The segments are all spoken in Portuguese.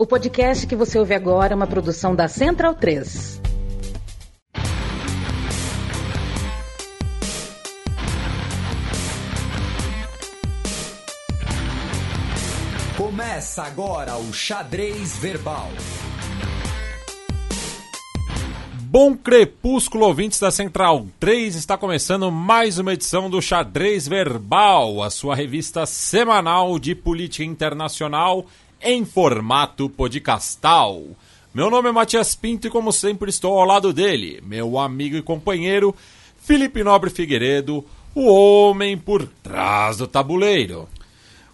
O podcast que você ouve agora é uma produção da Central 3. Começa agora o Xadrez Verbal. Bom crepúsculo, ouvintes da Central 3. Está começando mais uma edição do Xadrez Verbal, a sua revista semanal de política internacional em formato podcastal. Meu nome é Matias Pinto e, como sempre, estou ao lado dele, meu amigo e companheiro Felipe Nobre Figueiredo, o homem por trás do tabuleiro.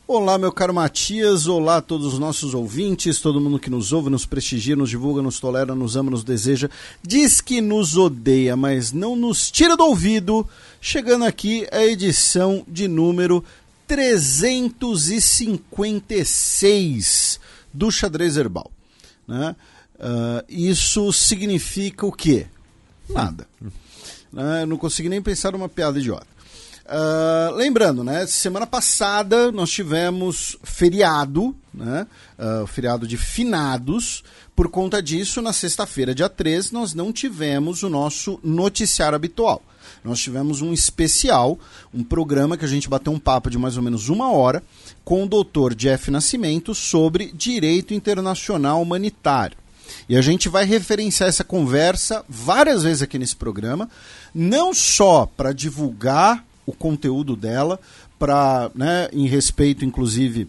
Olá, meu caro Matias, olá a todos os nossos ouvintes, todo mundo que nos ouve, nos prestigia, nos divulga, nos tolera, nos ama, nos deseja, diz que nos odeia, mas não nos tira do ouvido. Chegando aqui a edição de número 356 do Xadrez Herbal. Né? Uh, isso significa o quê? Nada. Uh, eu não consegui nem pensar numa piada idiota. Uh, lembrando, né? Semana passada nós tivemos feriado, né? Uh, feriado de finados. Por conta disso, na sexta-feira, dia 13, nós não tivemos o nosso noticiário habitual. Nós tivemos um especial, um programa que a gente bateu um papo de mais ou menos uma hora com o doutor Jeff Nascimento sobre direito internacional humanitário. E a gente vai referenciar essa conversa várias vezes aqui nesse programa, não só para divulgar o conteúdo dela para, né, em respeito inclusive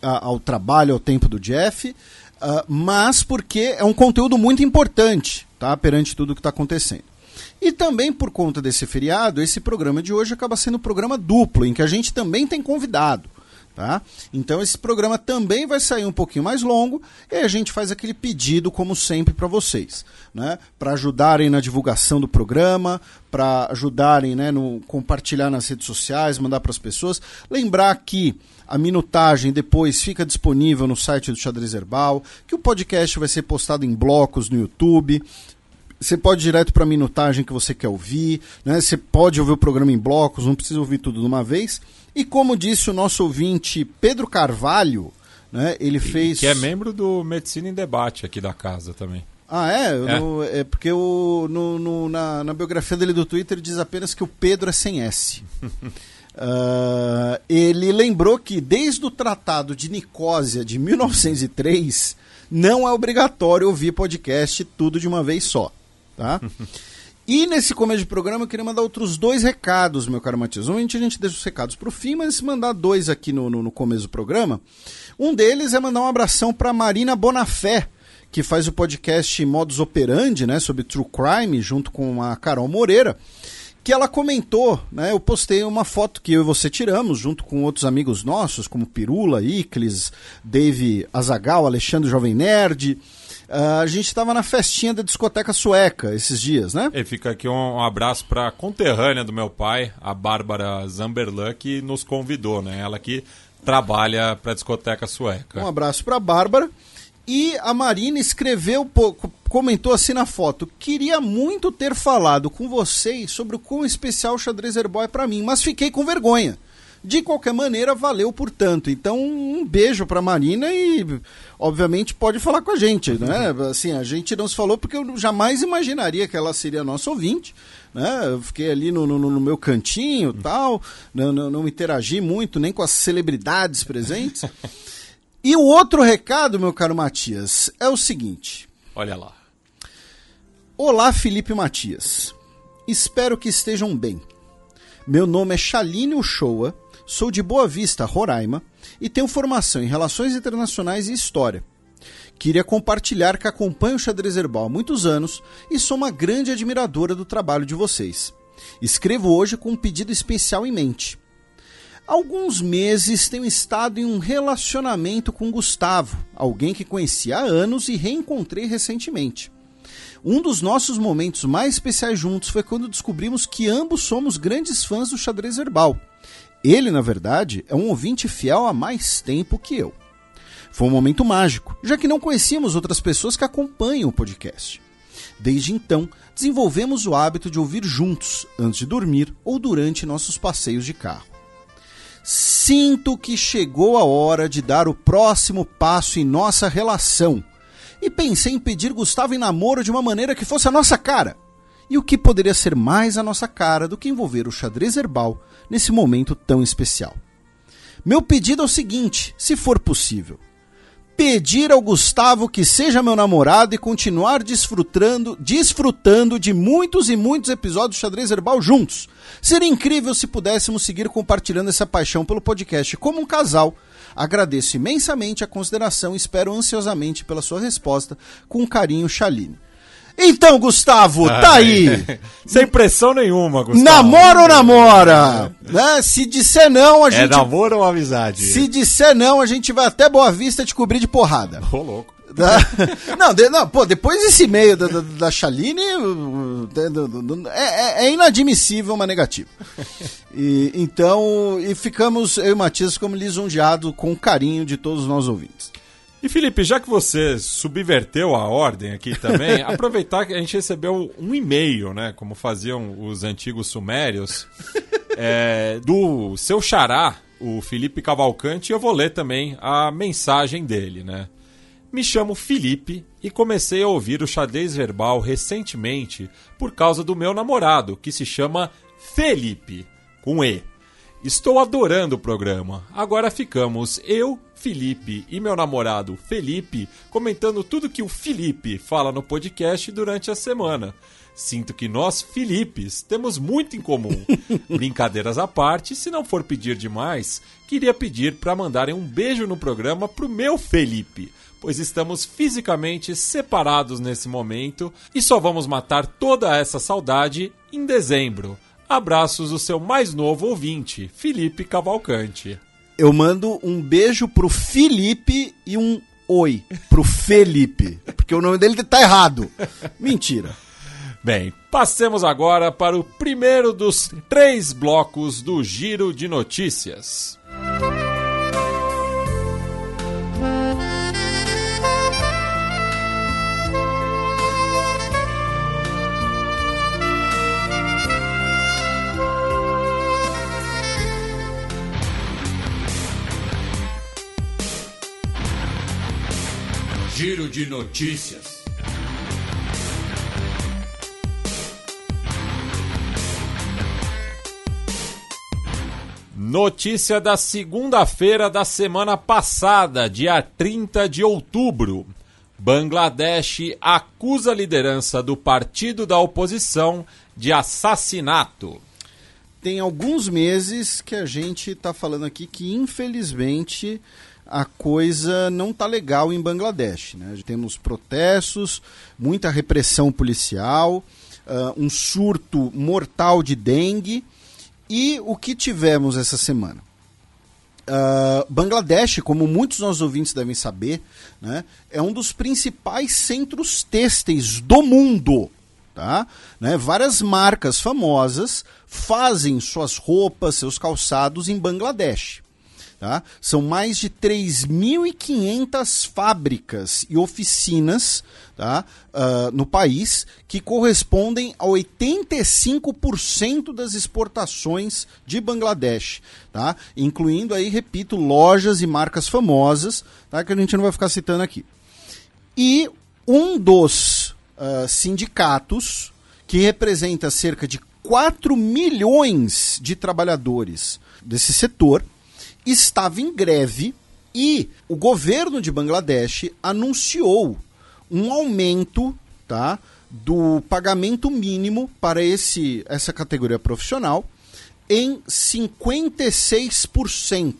a, ao trabalho, ao tempo do Jeff, uh, mas porque é um conteúdo muito importante, tá, perante tudo que está acontecendo. E também por conta desse feriado, esse programa de hoje acaba sendo um programa duplo, em que a gente também tem convidado. Tá? Então esse programa também vai sair um pouquinho mais longo e a gente faz aquele pedido, como sempre, para vocês, né? para ajudarem na divulgação do programa, para ajudarem né, no compartilhar nas redes sociais, mandar para as pessoas. Lembrar que a minutagem depois fica disponível no site do Xadrez Herbal, que o podcast vai ser postado em blocos no YouTube. Você pode ir direto para a minutagem que você quer ouvir, né? Você pode ouvir o programa em blocos, não precisa ouvir tudo de uma vez. E como disse o nosso ouvinte Pedro Carvalho, né? Ele fez. Que é membro do Medicina em Debate aqui da casa também. Ah, é? É, no, é porque o, no, no, na, na, biografia dele do Twitter diz apenas que o Pedro é sem S. uh, ele lembrou que desde o Tratado de Nicósia de 1903 não é obrigatório ouvir podcast tudo de uma vez só. Tá? E nesse começo de programa eu queria mandar outros dois recados, meu caro Matias. Normalmente a gente deixa os recados para o fim, mas mandar dois aqui no, no, no, começo do programa. Um deles é mandar um abração para Marina Bonafé, que faz o podcast Modus Operandi, né, sobre True Crime, junto com a Carol Moreira, que ela comentou, né, eu postei uma foto que eu e você tiramos, junto com outros amigos nossos, como Pirula, Iclis, Dave Azagal, Alexandre Jovem Nerd... Uh, a gente estava na festinha da discoteca sueca esses dias, né? E fica aqui um, um abraço para a conterrânea do meu pai, a Bárbara Zamberlan, que nos convidou, né? Ela que trabalha para a discoteca sueca. Um abraço para a Bárbara. E a Marina escreveu, comentou assim na foto: queria muito ter falado com vocês sobre o quão especial o xadrez Airboy é para mim, mas fiquei com vergonha. De qualquer maneira, valeu portanto. Então, um beijo para Marina e, obviamente, pode falar com a gente, né? Assim, a gente não se falou porque eu jamais imaginaria que ela seria nossa ouvinte, né? Eu fiquei ali no, no, no meu cantinho, tal, não, não, não interagi muito nem com as celebridades presentes. E o outro recado, meu caro Matias, é o seguinte. Olha lá. Olá, Felipe Matias. Espero que estejam bem. Meu nome é Shaline Uchoa Sou de Boa Vista, Roraima, e tenho formação em Relações Internacionais e História. Queria compartilhar que acompanho o Xadrez Herbal há muitos anos e sou uma grande admiradora do trabalho de vocês. Escrevo hoje com um pedido especial em mente. Há alguns meses tenho estado em um relacionamento com Gustavo, alguém que conheci há anos e reencontrei recentemente. Um dos nossos momentos mais especiais juntos foi quando descobrimos que ambos somos grandes fãs do xadrez herbal ele, na verdade, é um ouvinte fiel há mais tempo que eu. Foi um momento mágico, já que não conhecíamos outras pessoas que acompanham o podcast. Desde então, desenvolvemos o hábito de ouvir juntos, antes de dormir ou durante nossos passeios de carro. Sinto que chegou a hora de dar o próximo passo em nossa relação. E pensei em pedir Gustavo em namoro de uma maneira que fosse a nossa cara. E o que poderia ser mais a nossa cara do que envolver o xadrez herbal nesse momento tão especial? Meu pedido é o seguinte: se for possível, pedir ao Gustavo que seja meu namorado e continuar desfrutando, desfrutando de muitos e muitos episódios do Xadrez Herbal juntos. Seria incrível se pudéssemos seguir compartilhando essa paixão pelo podcast como um casal. Agradeço imensamente a consideração e espero ansiosamente pela sua resposta. Com carinho, Chaline. Então, Gustavo, tá aí. Sem pressão nenhuma, Gustavo. Namora ou namora? Né? Se disser não, a É gente. namoro ou amizade? Se disser não, a gente vai até Boa Vista te cobrir de porrada. Ô, louco. Tá? não, de- não, pô, depois desse e-mail da, da, da Chaline, é, é- é inadmissível uma negativa. E, então, e ficamos, eu e o Matias, ficamos lisonjeados com o carinho de todos os nossos ouvintes. E Felipe, já que você subverteu a ordem aqui também, aproveitar que a gente recebeu um e-mail, né? Como faziam os antigos sumérios, é, do seu xará, o Felipe Cavalcante, e eu vou ler também a mensagem dele, né? Me chamo Felipe e comecei a ouvir o xadrez verbal recentemente por causa do meu namorado, que se chama Felipe, com E. Estou adorando o programa. Agora ficamos eu, Felipe e meu namorado Felipe comentando tudo que o Felipe fala no podcast durante a semana. Sinto que nós, Filipes, temos muito em comum. Brincadeiras à parte, se não for pedir demais, queria pedir para mandarem um beijo no programa pro meu Felipe, pois estamos fisicamente separados nesse momento e só vamos matar toda essa saudade em dezembro. Abraços do seu mais novo ouvinte, Felipe Cavalcante. Eu mando um beijo pro Felipe e um oi pro Felipe, porque o nome dele tá errado. Mentira. Bem, passemos agora para o primeiro dos três blocos do Giro de Notícias. Giro de notícias. Notícia da segunda-feira da semana passada, dia 30 de outubro. Bangladesh acusa a liderança do partido da oposição de assassinato. Tem alguns meses que a gente tá falando aqui que, infelizmente, a coisa não tá legal em Bangladesh. Né? Temos protestos, muita repressão policial, ah, um surto mortal de dengue. E o que tivemos essa semana? Ah, Bangladesh, como muitos dos nossos ouvintes devem saber, né, é um dos principais centros têxteis do mundo. Tá? Né, várias marcas famosas fazem suas roupas, seus calçados em Bangladesh. Tá? São mais de 3.500 fábricas e oficinas tá? ah, no país que correspondem a 85% das exportações de Bangladesh, tá? incluindo aí, repito, lojas e marcas famosas tá? que a gente não vai ficar citando aqui. E um dos ah, sindicatos, que representa cerca de 4 milhões de trabalhadores desse setor, estava em greve e o governo de Bangladesh anunciou um aumento tá, do pagamento mínimo para esse, essa categoria profissional em 56%.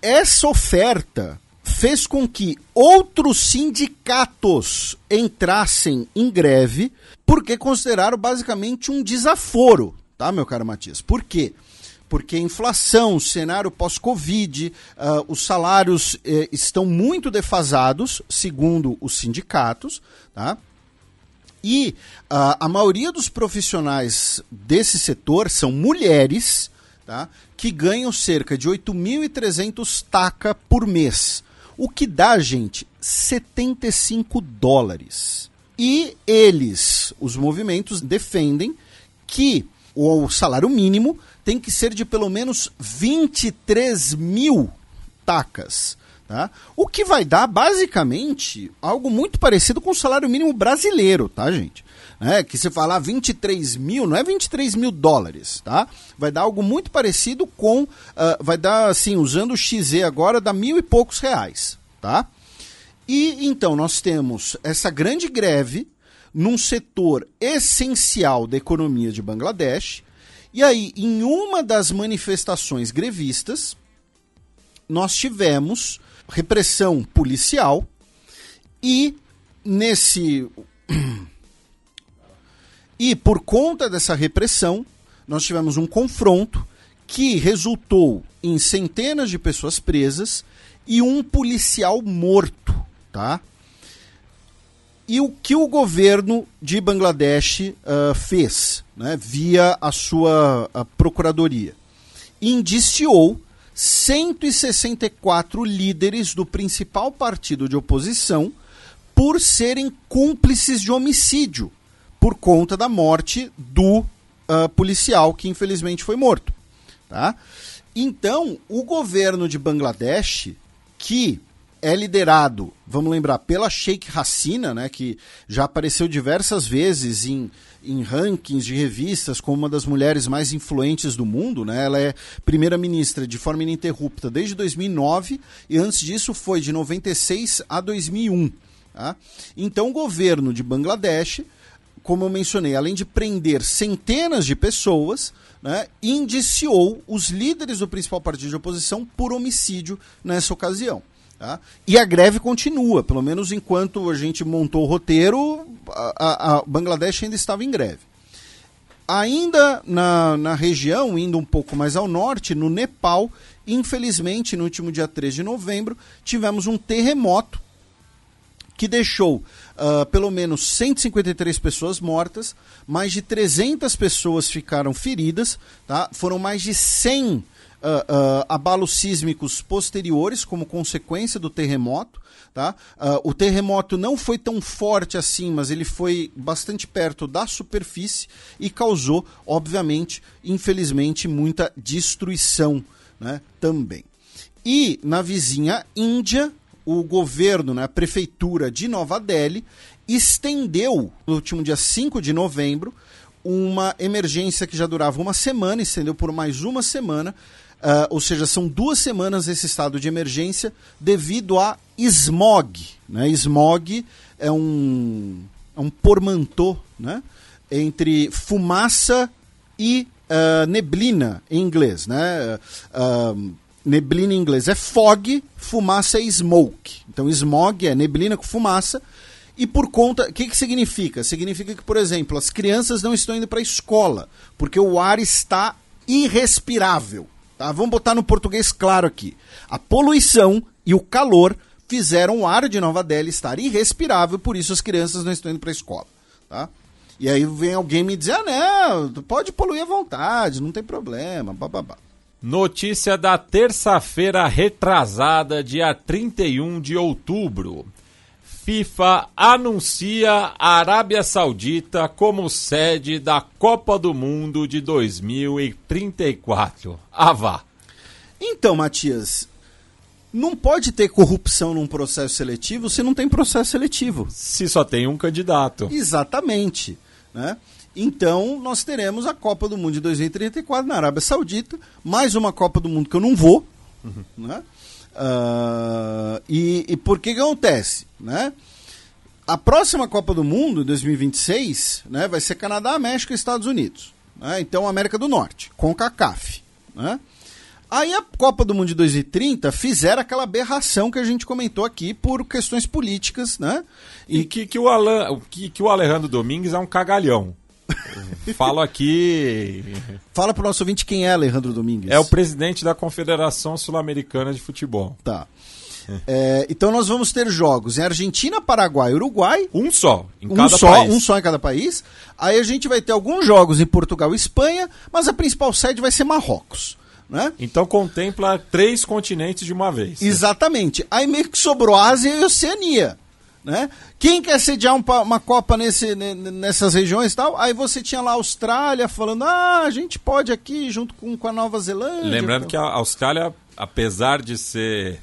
Essa oferta fez com que outros sindicatos entrassem em greve porque consideraram basicamente um desaforo, tá, meu caro Matias? Por quê? Porque inflação, cenário pós-Covid, ah, os salários eh, estão muito defasados, segundo os sindicatos, tá? E ah, a maioria dos profissionais desse setor são mulheres, tá? que ganham cerca de 8.300 taca por mês. O que dá, gente, 75 dólares. E eles, os movimentos, defendem que o salário mínimo tem que ser de pelo menos 23 mil tacas. Tá? O que vai dar, basicamente, algo muito parecido com o salário mínimo brasileiro, tá, gente? É, que se falar 23 mil, não é 23 mil dólares, tá? Vai dar algo muito parecido com. Uh, vai dar, assim, usando o XZ agora, dá mil e poucos reais, tá? E então nós temos essa grande greve num setor essencial da economia de Bangladesh. E aí, em uma das manifestações grevistas, nós tivemos repressão policial e nesse e por conta dessa repressão, nós tivemos um confronto que resultou em centenas de pessoas presas e um policial morto, tá? E o que o governo de Bangladesh uh, fez, né, via a sua a procuradoria? Indiciou 164 líderes do principal partido de oposição por serem cúmplices de homicídio por conta da morte do uh, policial que infelizmente foi morto. Tá? Então, o governo de Bangladesh, que é liderado, vamos lembrar, pela Sheikh Hasina, né, que já apareceu diversas vezes em, em rankings de revistas como uma das mulheres mais influentes do mundo. Né? Ela é primeira-ministra de forma ininterrupta desde 2009 e antes disso foi de 96 a 2001. Tá? Então, o governo de Bangladesh como eu mencionei, além de prender centenas de pessoas, né, indiciou os líderes do principal partido de oposição por homicídio nessa ocasião. Tá? E a greve continua, pelo menos enquanto a gente montou o roteiro, a, a, Bangladesh ainda estava em greve. Ainda na, na região, indo um pouco mais ao norte, no Nepal, infelizmente, no último dia 3 de novembro, tivemos um terremoto que deixou uh, pelo menos 153 pessoas mortas, mais de 300 pessoas ficaram feridas, tá? foram mais de 100 uh, uh, abalos sísmicos posteriores como consequência do terremoto. Tá? Uh, o terremoto não foi tão forte assim, mas ele foi bastante perto da superfície e causou, obviamente, infelizmente, muita destruição né, também. E na vizinha Índia, o governo, né, a prefeitura de Nova Delhi, estendeu, no último dia 5 de novembro, uma emergência que já durava uma semana, estendeu por mais uma semana, uh, ou seja, são duas semanas esse estado de emergência devido a smog. Né? Smog é um, é um pormantô né? entre fumaça e uh, neblina em inglês. Né? Uh, neblina em inglês é fog, fumaça é smoke. Então, smog é neblina com fumaça. E por conta. O que, que significa? Significa que, por exemplo, as crianças não estão indo para a escola, porque o ar está irrespirável. Tá? Vamos botar no português claro aqui. A poluição e o calor fizeram o ar de Nova Delhi estar irrespirável, por isso as crianças não estão indo para a escola. Tá? E aí vem alguém me dizer: ah, não, pode poluir à vontade, não tem problema, bababá. Notícia da terça-feira retrasada, dia 31 de outubro. FIFA anuncia a Arábia Saudita como sede da Copa do Mundo de 2034. Avá. Então, Matias, não pode ter corrupção num processo seletivo se não tem processo seletivo. Se só tem um candidato. Exatamente. Né? Então, nós teremos a Copa do Mundo de 2034 na Arábia Saudita, mais uma Copa do Mundo que eu não vou. Uhum. Né? Uh, e, e por que, que acontece? Né? A próxima Copa do Mundo, em 2026, né, vai ser Canadá, México e Estados Unidos. Né? Então, América do Norte, com CACAF. Né? Aí a Copa do Mundo de 2030 fizeram aquela aberração que a gente comentou aqui por questões políticas, né? E, e que, que, o Alan, que, que o Alejandro Domingues é um cagalhão. Falo aqui. Fala pro nosso ouvinte quem é Alejandro Domingues. É o presidente da Confederação Sul-Americana de Futebol. Tá. É, então nós vamos ter jogos em Argentina, Paraguai e Uruguai. Um só, em um cada só, país. Um só em cada país. Aí a gente vai ter alguns jogos em Portugal e Espanha, mas a principal sede vai ser Marrocos. Né? Então contempla três continentes de uma vez. Exatamente. Aí meio que sobrou Ásia e Oceania. Né? Quem quer sediar um, uma Copa nesse, nessas regiões e tal? Aí você tinha lá a Austrália falando, ah, a gente pode aqui junto com, com a Nova Zelândia. Lembrando que a Austrália, apesar de ser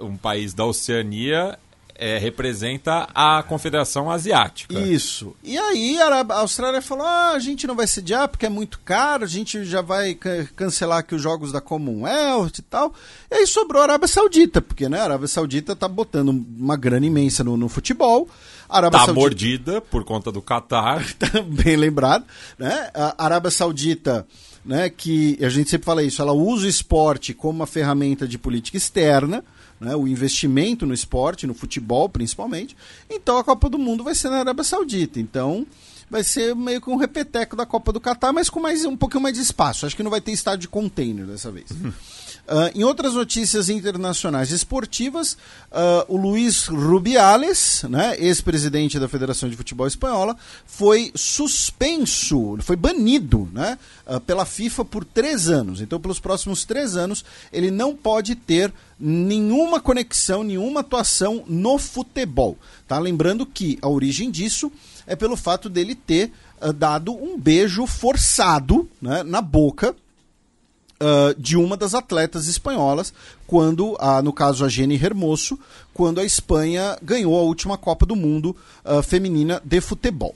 um país da Oceania, é, representa a Confederação Asiática. Isso. E aí a Austrália falou: ah, a gente não vai sediar porque é muito caro, a gente já vai cancelar aqui os jogos da Commonwealth e tal. E aí sobrou a Arábia Saudita, porque né, a Arábia Saudita tá botando uma grana imensa no, no futebol. A Arábia tá Saudita... mordida por conta do Catar. Tá bem lembrado. Né? A Arábia Saudita. Né, que a gente sempre fala isso, ela usa o esporte como uma ferramenta de política externa, né, o investimento no esporte, no futebol principalmente. Então a Copa do Mundo vai ser na Arábia Saudita. Então vai ser meio que um repeteco da Copa do Catar, mas com mais um pouquinho mais de espaço. Acho que não vai ter estádio de container dessa vez. Uh, em outras notícias internacionais esportivas, uh, o Luiz Rubiales, né, ex-presidente da Federação de Futebol Espanhola, foi suspenso, foi banido né, uh, pela FIFA por três anos. Então, pelos próximos três anos, ele não pode ter nenhuma conexão, nenhuma atuação no futebol. Tá? Lembrando que a origem disso é pelo fato dele ter dado um beijo forçado né, na boca uh, de uma das atletas espanholas, quando, uh, no caso a Jenny Hermoso, quando a Espanha ganhou a última Copa do Mundo uh, feminina de futebol.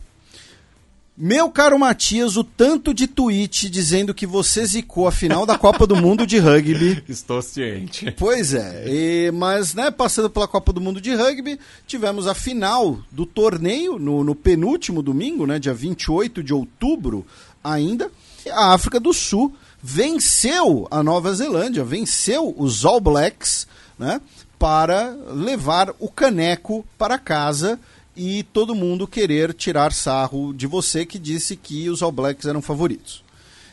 Meu caro Matias, o tanto de tweet dizendo que você zicou a final da Copa do Mundo de rugby. Estou ciente. Pois é, e, mas né, passando pela Copa do Mundo de rugby, tivemos a final do torneio no, no penúltimo domingo, né, dia 28 de outubro ainda. A África do Sul venceu a Nova Zelândia, venceu os All Blacks, né, para levar o caneco para casa e todo mundo querer tirar sarro de você que disse que os All Blacks eram favoritos.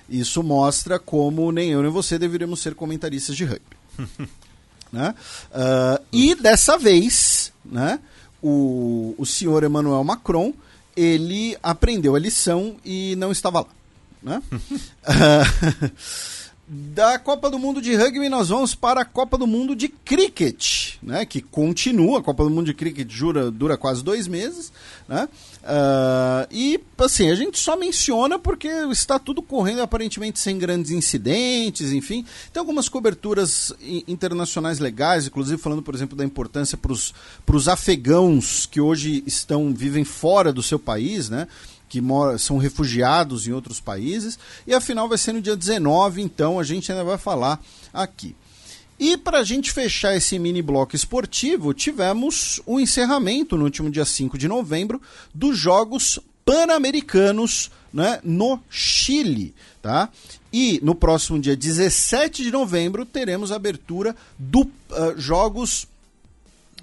Isso mostra como nem eu nem você deveríamos ser comentaristas de rugby. né? Uh, e dessa vez, né, o, o senhor Emmanuel Macron ele aprendeu a lição e não estava lá. Né? da Copa do Mundo de Rugby, nós vamos para a Copa do Mundo de Cricket, né? que continua. A Copa do Mundo de Cricket dura, dura quase dois meses. Né? Uh, e, assim, a gente só menciona porque está tudo correndo aparentemente sem grandes incidentes, enfim. Tem algumas coberturas internacionais legais, inclusive falando, por exemplo, da importância para os afegãos que hoje estão vivem fora do seu país, né? Que são refugiados em outros países. E a final vai ser no dia 19, então a gente ainda vai falar aqui. E para a gente fechar esse mini bloco esportivo, tivemos o encerramento no último dia 5 de novembro dos Jogos Pan-Americanos né, no Chile. Tá? E no próximo dia 17 de novembro teremos a abertura dos uh, Jogos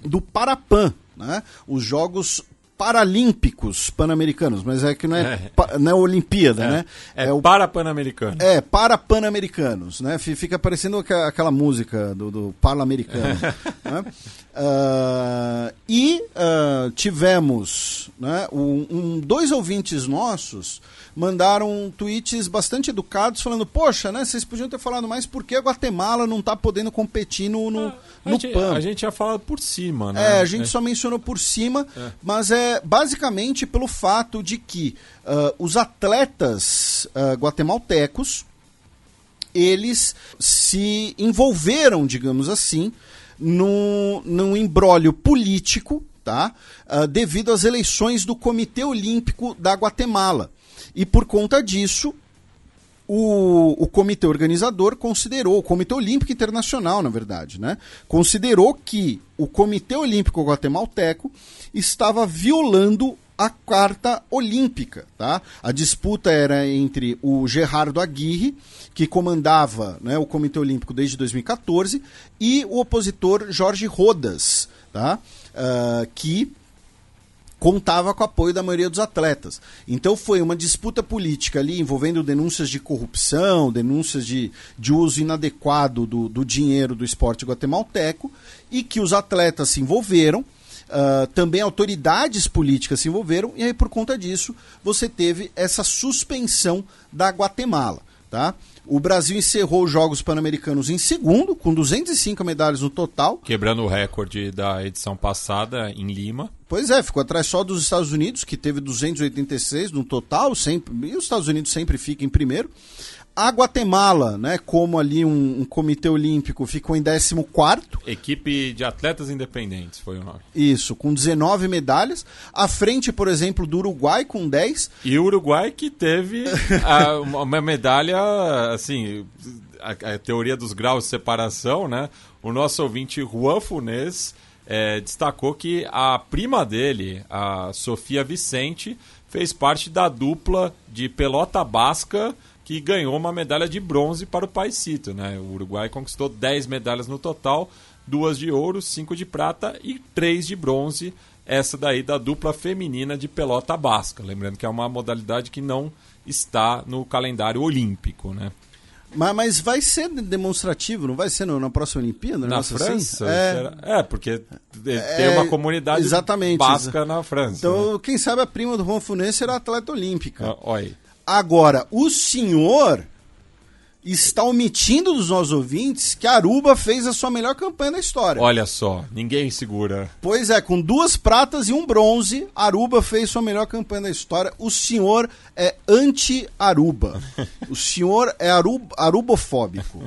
do Parapan, né? os Jogos Paralímpicos Pan-Americanos, mas é que não é, é. não é Olimpíada, é. né? É, é o para Pan-Americano. É, para Pan-Americanos, né? Fica parecendo aquela música do, do Pan-Americano. né? Uh, e uh, tivemos né, um, um, dois ouvintes nossos mandaram tweets bastante educados falando, poxa, né, vocês podiam ter falado mais porque a Guatemala não está podendo competir no, no, ah, no a gente, PAN. A gente já falado por cima, né? É, a gente é. só mencionou por cima, é. mas é basicamente pelo fato de que uh, os atletas guatemaltecos eles se envolveram, digamos assim, num, num embrólio político, tá? Uh, devido às eleições do Comitê Olímpico da Guatemala. E por conta disso, o, o comitê organizador considerou, o Comitê Olímpico Internacional, na verdade, né, considerou que o Comitê Olímpico Guatemalteco estava violando a Carta Olímpica. Tá? A disputa era entre o Gerardo Aguirre, que comandava né, o Comitê Olímpico desde 2014, e o opositor Jorge Rodas, tá? Uh, que contava com o apoio da maioria dos atletas. Então foi uma disputa política ali envolvendo denúncias de corrupção, denúncias de, de uso inadequado do, do dinheiro do esporte guatemalteco e que os atletas se envolveram. Uh, também autoridades políticas se envolveram, e aí por conta disso você teve essa suspensão da Guatemala. Tá? O Brasil encerrou os Jogos Pan-Americanos em segundo, com 205 medalhas no total. Quebrando o recorde da edição passada em Lima. Pois é, ficou atrás só dos Estados Unidos, que teve 286 no total, sempre, e os Estados Unidos sempre ficam em primeiro. A Guatemala, né, como ali um, um comitê olímpico, ficou em 14 Equipe de atletas independentes foi o nome. Isso, com 19 medalhas. À frente, por exemplo, do Uruguai com 10. E o Uruguai que teve a, uma medalha, assim, a, a, teoria dos graus de separação, né? O nosso ouvinte Juan Funes é, destacou que a prima dele, a Sofia Vicente, fez parte da dupla de pelota basca que ganhou uma medalha de bronze para o Paisito. Né? O Uruguai conquistou 10 medalhas no total, duas de ouro, cinco de prata e três de bronze. Essa daí da dupla feminina de pelota basca. Lembrando que é uma modalidade que não está no calendário olímpico, né? Mas, mas vai ser demonstrativo, não vai ser no, na próxima Olimpíada? Na assim? França? Assim? É, é, porque tem uma comunidade exatamente, basca na França. Então, né? quem sabe a prima do Juan Funes será atleta olímpica. Ah, olha Agora, o senhor está omitindo dos nossos ouvintes que Aruba fez a sua melhor campanha da história. Olha só, ninguém segura. Pois é, com duas pratas e um bronze, Aruba fez sua melhor campanha da história. O senhor é anti-Aruba. o senhor é aruba, arubofóbico.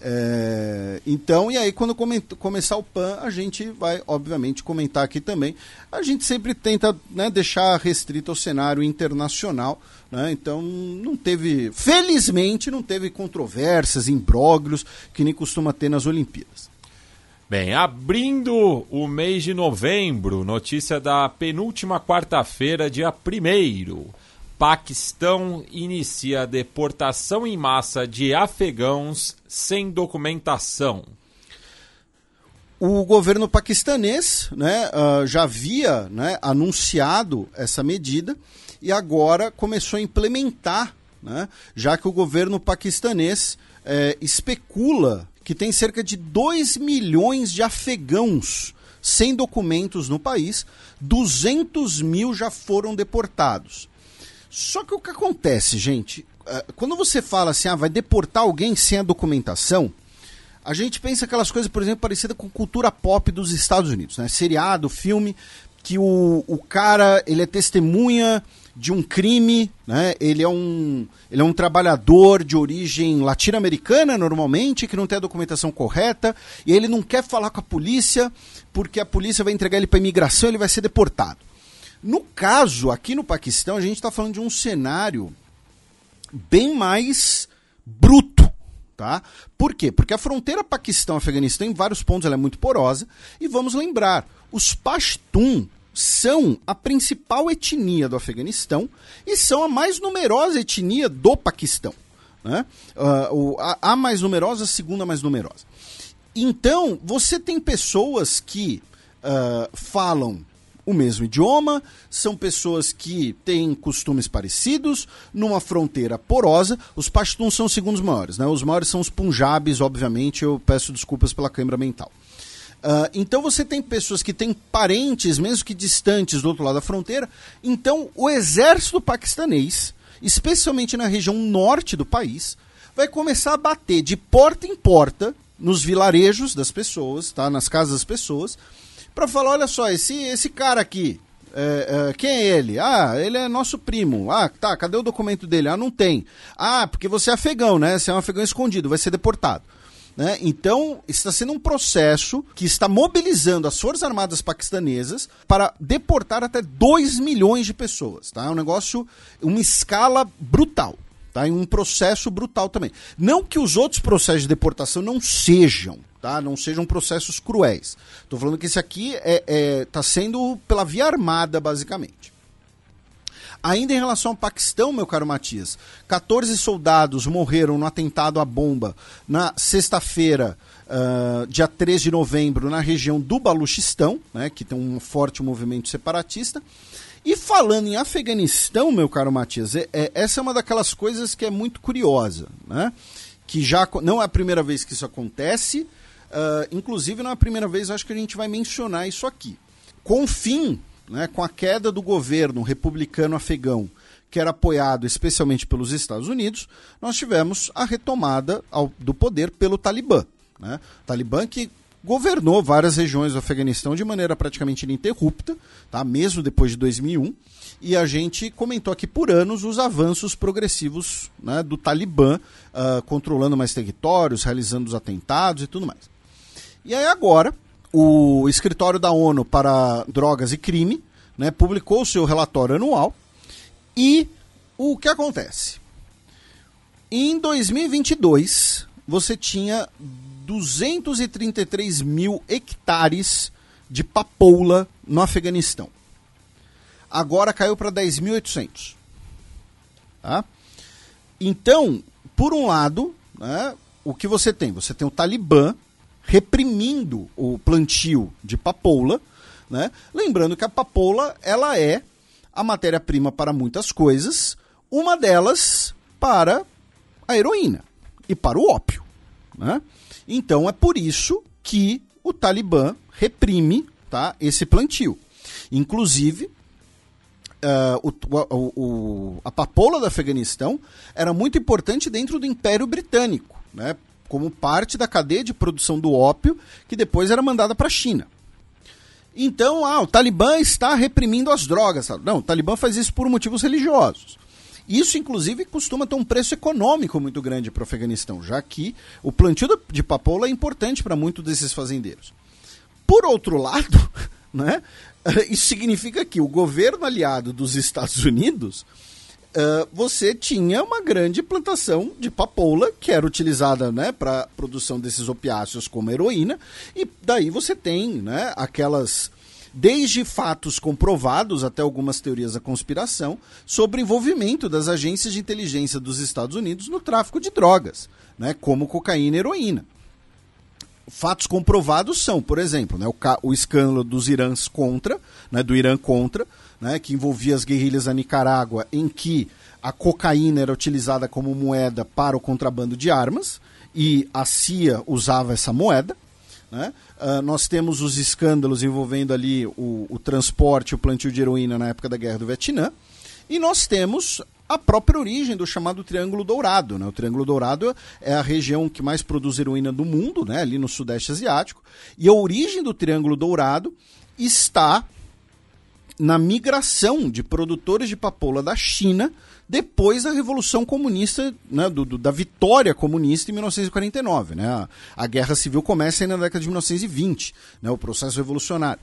É, então, e aí quando começar o PAN, a gente vai, obviamente, comentar aqui também. A gente sempre tenta né, deixar restrito ao cenário internacional. Né, então, não teve, felizmente, não teve controvérsias, imbróglios, que nem costuma ter nas Olimpíadas. Bem, abrindo o mês de novembro, notícia da penúltima quarta-feira, dia 1 Paquistão inicia deportação em massa de afegãos sem documentação. O governo paquistanês né, uh, já havia né, anunciado essa medida e agora começou a implementar, né, já que o governo paquistanês eh, especula que tem cerca de 2 milhões de afegãos sem documentos no país, 200 mil já foram deportados. Só que o que acontece, gente, é, quando você fala assim, ah, vai deportar alguém sem a documentação, a gente pensa aquelas coisas, por exemplo, parecidas com cultura pop dos Estados Unidos, né? Seriado, filme, que o, o cara, ele é testemunha de um crime, né? Ele é um, ele é um trabalhador de origem latino-americana, normalmente, que não tem a documentação correta, e ele não quer falar com a polícia, porque a polícia vai entregar ele para imigração ele vai ser deportado. No caso, aqui no Paquistão, a gente está falando de um cenário bem mais bruto. Tá? Por quê? Porque a fronteira Paquistão-Afeganistão, em vários pontos, é muito porosa. E vamos lembrar, os Pashtun são a principal etnia do Afeganistão e são a mais numerosa etnia do Paquistão. Né? Uh, a, a mais numerosa, a segunda mais numerosa. Então, você tem pessoas que uh, falam o mesmo idioma, são pessoas que têm costumes parecidos, numa fronteira porosa. Os Pashtuns são os segundos maiores, né? Os maiores são os Punjabis, obviamente, eu peço desculpas pela câimbra mental. Uh, então você tem pessoas que têm parentes, mesmo que distantes do outro lado da fronteira. Então o exército paquistanês, especialmente na região norte do país, vai começar a bater de porta em porta nos vilarejos das pessoas, tá? nas casas das pessoas, para falar, olha só, esse, esse cara aqui, é, é, quem é ele? Ah, ele é nosso primo. Ah, tá, cadê o documento dele? Ah, não tem. Ah, porque você é afegão, né? Você é um afegão escondido, vai ser deportado. Né? Então, está sendo um processo que está mobilizando as Forças Armadas paquistanesas para deportar até 2 milhões de pessoas. Tá? É um negócio, uma escala brutal. Tá? E um processo brutal também. Não que os outros processos de deportação não sejam tá? Não sejam processos cruéis. Estou falando que esse aqui está é, é, tá sendo pela via armada, basicamente. Ainda em relação ao Paquistão, meu caro Matias, 14 soldados morreram no atentado à bomba na sexta-feira, uh, dia 13 de novembro, na região do Baluchistão, né, que tem um forte movimento separatista. E falando em Afeganistão, meu caro Matias, é, é, essa é uma daquelas coisas que é muito curiosa, né? Que já não é a primeira vez que isso acontece, Uh, inclusive, não é primeira vez, acho que a gente vai mencionar isso aqui. Com o fim, né, com a queda do governo republicano afegão, que era apoiado especialmente pelos Estados Unidos, nós tivemos a retomada ao, do poder pelo Talibã. Né? Talibã que governou várias regiões do Afeganistão de maneira praticamente ininterrupta, tá? mesmo depois de 2001, e a gente comentou aqui por anos os avanços progressivos né, do Talibã, uh, controlando mais territórios, realizando os atentados e tudo mais. E aí agora, o escritório da ONU para Drogas e Crime né, publicou o seu relatório anual e o que acontece? Em 2022, você tinha 233 mil hectares de papoula no Afeganistão. Agora caiu para 10.800. Tá? Então, por um lado, né, o que você tem? Você tem o Talibã reprimindo o plantio de papoula, né? lembrando que a papoula ela é a matéria-prima para muitas coisas, uma delas para a heroína e para o ópio. Né? Então é por isso que o Talibã reprime tá, esse plantio. Inclusive, uh, o, o, o, a papoula do Afeganistão era muito importante dentro do Império Britânico, né, como parte da cadeia de produção do ópio que depois era mandada para a China. Então, ah, o Talibã está reprimindo as drogas. Não, o Talibã faz isso por motivos religiosos. Isso, inclusive, costuma ter um preço econômico muito grande para o Afeganistão, já que o plantio de papoula é importante para muitos desses fazendeiros. Por outro lado, né, isso significa que o governo aliado dos Estados Unidos Uh, você tinha uma grande plantação de papoula que era utilizada né, para produção desses opiáceos como heroína, e daí você tem né, aquelas desde fatos comprovados até algumas teorias da conspiração sobre envolvimento das agências de inteligência dos Estados Unidos no tráfico de drogas, né, como cocaína e heroína. Fatos comprovados são, por exemplo, né, o, o escândalo dos Irãs contra, né, do Irã contra, né, que envolvia as guerrilhas da Nicarágua, em que a cocaína era utilizada como moeda para o contrabando de armas e a CIA usava essa moeda. Né? Uh, nós temos os escândalos envolvendo ali o, o transporte, o plantio de heroína na época da Guerra do Vietnã. E nós temos a própria origem do chamado Triângulo Dourado. Né? O Triângulo Dourado é a região que mais produz heroína do mundo, né? ali no Sudeste Asiático. E a origem do Triângulo Dourado está na migração de produtores de papoula da China depois da Revolução Comunista, né, do, do, da vitória comunista em 1949. Né? A, Guerra Civil começa aí na década de 1920, né, o processo revolucionário.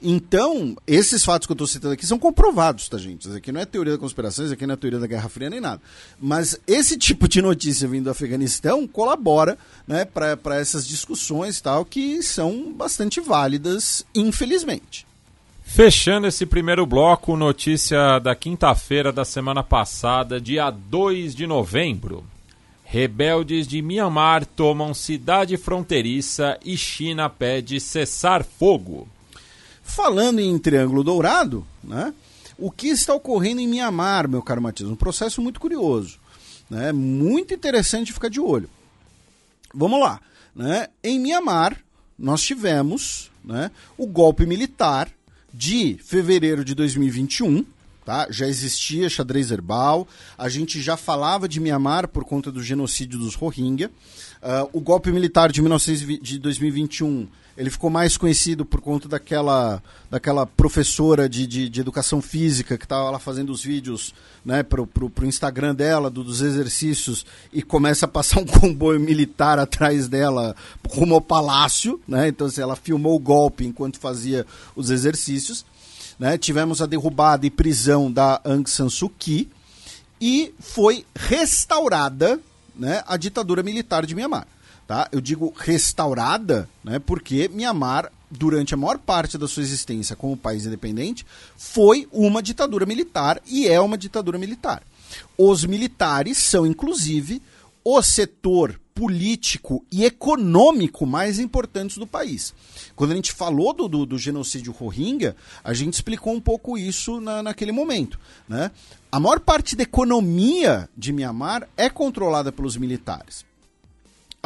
Então, esses fatos que eu estou citando aqui são comprovados, tá, gente? Isso aqui não é teoria da conspiração, isso aqui não é teoria da Guerra Fria nem nada. Mas esse tipo de notícia vindo do Afeganistão colabora né, para essas discussões tal que são bastante válidas, infelizmente. Fechando esse primeiro bloco, notícia da quinta-feira da semana passada, dia 2 de novembro. Rebeldes de Mianmar tomam cidade fronteiriça e China pede cessar fogo. Falando em Triângulo Dourado, né? O que está ocorrendo em Mianmar, meu caro Matias? Um processo muito curioso, né? Muito interessante ficar de olho. Vamos lá, né? Em Mianmar, nós tivemos, né, o golpe militar de fevereiro de 2021. Tá? Já existia xadrez herbal, a gente já falava de Mianmar por conta do genocídio dos Rohingya. Uh, o golpe militar de, 19, de 2021 ele ficou mais conhecido por conta daquela, daquela professora de, de, de educação física que estava lá fazendo os vídeos né, pro, pro Instagram dela, do, dos exercícios, e começa a passar um comboio militar atrás dela rumo ao palácio. Né? Então, assim, ela filmou o golpe enquanto fazia os exercícios. Né? Tivemos a derrubada e prisão da Aung San Suu Kyi e foi restaurada né, a ditadura militar de Mianmar. Tá? Eu digo restaurada, né, porque Mianmar, durante a maior parte da sua existência como país independente, foi uma ditadura militar e é uma ditadura militar. Os militares são, inclusive, o setor político e econômico mais importantes do país. Quando a gente falou do, do, do genocídio Rohingya, a gente explicou um pouco isso na, naquele momento. Né? A maior parte da economia de Mianmar é controlada pelos militares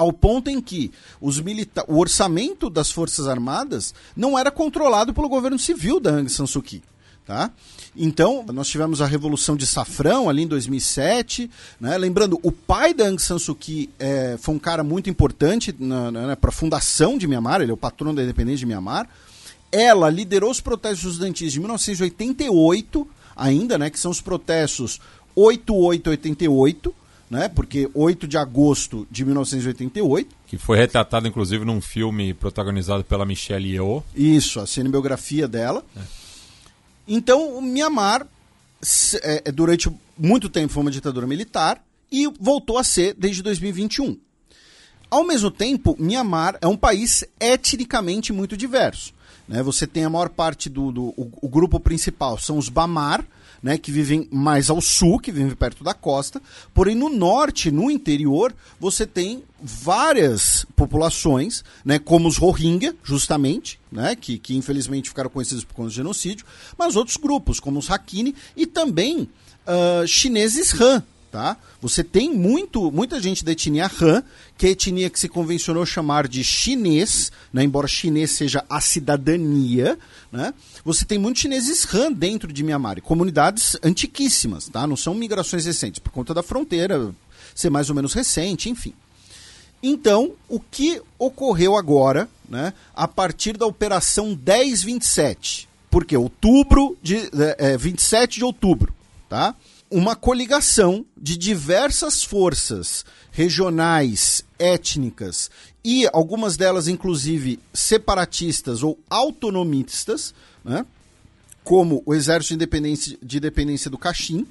ao ponto em que os milita o orçamento das Forças Armadas não era controlado pelo governo civil da Aung San Suu Kyi. Tá? Então, nós tivemos a Revolução de Safrão ali em 2007. Né? Lembrando, o pai da Aung San Suu Kyi é, foi um cara muito importante para a fundação de Mianmar, ele é o patrono da independência de Mianmar. Ela liderou os protestos estudantis de 1988, ainda, né, que são os protestos 8888, né? Porque 8 de agosto de 1988. Que foi retratado, inclusive, num filme protagonizado pela Michelle Yeoh. Isso, a cinebiografia dela. É. Então, o Myanmar, é, é, durante muito tempo, foi uma ditadura militar e voltou a ser desde 2021. Ao mesmo tempo, Myanmar é um país etnicamente muito diverso. Né? Você tem a maior parte do, do o, o grupo principal, são os Bamar, né, que vivem mais ao sul, que vivem perto da costa. Porém, no norte, no interior, você tem várias populações, né, como os Rohingya, justamente, né, que, que infelizmente ficaram conhecidos por conta do genocídio, mas outros grupos, como os Hakini e também uh, chineses Han, tá? Você tem muito, muita gente da etnia Han, que é a etnia que se convencionou chamar de chinês, né? embora chinês seja a cidadania, né? Você tem muitos chineses Han dentro de Myanmar, comunidades antiquíssimas, tá? Não são migrações recentes, por conta da fronteira ser mais ou menos recente, enfim. Então, o que ocorreu agora, né, a partir da operação 1027? Porque outubro de é, 27 de outubro, tá? Uma coligação de diversas forças regionais, étnicas e algumas delas, inclusive, separatistas ou autonomistas, né? como o Exército de Independência, de Independência do Caxim,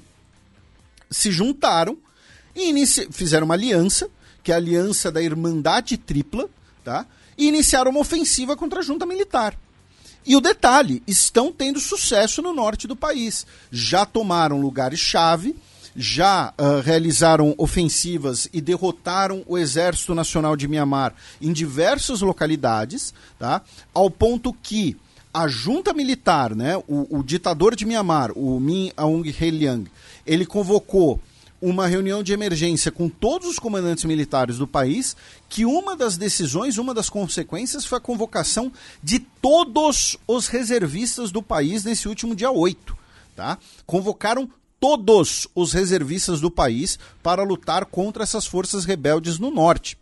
se juntaram e fizeram uma aliança, que é a Aliança da Irmandade Tripla, tá? e iniciaram uma ofensiva contra a junta militar. E o detalhe, estão tendo sucesso no norte do país. Já tomaram lugares-chave, já uh, realizaram ofensivas e derrotaram o Exército Nacional de Mianmar em diversas localidades, tá? ao ponto que a junta militar, né, o, o ditador de Mianmar, o Min Aung Hlaing, ele convocou uma reunião de emergência com todos os comandantes militares do país, que uma das decisões, uma das consequências foi a convocação de todos os reservistas do país nesse último dia 8. Tá? Convocaram todos os reservistas do país para lutar contra essas forças rebeldes no norte.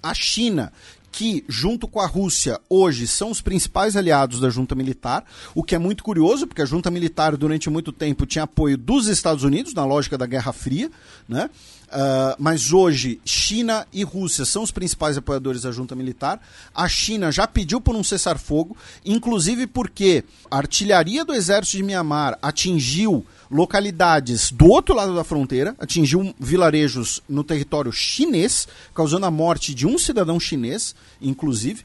A China, que, junto com a Rússia, hoje são os principais aliados da junta militar, o que é muito curioso, porque a junta militar, durante muito tempo, tinha apoio dos Estados Unidos, na lógica da Guerra Fria, né? Uh, mas hoje, China e Rússia são os principais apoiadores da junta militar. A China já pediu por um cessar-fogo, inclusive porque a artilharia do exército de Mianmar atingiu localidades do outro lado da fronteira, atingiu vilarejos no território chinês, causando a morte de um cidadão chinês, inclusive.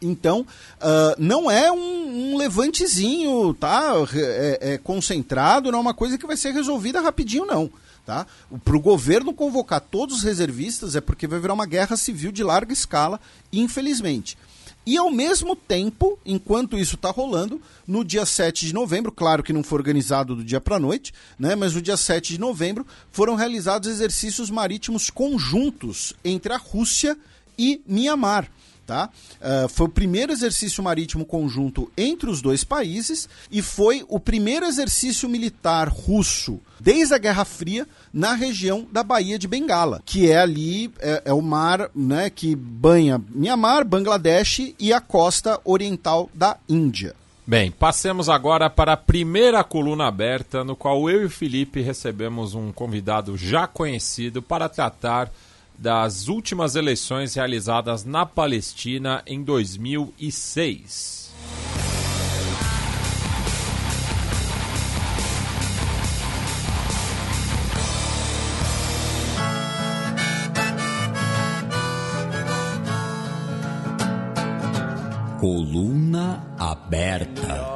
Então, uh, não é um, um, levantezinho, tá? É, é, concentrado, não é uma coisa que vai ser resolvida rapidinho, não. Tá? Para o governo convocar todos os reservistas é porque vai virar uma guerra civil de larga escala, infelizmente. E ao mesmo tempo, enquanto isso está rolando, no dia 7 de novembro, claro que não foi organizado do dia para a noite, né, mas no dia 7 de novembro foram realizados exercícios marítimos conjuntos entre a Rússia e Mianmar. Tá? Uh, foi o primeiro exercício marítimo conjunto entre os dois países e foi o primeiro exercício militar russo desde a Guerra Fria na região da Baía de Bengala, que é ali é, é o mar né, que banha Myanmar, Bangladesh e a costa oriental da Índia. Bem, passemos agora para a primeira coluna aberta, no qual eu e o Felipe recebemos um convidado já conhecido para tratar das últimas eleições realizadas na Palestina em 2006. Coluna aberta.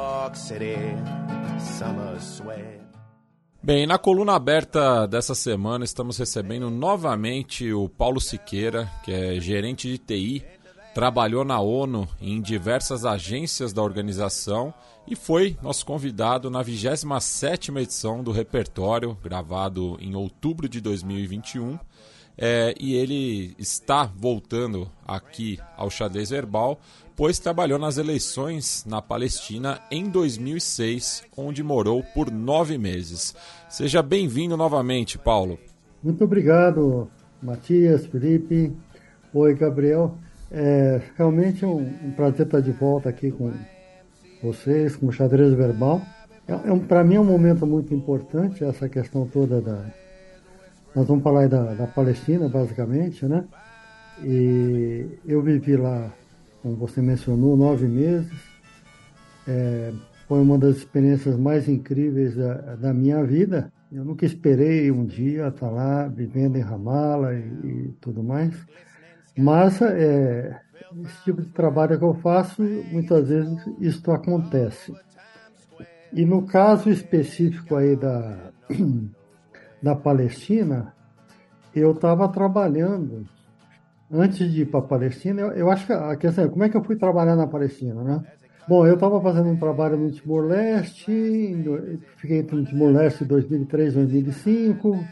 Bem, na coluna aberta dessa semana estamos recebendo novamente o Paulo Siqueira, que é gerente de TI, trabalhou na ONU em diversas agências da organização e foi nosso convidado na 27ª edição do Repertório, gravado em outubro de 2021. é, e ele está voltando aqui ao xadrez verbal, pois trabalhou nas eleições na Palestina em 2006, onde morou por nove meses. Seja bem-vindo novamente, Paulo. Muito obrigado, Matias, Felipe. Oi, Gabriel. É realmente um, um prazer estar de volta aqui com vocês, com o xadrez verbal. É, é Para mim é um momento muito importante essa questão toda da. Nós vamos falar da, da Palestina, basicamente, né? E eu vivi lá, como você mencionou, nove meses. É, foi uma das experiências mais incríveis da, da, minha vida. Eu nunca esperei um dia estar lá vivendo em Ramala e, e tudo mais. Mas é, esse tipo de trabalho que eu faço, muitas vezes isto acontece. E no caso específico aí da, da Palestina, eu estava trabalhando, antes de ir para a Palestina, eu, eu, acho que a questão é como é que eu fui trabalhar na Palestina, né? Bom, eu estava fazendo um trabalho no Timor-Leste, fiquei no Timor-Leste em 2003, 2005,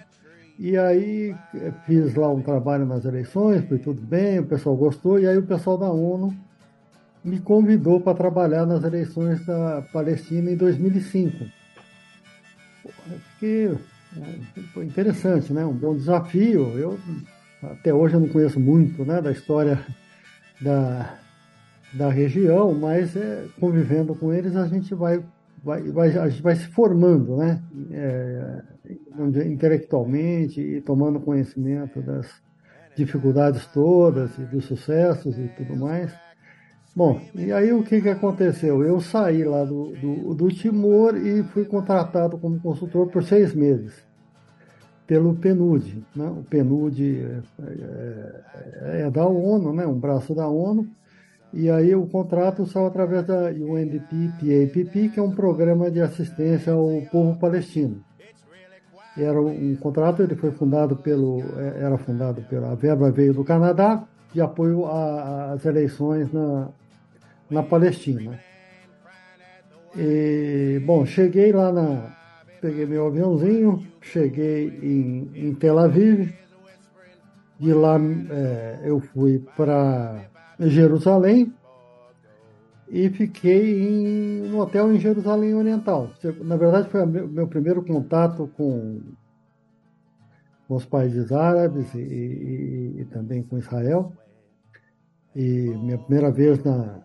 e aí eh, fiz lá um trabalho nas eleições, foi tudo bem, o pessoal gostou, e aí o pessoal da ONU me convidou para trabalhar nas eleições da Palestina em 2005. Fiquei, eh, foi interessante, né? Um bom desafio. Eu até hoje eu não conheço muito, né, da história da, da região, mas é, convivendo com eles a gente vai vai, vai, a gente vai se formando, né? É, intelectualmente e tomando conhecimento das dificuldades todas e dos sucessos e tudo mais. Bom, e aí o que, que aconteceu? Eu saí lá do, do, do Timor e fui contratado como consultor por seis meses pelo PNUD. Né? O PNUD é, é, é da ONU, né? um braço da ONU, e aí o contrato saiu através da UNDP PAPP, que é um programa de assistência ao povo palestino. Era um contrato, ele foi fundado pelo, é, era fundado pela, a verba veio do Canadá, de apoio às eleições na, na Palestina. E, bom, cheguei lá na, peguei meu aviãozinho, cheguei em, em Tel Aviv, de lá é, eu fui para Jerusalém e fiquei em, no hotel em Jerusalém Oriental. Na verdade, foi o meu primeiro contato com, com os países árabes e, e, e, também com Israel. E minha primeira vez na,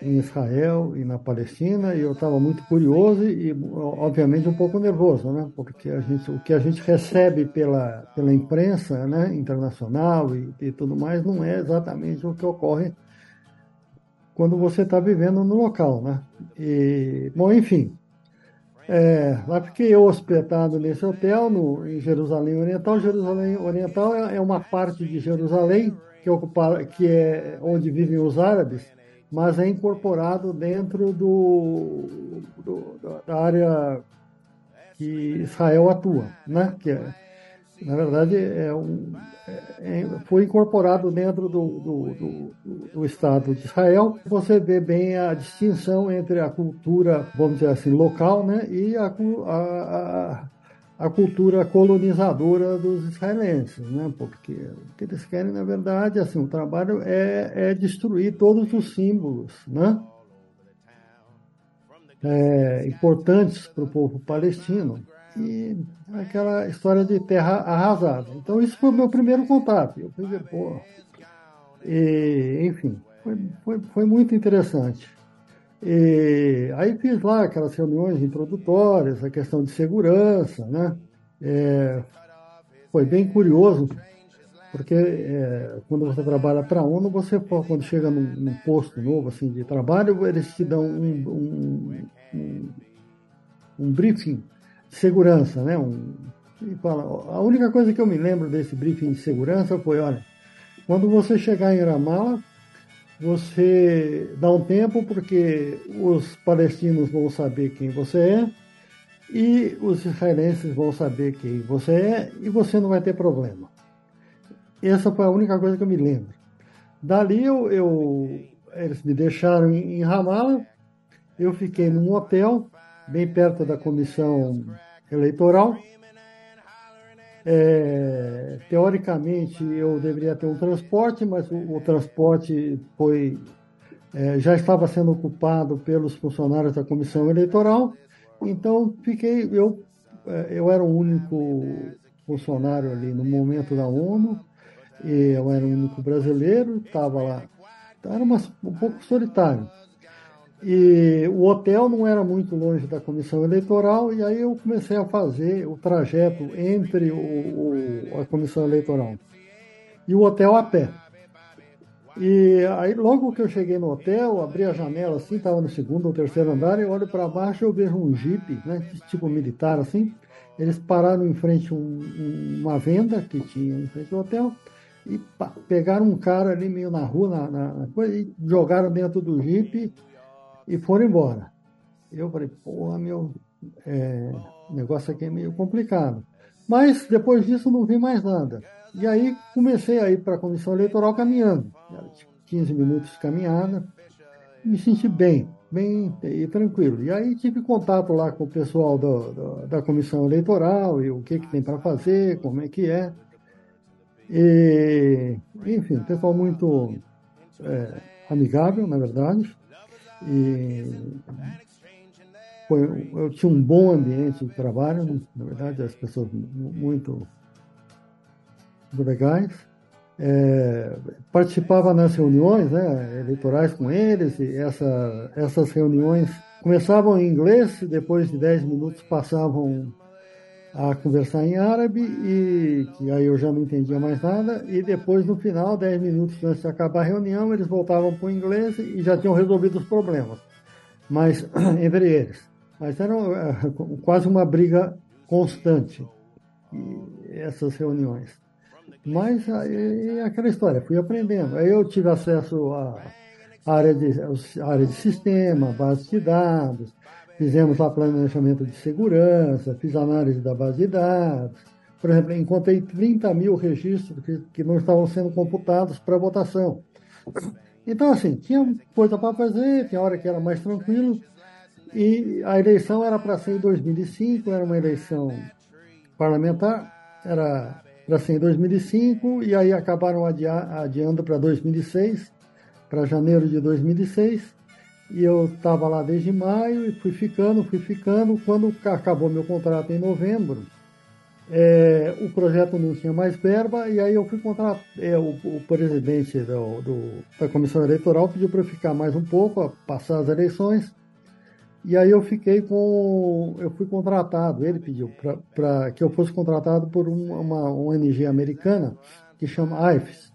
em Israel e na Palestina, e eu estava muito curioso e, obviamente, um pouco nervoso, né? Porque a gente, o que a gente recebe pela, pela imprensa né, internacional e, e tudo mais não é exatamente o que ocorre quando você está vivendo no local, né? E, bom, enfim, é, lá fiquei hospedado nesse hotel no, em Jerusalém Oriental. Jerusalém Oriental é, é uma parte de Jerusalém que, ocupa, que é onde vivem os árabes mas é incorporado dentro do, do, da área que Israel atua, né? Que é, na verdade é um, é, é foi incorporado dentro do, do, do, Estado de Israel. Você vê bem a distinção entre a cultura, vamos dizer assim, local, né? E a, a a cultura colonizadora dos israelenses, né? porque o que eles querem, na verdade, assim, o trabalho é, é destruir todos os símbolos né? É, importantes para o povo palestino e aquela história de terra arrasada. Então, isso foi o meu primeiro contato. Eu pensei, pô, e, enfim, foi, foi, foi muito interessante. E aí fiz lá aquelas reuniões introdutórias, a questão de segurança, né? É, foi bem curioso, porque é, quando você trabalha para a ONU, você quando chega num, num, posto novo assim de trabalho, eles te dão um, um, um, um briefing de segurança, né? Um, fala, a única coisa que eu me lembro desse briefing de segurança foi, olha, quando você chegar em Ramallah, você dá um tempo porque os palestinos vão saber quem você é e os israelenses vão saber quem você é e você não vai ter problema. Essa foi a única coisa que eu me lembro. Dali eu, eu eles me deixaram em, em Ramallah, eu fiquei num hotel bem perto da comissão eleitoral. É, teoricamente, eu deveria ter um transporte, mas o, o transporte foi é, já estava sendo ocupado pelos funcionários da comissão eleitoral. Então, fiquei eu é, eu era o único funcionário ali no momento da ONU. eu era o único brasileiro, estava lá. Era uma, um pouco solitário. E o hotel não era muito longe da comissão eleitoral, e aí eu comecei a fazer o trajeto entre o, o, a comissão eleitoral e o hotel a pé. E aí, logo que eu cheguei no hotel, abri a janela assim, estava no segundo ou terceiro andar, e olho para baixo eu vejo um jipe, né, tipo militar assim. Eles pararam em frente a um, uma venda que tinha em frente ao hotel e pá, pegaram um cara ali meio na rua, na, na, coisa, e jogaram dentro do jipe e foram embora. Eu falei, porra, meu, é, negócio aqui é meio complicado. Mas depois disso não vi mais nada. E aí comecei a ir para a comissão eleitoral caminhando. 15 minutos de caminhada. Me senti bem, bem e tranquilo. E aí tive contato lá com o pessoal do, do, da comissão eleitoral e o que, que tem para fazer, como é que é. E, enfim, pessoal muito é, amigável, na verdade. E foi, eu tinha um bom ambiente de trabalho, na verdade, as pessoas muito, legais. É, participava nas reuniões né, eleitorais com eles, e essa, essas reuniões começavam em inglês, depois de 10 minutos passavam a conversar em árabe, e que aí eu já não entendia mais nada, e depois no final, 10 minutos antes de acabar a reunião, eles voltavam para o inglês e já tinham resolvido os problemas, mas entre eles. Mas era é, quase uma briga constante, essas reuniões. Mas é aquela história, fui aprendendo. Aí eu tive acesso à área de, área de sistema, base de dados, Fizemos lá planejamento de segurança, fiz análise da base de dados. Por exemplo, encontrei 30 mil registros que, que não estavam sendo computados para votação. Então, assim, tinha coisa para fazer, tinha hora que era mais tranquilo. E a eleição era para ser em 2005, era uma eleição parlamentar, era para ser em 2005, e aí acabaram adiando para 2006, para janeiro de 2006. E eu estava lá desde maio e fui ficando, fui ficando. Quando acabou meu contrato em novembro, é, o projeto não tinha mais verba e aí eu fui contratar. É, o, o, presidente do, do, da comissão eleitoral pediu para eu ficar mais um pouco, passar as eleições. E aí eu fiquei com. Eu fui contratado, ele pediu para que eu fosse contratado por uma, uma ONG americana que chama IFES,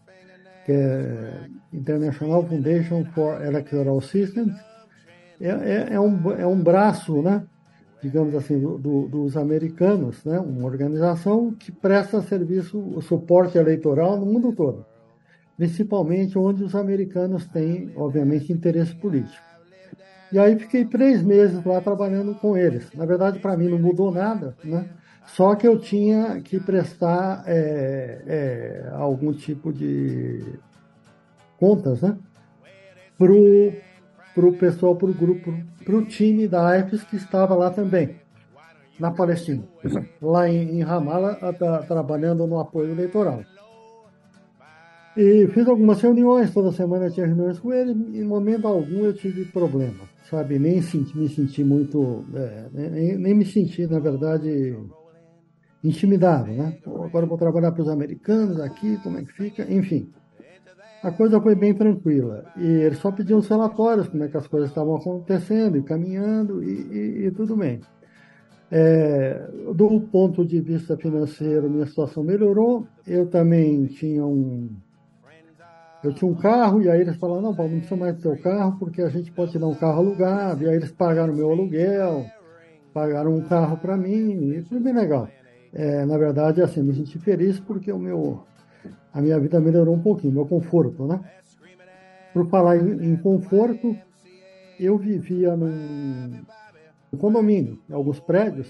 que é International Foundation for Electoral Systems, é, é, é, um, é um braço, né, digamos assim, do, dos americanos, né, uma organização que presta serviço, suporte eleitoral no mundo todo, principalmente onde os americanos têm, obviamente, interesse político. E aí fiquei três meses lá trabalhando com eles. Na verdade, para mim não mudou nada, né? Só que eu tinha que prestar é, é, algum tipo de contas, né? Pro, pro pessoal, pro grupo, pro time da AIFES que estava lá também, na Palestina, lá em, em Ramallah, trabalhando no apoio eleitoral. E fiz algumas reuniões, toda semana tinha reuniões com ele, em momento algum eu tive problema, sabe? Nem senti, me senti muito, é, nem, nem me senti, na verdade, intimidado, né? Agora vou trabalhar para os americanos aqui, como é que fica? Enfim, a coisa foi bem tranquila. E ele só pediu os relatórios, como é que as coisas estavam acontecendo e caminhando, e, e, e tudo bem. É, do ponto de vista financeiro, minha situação melhorou. Eu também tinha um. Eu tinha um carro, e aí eles falaram: não, Paulo, não precisa mais do seu carro, porque a gente pode te dar um carro alugado. E aí eles pagaram meu aluguel, pagaram um carro para mim, e foi bem legal. É, na verdade, assim, me senti feliz porque o meu, a minha vida melhorou um pouquinho, meu conforto, né? Por falar em, em conforto, eu vivia num, condomínio, em alguns prédios,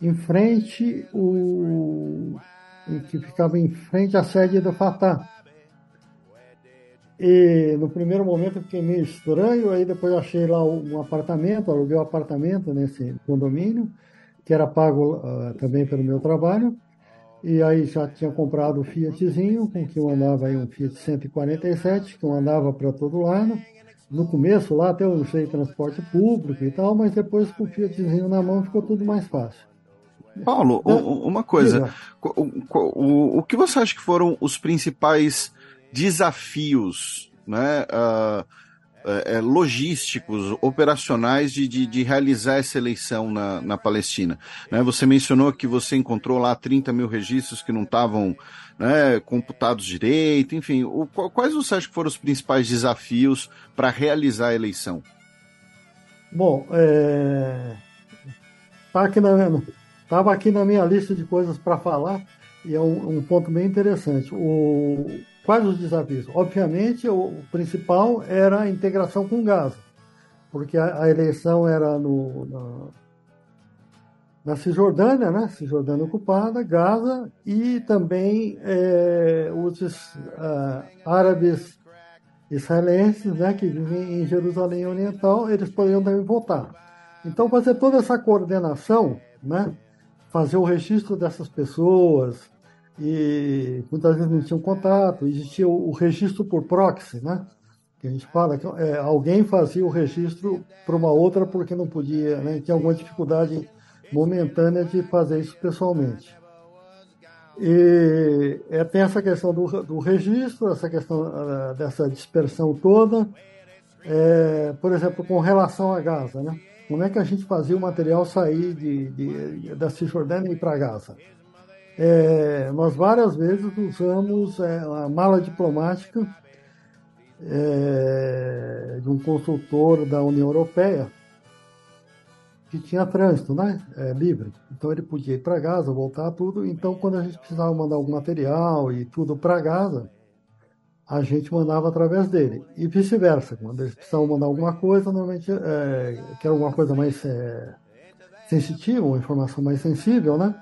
em frente o que ficava em frente à sede do Fatah. E no primeiro momento eu fiquei meio estranho, aí depois achei lá um apartamento, aluguei um apartamento nesse condomínio, que era pago uh, também pelo meu trabalho. E aí já tinha comprado o Fiatzinho, com que eu andava aí um Fiat 147, que eu andava para todo lado. No começo lá até eu usei transporte público e tal, mas depois com o Fiatzinho na mão ficou tudo mais fácil. Paulo, uma coisa. O, o, o, que você acha que foram os principais desafios né, uh, é, logísticos, operacionais de, de, de, realizar essa eleição na, na Palestina. Né? Você mencionou que você encontrou lá 30 mil registros que não estavam né, computados direito, enfim. O, quais você acha que foram os principais desafios para realizar a eleição? Bom, é... tá aqui na, estava aqui na minha lista de coisas para falar e é um, um ponto bem interessante. O, Quais os desafios? Obviamente, o principal era a integração com Gaza, porque a, a eleição era no, na, na, Cisjordânia, né? Cisjordânia ocupada, Gaza, e também é, os uh, árabes israelenses, né, que vivem em Jerusalém Oriental, eles poderiam também votar. Então, fazer toda essa coordenação, né, fazer o registro dessas pessoas, e muitas vezes não tinham contato, existia o, o registro por proxy, né? Que a gente fala que é, alguém fazia o registro para uma outra porque não podia, né? Tinha alguma dificuldade momentânea de fazer isso pessoalmente. E é, tem essa questão do, do registro, essa questão uh, dessa dispersão toda. É, por exemplo, com relação a Gaza, né? Como é que a gente fazia o material sair de, de da Cisjordânia e ir para Gaza? É, nós várias vezes usamos é, a mala diplomática é, de um consultor da União Europeia que tinha trânsito né, é, livre. Então ele podia ir para Gaza, voltar tudo. Então, quando a gente precisava mandar algum material e tudo para Gaza, a gente mandava através dele. E vice-versa. Quando eles precisavam mandar alguma coisa, normalmente, é, que era alguma coisa mais é, sensitiva, uma informação mais sensível, né?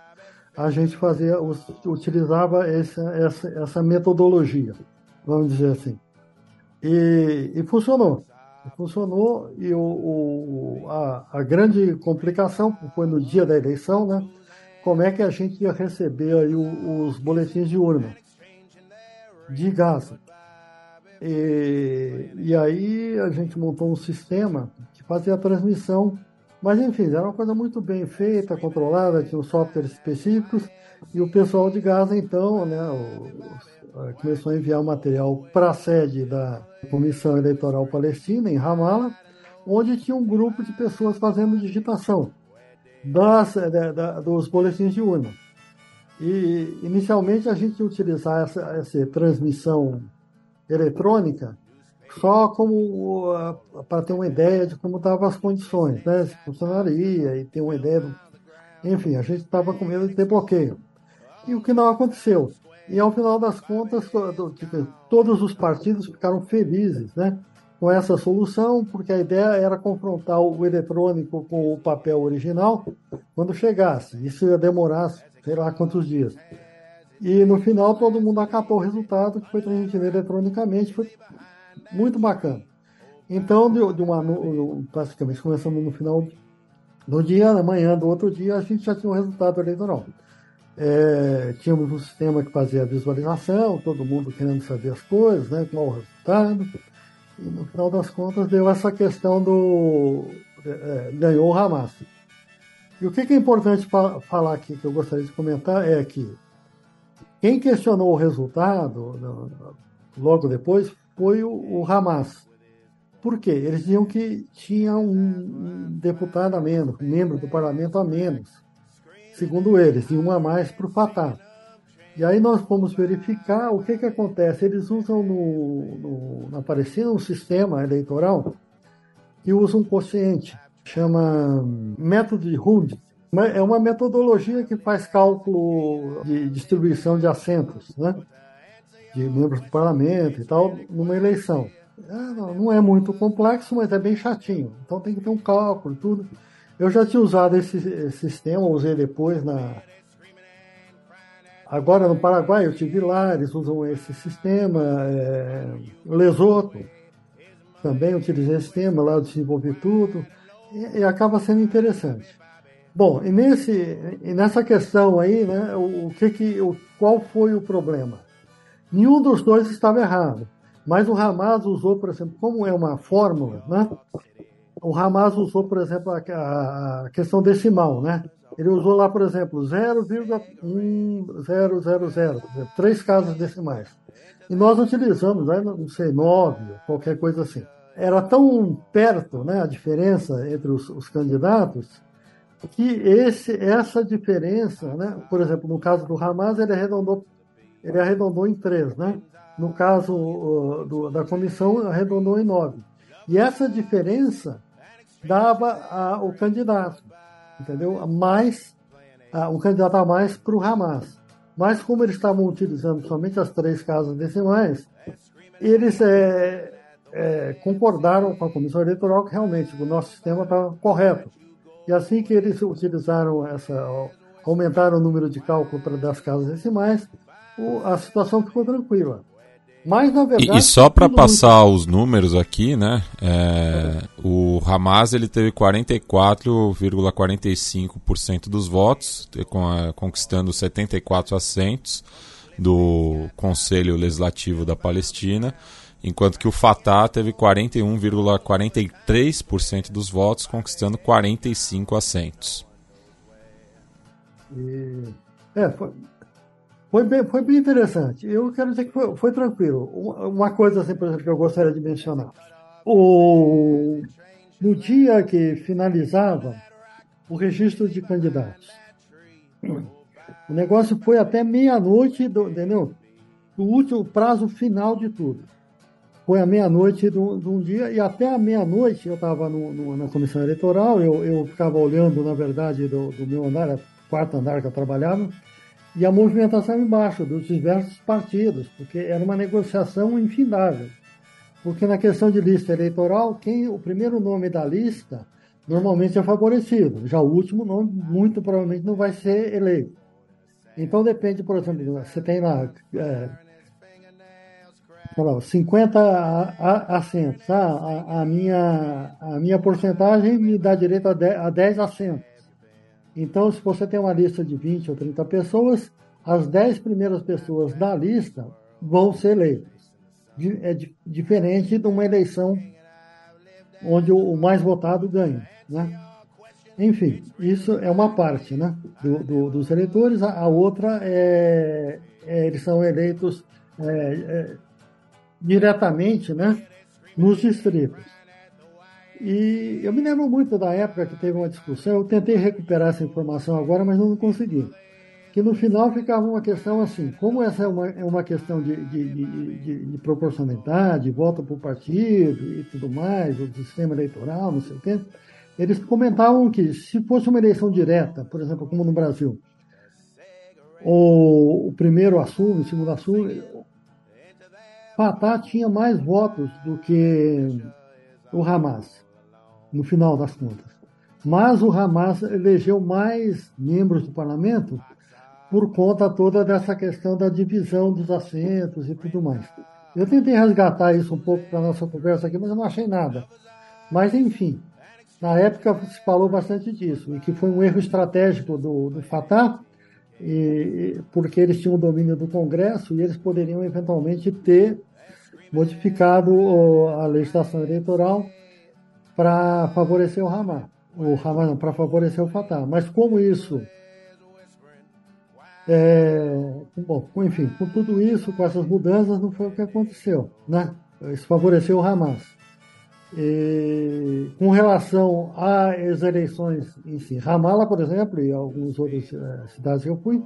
A gente fazia, utilizava essa, essa, essa metodologia, vamos dizer assim. E, e funcionou. Funcionou e o, o, a, a, grande complicação foi no dia da eleição, né? Como é que a gente ia receber aí o, os boletins de urna de Gaza. E, e aí a gente montou um sistema que fazia a transmissão mas enfim, era uma coisa muito bem feita, controlada, tinha softwares específicos, e o pessoal de Gaza, então, né, começou a enviar material para a sede da Comissão Eleitoral Palestina, em Ramallah, onde tinha um grupo de pessoas fazendo digitação das, da, da, dos boletins de urna. E inicialmente a gente ia utilizar essa, essa transmissão eletrônica só como para ter uma ideia de como estavam as condições, né? Se funcionaria e ter uma ideia do... Enfim, a gente estava com medo de ter bloqueio. E o que não aconteceu. E ao final das contas, tipo, todos os partidos ficaram felizes, né? Com essa solução, porque a ideia era confrontar o eletrônico com o papel original quando chegasse. Isso ia demorar, sei lá quantos dias. E no final todo mundo acatou o resultado, que foi transmitido eletronicamente. Foi muito bacana. Então, de, de uma, praticamente começando no final do dia, na manhã do outro dia, a gente já tinha um resultado eleitoral. É, tínhamos um sistema que fazia a visualização, todo mundo querendo saber as coisas, né, qual o resultado. E no final das contas deu essa questão do. É, ganhou o Hamas. E o que, é importante falar aqui, que eu gostaria de comentar, é que quem questionou o resultado logo depois foi o, o Hamas. Por quê? Eles diziam que tinha um, deputado a menos, um membro do parlamento a menos, segundo eles, e um a mais para o Fatah. E aí nós fomos verificar o que, que acontece. Eles usam no, no, na Palestina um sistema eleitoral que usa um quociente, chama método de Hund. É uma metodologia que faz cálculo de distribuição de assentos, né? De membros do parlamento e tal, numa eleição. É, não é muito complexo, mas é bem chatinho. Então tem que ter um cálculo e tudo. Eu já tinha usado esse, esse sistema, usei depois na. Agora no Paraguai, eu tive lá, eles usam esse sistema. É... Lesoto também utilizei esse sistema, lá eu desenvolvi tudo. E, e acaba sendo interessante. Bom, e, nesse, e nessa questão aí, né, o, o que que, o, qual foi o problema? Nenhum dos dois estava errado, mas o Hamas usou, por exemplo, como é uma fórmula, né? O Hamas usou, por exemplo, a, a questão decimal, né? Ele usou lá, por exemplo, 0,1000, três casas decimais. E nós utilizamos, né, não sei, 9, qualquer coisa assim. Era tão perto né, a diferença entre os, os candidatos que esse, essa diferença, né, por exemplo, no caso do Hamas, ele arredondou, ele arredondou em 3, né? No caso uh, do, da comissão, arredondou em 9. E essa diferença dava a, o candidato, entendeu? Mais, a, o candidato a mais para o Hamas. Mas como eles estavam utilizando somente as três casas decimais, eles é, é, concordaram com a comissão eleitoral que realmente o nosso sistema estava tá correto. E assim que eles utilizaram essa, aumentaram o número de cálculo para das casas decimais, a situação ficou tranquila. Mas, na verdade. E, e só para passar muito... os números aqui, né? É, o Hamas ele teve 44,45% dos votos, conquistando 74 assentos do Conselho Legislativo da Palestina, enquanto que o Fatah teve 41,43% dos votos, conquistando 45 assentos. E, é, foi, foi bem, foi bem interessante. Eu quero dizer que foi, foi tranquilo. Uma coisa, assim, por exemplo, que eu gostaria de mencionar. O, no dia que finalizava o registro de candidatos, o negócio foi até meia-noite, entendeu? O último prazo final de tudo. Foi a meia-noite de um dia, e até a meia-noite eu estava na comissão eleitoral, eu, eu ficava olhando, na verdade, do, do meu andar, quarto andar que eu trabalhava, e a movimentação embaixo dos diversos partidos, porque era uma negociação infindável. Porque na questão de lista eleitoral, quem o primeiro nome da lista normalmente é favorecido, já o último nome muito provavelmente não vai ser eleito. Então depende, por exemplo, você tem lá, é, lá 50 assentos, ah, a, a, minha, a minha porcentagem me dá direito a 10, a 10 assentos. Então, se você tem uma lista de 20 ou 30 pessoas, as 10 primeiras pessoas da lista vão ser eleitas. É diferente de uma eleição onde o mais votado ganha. Né? Enfim, isso é uma parte né, do, do, dos eleitores, a, outra é, é, eles são eleitos é, é diretamente né, nos distritos. E eu me lembro muito da época que teve uma discussão, eu tentei recuperar essa informação agora, mas não consegui. Que no final ficava uma questão assim, como essa é uma, é uma questão de, de, de, de proporcionalidade, voto por partido e tudo mais, o sistema eleitoral, não sei o quê, eles comentavam que se fosse uma eleição direta, por exemplo, como no Brasil, o, o primeiro assume, o segundo assume, Fatah tinha mais votos do que o Hamas no final das contas. Mas o Hamas elegeu mais membros do parlamento por conta toda dessa questão da divisão dos assentos e tudo mais. Eu tentei resgatar isso um pouco para nossa conversa aqui, mas eu não achei nada. Mas, enfim, na época se falou bastante disso, e que foi um erro estratégico do, do Fatah, e, porque eles tinham o domínio do Congresso e eles poderiam eventualmente ter modificado a legislação eleitoral para favorecer o Hamas. O Hamas não, para favorecer o Fatah. Mas como isso. É, bom, enfim, com tudo isso, com essas mudanças, não foi o que aconteceu. Né? Isso favoreceu o Hamas. E, com relação às eleições em si, Ramallah, por exemplo, e algumas outras é, cidades que eu fui,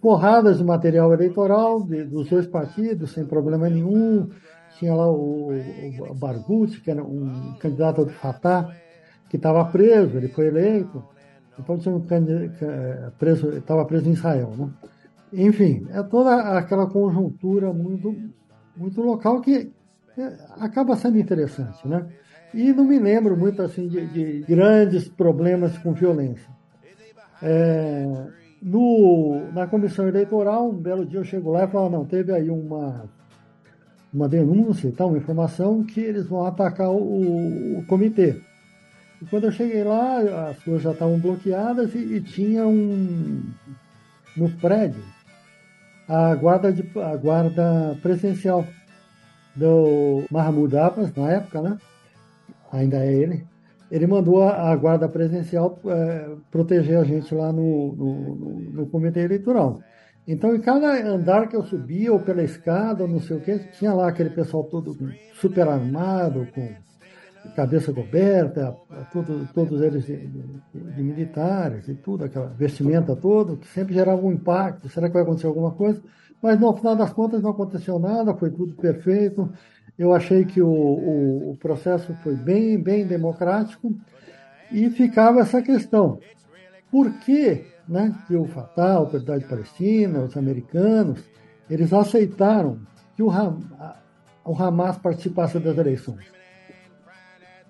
porradas de material eleitoral de, dos dois partidos, sem problema nenhum, tinha lá o, o Barghouti, que era um candidato do Fatah, que estava preso, ele foi eleito, então tinha um é, preso, estava preso em Israel, né? Enfim, é toda aquela conjuntura muito, muito local que é, acaba sendo interessante, né? E não me lembro muito assim de, de grandes problemas com violência. É, no, na comissão eleitoral, um belo dia eu chego lá e falo, não, teve aí uma uma denúncia, tá, uma informação que eles vão atacar o, o comitê. E quando eu cheguei lá, as ruas já estavam bloqueadas e, e tinha um no prédio a guarda de a guarda presencial do Mahmoud Abbas na época, né? Ainda é ele. Ele mandou a, a guarda presencial é, proteger a gente lá no, no, no, no comitê eleitoral. Então, em cada andar que eu subia, ou pela escada, ou não sei o que, tinha lá aquele pessoal todo super armado, com cabeça coberta, tudo, todos eles de, de, de, militares e tudo, aquela vestimenta toda, que sempre gerava um impacto. Será que vai acontecer alguma coisa? Mas no final das contas não aconteceu nada, foi tudo perfeito. Eu achei que o, o, o processo foi bem, bem democrático e ficava essa questão. Por que, né, que o Fatah, a Autoridade Palestina, os americanos, eles aceitaram que o, Ham, o Hamas participasse das eleições?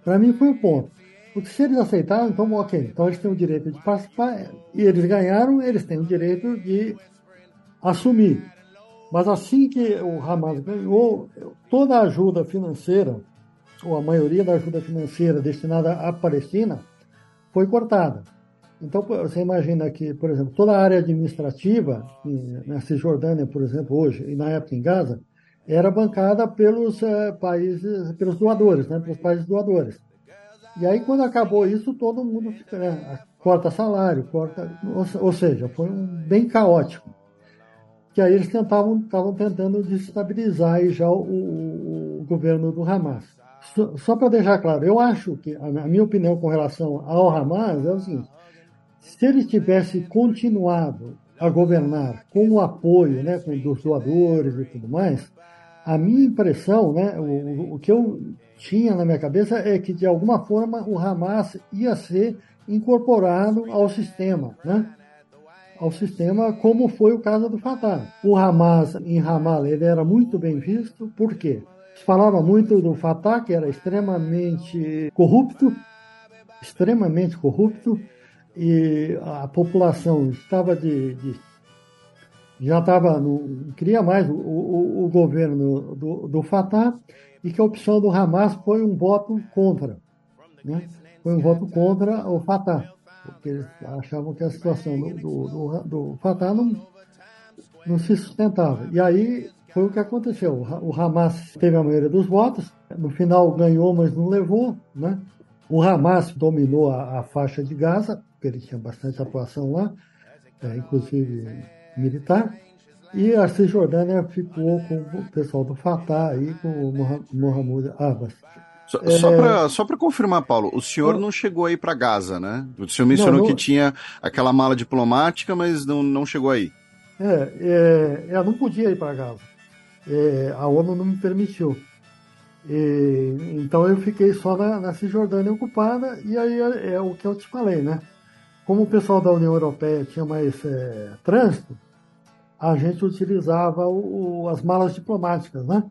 Para mim foi o ponto. Porque se eles aceitaram, então ok, então eles têm o direito de participar, e eles ganharam, eles têm o direito de assumir. Mas assim que o Hamas ganhou, toda a ajuda financeira, ou a maioria da ajuda financeira destinada à Palestina, foi cortada. Então, você imagina que, por exemplo, toda a área administrativa, na Cisjordânia, por exemplo, hoje, e na época em Gaza, era bancada pelos eh, países, pelos doadores, né, pelos países doadores. E aí, quando acabou isso, todo mundo né, corta salário, corta, ou, seja, foi um, bem caótico que aí eles tentavam, estavam tentando desestabilizar já o, o, o governo do Hamas. Só, só para deixar claro, eu acho que, a minha opinião com relação ao Hamas é o seguinte, se ele tivesse continuado a governar com o apoio né, dos doadores e tudo mais, a minha impressão, né, o, o que eu tinha na minha cabeça é que, de alguma forma, o Hamas ia ser incorporado ao sistema, né? ao sistema, como foi o caso do Fatah. O Hamas em Ramallah ele era muito bem visto, por quê? Falava muito do Fatah, que era extremamente corrupto, extremamente corrupto, e a população estava de, de já estava não queria mais o, o, o governo do, do, Fatah e que a opção do Hamas foi um voto contra, né? Foi um voto contra o Fatah porque eles achavam que a situação do, do, do, Fatah não, não se sustentava. E aí foi o que aconteceu. O Hamas teve a maioria dos votos, no final ganhou, mas não levou. Né? O Hamas dominou a, a faixa de Gaza, porque ele tinha bastante atuação lá, é, inclusive militar. E a Cisjordânia ficou com o pessoal do Fatah e com o Mohamed Abbas. Só, é... só para confirmar, Paulo, o senhor não chegou aí para Gaza, né? O senhor mencionou não, não... que tinha aquela mala diplomática, mas não, não chegou aí. É, é, eu não podia ir para Gaza. É, a ONU não me permitiu. E, então eu fiquei só na, na Cisjordânia ocupada, e aí é, é, o que eu te falei, né? Como o pessoal da União Europeia tinha mais é, trânsito, a gente utilizava o, as malas diplomáticas, né?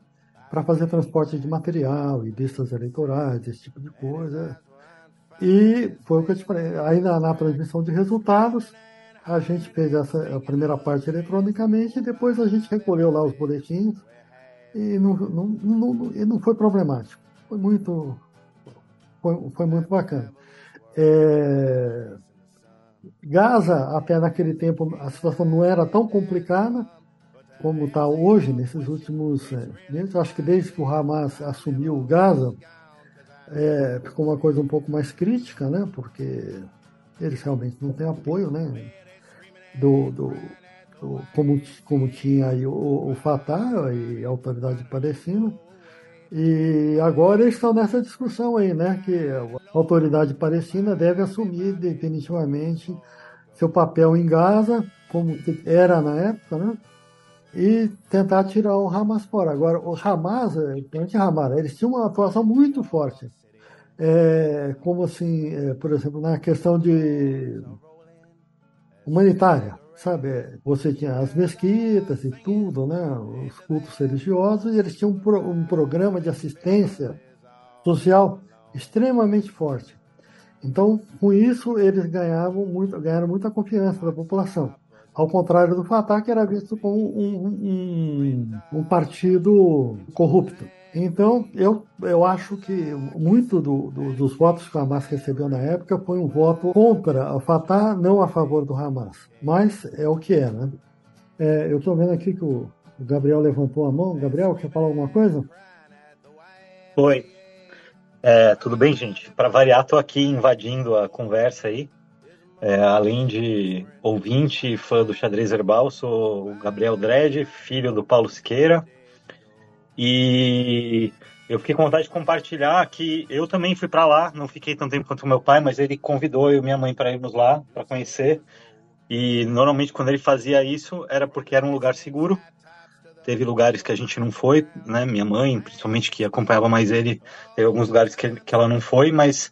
para fazer transporte de material e listas eleitorais, esse tipo de coisa. E foi o que eu te falei. Aí na, na transmissão de resultados, a gente fez essa a primeira parte eletronicamente e depois a gente recolheu lá os boletins e não, não, não, e não foi problemático. Foi muito, foi, foi muito bacana. É, Gaza, até naquele tempo, a situação não era tão complicada, como está hoje, nesses últimos é, meses, acho que desde que o Hamas assumiu Gaza, é, ficou uma coisa um pouco mais crítica, né? Porque eles realmente não têm apoio, né? Do, do, do como, como tinha aí o, o Fatah e a autoridade palestina. E agora eles estão nessa discussão aí, né? Que a autoridade palestina deve assumir definitivamente seu papel em Gaza, como era na época, né? e tentar tirar o Hamas fora. Agora, o Hamas, anti-Hamas, eles tinham uma atuação muito forte. É, como assim, é, por exemplo, na questão de humanitária, sabe? Você tinha as mesquitas e tudo, né? Os cultos religiosos, e eles tinham um, pro, um programa de assistência social extremamente forte. Então, com isso, eles ganhavam muito, ganharam muita confiança da população. Ao contrário do Fatah, que era visto como um, um, um partido corrupto. Então, eu, eu acho que muito do, do, dos votos que o Hamas recebeu na época foi um voto contra o Fatah, não a favor do Hamas. Mas é o que é, né? É, eu estou vendo aqui que o, Gabriel levantou a mão. Gabriel, quer falar alguma coisa? Oi. É, tudo bem, gente? Para variar, estou aqui invadindo a conversa aí. É, além de ouvinte e fã do Xadrez Herbal, sou o Gabriel Dredd, filho do Paulo Siqueira. E eu fiquei com vontade de compartilhar que eu também fui para lá, não fiquei tanto tempo quanto meu pai, mas ele convidou eu e minha mãe para irmos lá, para conhecer. E normalmente quando ele fazia isso era porque era um lugar seguro. Teve lugares que a gente não foi, né? Minha mãe, principalmente que acompanhava mais ele, teve alguns lugares que, que ela não foi, mas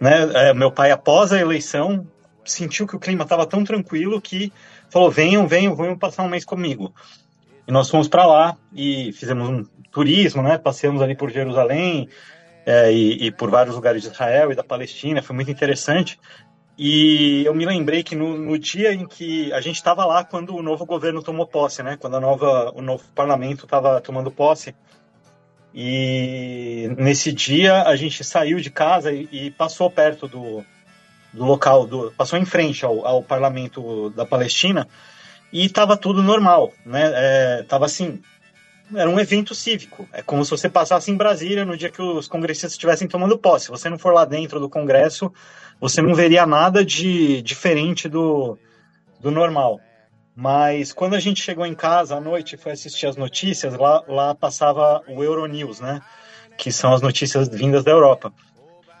né, é, meu pai após a eleição sentiu que o clima estava tão tranquilo que falou: venham, venham, venham passar um mês comigo. E nós fomos para lá e fizemos um turismo, né? Passeamos ali por Jerusalém é, e, e, por vários lugares de Israel e da Palestina, foi muito interessante. E eu me lembrei que no, no dia em que a gente estava lá quando o novo governo tomou posse, né? Quando a nova, o novo parlamento estava tomando posse. E nesse dia a gente saiu de casa e, e passou perto do, do local, do, passou em frente ao, ao parlamento da Palestina e estava tudo normal, né? É, tava assim, era um evento cívico. É como se você passasse em Brasília no dia que os congressistas estivessem tomando posse. Se você não for lá dentro do Congresso, você não veria nada de diferente do, do normal. Mas quando a gente chegou em casa à noite e foi assistir as notícias, lá, lá passava o Euronews, né? Que são as notícias vindas da Europa.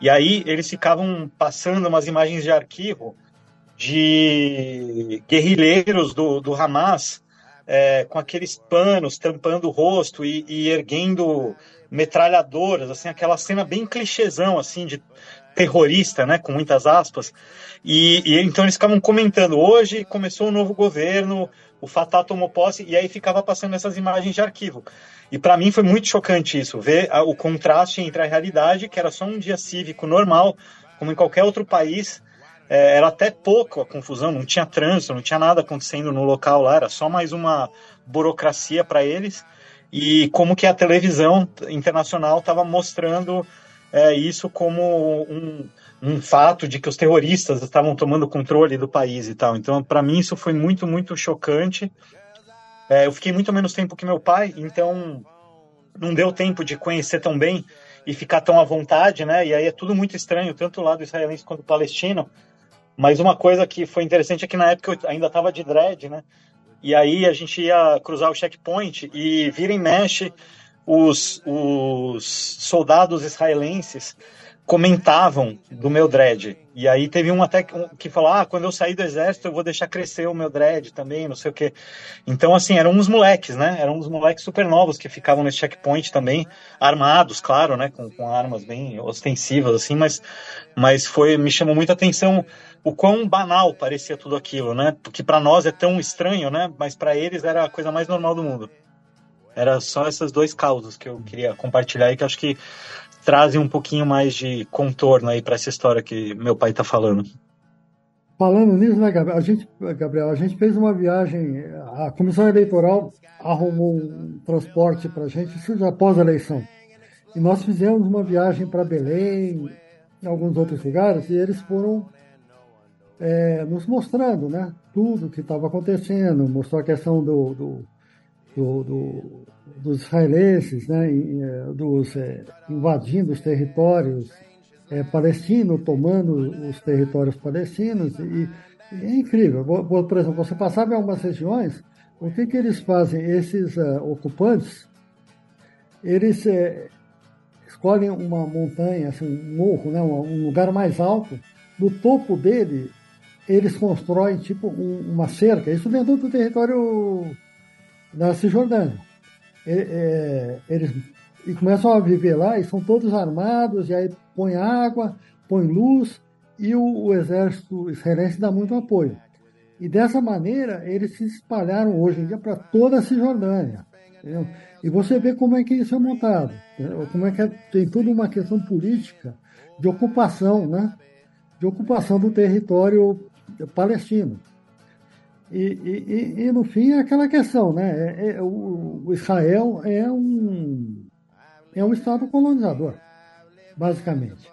E aí eles ficavam passando umas imagens de arquivo de guerrilheiros do, do Hamas é, com aqueles panos tampando o rosto e, e, erguendo metralhadoras, assim, aquela cena bem clichêzão, assim, de terrorista, né, com muitas aspas. E, e então eles ficavam comentando, hoje começou um novo governo, o Fatah tomou posse, e aí ficava passando essas imagens de arquivo. E para mim foi muito chocante isso, ver a, o contraste entre a realidade, que era só um dia cívico normal, como em qualquer outro país, é, era até pouco a confusão, não tinha trânsito, não tinha nada acontecendo no local lá, era só mais uma burocracia para eles. E como que a televisão internacional estava mostrando é, isso como um, um fato de que os terroristas estavam tomando controle do país e tal. Então, para mim, isso foi muito, muito chocante. É, eu fiquei muito menos tempo que meu pai, então não deu tempo de conhecer tão bem e ficar tão à vontade, né? E aí é tudo muito estranho, tanto o lado israelense quanto o palestino. Mas uma coisa que foi interessante é que na época eu ainda estava de dread, né? E aí a gente ia cruzar o checkpoint e vira e mexe os, os soldados israelenses comentavam do meu dread. E aí teve um até que falou: ah, quando eu sair do exército eu vou deixar crescer o meu dread também, não sei o quê. Então, assim, eram uns moleques, né? Eram uns moleques super novos que ficavam nesse checkpoint também, armados, claro, né? Com, com armas bem ostensivas, assim, mas, mas foi, me chamou muita atenção o quão banal parecia tudo aquilo, né? Porque para nós é tão estranho, né? Mas para eles era a coisa mais normal do mundo. Era só essas dois causos que eu queria compartilhar e que acho que trazem um pouquinho mais de contorno aí para essa história que meu pai está falando. Falando nisso, né, Gabriel? A gente, Gabriel, a gente fez uma viagem, a comissão eleitoral arrumou um transporte para a gente, isso após a eleição. E nós fizemos uma viagem para Belém, em alguns outros lugares, e eles foram é, nos mostrando né, tudo o que estava acontecendo, mostrou a questão do, do, do, do dos israelenses, né, eh, dos, é, invadindo os territórios é, palestinos, tomando os territórios palestinos, e, e é incrível. Por exemplo, você passava em algumas regiões, o que, que eles fazem? Esses uh, ocupantes, eles é, escolhem uma montanha, assim, um morro, né, um lugar mais alto, no topo dele eles constroem tipo um, uma cerca, isso dentro do território da Cisjordânia é, eles e começam a viver lá e são todos armados, e aí põe água, põe luz, e o, o exército israelense dá muito apoio. E dessa maneira, eles se espalharam hoje em dia para toda a Cisjordânia. Entendeu? E você vê como é que isso é montado, entendeu? como é que é, tem toda uma questão política de ocupação, né? de ocupação do território palestino. E, e, e, no fim é aquela questão, né? É, é, o, o, Israel é um, é um Estado colonizador, basicamente.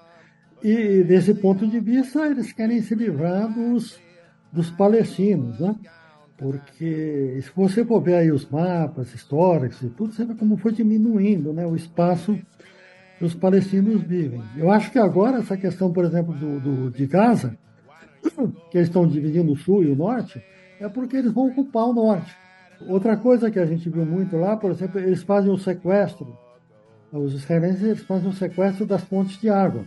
E desse ponto de vista, eles querem se livrar dos, dos palestinos, né? Porque se você for ver aí os mapas históricos e tudo, você vê como foi diminuindo né, o espaço que os palestinos vivem. Eu acho que agora essa questão, por exemplo, do, do de Gaza, que eles estão dividindo o sul e o norte, é porque eles vão ocupar o norte. Outra coisa que a gente viu muito lá, por exemplo, eles fazem o sequestro, os israelenses fazem o sequestro das fontes de água.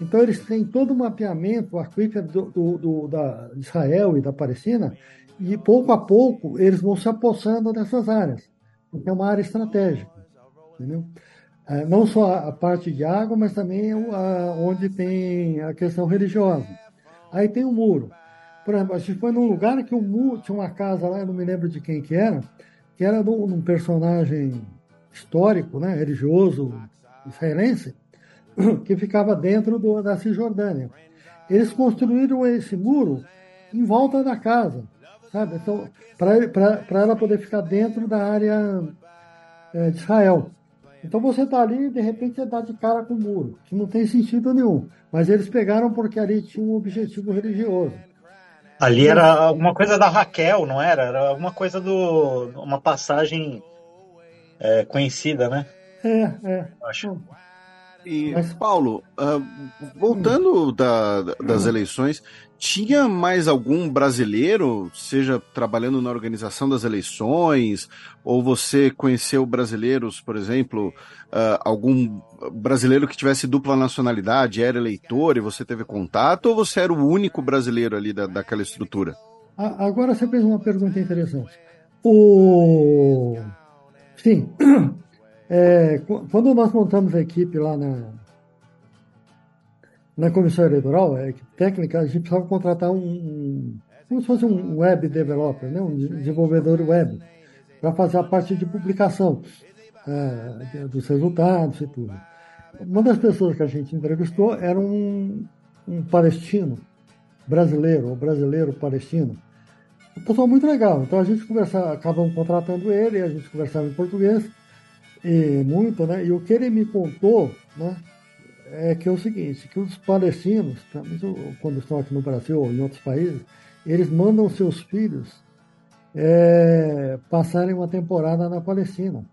Então eles têm todo o mapeamento aquífero do, do, do, da Israel e da Palestina, e pouco a pouco eles vão se apossando dessas áreas, porque é uma área estratégica. Entendeu? É, não só a parte de água, mas também a, onde tem a questão religiosa. Aí tem o muro. Por exemplo, a gente foi num lugar que o muro, tinha uma casa lá, eu não me lembro de quem que era, que era de um personagem histórico, né, religioso israelense, que ficava dentro do, da Cisjordânia. Eles construíram esse muro em volta da casa, sabe? Então, para ela poder ficar dentro da área é, de Israel. Então você está ali e de repente você dá de cara com o muro, que não tem sentido nenhum. Mas eles pegaram porque ali tinha um objetivo religioso. Ali era alguma coisa da Raquel, não era? Era alguma coisa do. uma passagem é, conhecida, né? É, é. Acho. E, Mas... Paulo, uh, voltando da, das uhum. eleições, tinha mais algum brasileiro, seja trabalhando na organização das eleições, ou você conheceu brasileiros, por exemplo, uh, algum brasileiro que tivesse dupla nacionalidade, era eleitor e você teve contato, ou você era o único brasileiro ali da, daquela estrutura? Agora você fez uma pergunta interessante. O... Sim, É, quando nós montamos a equipe lá na, na comissão eleitoral, a equipe técnica, a gente precisava contratar um, um como se fosse um web developer, né? um desenvolvedor web, para fazer a parte de publicação é, dos resultados e tudo. Uma das pessoas que a gente entrevistou era um, um palestino, brasileiro, ou brasileiro palestino. Um pessoal muito legal. Então a gente conversava, acabamos contratando ele, a gente conversava em português e muito, né? E o que ele me contou, né? É que é o seguinte, que os palestinos, quando estão aqui no Brasil ou em outros países, eles mandam seus filhos é, passarem uma temporada na Palestina,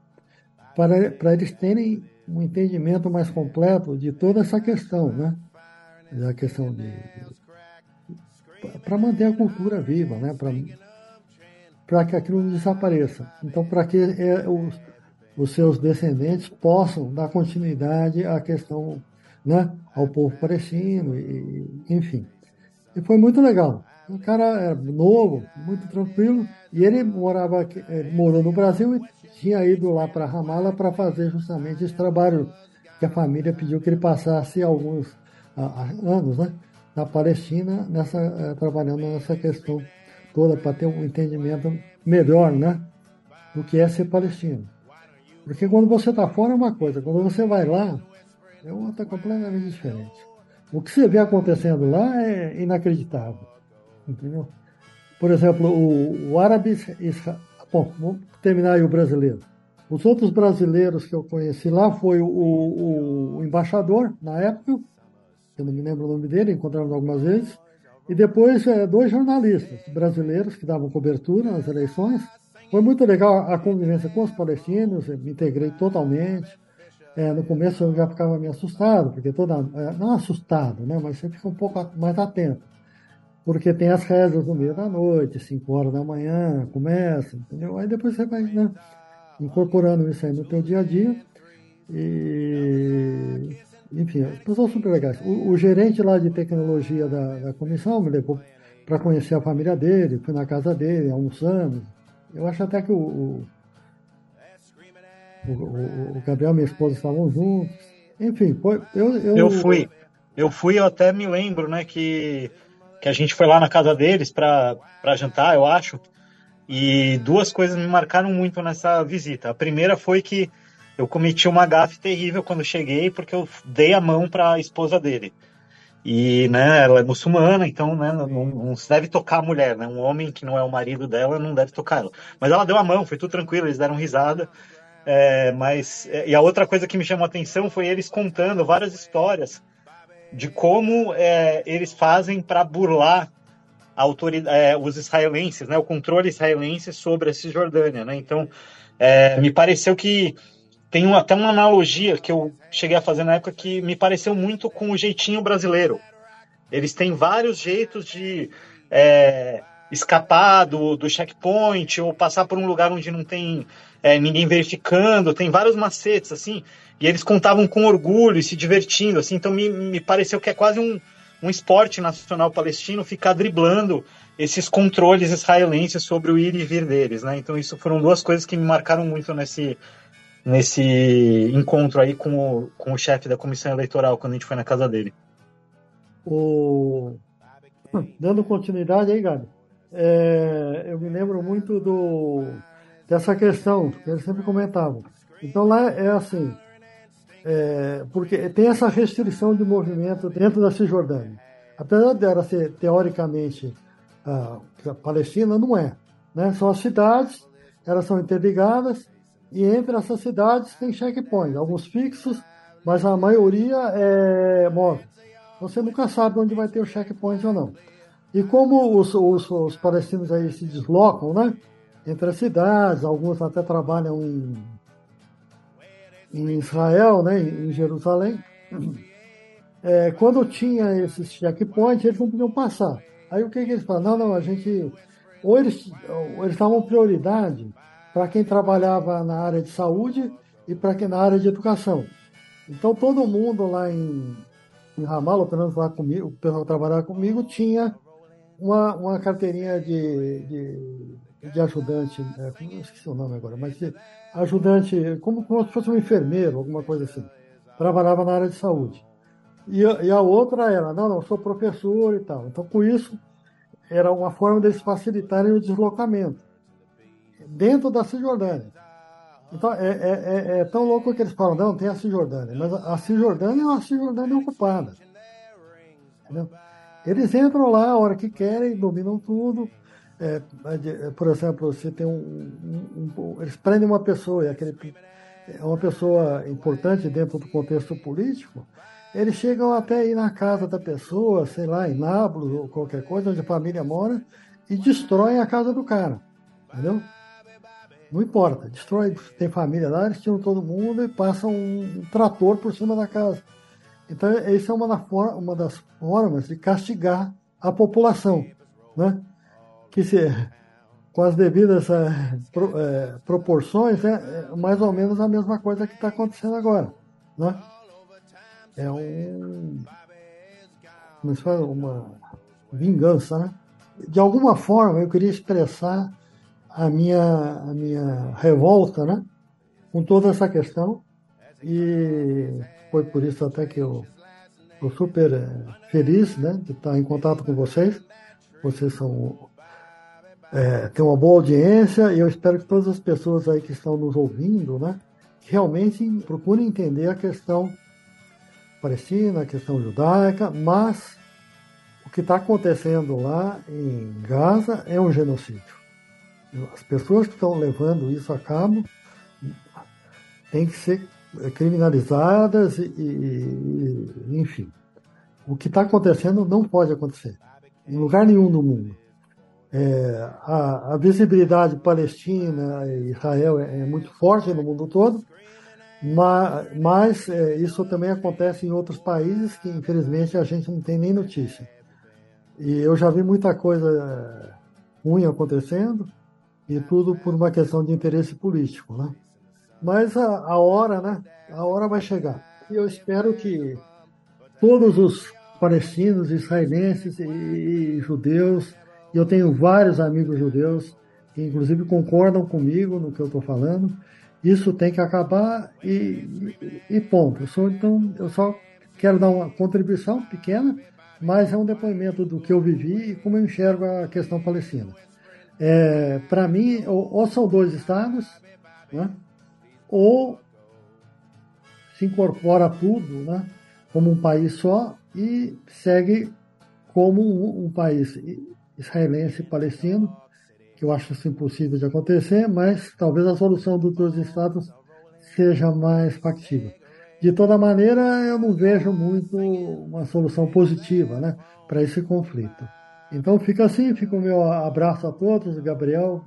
para, para eles terem um entendimento mais completo de toda essa questão, né? Da questão de. para manter a cultura viva, né? Para que aquilo não desapareça. Então, para que é, os os seus descendentes possam dar continuidade à questão, né, ao povo palestino, e, enfim. E foi muito legal. O cara era novo, muito tranquilo, e ele morava, morou no Brasil e tinha ido lá para Ramala para fazer justamente esse trabalho que a família pediu que ele passasse alguns anos, né, na Palestina, nessa, eh, trabalhando nessa questão toda para ter um entendimento melhor, né, do que é ser palestino. Porque quando você está fora é uma coisa, quando você vai lá, é outra completamente diferente. O que você vê acontecendo lá é inacreditável. Entendeu? Por exemplo, o, o árabe. Bom, vamos terminar aí o brasileiro. Os outros brasileiros que eu conheci lá foi o, o, o embaixador, na época, eu não me lembro o nome dele, encontramos algumas vezes, e depois é, dois jornalistas brasileiros que davam cobertura nas eleições, foi muito legal a convivência com os palestinos, me integrei totalmente. É, no começo eu já ficava meio assustado, porque toda. É, não assustado, né? Mas você fica um pouco mais atento. Porque tem as rezas no meio da noite, 5 horas da manhã, começa, entendeu? Aí depois você vai né, incorporando isso aí no teu dia a dia. E. Enfim, pessoas super legais. O, o, gerente lá de tecnologia da, da comissão me levou para conhecer a família dele, fui na casa dele, almoçamos eu acho até que o, o, o, o Gabriel e minha esposa estavam juntos. Enfim, foi, eu, eu. Eu fui. Eu fui, eu até me lembro, né, que, que a gente foi lá na casa deles para jantar, eu acho. E duas coisas me marcaram muito nessa visita. A primeira foi que eu cometi uma gafe terrível quando cheguei, porque eu dei a mão para a esposa dele. E, né, ela é muçulmana, então, né, não, não, se deve tocar a mulher, né? Um homem que não é o marido dela não deve tocar ela. Mas ela deu a mão, foi tudo tranquilo, eles deram risada. É, mas é, e a outra coisa que me chamou a atenção foi eles contando várias histórias de como é, eles fazem para burlar é, os israelenses, né, o controle israelense sobre a Cisjordânia. Né? Então, é, me pareceu que tem até uma analogia que eu cheguei a fazer na época que me pareceu muito com o jeitinho brasileiro. Eles têm vários jeitos de é, escapar do, do checkpoint ou passar por um lugar onde não tem é, ninguém verificando, tem vários macetes, assim, e eles contavam com orgulho e se divertindo, assim, então me, me pareceu que é quase um, um esporte nacional palestino ficar driblando esses controles israelenses sobre o ir e vir deles, né? Então isso foram duas coisas que me marcaram muito nesse nesse encontro aí com o, com o chefe da comissão eleitoral quando a gente foi na casa dele. O... Dando continuidade aí, Gabi, é, eu me lembro muito do, dessa questão que eles sempre comentavam. Então lá é assim, é, porque tem essa restrição de movimento dentro da Cisjordânia. Apesar dela ser teoricamente a, Palestina, não é. Né? São as cidades, elas são interligadas e entre essas cidades tem checkpoints, alguns fixos, mas a maioria é móvel. Você nunca sabe onde vai ter o checkpoint ou não. E como os, os, os palestinos aí se deslocam, né? Entre as cidades, alguns até trabalham em, em Israel, né? Em Jerusalém. É, quando tinha esses checkpoints, eles não podiam passar. Aí o que, que eles falam? Não, não, a gente. Ou eles, ou eles davam prioridade para quem trabalhava na área de saúde e para quem na área de educação. Então todo mundo lá em, em pelo menos lá comigo, o pessoal que trabalhava comigo, tinha uma, uma carteirinha de, de, de ajudante, é, não esqueci o nome agora, mas de ajudante, como, como se fosse um enfermeiro, alguma coisa assim. Trabalhava na área de saúde. E, e a outra era, não, não, sou professor e tal. Então, com isso, era uma forma deles facilitarem o deslocamento dentro da Cisjordânia. Então, é, é, é, é, tão louco que eles falam, não, tem a Cisjordânia, mas a Cisjordânia é uma Cisjordânia ocupada. Entendeu? Eles entram lá a hora que querem, dominam tudo. É, é por exemplo, se tem um, um, um, Eles prendem uma pessoa, e aquele, é uma pessoa importante dentro do contexto político, eles chegam até ir na casa da pessoa, sei lá, em Nablus ou qualquer coisa, onde a família mora, e destroem a casa do cara. Entendeu? Não importa, destrói, tem família lá, eles tiram todo mundo e passam um trator por cima da casa. Então, essa é uma, uma das formas de castigar a população, né? Que se, com as devidas é, pro, é, proporções, é, é, mais ou menos a mesma coisa que está acontecendo agora. Né? É um, como se fala, uma vingança. Né? De alguma forma, eu queria expressar a minha, a minha revolta né, com toda essa questão. E foi por isso até que eu estou super é, feliz né, de estar em contato com vocês. Vocês são é, têm uma boa audiência e eu espero que todas as pessoas aí que estão nos ouvindo né, realmente procurem entender a questão palestina, a questão judaica, mas o que está acontecendo lá em Gaza é um genocídio. As pessoas que estão levando isso a cabo têm que ser criminalizadas e, e enfim. O que está acontecendo não pode acontecer em lugar nenhum no mundo. É, a, a, visibilidade palestina e Israel é, é, muito forte no mundo todo, mas, mas é, isso também acontece em outros países que infelizmente a gente não tem nem notícia. E eu já vi muita coisa ruim acontecendo, e tudo por uma questão de interesse político, né? Mas a, a hora, né? A hora vai chegar. E eu espero que todos os palestinos, israelenses e, e judeus, e eu tenho vários amigos judeus que inclusive concordam comigo no que eu estou falando, isso tem que acabar e, e, ponto. Eu sou, então, eu só quero dar uma contribuição pequena, mas é um depoimento do que eu vivi e como eu enxergo a questão palestina. É, Para mim, ou, ou, são dois estados, né? ou se incorpora tudo né? como um país só e segue como um, um país israelense e palestino, que eu acho isso impossível de acontecer, mas talvez a solução dos dois estados seja mais factível. De toda maneira, eu não vejo muito uma solução positiva né, para esse conflito. Então fica assim, fica o meu abraço a todos, Gabriel,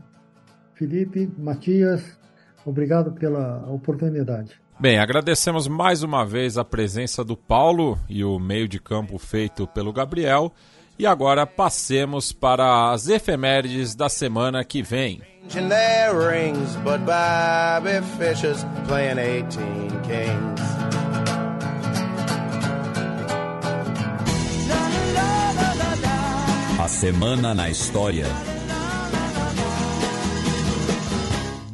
Felipe, Matias, obrigado pela oportunidade. Bem, agradecemos mais uma vez a presença do Paulo e o meio de campo feito pelo Gabriel. E agora passemos para as efemérides da semana que vem. A semana na história.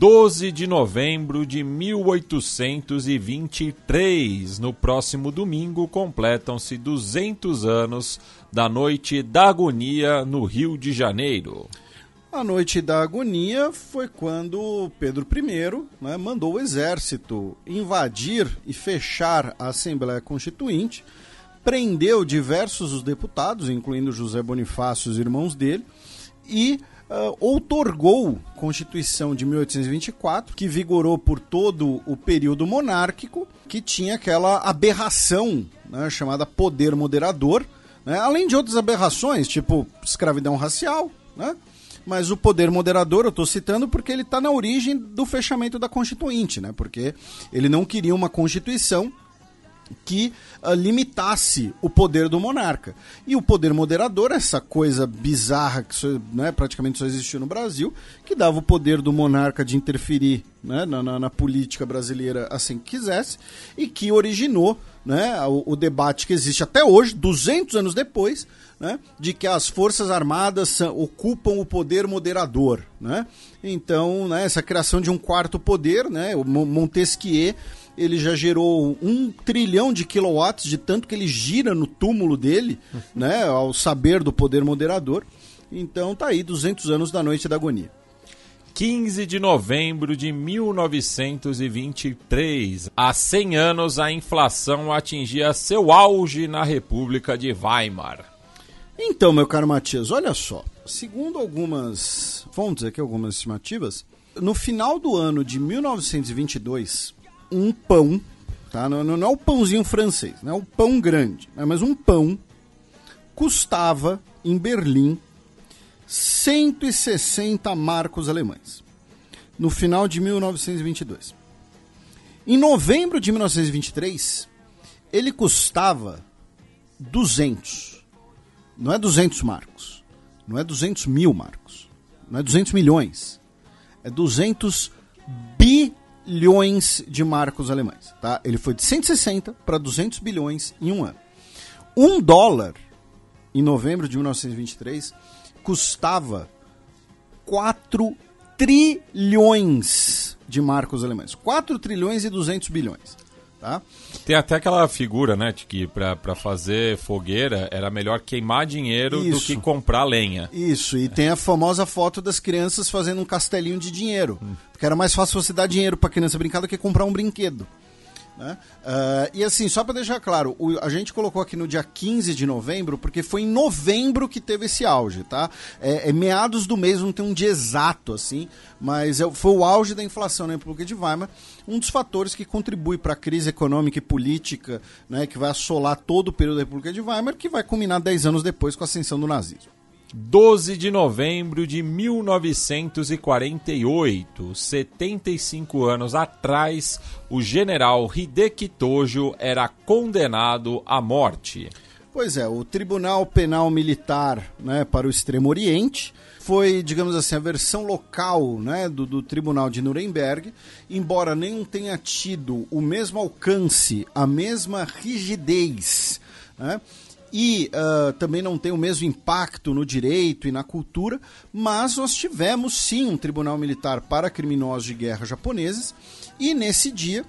12 de novembro de 1823. No próximo domingo completam-se 200 anos da Noite da Agonia no Rio de Janeiro. A Noite da Agonia foi quando Pedro I né, mandou o exército invadir e fechar a Assembleia Constituinte, prendeu diversos os deputados, incluindo José Bonifácio e os irmãos dele, e uh, outorgou Constituição de 1824, que vigorou por todo o período monárquico, que tinha aquela aberração né, chamada poder moderador, né, além de outras aberrações, tipo escravidão racial, né? mas o poder moderador eu estou citando porque ele está na origem do fechamento da Constituinte, né? Porque ele não queria uma Constituição que uh, limitasse o poder do monarca. E o poder moderador, essa coisa bizarra que só, né, praticamente só existiu no Brasil, que dava o poder do monarca de interferir né, na, na, na, política brasileira assim que quisesse, e que originou né, o, o, debate que existe até hoje, 200 anos depois, né, de que as Forças Armadas ocupam o poder moderador. Né? Então, né, essa criação de um quarto poder, né, o Montesquieu ele já gerou um trilhão de quilowatts de tanto que ele gira no túmulo dele, né, ao saber do poder moderador. Então tá aí 200 anos da noite da agonia. 15 de novembro de 1923. Há 100 anos a inflação atingia seu auge na República de Weimar. Então, meu caro Matias, olha só. Segundo algumas fontes aqui, algumas estimativas, no final do ano de 1922, um pão, tá? Não, não, não, é o pãozinho francês, não é o pão grande, né? mas um pão custava em Berlim 160 marcos alemães no final de 1922. Em novembro de 1923, ele custava 200. Não é 200 marcos. Não é 200 mil marcos. Não é 200 milhões. É 200 bilhões bilhões de marcos alemães. Tá? Ele foi de 160 para 200 bilhões em um ano. Um dólar, em novembro de 1923, custava 4 trilhões de marcos alemães. 4 trilhões e 200 bilhões. Tá? Tem até aquela figura, né, de que para fazer fogueira era melhor queimar dinheiro Isso. do que comprar lenha. Isso, e é. tem a famosa foto das crianças fazendo um castelinho de dinheiro. Hum. Porque era mais fácil você dar dinheiro para criança brincar do que comprar um brinquedo. Né? Uh, e assim, só para deixar claro, o, a gente colocou aqui no dia 15 de novembro, porque foi em novembro que teve esse auge, tá? É, é meados do mês, não tem um dia exato assim, mas é, foi o auge da inflação na República de Weimar, um dos fatores que contribui para a crise econômica e política, né, que vai assolar todo o período da República de Weimar, que vai culminar 10 anos depois com a ascensão do nazismo. 12 de novembro de 1948, 75 anos atrás, o general Hideki Tojo era condenado à morte. Pois é, o Tribunal Penal Militar né, para o Extremo Oriente foi, digamos assim, a versão local né, do, do Tribunal de Nuremberg, embora nem tenha tido o mesmo alcance, a mesma rigidez. Né, e uh, também não tem o mesmo impacto no direito e na cultura, mas nós tivemos sim um tribunal militar para criminosos de guerra japoneses, e nesse dia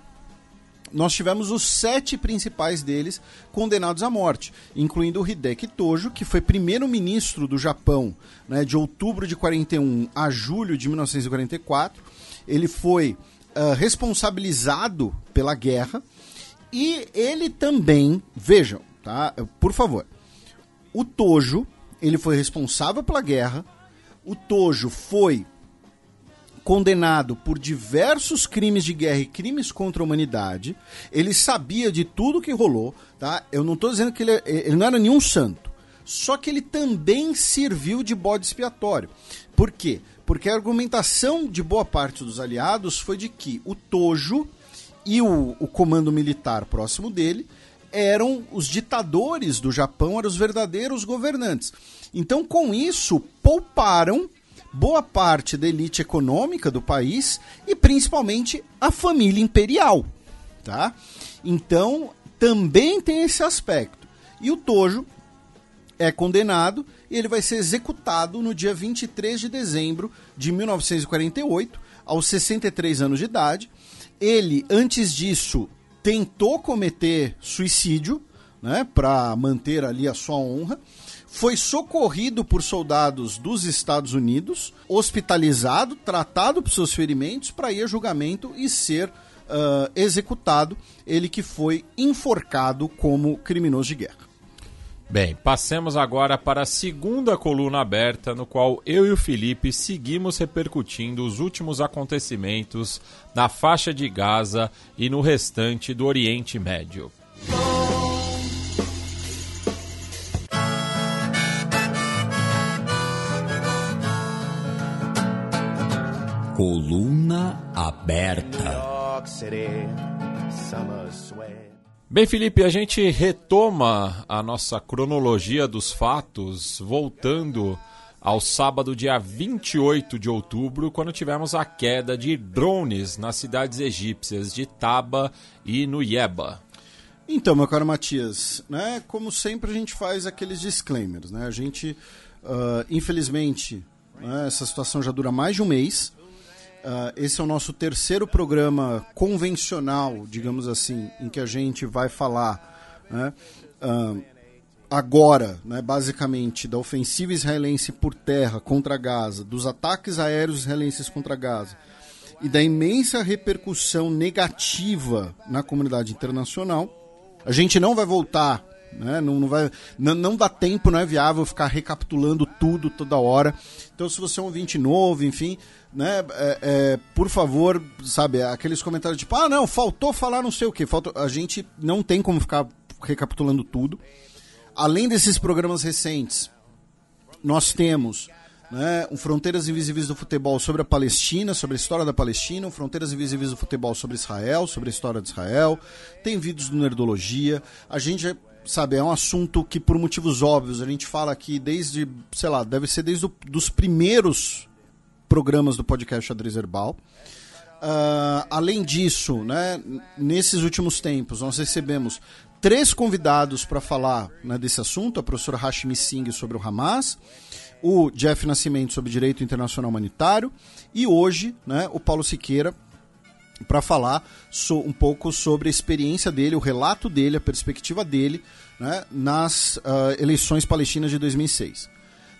nós tivemos os sete principais deles condenados à morte, incluindo o Hideki Tojo, que foi primeiro-ministro do Japão né, de outubro de 41 a julho de 1944. Ele foi uh, responsabilizado pela guerra e ele também, vejam, tá? Por favor. O Tojo, ele foi responsável pela guerra. O Tojo foi condenado por diversos crimes de guerra e crimes contra a humanidade. Ele sabia de tudo que rolou, tá? Eu não estou dizendo que ele, ele não era nenhum santo. Só que ele também serviu de bode expiatório. Por quê? Porque a argumentação de boa parte dos aliados foi de que o Tojo e o, o comando militar próximo dele eram os ditadores do Japão, eram os verdadeiros governantes. Então, com isso, pouparam boa parte da elite econômica do país e principalmente a família imperial, tá? Então, também tem esse aspecto. E o Tojo é condenado e ele vai ser executado no dia 23 de dezembro de 1948, aos 63 anos de idade. Ele, antes disso, tentou cometer suicídio, né, para manter ali a sua honra. Foi socorrido por soldados dos Estados Unidos, hospitalizado, tratado por seus ferimentos para ir a julgamento e ser uh, executado. Ele que foi enforcado como criminoso de guerra. Bem, passemos agora para a segunda coluna aberta, no qual eu e o Felipe seguimos repercutindo os últimos acontecimentos na faixa de Gaza e no restante do Oriente Médio. Coluna aberta. Bem, Felipe, a gente retoma a nossa cronologia dos fatos voltando ao sábado, dia 28 de outubro, quando tivemos a queda de drones nas cidades egípcias de Taba e Nuyeba. Então, meu caro Matias, né, como sempre a gente faz aqueles disclaimers, né? A gente, uh, infelizmente, né, essa situação já dura mais de um mês. Uh, esse é o nosso terceiro programa convencional, digamos assim, em que a gente vai falar né, uh, agora, né, basicamente, da ofensiva israelense por terra contra Gaza, dos ataques aéreos israelenses contra Gaza e da imensa repercussão negativa na comunidade internacional. A gente não vai voltar né? Não, não, vai, não, não, dá tempo, não é viável ficar recapitulando tudo toda hora. Então, se você é um ouvinte novo, enfim, né, é, é, por favor, sabe, aqueles comentários tipo, ah, não, faltou falar não sei o que, a gente não tem como ficar recapitulando tudo. Além desses programas recentes, nós temos né, um Fronteiras Invisíveis do Futebol sobre a Palestina, sobre a história da Palestina, um Fronteiras Invisíveis do Futebol sobre Israel, sobre a história de Israel, tem vídeos do Nerdologia, a gente sabe, é um assunto que por motivos óbvios, a gente fala aqui desde, sei lá, deve ser desde os primeiros programas do podcast Xadrez Herbal. Uh, além disso, né, nesses últimos tempos, nós recebemos três convidados para falar né, desse assunto: a professora Hashimi Singh sobre o Hamas, o Jeff Nascimento sobre direito internacional humanitário e hoje né, o Paulo Siqueira para falar so, um pouco sobre a experiência dele, o relato dele, a perspectiva dele né, nas uh, eleições palestinas de 2006.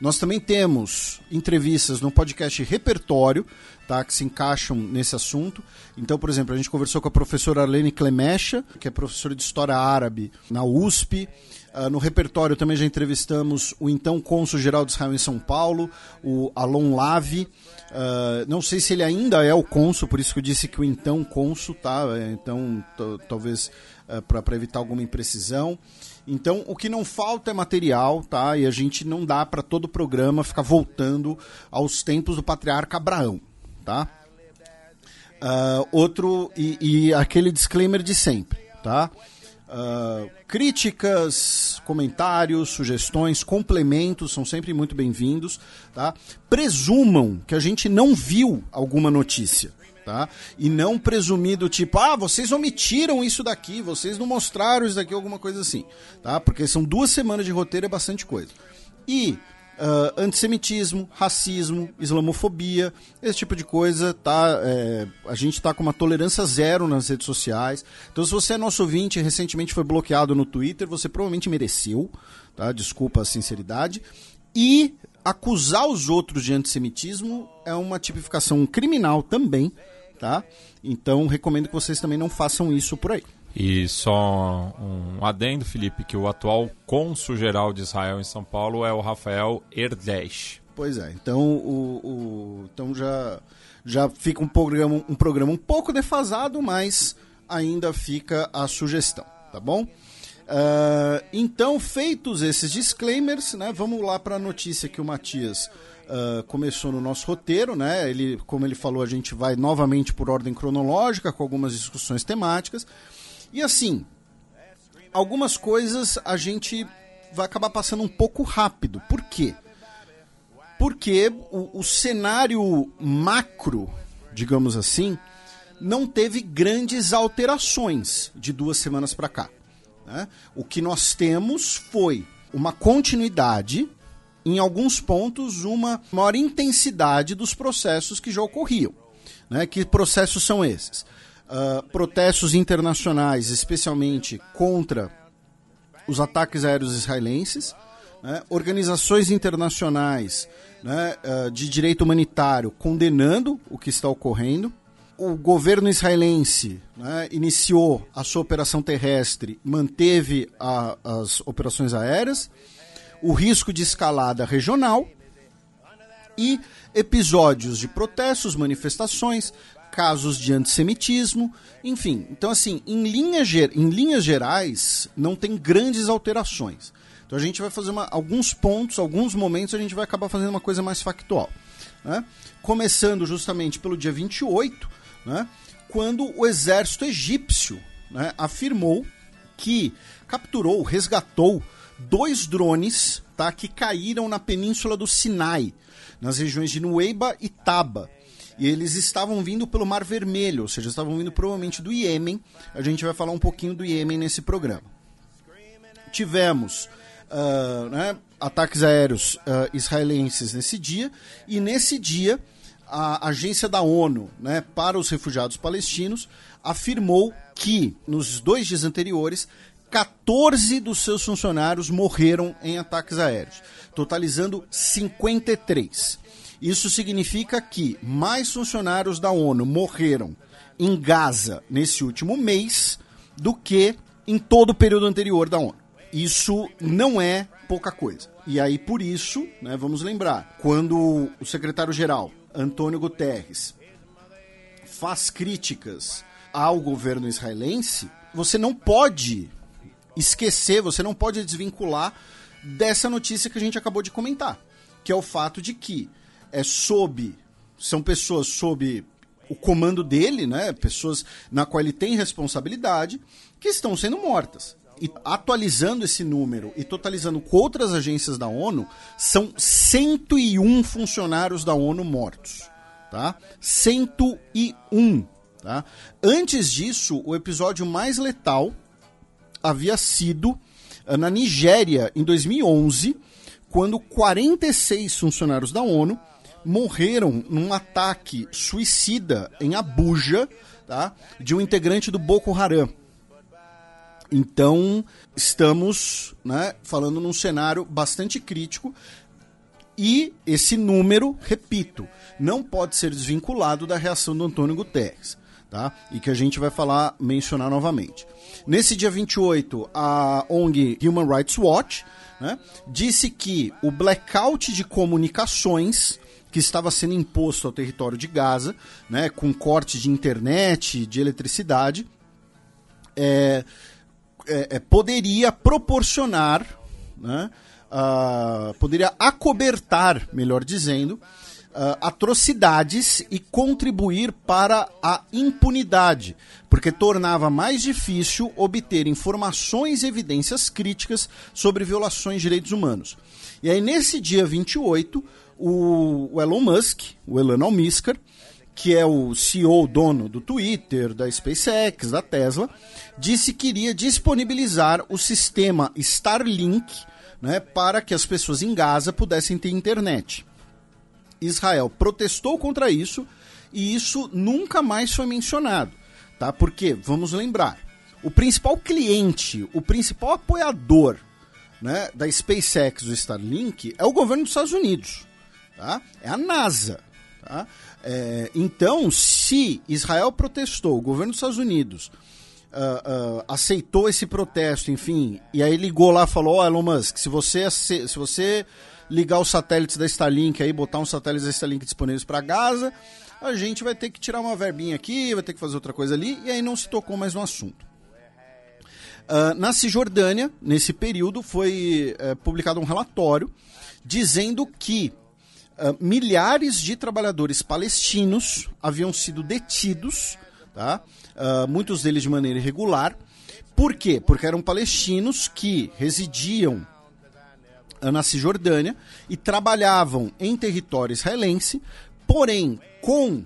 Nós também temos entrevistas no podcast Repertório, tá, que se encaixam nesse assunto. Então, por exemplo, a gente conversou com a professora Arlene Clemecha, que é professora de História Árabe na USP. Uh, no repertório também já entrevistamos o então cônsul-geral de Israel em São Paulo, o Alon Lave. Uh, não sei se ele ainda é o cônsul, por isso que eu disse que o então cônsul, tá? Então, talvez uh, para evitar alguma imprecisão. Então, o que não falta é material, tá? E a gente não dá para todo o programa ficar voltando aos tempos do patriarca Abraão, tá? Uh, outro, e, e, aquele disclaimer de sempre, tá? Uh, críticas, comentários, sugestões, complementos são sempre muito bem-vindos, tá? Presumam que a gente não viu alguma notícia, tá? E não presumir do tipo, ah, vocês omitiram isso daqui, vocês não mostraram isso daqui, alguma coisa assim, tá? Porque são duas semanas de roteiro, é bastante coisa. E uh, antissemitismo, racismo, islamofobia, esse tipo de coisa, tá? É, a gente tá com uma tolerância zero nas redes sociais. Então, se você é nosso ouvinte e recentemente foi bloqueado no Twitter, você provavelmente mereceu, tá? Desculpa a sinceridade. E acusar os outros de antissemitismo é uma tipificação criminal também, tá? Então recomendo que vocês também não façam isso por aí. E só um adendo, Felipe, que o atual cônsul geral de Israel em São Paulo é o Rafael Erdesh. Pois é, então, o, o, então já, já fica um programa, um programa um pouco defasado, mas ainda fica a sugestão, tá bom? Uh, então, feitos esses disclaimers, né, vamos lá para a notícia que o Matias uh, começou no nosso roteiro. Né, ele, como ele falou, a gente vai novamente por ordem cronológica, com algumas discussões temáticas. E assim, algumas coisas a gente vai acabar passando um pouco rápido. Por quê? Porque o, o cenário macro, digamos assim, não teve grandes alterações de duas semanas para cá. Né? O que nós temos foi uma continuidade, em alguns pontos, uma maior intensidade dos processos que já ocorriam. Né? Que processos são esses? Uh, protestos internacionais, especialmente contra os ataques aéreos israelenses, né? organizações internacionais né, uh, de direito humanitário condenando o que está ocorrendo, o governo israelense né, iniciou a sua operação terrestre, manteve a, as operações aéreas, o risco de escalada regional e episódios de protestos, manifestações, casos de antissemitismo, enfim. Então, assim, em, linha, em linhas gerais, não tem grandes alterações. Então, a gente vai fazer uma, alguns pontos, alguns momentos, a gente vai acabar fazendo uma coisa mais factual. Né? Começando justamente pelo dia 28, né, quando o exército egípcio né, afirmou que capturou, resgatou dois drones tá, que caíram na península do Sinai, nas regiões de Nueiba e Taba. E eles estavam vindo pelo Mar Vermelho, ou seja, estavam vindo provavelmente do Iêmen. A gente vai falar um pouquinho do Iêmen nesse programa. Tivemos uh, né, ataques aéreos uh, israelenses nesse dia, e nesse dia a agência da ONU né, para os refugiados palestinos afirmou que, nos dois dias anteriores, 14 dos seus funcionários morreram em ataques aéreos, totalizando 53. Isso significa que mais funcionários da ONU morreram em Gaza nesse último mês do que em todo o período anterior da ONU. Isso não é pouca coisa. E aí, por isso, né, vamos lembrar, quando o secretário-geral Antônio Guterres faz críticas ao governo israelense, você não pode esquecer, você não pode desvincular dessa notícia que a gente acabou de comentar, que é o fato de que é sob são pessoas sob o comando dele, né, pessoas na qual ele tem responsabilidade, que estão sendo mortas. E atualizando esse número e totalizando com outras agências da ONU, são 101 funcionários da ONU mortos. Tá? 101. Tá? Antes disso, o episódio mais letal havia sido eh, na Nigéria, em 2011, quando 46 funcionários da ONU morreram num ataque suicida em Abuja tá? de um integrante do Boko Haram. Então, estamos né, falando num cenário bastante crítico e esse número, repito, não pode ser desvinculado da reação do Antônio Guterres. Tá? E que a gente vai falar, mencionar novamente. Nesse dia 28, a ONG Human Rights Watch né, disse que o blackout de comunicações que estava sendo imposto ao território de Gaza, né, com corte de internet, de eletricidade, é, é, é, poderia proporcionar, né, uh, poderia acobertar, melhor dizendo, uh, atrocidades e contribuir para a impunidade, porque tornava mais difícil obter informações e evidências críticas sobre violações de direitos humanos. E aí, nesse dia 28, o, o Elon Musk, o Elon Almiskar, que é o CEO dono do Twitter, da SpaceX, da Tesla, disse que iria disponibilizar o sistema Starlink né, para que as pessoas em Gaza pudessem ter internet. Israel protestou contra isso e isso nunca mais foi mencionado, tá? Porque vamos lembrar, o principal cliente, o principal apoiador, né, da SpaceX, do Starlink, é o governo dos Estados Unidos, tá? É a NASA, tá? É, então, se Israel protestou, o governo dos Estados Unidos uh, uh, aceitou esse protesto, enfim, e aí ligou lá e falou: Ó, oh, Elon Musk, se você, se você ligar os satélites da Starlink aí, botar uns satélites da Starlink disponíveis para Gaza, a gente vai ter que tirar uma verbinha aqui, vai ter que fazer outra coisa ali, e aí não se tocou mais no assunto. Uh, na Cisjordânia, nesse período, foi uh, publicado um relatório dizendo que uh, milhares de trabalhadores palestinos haviam sido detidos, tá? Ah, muitos deles de maneira irregular. Por quê? Porque eram palestinos que residiam na Cisjordânia e trabalhavam em território israelense, porém com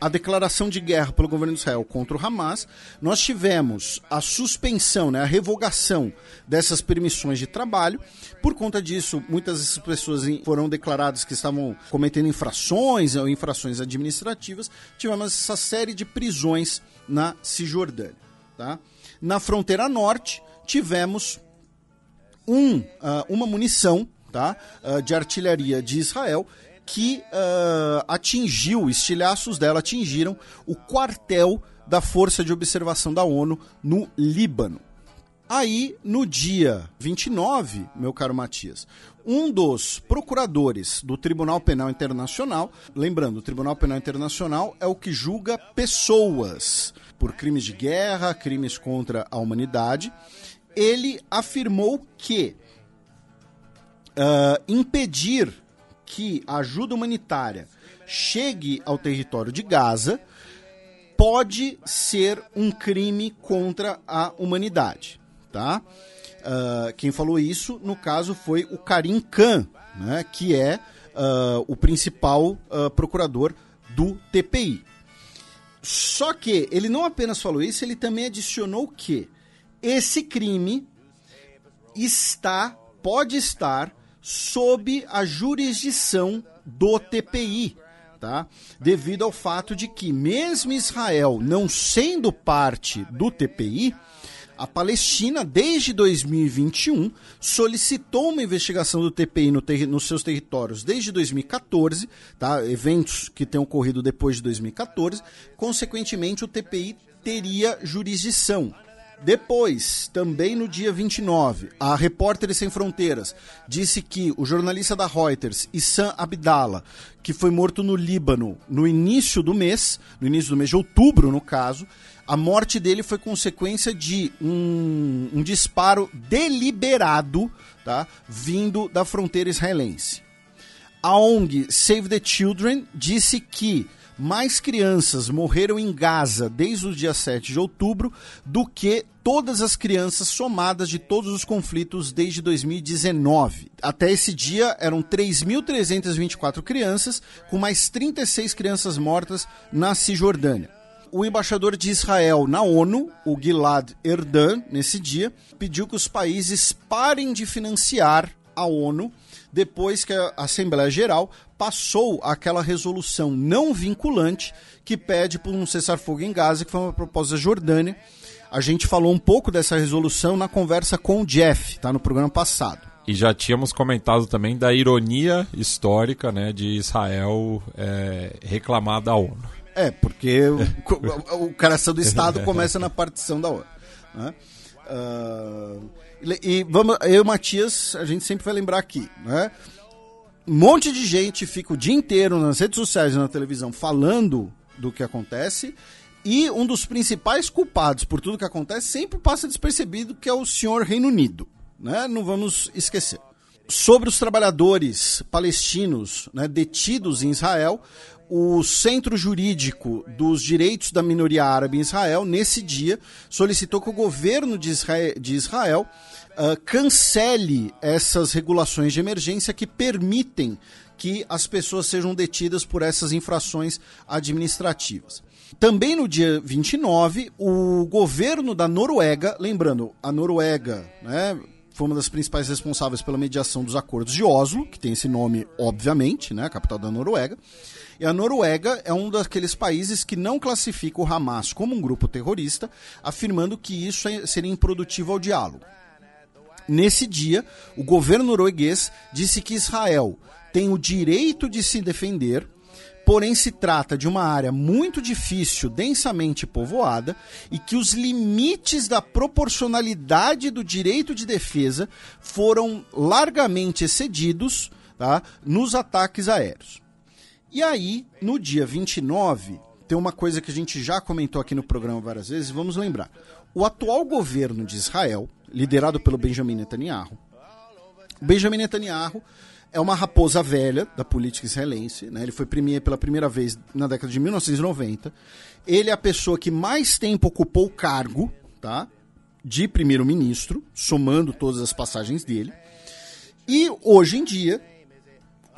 a declaração de guerra pelo governo de Israel contra o Hamas, nós tivemos a suspensão, né, a revogação dessas permissões de trabalho. Por conta disso, muitas dessas pessoas foram declaradas que estavam cometendo infrações ou infrações administrativas. Tivemos essa série de prisões na Cisjordânia. Tá? Na fronteira norte, tivemos um, uh, uma munição tá, uh, de artilharia de Israel que uh, atingiu, estilhaços dela atingiram o quartel da Força de Observação da ONU no Líbano. Aí, no dia 29, meu caro Matias, um dos procuradores do Tribunal Penal Internacional, lembrando, o Tribunal Penal Internacional é o que julga pessoas por crimes de guerra, crimes contra a humanidade, ele afirmou que uh, impedir que a ajuda humanitária chegue ao território de Gaza pode ser um crime contra a humanidade, tá? Uh, quem falou isso, no caso, foi o Karim Khan, né, que é uh, o principal uh, procurador do TPI. Só que ele não apenas falou isso, ele também adicionou que esse crime está, pode estar sob a jurisdição do TPI, tá? Devido ao fato de que, mesmo Israel não sendo parte do TPI, a Palestina, desde 2021, solicitou uma investigação do TPI no ter nos seus territórios desde 2014, tá? eventos que têm ocorrido depois de 2014. Consequentemente, o TPI teria jurisdição. Depois, também no dia 29, a Repórteres Sem Fronteiras disse que o jornalista da Reuters, Issam Abdallah, que foi morto no Líbano no início do mês, no início do mês de outubro, no caso, a morte dele foi consequência de um, um disparo deliberado, tá, vindo da fronteira israelense. A ONG Save the Children disse que mais crianças morreram em Gaza desde o dia 7 de outubro do que todas as crianças somadas de todos os conflitos desde 2019. Até esse dia eram 3.324 crianças, com mais 36 crianças mortas na Cisjordânia. O embaixador de Israel na ONU, o Gilad Erdan, nesse dia, pediu que os países parem de financiar a ONU depois que a Assembleia Geral passou aquela resolução não vinculante que pede por um cessar-fogo em Gaza, que foi uma proposta da Jordânia. A gente falou um pouco dessa resolução na conversa com o Jeff, tá no programa passado. E já tínhamos comentado também da ironia histórica né, de Israel é, reclamar da ONU. É, porque o, o coração do Estado começa na partição da ONU. Né? Uh, e vamos, eu e Matias, a gente sempre vai lembrar aqui, né? Um monte de gente fica o dia inteiro nas redes sociais e na televisão falando do que acontece. E um dos principais culpados por tudo que acontece sempre passa despercebido, que é o senhor Reino Unido. Né? Não vamos esquecer. Sobre os trabalhadores palestinos né, detidos em Israel, o Centro Jurídico dos Direitos da Minoria Árabe em Israel, nesse dia, solicitou que o governo de Israel, de Israel uh, cancele essas regulações de emergência que permitem que as pessoas sejam detidas por essas infrações administrativas. Também no dia 29, o governo da Noruega, lembrando, a Noruega né, foi uma das principais responsáveis pela mediação dos acordos de Oslo, que tem esse nome, obviamente, né, a capital da Noruega. E a Noruega é um daqueles países que não classifica o Hamas como um grupo terrorista, afirmando que isso é, seria improdutivo ao diálogo. Nesse dia, o governo norueguês disse que Israel tem o direito de se defender, porém se trata de uma área muito difícil, densamente povoada, e que os limites da proporcionalidade do direito de defesa foram largamente excedidos tá? nos ataques aéreos. E aí, no dia 29, tem uma coisa que a gente já comentou aqui no programa várias vezes, vamos lembrar. O atual governo de Israel, liderado pelo Benjamin Netanyahu, Benjamin Netanyahu é uma raposa velha da política israelense, né? ele foi premier pela primeira vez na década de 1990. Ele é a pessoa que mais tempo ocupou o cargo tá? de primeiro-ministro, somando todas as passagens dele. E hoje em dia,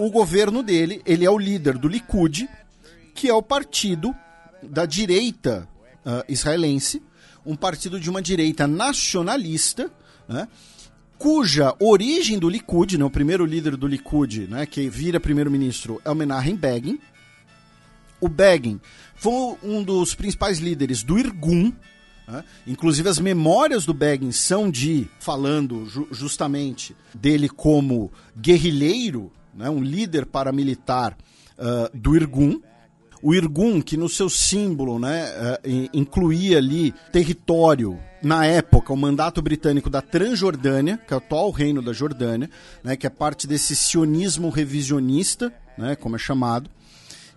o governo dele, ele é o líder do Likud, que é o partido da direita uh, israelense, um partido de uma direita nacionalista, né? cuja origem do Likud, né, o primeiro líder do Likud, né, que vira primeiro-ministro, é o Menachem Begin. O Begin foi um dos principais líderes do Irgun, né, inclusive as memórias do Begin são de, falando ju justamente dele como guerrilheiro, né, um líder paramilitar uh, do Irgun o Irgun, que no seu símbolo né, uh, incluía ali território, na época, o mandato britânico da Transjordânia, que é o atual reino da Jordânia, né, que é parte desse sionismo revisionista, né, como é chamado.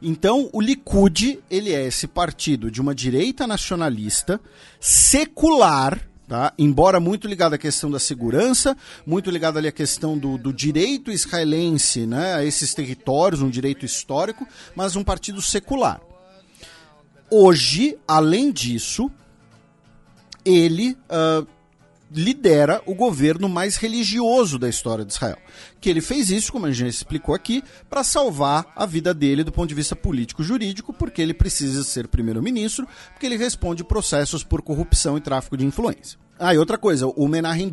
Então, o Likud, ele é esse partido de uma direita nacionalista, secular, Tá? Embora muito ligado à questão da segurança, muito ligado ali à questão do, do direito israelense né, a esses territórios, um direito histórico, mas um partido secular. Hoje, além disso, ele uh, lidera o governo mais religioso da história de Israel. Que ele fez isso, como a gente explicou aqui, para salvar a vida dele do ponto de vista político-jurídico, porque ele precisa ser primeiro-ministro, porque ele responde processos por corrupção e tráfico de influência. Ah, e outra coisa, o Menachem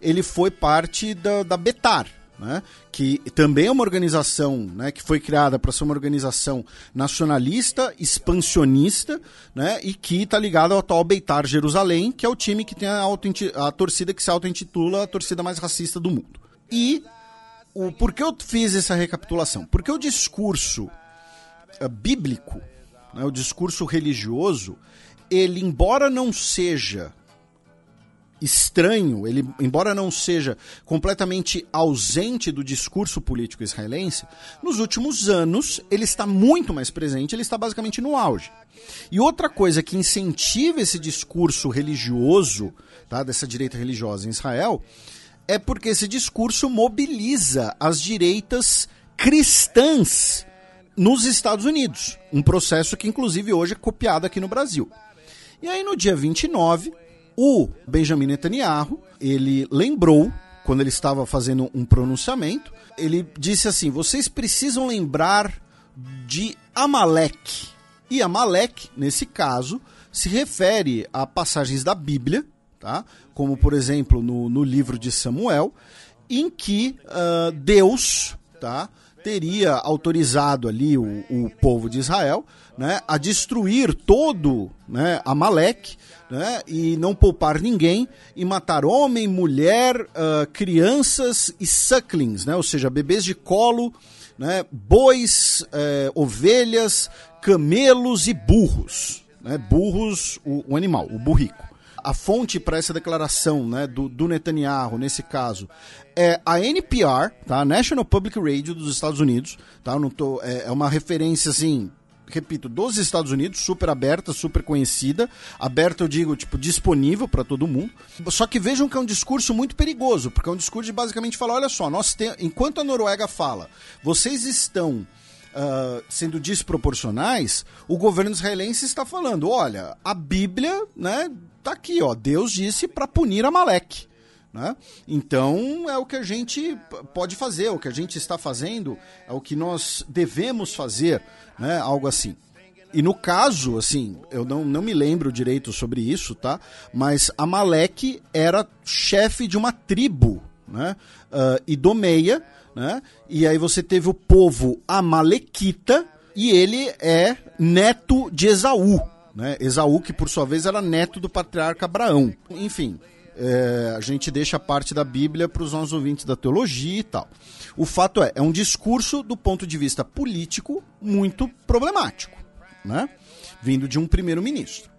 ele foi parte da, da Betar, né, que também é uma organização né, que foi criada para ser uma organização nacionalista, expansionista, né, e que está ligada ao atual Beitar Jerusalém, que é o time que tem a, a torcida que se auto-intitula a torcida mais racista do mundo. E o, por que eu fiz essa recapitulação? Porque o discurso uh, bíblico, né, o discurso religioso, ele, embora não seja estranho, ele, embora não seja completamente ausente do discurso político israelense, nos últimos anos ele está muito mais presente, ele está basicamente no auge. E outra coisa que incentiva esse discurso religioso, tá, dessa direita religiosa em Israel, é porque esse discurso mobiliza as direitas cristãs nos Estados Unidos, um processo que inclusive hoje é copiado aqui no Brasil. E aí no dia 29, o Benjamin Netanyahu, ele lembrou, quando ele estava fazendo um pronunciamento, ele disse assim: vocês precisam lembrar de Amalek. E Amalek, nesse caso, se refere a passagens da Bíblia, tá? como por exemplo no, no livro de Samuel, em que uh, Deus tá? teria autorizado ali o, o povo de Israel né, a destruir todo né, Amalek né, e não poupar ninguém e matar homem, mulher, uh, crianças e sucklings, né, ou seja, bebês de colo, né, bois, uh, ovelhas, camelos e burros. Né, burros, o, o animal, o burrico a fonte para essa declaração né, do, do, Netanyahu, nesse caso, é a NPR, tá? National Public Radio dos Estados Unidos. Tá? Não tô, é, é uma referência assim repito, dos Estados Unidos, super aberta, super conhecida. Aberta, eu digo, tipo, disponível para todo mundo. Só que vejam que é um discurso muito perigoso, porque é um discurso de basicamente falar: olha só, nós tem... enquanto a Noruega fala, vocês estão. Uh, sendo desproporcionais, o governo israelense está falando: olha, a Bíblia, né, tá aqui, ó. Deus disse para punir Amaleque. Né? Então é o que a gente pode fazer, o que a gente está fazendo, é o que nós devemos fazer, né? algo assim. E no caso, assim, eu não, não me lembro direito sobre isso, tá? Mas Amaleque era chefe de uma tribo, né? Uh, idomeia, né? E aí você teve o povo Amalequita, e ele é neto de Esaú, né? Esaú, que por sua vez era neto do patriarca Abraão. Enfim, é, a gente deixa parte da Bíblia para os nossos ouvintes da teologia e tal. O fato é, é um discurso do ponto de vista político muito problemático, né? Vindo de um primeiro-ministro.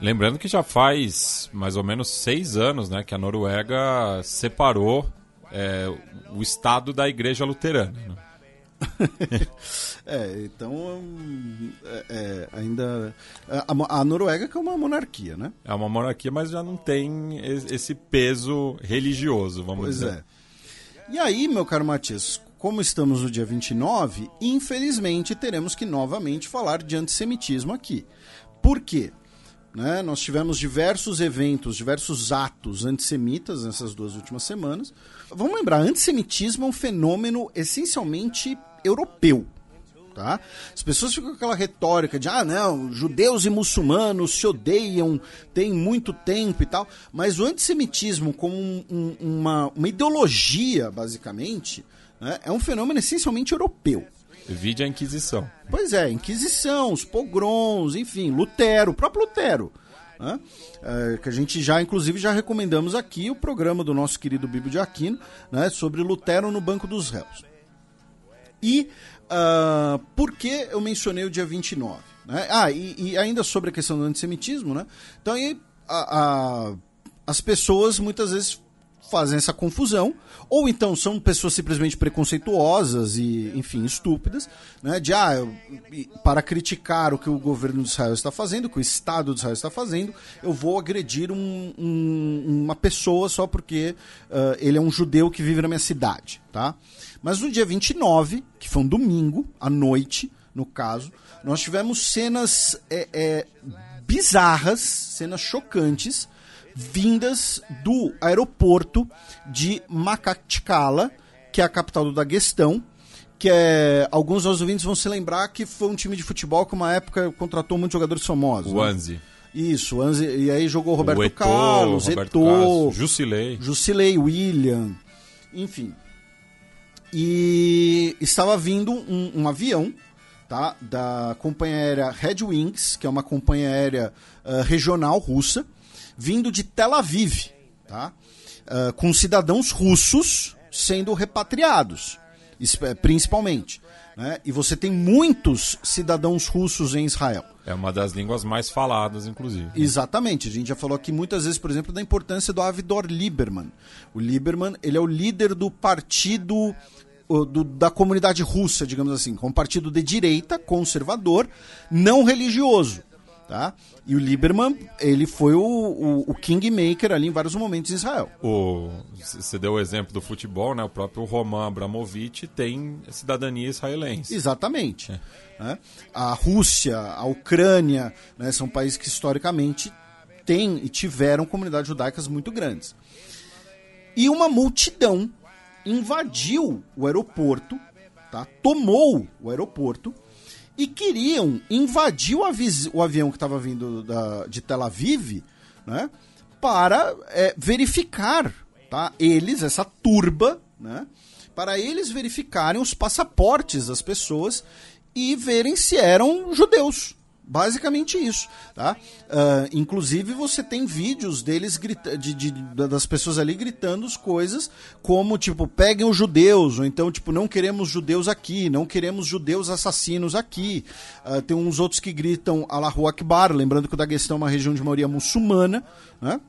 Lembrando que já faz mais ou menos seis anos, né, que a Noruega separou é, o estado da igreja luterana. Né? é, então é, é, ainda a, a, Noruega que é uma monarquia, né? É uma monarquia, mas já não tem esse peso religioso, vamos pois dizer. É. E aí, meu caro Matias, como estamos no dia 29, infelizmente teremos que novamente falar de antissemitismo aqui. Por quê? Né? Nós tivemos diversos eventos, diversos atos antissemitas nessas duas últimas semanas. Vamos lembrar, antissemitismo é um fenômeno essencialmente europeu. Tá? As pessoas ficam com aquela retórica de ah, não, judeus e muçulmanos se odeiam, tem muito tempo e tal, mas o antissemitismo, como um, um, uma, uma ideologia, basicamente, né, é um fenômeno essencialmente europeu. Vide a Inquisição. Pois é, Inquisição, os pogroms, enfim, Lutero, o próprio Lutero. Né? É, que a gente já, inclusive, já recomendamos aqui o programa do nosso querido Bíblia de Aquino né, sobre Lutero no Banco dos Réus. E uh, por que eu mencionei o dia 29? Né? Ah, e, e, ainda sobre a questão do antissemitismo, né? Então aí a, a, as pessoas muitas vezes fazem essa confusão, ou então são pessoas simplesmente preconceituosas e, enfim, estúpidas, né? De ah, eu, para criticar o que o governo de Israel está fazendo, o que o Estado de Israel está fazendo, eu vou agredir um, um, uma pessoa só porque uh, ele é um judeu que vive na minha cidade, tá? Mas no dia 29, que foi um domingo, à noite, no caso, nós tivemos cenas é, é, bizarras, cenas chocantes, vindas do aeroporto de Makatchkala, que é a capital do Daguestão, que é, alguns dos ouvintes vão se lembrar que foi um time de futebol que uma época contratou muitos jogadores famosos. O Anzi. Né? Isso, o Anzi, e aí jogou Roberto o Eto'o, Carlos, Roberto Eto'o, Carlos, Jusilei. Jusilei, William, enfim. E estava vindo um, um avião tá, da companhia aérea Red Wings, que é uma companhia aérea uh, regional russa, vindo de Tel Aviv, tá? Uh, com cidadãos russos sendo repatriados, eh, principalmente. Né? E você tem muitos cidadãos russos em Israel. É uma das línguas mais faladas, inclusive. Exatamente. A gente já falou aqui muitas vezes, por exemplo, da importância do Avigdor Lieberman. O Lieberman ele é o líder do partido do, da comunidade russa, digamos assim, um partido de direita, conservador, não religioso. Tá? E o Lieberman, ele foi o, o, o kingmaker ali em vários momentos em Israel. Você deu o exemplo do futebol, né? O próprio Roman Abramovich tem cidadania israelense. Exatamente. É. Né? A Rússia, a Ucrânia, né? são países que historicamente têm e tiveram comunidades judaicas muito grandes. E uma multidão invadiu o aeroporto, tá? tomou o aeroporto e queriam invadir o, o avião que estava vindo da, de Tel Aviv né? para é, verificar tá? eles, essa turba, né? para eles verificarem os passaportes das pessoas e verem se eram judeus. Basicamente isso, tá? Uh, inclusive você tem vídeos deles grita de, de, das pessoas ali gritando as coisas como tipo peguem os judeus ou então tipo não queremos judeus aqui, não queremos judeus assassinos aqui. Uh, tem uns outros que gritam Allahu Akbar, lembrando que o Daguestão é uma região de maioria muçulmana, né?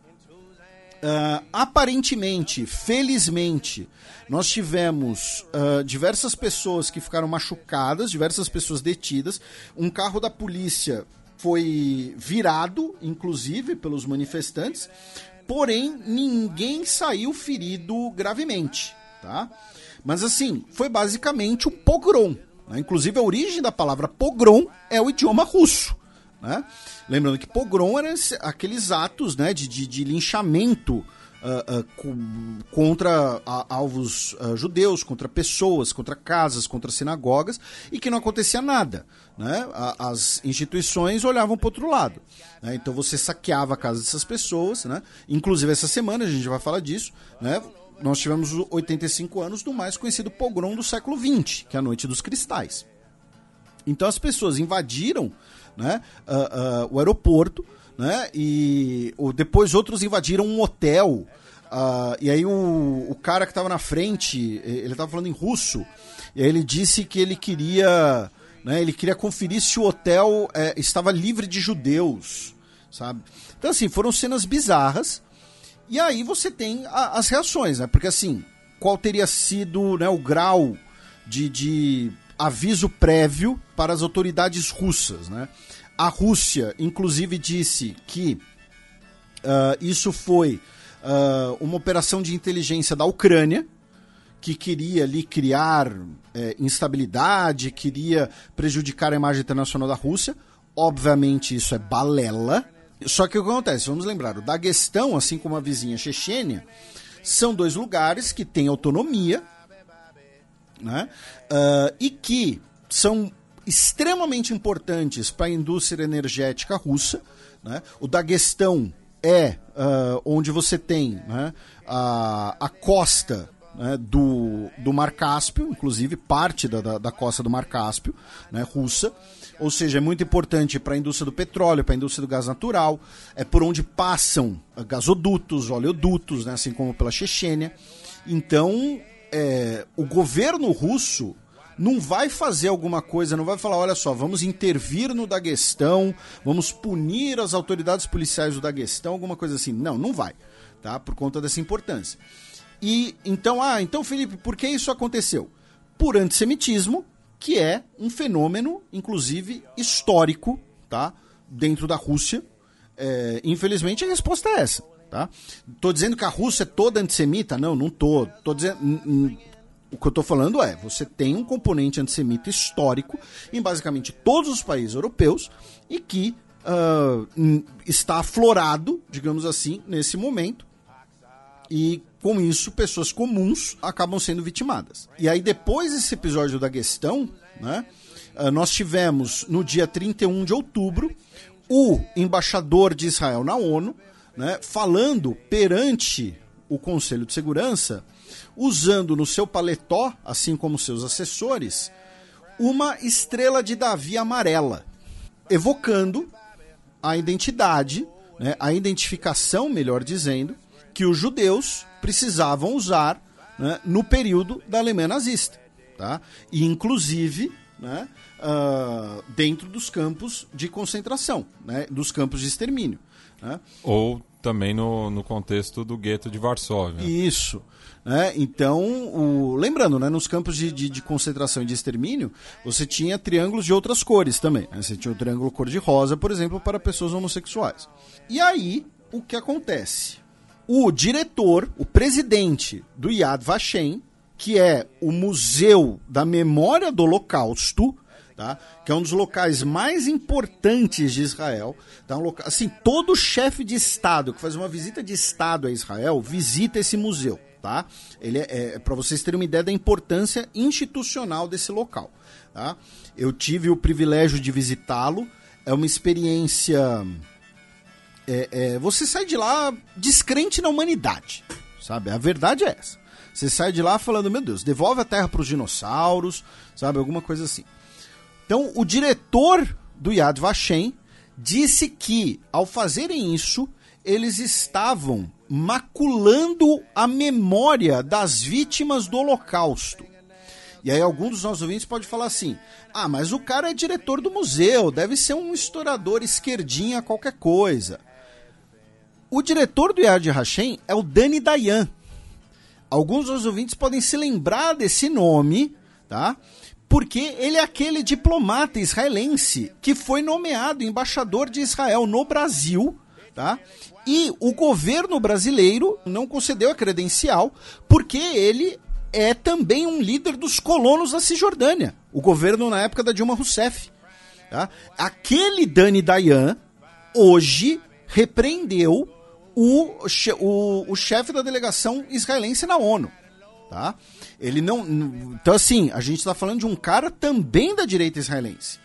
Uh, aparentemente, felizmente, nós tivemos uh, diversas pessoas que ficaram machucadas, diversas pessoas detidas. Um carro da polícia foi virado, inclusive, pelos manifestantes, porém ninguém saiu ferido gravemente, tá? Mas assim, foi basicamente um pogrom. Né? Inclusive, a origem da palavra pogrom é o idioma russo. Né? Lembrando que pogrom eram aqueles atos né, de, de, de linchamento Uh, uh, contra uh, alvos judeus, contra pessoas, contra casas, contra sinagogas, e que não acontecia nada. Né? as instituições olhavam para outro lado. Né? Então você saqueava a casa dessas pessoas. Né? Inclusive, essa semana, a gente vai falar disso, né? nós tivemos 85 anos do mais conhecido pogrom do século XX, que é a Noite dos Cristais. Então as pessoas invadiram né, uh, uh, o aeroporto, né, e o, depois outros invadiram um hotel. Uh, e aí o, o cara que estava na frente, ele estava falando em russo, e aí ele disse que ele queria, né, ele queria conferir se o hotel é, estava livre de judeus, sabe? Então assim, foram cenas bizarras. E aí você tem a, as reações, né? Porque assim, qual teria sido né, o grau de, de aviso prévio para as autoridades russas. Né? A Rússia, inclusive, disse que uh, isso foi uh, uma operação de inteligência da Ucrânia, que queria ali criar é, instabilidade, queria prejudicar a imagem internacional da Rússia. Obviamente, isso é balela. Só que o que acontece? Vamos lembrar, o Daguestão, assim como a vizinha Chechênia, são dois lugares que têm autonomia né? Uh, e que são extremamente importantes para a indústria energética russa. Né? O Daguestão é uh, onde você tem né, a, a costa né, do, do Mar Cáspio, inclusive parte da, da, da costa do Mar Cáspio, né, russa. Ou seja, é muito importante para a indústria do petróleo, para a indústria do gás natural, é por onde passam gasodutos, oleodutos, né, assim como pela Chechênia. Então, é, o governo russo não vai fazer alguma coisa, não vai falar, olha só, vamos intervir no Daguestão, vamos punir as autoridades policiais do Daguestão, alguma coisa assim. Não, não vai, tá? Por conta dessa importância. E então, ah, então Felipe, por que isso aconteceu? Por antissemitismo, que é um fenômeno, inclusive, histórico, tá? Dentro da Rússia. É, infelizmente, a resposta é essa, tá? Tô dizendo que a Rússia é toda antissemita? Não, não tô. Tô dizendo... O que eu estou falando é, você tem um componente antissemita histórico em basicamente todos os países europeus e que uh, está aflorado, digamos assim, nesse momento. E com isso, pessoas comuns acabam sendo vitimadas. E aí, depois desse episódio da questão, né, ah, nós tivemos no dia 31 de outubro o embaixador de Israel na ONU né, falando perante o Conselho de Segurança, usando no seu paletó, assim como seus assessores, uma estrela de Davi amarela, evocando a identidade, né, a identificação, melhor dizendo, que os judeus precisavam usar né, no período da Alemanha nazista. Tá? E, inclusive, né, uh, dentro dos campos de concentração, né, dos campos de extermínio. Né? Ou também no, no contexto do gueto de Varsóvia. Isso. Né? Então, o... lembrando, né, nos campos de, de, de, concentração e de extermínio, você tinha triângulos de outras cores também. Né? Você tinha o triângulo cor-de-rosa, por exemplo, para pessoas homossexuais. E aí, o que acontece? O diretor, o presidente do Yad Vashem, que é o Museu da Memória do Holocausto, tá? que é um dos locais mais importantes de Israel. Tá? Um local, assim, todo chefe de Estado que faz uma visita de Estado a Israel visita esse museu. Tá? Ele é, é para vocês terem uma ideia da importância institucional desse local. Tá? Eu tive o privilégio de visitá-lo. É uma experiência. É, é, você sai de lá descrente na humanidade, sabe? A verdade é essa. Você sai de lá falando, meu Deus, devolve a terra para os dinossauros, sabe? Alguma coisa assim. Então, o diretor do Yad Vashem disse que, ao fazerem isso, eles estavam maculando a memória das vítimas do Holocausto. E aí algum dos nossos ouvintes pode falar assim: "Ah, mas o cara é diretor do museu, deve ser um historiador esquerdinha qualquer coisa". O diretor do Yad Hashem é o Dani Dayan. Alguns dos ouvintes podem se lembrar desse nome, tá? Porque ele é aquele diplomata israelense que foi nomeado embaixador de Israel no Brasil, tá? E o governo brasileiro não concedeu a credencial porque ele é também um líder dos colonos da Cisjordânia. O governo na época da Dilma Rousseff. Tá? Aquele Dani Dayan hoje repreendeu o, o, o chefe da delegação israelense na ONU. Tá? Ele não. Então, assim, a gente está falando de um cara também da direita israelense.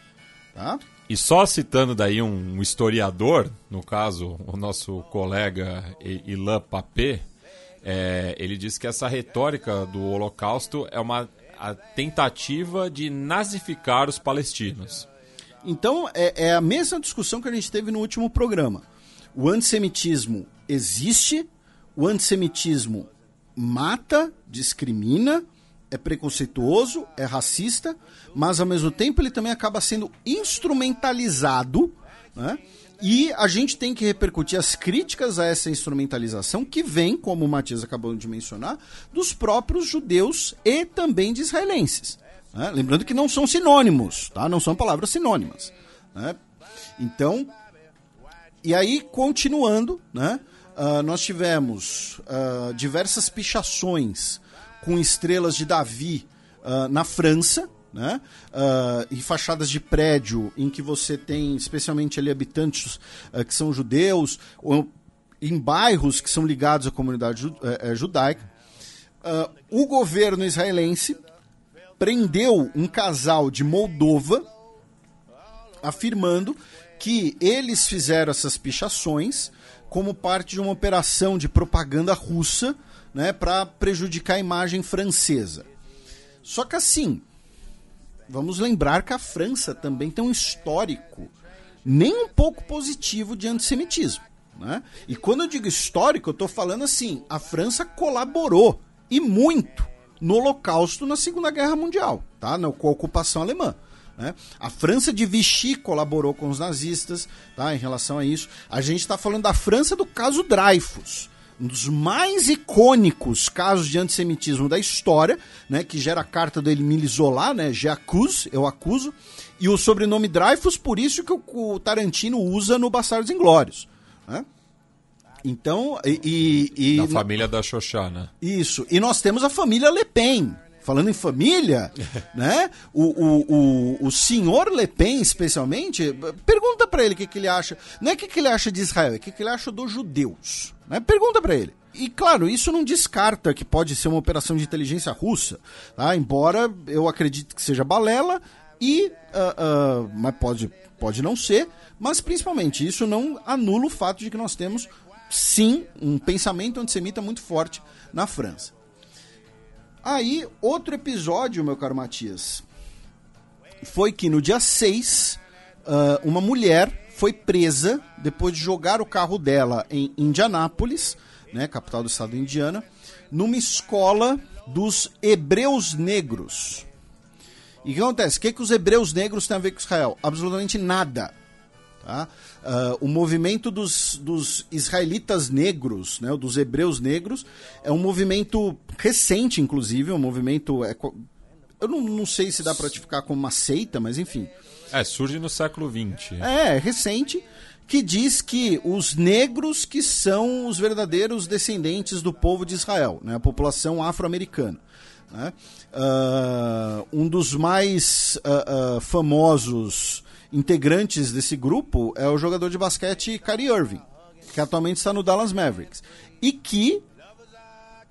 Tá? E só citando daí um historiador, no caso, o nosso colega Ilan Papé, é, ele diz que essa retórica do Holocausto é uma tentativa de nazificar os palestinos. Então, é, é a mesma discussão que a gente teve no último programa. O antissemitismo existe, o antissemitismo mata, discrimina, é preconceituoso, é racista, mas ao mesmo tempo ele também acaba sendo instrumentalizado, né? E a gente tem que repercutir as críticas a essa instrumentalização que vem, como o Matias acabou de mencionar, dos próprios judeus e também de israelenses. Né? Lembrando que não são sinônimos, tá? não são palavras sinônimas. Né? Então, e aí, continuando, né? Uh, nós tivemos uh, diversas pichações com estrelas de Davi uh, na França, né? Uh, e fachadas de prédio em que você tem especialmente ali habitantes uh, que são judeus, ou em bairros que são ligados à comunidade ju uh, judaica. o governo israelense prendeu um casal de Moldova, afirmando que eles fizeram essas pichações como parte de uma operação de propaganda russa né, para prejudicar a imagem francesa. Só que assim, vamos lembrar que a França também tem um histórico nem um pouco positivo de antissemitismo. Né? E quando eu digo histórico, eu estou falando assim: a França colaborou e muito no Holocausto na Segunda Guerra Mundial, tá? Na, com a ocupação alemã. Né? A França de Vichy colaborou com os nazistas tá? em relação a isso. A gente está falando da França do caso Dreyfus um dos mais icônicos casos de antissemitismo da história, né, que gera a carta do Emile Zola, né, J'accuse, eu acuso, e o sobrenome Dreyfus, por isso que o, Tarantino usa no Bastardos Inglórios. Né? Então, e... e da família da Xoxá, né? Isso, e nós temos a família Le Pen, falando em família, né? O, o, o, o senhor Le Pen, especialmente, pergunta para ele o que, que ele acha. Não é o que, que ele acha de Israel, é o que, que ele acha dos judeus. Né? Pergunta para ele. E claro, isso não descarta que pode ser uma operação de inteligência russa, tá? embora eu acredite que seja balela, e, uh, uh, mas pode, pode não ser, mas principalmente isso não anula o fato de que nós temos sim um pensamento antissemita muito forte na França. Aí, outro episódio, meu caro Matias, foi que no dia 6, uh, uma mulher foi presa depois de jogar o carro dela em Indianápolis, né, capital do estado de Indiana, numa escola dos hebreus negros. E o que acontece? O que, que os hebreus negros têm a ver com Israel? Absolutamente nada. Tá? Uh, o movimento dos, dos israelitas negros, né, dos hebreus negros, é um movimento recente, inclusive, um movimento. É, eu não, não sei se dá para ratificar como uma seita, mas enfim. É, surge no século XX. É, recente, que diz que os negros que são os verdadeiros descendentes do povo de Israel, né, a população afro-americana. Né? Uh, um dos mais uh, uh, famosos integrantes desse grupo é o jogador de basquete Kyrie Irving, que atualmente está no Dallas Mavericks. E que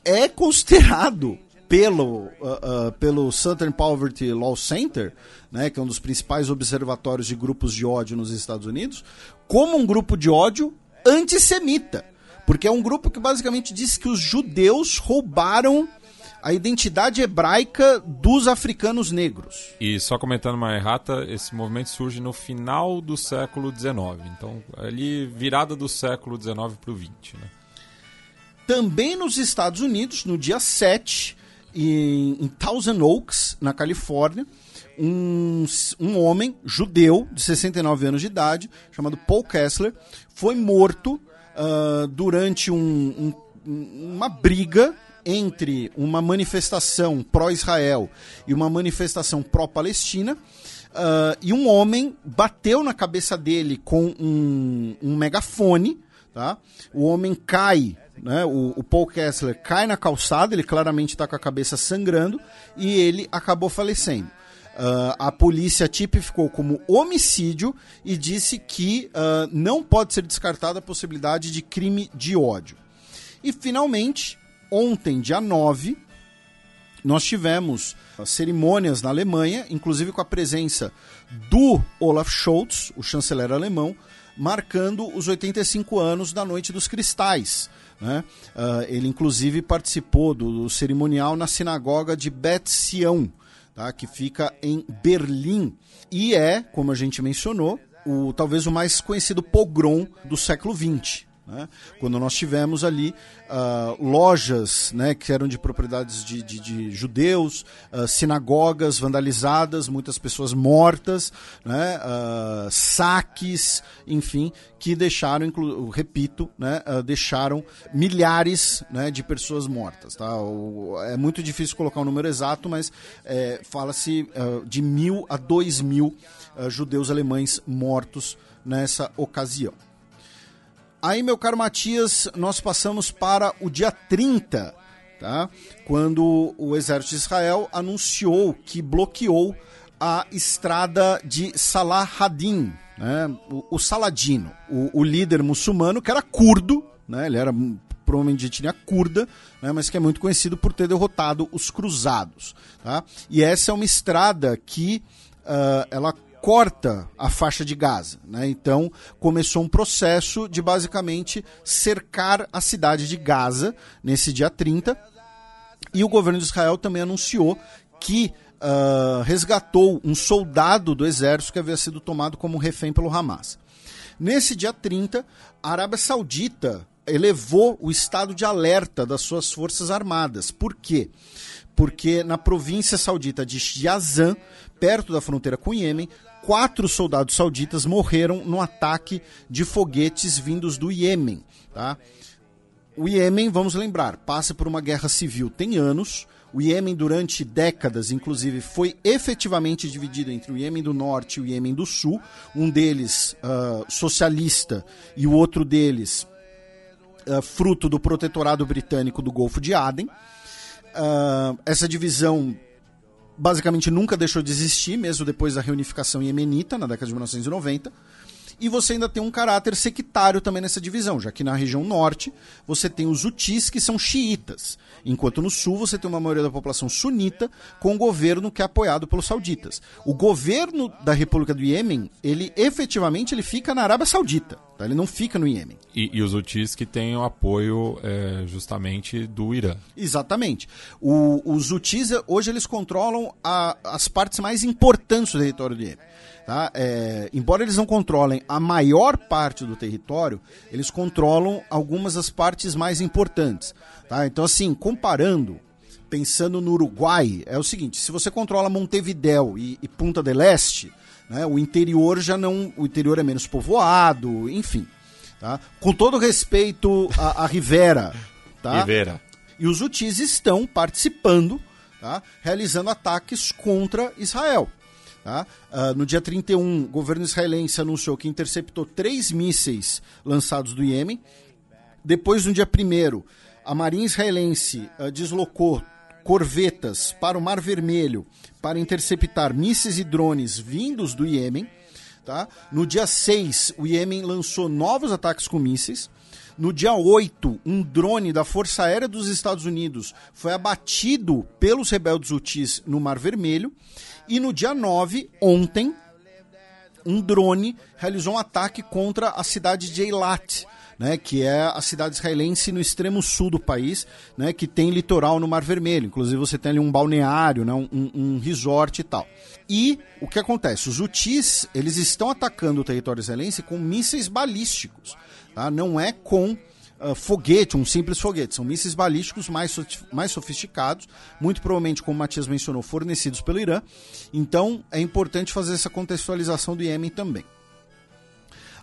é considerado pelo, uh, uh, pelo Southern Poverty Law Center, né, que é um dos principais observatórios de grupos de ódio nos Estados Unidos, como um grupo de ódio antissemita. Porque é um grupo que basicamente diz que os judeus roubaram a identidade hebraica dos africanos negros. E só comentando uma errata, esse movimento surge no final do século XIX. Então, ali, virada do século XIX para o XX. Né? Também nos Estados Unidos, no dia 7, em, em Thousand Oaks, na Califórnia, um, um homem judeu de 69 anos de idade, chamado Paul Kessler, foi morto uh, durante um, um, uma briga entre uma manifestação pró-Israel e uma manifestação pró-Palestina. Uh, e um homem bateu na cabeça dele com um, um megafone. Tá? O homem cai né? O, o, Paul Kessler cai na calçada, ele claramente está com a cabeça sangrando e ele acabou falecendo. Uh, a polícia tipificou como homicídio e disse que uh, não pode ser descartada a possibilidade de crime de ódio. E finalmente, ontem, dia 9, nós tivemos cerimônias na Alemanha, inclusive com a presença do Olaf Scholz, o chanceler alemão, marcando os 85 anos da Noite dos Cristais. Né? Uh, ele, inclusive, participou do, do, cerimonial na sinagoga de Bet Sion, tá? que fica em Berlim. E é, como a gente mencionou, o, talvez o mais conhecido pogrom do século XX. Né? Quando nós tivemos ali uh, lojas né, que eram de propriedades de, de, de judeus, uh, sinagogas vandalizadas, muitas pessoas mortas, né, uh, saques, enfim, que deixaram, repito, né, deixaram milhares né, de pessoas mortas. Tá? O, é muito difícil colocar o um número exato, mas é, fala-se de mil a dois mil judeus alemães mortos nessa ocasião. Aí, meu caro Matias, nós passamos para o dia 30, tá? quando o exército de Israel anunciou que bloqueou a estrada de Salah Hadin, né? o, o Saladino, o, o, líder muçulmano que era curdo, né? ele era provavelmente de etnia curda, né? mas que é muito conhecido por ter derrotado os cruzados. Tá? E essa é uma estrada que uh, ela corta a faixa de Gaza. Né? Então começou um processo de basicamente cercar a cidade de Gaza nesse dia 30. E o governo de Israel também anunciou que uh, resgatou um soldado do exército que havia sido tomado como refém pelo Hamas. Nesse dia 30, a Arábia Saudita elevou o estado de alerta das suas forças armadas. Por quê? Porque na província saudita de Yazan, perto da fronteira com o Iêmen, quatro soldados sauditas morreram no ataque de foguetes vindos do Iêmen. Tá? O Iêmen, vamos lembrar, passa por uma guerra civil tem anos. O Iêmen, durante décadas, inclusive, foi efetivamente dividido entre o Iêmen do Norte e o Iêmen do Sul. Um deles uh, socialista e o outro deles uh, fruto do protetorado britânico do Golfo de Aden. Uh, essa divisão basicamente nunca deixou de existir, mesmo depois da reunificação iemenita, na década de 1990. E você ainda tem um caráter sectário também nessa divisão, já que na região norte você tem os Houthis, que são xiitas, enquanto no sul você tem uma maioria da população sunita com um governo que é apoiado pelos sauditas. O governo da República do Iêmen, ele efetivamente ele fica na Arábia Saudita, tá? ele não fica no Iêmen. E, e os Houthis que têm o apoio é, justamente do Irã. Exatamente. O, os Houthis, hoje, eles controlam a, as partes mais importantes do território do Iêmen. Tá? É, embora eles não controlem a maior parte do território, eles controlam algumas das partes mais importantes. Tá? Então, assim, comparando, pensando no Uruguai, é o seguinte: se você controla Montevidéu e, e Punta del Este, né, o interior já não. O interior é menos povoado, enfim. Tá? Com todo respeito à, à Rivera. Tá? Rivera. E os Houthis estão participando, tá? realizando ataques contra Israel. Tá? Uh, no dia 31, o governo israelense anunciou que interceptou três mísseis lançados do Iêmen. Depois, no dia 1, a Marinha Israelense uh, deslocou corvetas para o Mar Vermelho para interceptar mísseis e drones vindos do Iêmen. Tá? No dia 6, o Iêmen lançou novos ataques com mísseis. No dia 8, um drone da Força Aérea dos Estados Unidos foi abatido pelos rebeldes Houthis no Mar Vermelho. E no dia 9, ontem, um drone realizou um ataque contra a cidade de Eilat, né, que é a cidade israelense no extremo sul do país, né, que tem litoral no Mar Vermelho. Inclusive você tem ali um balneário, né, um, um resort e tal. E o que acontece? Os Houthis, eles estão atacando o território israelense com mísseis balísticos. Tá? Não é com uh, foguete, um simples foguete. São mísseis balísticos mais, mais sofisticados, muito provavelmente, como o Matias mencionou, fornecidos pelo Irã. Então, é importante fazer essa contextualização do Iêmen também.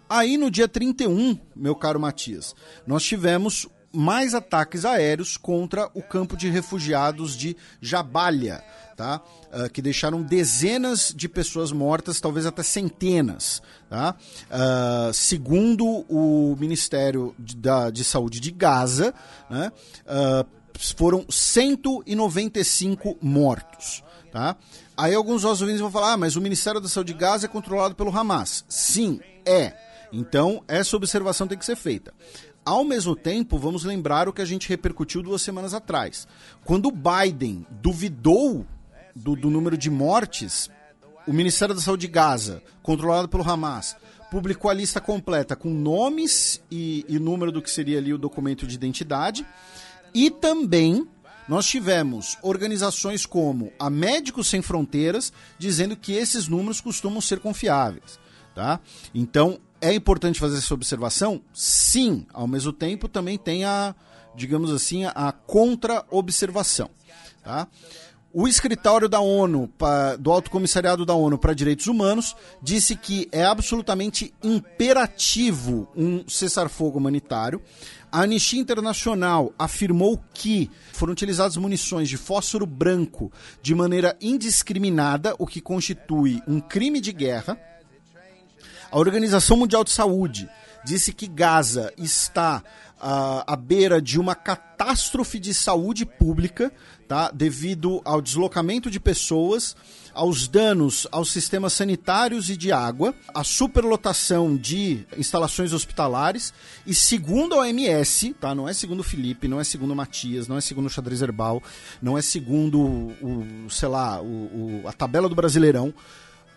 Aí, no dia 31, meu caro Matias, nós tivemos mais ataques aéreos contra o campo de refugiados de Jabalia, tá? Uh, que deixaram dezenas de pessoas mortas, talvez até centenas. Tá? Uh, segundo o Ministério de, da, de Saúde de Gaza, né? Uh, foram 195 mortos. Tá? Aí alguns ouvintes vão falar, ah, mas o Ministério da Saúde de Gaza é controlado pelo Hamas. Sim, é. Então, essa observação tem que ser feita. Ao mesmo tempo, vamos lembrar o que a gente repercutiu duas semanas atrás. Quando o Biden duvidou do, do número de mortes, o Ministério da Saúde de Gaza, controlado pelo Hamas, publicou a lista completa com nomes e, e número do que seria ali o documento de identidade. E também nós tivemos organizações como a Médicos Sem Fronteiras dizendo que esses números costumam ser confiáveis. Tá? Então, é importante fazer essa observação? Sim. Ao mesmo tempo, também tem a, digamos assim, a contra-observação. Tá? O escritório da ONU, do Alto Comissariado da ONU para Direitos Humanos, disse que é absolutamente imperativo um cessar-fogo humanitário. A Anistia Internacional afirmou que foram utilizadas munições de fósforo branco de maneira indiscriminada, o que constitui um crime de guerra. A Organização Mundial de Saúde disse que Gaza está uh, à beira de uma catástrofe de saúde pública, tá? devido ao deslocamento de pessoas, aos danos aos sistemas sanitários e de água, à superlotação de instalações hospitalares e segundo a OMS, tá? Não é segundo o Felipe, não é segundo o Matias, não é segundo o Xadrez Herbal, não é segundo o, o sei lá, o, o, a tabela do Brasileirão.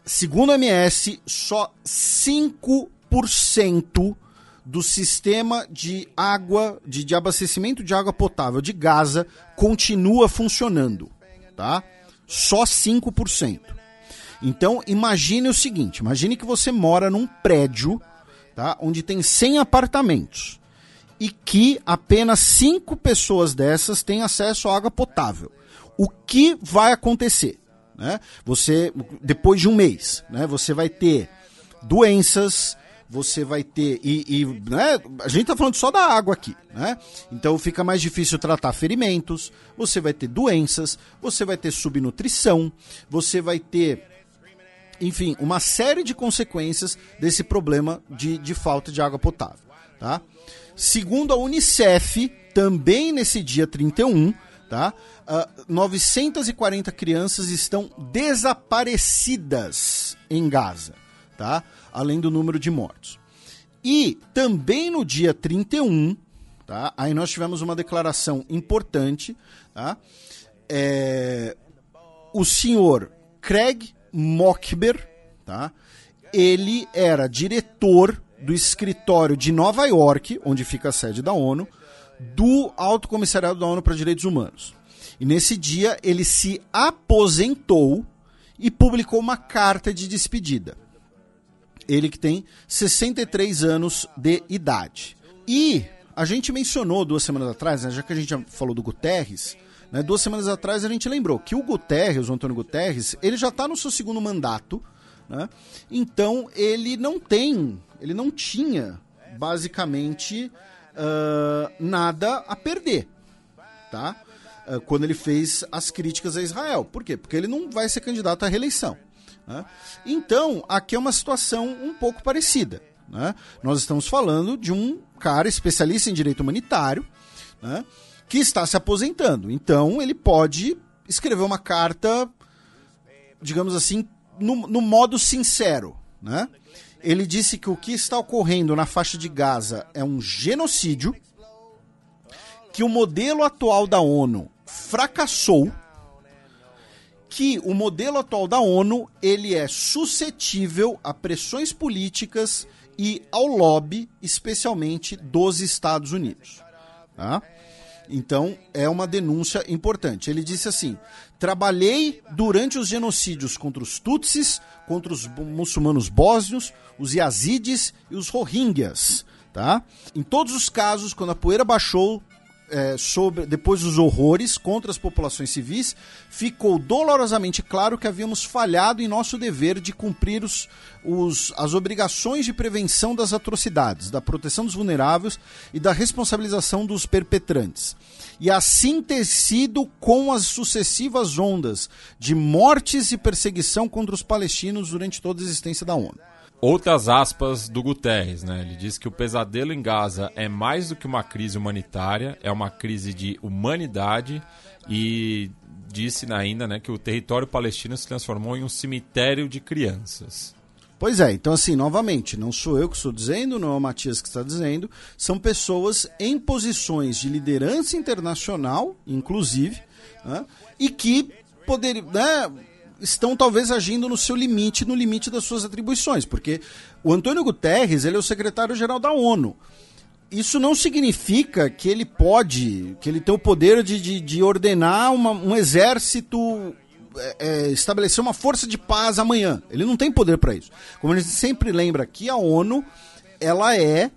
Segundo a OMS, só 5% do sistema de água, de, de abastecimento de água potável de Gaza continua funcionando, tá? Só 5%. Então, imagine o seguinte, imagine que você mora num prédio, tá? Onde tem 100 apartamentos e que apenas 5 pessoas dessas têm acesso à água potável. O que vai acontecer? Né? Você, depois de um mês, né? Você vai ter doenças, você vai ter. E, e né, a gente está falando só da água aqui, né? Então fica mais difícil tratar ferimentos, você vai ter doenças, você vai ter subnutrição, você vai ter. Enfim, uma série de consequências desse problema de, de falta de água potável. Tá? Segundo a Unicef, também nesse dia 31, tá? Uh, 940 crianças estão desaparecidas em Gaza tá? Além do número de mortos. E também no dia 31, tá? Aí nós tivemos uma declaração importante, tá? É, o senhor Craig Mockber, tá? Ele era diretor do escritório de Nova York, onde fica a sede da ONU, do Alto Comissariado da ONU para Direitos Humanos. E nesse dia ele se aposentou e publicou uma carta de despedida. Ele que tem 63 anos de idade. E a gente mencionou duas semanas atrás, né, já que a gente já falou do Guterres, né, duas semanas atrás a gente lembrou que o Guterres, o Antônio Guterres, ele já está no seu segundo mandato, né, então ele não tem, ele não tinha basicamente uh, nada a perder, tá? Uh, quando ele fez as críticas a Israel. Por quê? Porque ele não vai ser candidato à reeleição. Né? Então, aqui é uma situação um pouco parecida. Né? Nós estamos falando de um cara especialista em direito humanitário né? que está se aposentando. Então, ele pode escrever uma carta, digamos assim, no, no modo sincero. Né? Ele disse que o que está ocorrendo na faixa de Gaza é um genocídio, que o modelo atual da ONU fracassou que o modelo atual da ONU ele é suscetível a pressões políticas e ao lobby, especialmente dos Estados Unidos. Tá? Então é uma denúncia importante. Ele disse assim: trabalhei durante os genocídios contra os Tutsis, contra os muçulmanos bósnios, os Yazidis e os Rohingyas. Tá? Em todos os casos, quando a poeira baixou, é, sobre, depois dos horrores contra as populações civis, ficou dolorosamente claro que havíamos falhado em nosso dever de cumprir os, os, as obrigações de prevenção das atrocidades, da proteção dos vulneráveis e da responsabilização dos perpetrantes. E assim ter sido com as sucessivas ondas de mortes e perseguição contra os palestinos durante toda a existência da ONU. Outras aspas do Guterres, né? Ele diz que o pesadelo em Gaza é mais do que uma crise humanitária, é uma crise de humanidade e disse ainda, né, que o território palestino se transformou em um cemitério de crianças. Pois é, então assim, novamente, não sou eu que estou dizendo, não é o Matias que está dizendo, são pessoas em posições de liderança internacional, inclusive, né, e que poderiam, né, estão talvez agindo no seu limite, no limite das suas atribuições, porque o Antônio Guterres ele é o secretário-geral da ONU. Isso não significa que ele pode, que ele tem o poder de, de, de ordenar uma, um exército, é, é, estabelecer uma força de paz amanhã. Ele não tem poder para isso. Como a gente sempre lembra aqui, a ONU ela é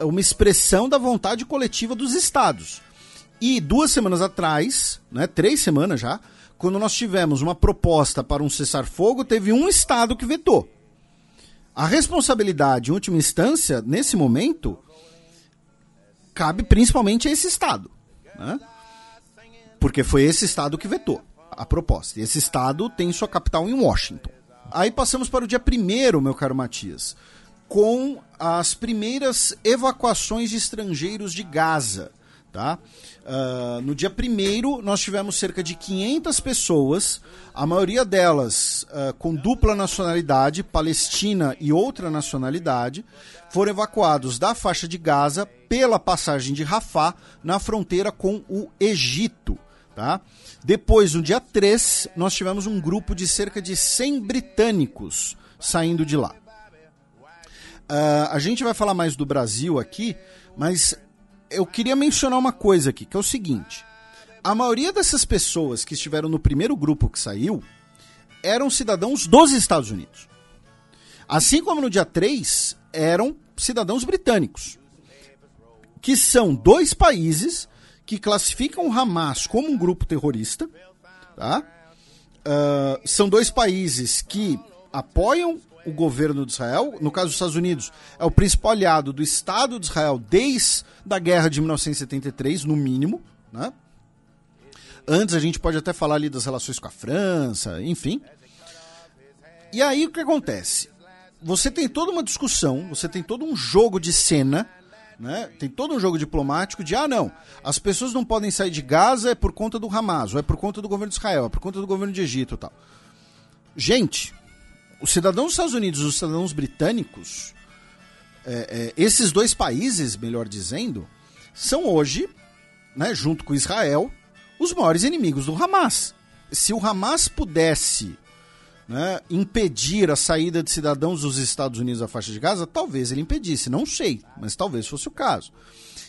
uma expressão da vontade coletiva dos estados. E duas semanas atrás, né, três semanas já, quando nós tivemos uma proposta para um cessar-fogo, teve um estado que vetou. A responsabilidade, em última instância, nesse momento, cabe principalmente a esse estado. Né? Porque foi esse estado que vetou a proposta. Esse estado tem sua capital em Washington. Aí passamos para o dia primeiro, meu caro Matias, com as primeiras evacuações de estrangeiros de Gaza. Tá? Uh, no dia primeiro, nós tivemos cerca de 500 pessoas, a maioria delas uh, com dupla nacionalidade, palestina e outra nacionalidade, foram evacuados da faixa de Gaza pela passagem de Rafah na fronteira com o Egito. Tá? Depois, no dia 3, nós tivemos um grupo de cerca de 100 britânicos saindo de lá. Uh, a gente vai falar mais do Brasil aqui, mas eu queria mencionar uma coisa aqui, que é o seguinte: a maioria dessas pessoas que estiveram no primeiro grupo que saiu eram cidadãos dos Estados Unidos. Assim como no dia 3, eram cidadãos britânicos, que são dois países que classificam o Hamas como um grupo terrorista. Tá? Uh, são dois países que apoiam o governo de Israel, no caso dos Estados Unidos, é o principal aliado do Estado de Israel desde a guerra de 1973, no mínimo, né? Antes a gente pode até falar ali das relações com a França, enfim. E aí o que acontece? Você tem toda uma discussão, você tem todo um jogo de cena, né? Tem todo um jogo diplomático de ah não, as pessoas não podem sair de Gaza é por conta do Hamas, ou é por conta do governo de Israel, é por conta do governo de Egito, tal. Gente, os cidadãos dos Estados Unidos os cidadãos britânicos, é, é, esses dois países, melhor dizendo, são hoje, né, junto com Israel, os maiores inimigos do Hamas. Se o Hamas pudesse né, impedir a saída de cidadãos dos Estados Unidos da faixa de Gaza, talvez ele impedisse, não sei, mas talvez fosse o caso.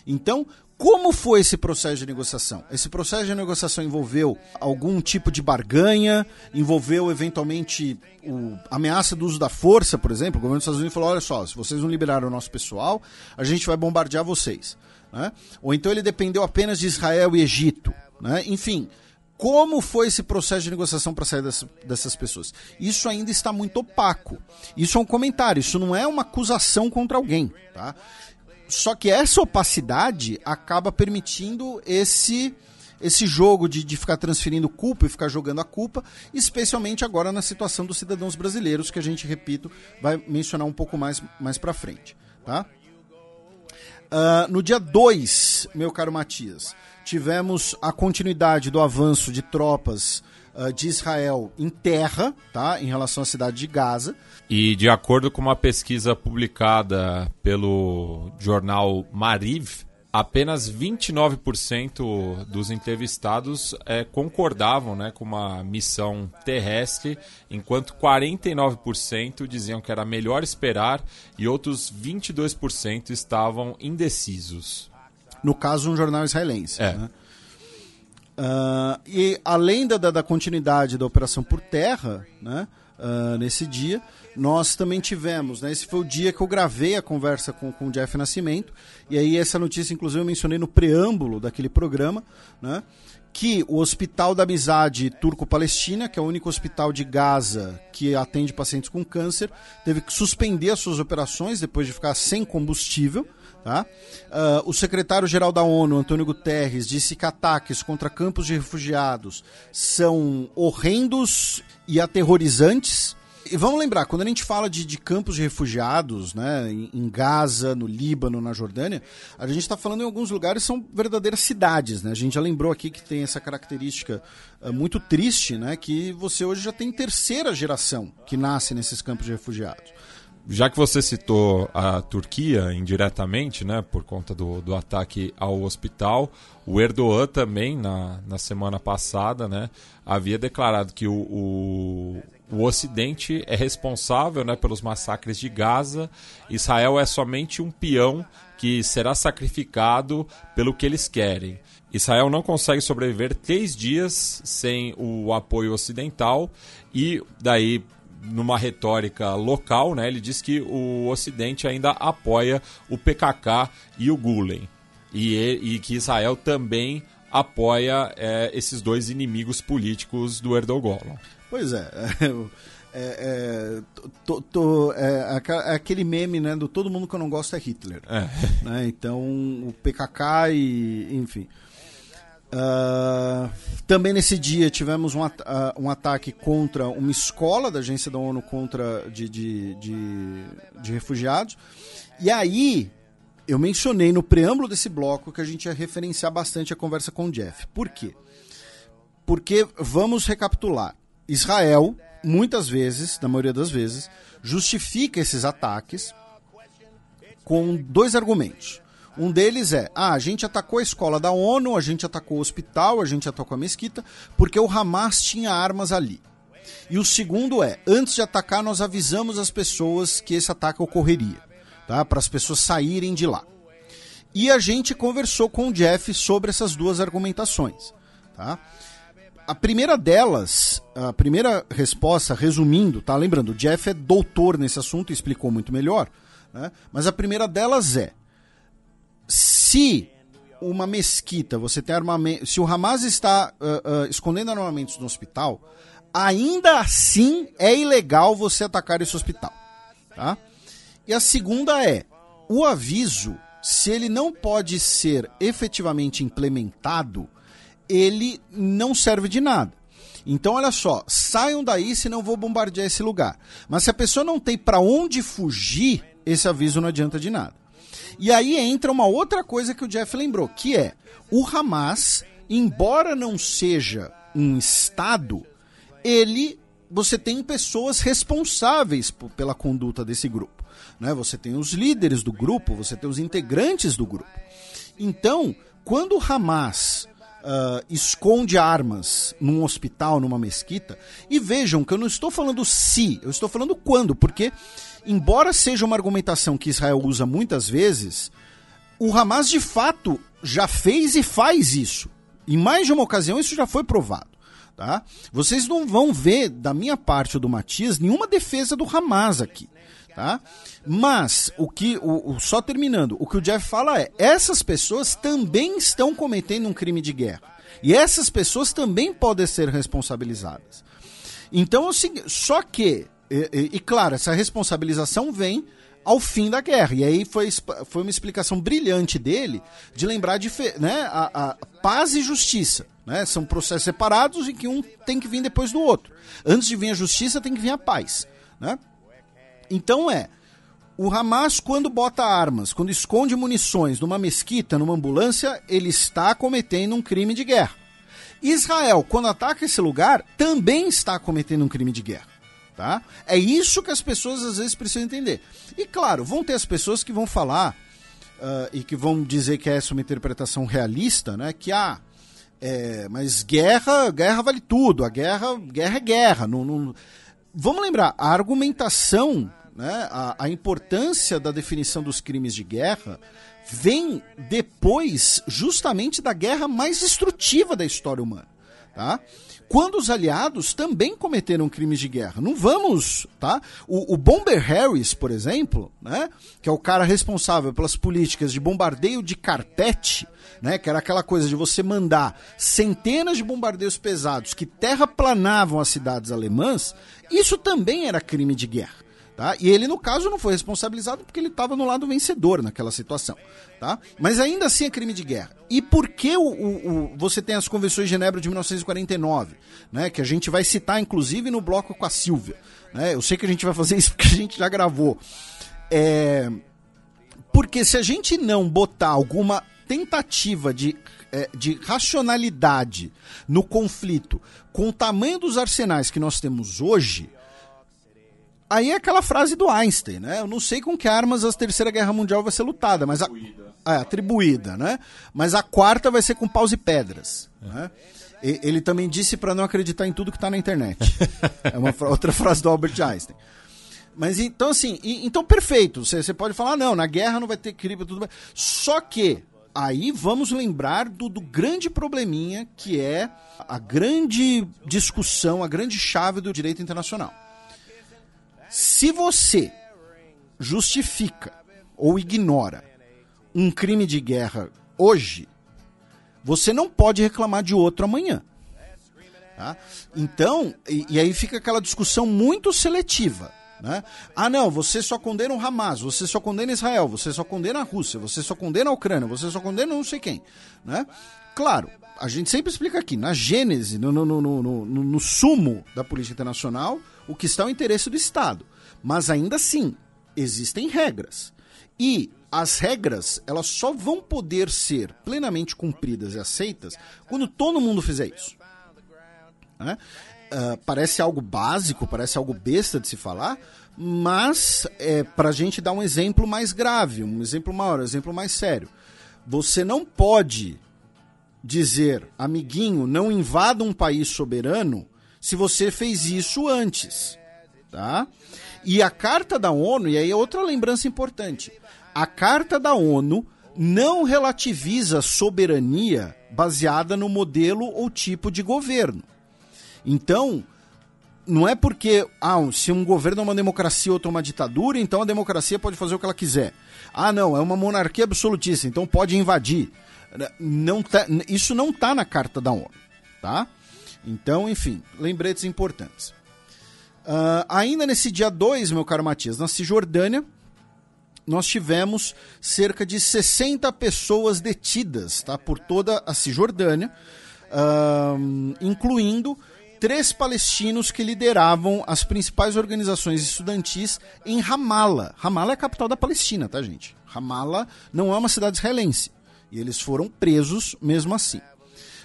Então, como foi esse processo de negociação? Esse processo de negociação envolveu algum tipo de barganha, envolveu eventualmente o, ameaça do uso da força, por exemplo. O governo dos Estados Unidos falou: olha só, se vocês não liberaram o nosso pessoal, a gente vai bombardear vocês. Né? Ou então ele dependeu apenas de Israel e Egito. Né? Enfim, como foi esse processo de negociação para sair dessas, dessas pessoas? Isso ainda está muito opaco. Isso é um comentário, isso não é uma acusação contra alguém. Tá? Só que essa opacidade acaba permitindo esse esse jogo de, de ficar transferindo culpa e ficar jogando a culpa, especialmente agora na situação dos cidadãos brasileiros, que a gente, repito, vai mencionar um pouco mais, mais para frente. Tá? Uh, no dia 2, meu caro Matias, tivemos a continuidade do avanço de tropas uh, de Israel em terra, tá, em relação à cidade de Gaza. E de acordo com uma pesquisa publicada pelo jornal Mariv, apenas 29% dos entrevistados é, concordavam né, com uma missão terrestre, enquanto 49% diziam que era melhor esperar e outros 22% estavam indecisos. No caso, um jornal israelense. É. Né? Uh, e além da, da, continuidade da operação por terra, né, uh, nesse dia, nós também tivemos, né, esse foi o dia que eu gravei a conversa com, com o Jeff Nascimento, e aí essa notícia, inclusive, eu mencionei no preâmbulo daquele programa, né, que o Hospital da Amizade Turco-Palestina, que é o único hospital de Gaza que atende pacientes com câncer, teve que suspender as suas operações depois de ficar sem combustível. Tá? Uh, o secretário-geral da ONU, Antônio Guterres, disse que ataques contra campos de refugiados são horrendos e aterrorizantes. E vamos lembrar, quando a gente fala de, de campos de refugiados, né, em, Gaza, no Líbano, na Jordânia, a gente está falando em alguns lugares são verdadeiras cidades, né? A gente já lembrou aqui que tem essa característica uh, muito triste, né, que você hoje já tem terceira geração que nasce nesses campos de refugiados já que você citou a Turquia indiretamente, né, por conta do, do ataque ao hospital, o Erdogan também, na, na semana passada, né, havia declarado que o, o, o Ocidente é responsável né, pelos massacres de Gaza, Israel é somente um peão que será sacrificado pelo que eles querem. Israel não consegue sobreviver três dias sem o apoio ocidental e daí numa retórica local, né, ele diz que o Ocidente ainda apoia o PKK e o Gulen. E, e que Israel também apoia é, esses dois inimigos políticos do Erdogan. Pois é. É, é, tô, tô, é, é, aquele meme né, do todo mundo que eu não gosto é Hitler. É. Né, então, o PKK e. Enfim. Uh, também nesse dia tivemos um, uh, um, ataque contra uma escola da agência da ONU contra de, de, de, de refugiados. E aí eu mencionei no preâmbulo desse bloco que a gente ia referenciar bastante a conversa com o Jeff. Por quê? Porque, vamos recapitular, Israel, muitas vezes, na maioria das vezes, justifica esses ataques com dois argumentos. Um deles é: ah, a gente atacou a escola da ONU, a gente atacou o hospital, a gente atacou a mesquita, porque o Hamas tinha armas ali. E o segundo é: antes de atacar, nós avisamos as pessoas que esse ataque ocorreria tá? Para as pessoas saírem de lá. E a gente conversou com o Jeff sobre essas duas argumentações, tá? A primeira delas, a primeira resposta, resumindo, tá? Lembrando, o Jeff é doutor nesse assunto e explicou muito melhor, né? Mas a primeira delas é: se uma mesquita, você tem armamento, se o Hamas está uh, uh, escondendo armamentos no hospital, ainda assim é ilegal você atacar esse hospital, tá? E a segunda é: o aviso, se ele não pode ser efetivamente implementado, ele não serve de nada. Então, olha só, saiam daí se não vou bombardear esse lugar. Mas se a pessoa não tem para onde fugir, esse aviso não adianta de nada. E aí entra uma outra coisa que o Jeff lembrou, que é o Hamas, embora não seja um Estado, ele você tem pessoas responsáveis pela conduta desse grupo. Né? Você tem os líderes do grupo, você tem os integrantes do grupo. Então, quando o Hamas uh, esconde armas num hospital, numa mesquita, e vejam que eu não estou falando se, eu estou falando quando, porque, embora seja uma argumentação que Israel usa muitas vezes, o Hamas de fato já fez e faz isso. Em mais de uma ocasião, isso já foi provado. Tá? Vocês não vão ver, da minha parte ou do Matias, nenhuma defesa do Hamas aqui. Tá? Mas, o que, o, o, só terminando, o que o Jeff fala é: essas pessoas também estão cometendo um crime de guerra. E essas pessoas também podem ser responsabilizadas. Então, é só que, e, e, e, claro, essa responsabilização vem ao fim da guerra. E aí foi, foi uma explicação brilhante dele de lembrar de né, a, a paz e justiça. Né? São processos separados e que um tem que vir depois do outro. Antes de vir a justiça, tem que vir a paz. Né? Então é, o Hamas, quando bota armas, quando esconde munições numa mesquita, numa ambulância, ele está cometendo um crime de guerra. Israel, quando ataca esse lugar, também está cometendo um crime de guerra. Tá? É isso que as pessoas às vezes precisam entender. E claro, vão ter as pessoas que vão falar uh, e que vão dizer que essa é uma interpretação realista, né? Que ah, é, mas guerra, guerra vale tudo. A guerra, guerra é guerra. Não, não vamos lembrar, a argumentação, né, a, a importância da definição dos crimes de guerra vem depois justamente da guerra mais destrutiva da história humana. Tá? Quando os aliados também cometeram crimes de guerra. Não vamos, tá? O, o, Bomber Harris, por exemplo, né, que é o cara responsável pelas políticas de bombardeio de carpete, né, que era aquela coisa de você mandar centenas de bombardeios pesados que terraplanavam as cidades alemãs, isso também era crime de guerra. Tá? E ele, no caso, não foi responsabilizado porque ele estava no lado vencedor naquela situação. Tá? Mas ainda assim é crime de guerra. E por que o, o, o, você tem as convenções de Genebra de 1949, né? que a gente vai citar, inclusive, no bloco com a Silvia. Né? Eu sei que a gente vai fazer isso porque a gente já gravou. É... Porque se a gente não botar alguma tentativa de, é, de racionalidade no conflito com o tamanho dos arsenais que nós temos hoje, aí é aquela frase do Einstein, né? Eu não sei com que armas a Terceira Guerra Mundial vai ser lutada, mas a, é, atribuída, né? Mas a quarta vai ser com paus e pedras, é. né? E, ele também disse para não acreditar em tudo que está na internet. é uma outra frase do Albert Einstein. Mas então, assim, e, então perfeito. Você pode falar, não, na guerra não vai ter crime, tudo bem. Só que aí vamos lembrar do, do, grande probleminha que é a grande discussão, a grande chave do direito internacional. Se você justifica ou ignora um crime de guerra hoje, você não pode reclamar de outro amanhã. Tá? Então, e, e aí fica aquela discussão muito seletiva. Né? Ah, não, você só condena o Hamas, você só condena Israel, você só condena a Rússia, você só condena a Ucrânia, você só condena não sei quem. Né? Claro, a gente sempre explica aqui, na gênese, no, no, no, no, no sumo da política internacional, o que está é o interesse do Estado. Mas ainda assim, existem regras. E as regras, elas só vão poder ser plenamente cumpridas e aceitas quando todo mundo fizer isso. Né? Uh, parece algo básico, parece algo besta de se falar, mas é, para a gente dar um exemplo mais grave, um exemplo maior, um exemplo mais sério. Você não pode dizer, amiguinho, não invada um país soberano se você fez isso antes. Tá? E a carta da ONU, e aí é outra lembrança importante: a carta da ONU não relativiza soberania baseada no modelo ou tipo de governo. Então, não é porque ah, se um governo é uma democracia ou uma ditadura, então a democracia pode fazer o que ela quiser. Ah, não, é uma monarquia absolutista, então pode invadir. Não tá, isso não está na carta da ONU, tá? Então, enfim, lembretes importantes. Uh, ainda nesse dia 2, meu caro Matias, na Cisjordânia, nós tivemos cerca de 60 pessoas detidas tá, por toda a Cisjordânia, uh, incluindo três palestinos que lideravam as principais organizações estudantis em Ramallah. Ramallah é a capital da Palestina, tá, gente? Ramallah não é uma cidade israelense. E eles foram presos mesmo assim.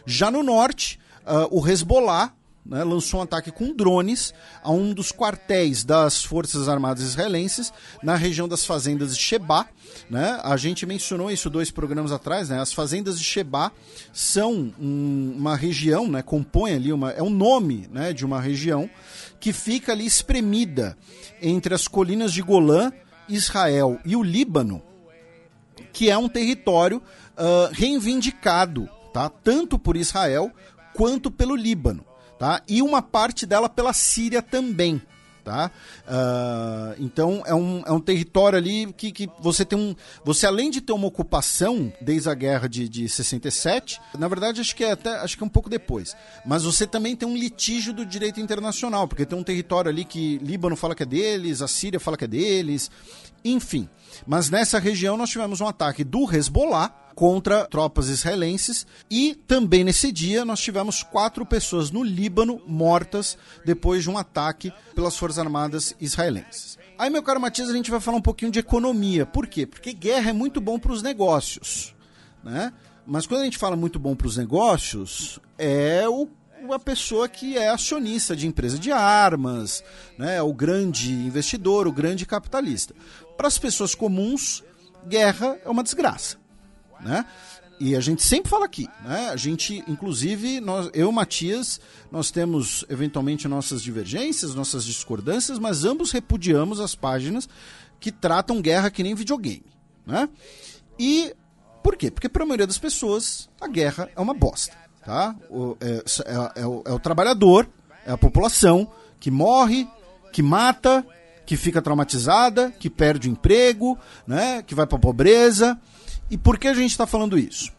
Já no norte, uh, o Hezbollah né, lançou um ataque com drones a um dos quartéis das Forças Armadas Israelenses na região das fazendas de Sheba. Né? A gente mencionou isso dois programas atrás. Né? As fazendas de Sheba são um, uma região, né, compõe ali uma, é um nome né, de uma região que fica ali espremida entre as colinas de Golã, Israel e o Líbano, que é um território uh, reivindicado, tá? tanto por Israel quanto pelo Líbano tá? E uma parte dela pela Síria também, tá? Uh, então é um, é um território ali que, que você tem um, você além de ter uma ocupação desde a guerra de, de 67, na verdade acho que é até acho que é um pouco depois, mas você também tem um litígio do direito internacional, porque tem um território ali que Líbano fala que é deles, a Síria fala que é deles, enfim. Mas nessa região nós tivemos um ataque do Hezbollah contra tropas israelenses. E também nesse dia nós tivemos quatro pessoas no Líbano mortas depois de um ataque pelas Forças Armadas israelenses. Aí, meu caro Matias, a gente vai falar um pouquinho de economia. Por quê? Porque guerra é muito bom para os negócios. Né? Mas quando a gente fala muito bom para os negócios, é o a pessoa que é acionista de empresa de armas, né, o grande investidor, o grande capitalista. Para as pessoas comuns, guerra é uma desgraça né? E a gente sempre fala aqui, né? A gente, inclusive, nós, eu Matias, nós temos eventualmente nossas divergências, nossas discordâncias, mas ambos repudiamos as páginas que tratam guerra que nem videogame, né? E por quê? Porque para a maioria das pessoas a guerra é uma bosta, tá? O, é, é, é, o, é o trabalhador, é a população que morre, que mata, que fica traumatizada, que perde o emprego, né? Que vai para a pobreza e por que a gente está falando isso?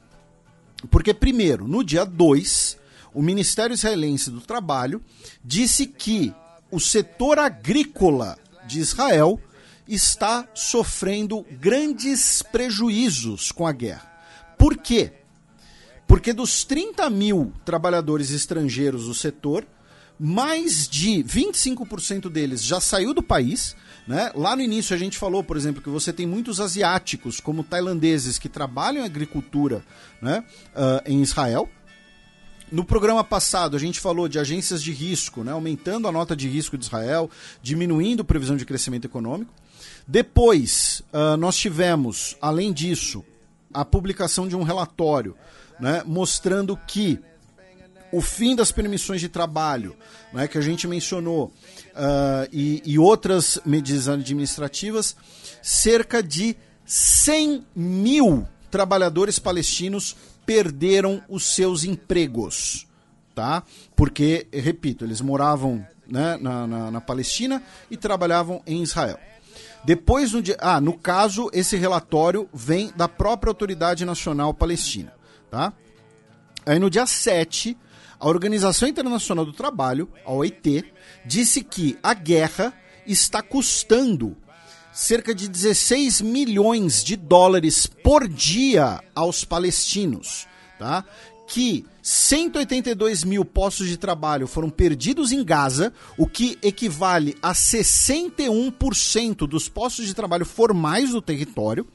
Porque, primeiro, no dia 2, o Ministério Israelense do Trabalho disse que o setor agrícola de Israel está sofrendo grandes prejuízos com a guerra. Por quê? Porque dos 30 mil trabalhadores estrangeiros do setor, mais de 25% deles já saiu do país. Né? Lá no início a gente falou, por exemplo, que você tem muitos asiáticos, como tailandeses, que trabalham agricultura né? Uh, em Israel. No programa passado, a gente falou de agências de risco, né? aumentando a nota de risco de Israel, diminuindo a previsão de crescimento econômico. Depois, uh, nós tivemos, além disso, a publicação de um relatório né? mostrando que o fim das permissões de trabalho, né, que a gente mencionou, uh, e, e outras medidas administrativas, cerca de 100 mil trabalhadores palestinos perderam os seus empregos, tá? Porque, repito, eles moravam né, na, na, na Palestina e trabalhavam em Israel. Depois, no. Ah, no caso, esse relatório vem da própria Autoridade Nacional Palestina. Tá? Aí no dia 7, a Organização Internacional do Trabalho, a OIT, disse que a guerra está custando cerca de 16 milhões de dólares por dia aos palestinos, tá? Que 182 mil postos de trabalho foram perdidos em Gaza, o que equivale a 61% dos postos de trabalho formais do território,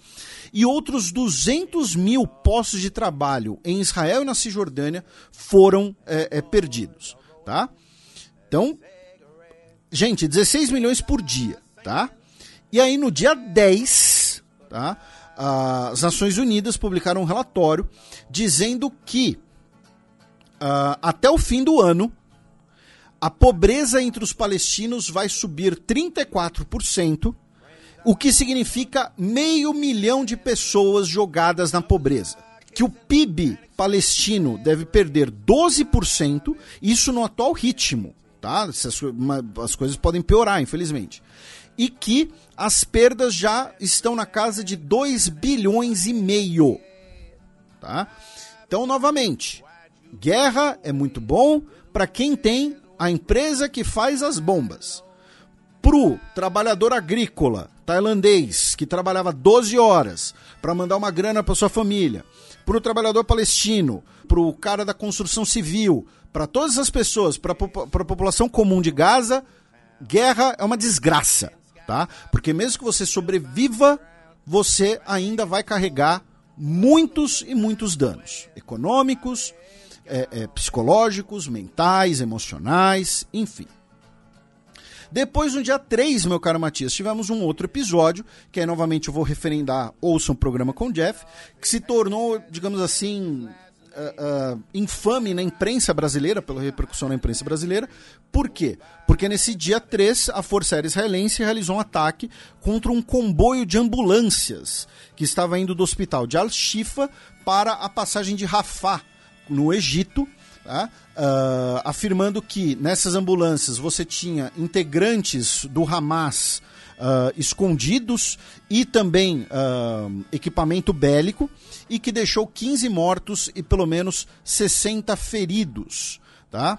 e outros 200 mil postos de trabalho em Israel e na Cisjordânia foram é, é, perdidos, tá? Então, gente, 16 milhões por dia, tá? E aí no dia 10, tá? As Nações Unidas publicaram um relatório dizendo que uh, até o fim do ano a pobreza entre os palestinos vai subir 34%, o que significa meio milhão de pessoas jogadas na pobreza. Que o PIB palestino deve perder 12%, isso no atual ritmo, tá? As, as coisas podem piorar, infelizmente. E que as perdas já estão na casa de 2 bilhões e meio. Tá? Então, novamente, guerra é muito bom para quem tem a empresa que faz as bombas. Pro trabalhador agrícola tailandês que trabalhava 12 horas para mandar uma grana para sua família, pro trabalhador palestino, pro cara da construção civil, para todas as pessoas, para a população comum de Gaza, guerra é uma desgraça tá? Porque mesmo que você sobreviva, você ainda vai carregar muitos e muitos danos econômicos, é, é, psicológicos, mentais, emocionais, enfim. Depois, no dia 3, meu caro Matias, tivemos um outro episódio, que aí novamente eu vou referendar, ouçam um programa com o Jeff, que se tornou, digamos assim, uh, uh, infame na imprensa brasileira, pela repercussão na imprensa brasileira. Por quê? Porque nesse dia 3, a Força Aérea Israelense realizou um ataque contra um comboio de ambulâncias que estava indo do hospital de Al-Shifa para a passagem de Rafah, no Egito, tá? Uh, afirmando que nessas ambulâncias você tinha integrantes do Hamas uh, escondidos e também uh, equipamento bélico e que deixou 15 mortos e pelo menos 60 feridos. Tá?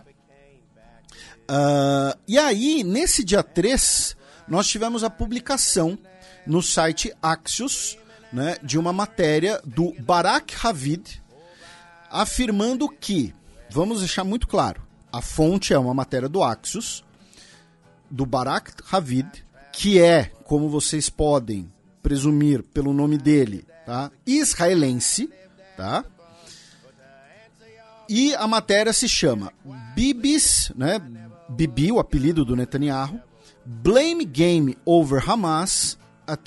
E aí, nesse dia 3, nós tivemos a publicação no site Axios né, de uma matéria do Barak Havid afirmando que, vamos deixar muito claro, a fonte é uma matéria do Axios, do Barak Havid, que é, como vocês podem presumir pelo nome dele, tá? israelense, tá? E a matéria se chama Bibis, né? Bibi, o apelido do Netanyahu, Blame Game over Hamas,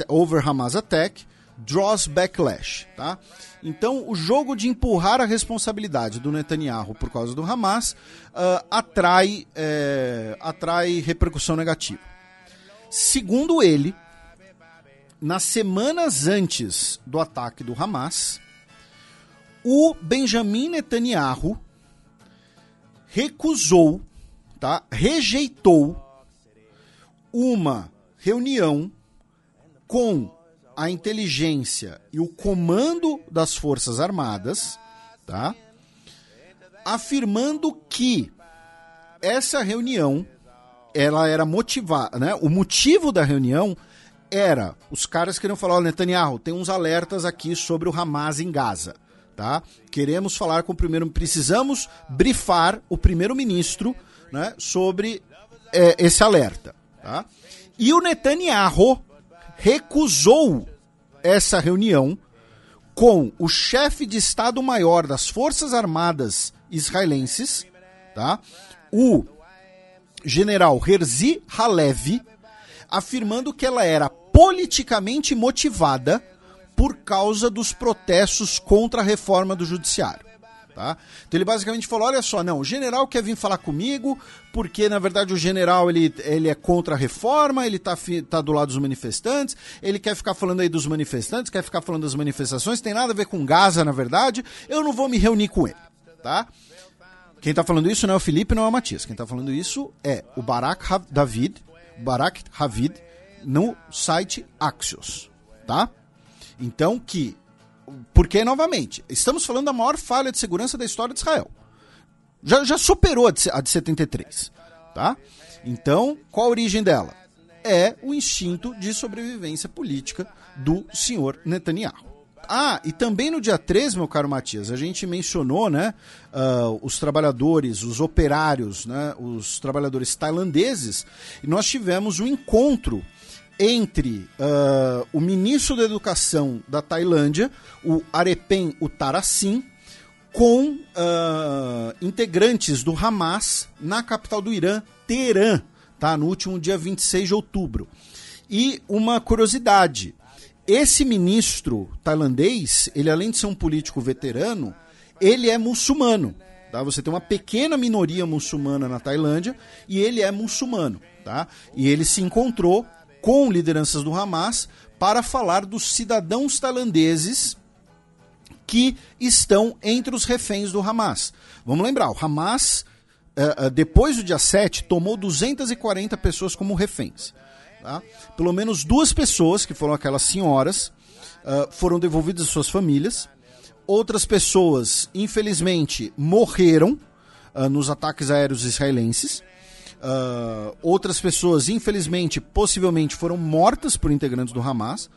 over Hamas Attack, draws backlash, tá? Então, o jogo de empurrar a responsabilidade do Netanyahu por causa do Hamas uh, atrai, é, atrai repercussão negativa. Segundo ele, nas semanas antes do ataque do Hamas, o Benjamin Netanyahu recusou, tá? rejeitou uma reunião com a inteligência e o comando das Forças Armadas, tá? afirmando que essa reunião ela era motivada, né? O motivo da reunião era os caras queriam falar, oh, Netanyahu, tem uns alertas aqui sobre o Hamas em Gaza, tá? Queremos falar com o primeiro, precisamos brifar o primeiro-ministro, né, sobre é, esse alerta, tá? E o Netanyahu recusou essa reunião com o chefe de Estado-Maior das Forças Armadas israelenses, tá? O general Herzi Halevi, afirmando que ela era politicamente motivada por causa dos protestos contra a reforma do judiciário. Tá? Então ele basicamente falou: olha só, não, o general quer vir falar comigo porque na verdade o general ele, ele é contra a reforma, ele está tá do lado dos manifestantes, ele quer ficar falando aí dos manifestantes, quer ficar falando das manifestações, tem nada a ver com Gaza na verdade, eu não vou me reunir com ele. Tá? Quem está falando isso não é o Felipe, não é o Matias. Quem está falando isso é o Barak David, Barak Havid, no site Axios, tá? Então que, porque novamente, estamos falando da maior falha de segurança da história de Israel. Já, já superou a de, a de 73, tá? Então, qual a origem dela? É o instinto de sobrevivência política do senhor Netanyahu. Ah, e também no dia 13, meu caro Matias, a gente mencionou, né, uh, os trabalhadores, os operários, né, os trabalhadores tailandeses, e nós tivemos um encontro entre uh, o ministro da Educação da Tailândia, o Arepen Uttarasin, com uh, integrantes do Hamas na capital do Irã, Teherã, tá? no último dia 26 de outubro. E uma curiosidade, esse ministro tailandês, ele além de ser um político veterano, ele é muçulmano. Tá? Você tem uma pequena minoria muçulmana na Tailândia e ele é muçulmano. Tá? E ele se encontrou com lideranças do Hamas para falar dos cidadãos tailandeses que estão entre os reféns do Hamas. Vamos lembrar, o Hamas, uh, uh, depois do dia 7, tomou 240 pessoas como reféns. Tá? Pelo menos duas pessoas, que foram aquelas senhoras, uh, foram devolvidas às suas famílias. Outras pessoas, infelizmente, morreram nos ataques aéreos israelenses. Uh, outras pessoas, infelizmente, possivelmente foram mortas por integrantes do Hamas.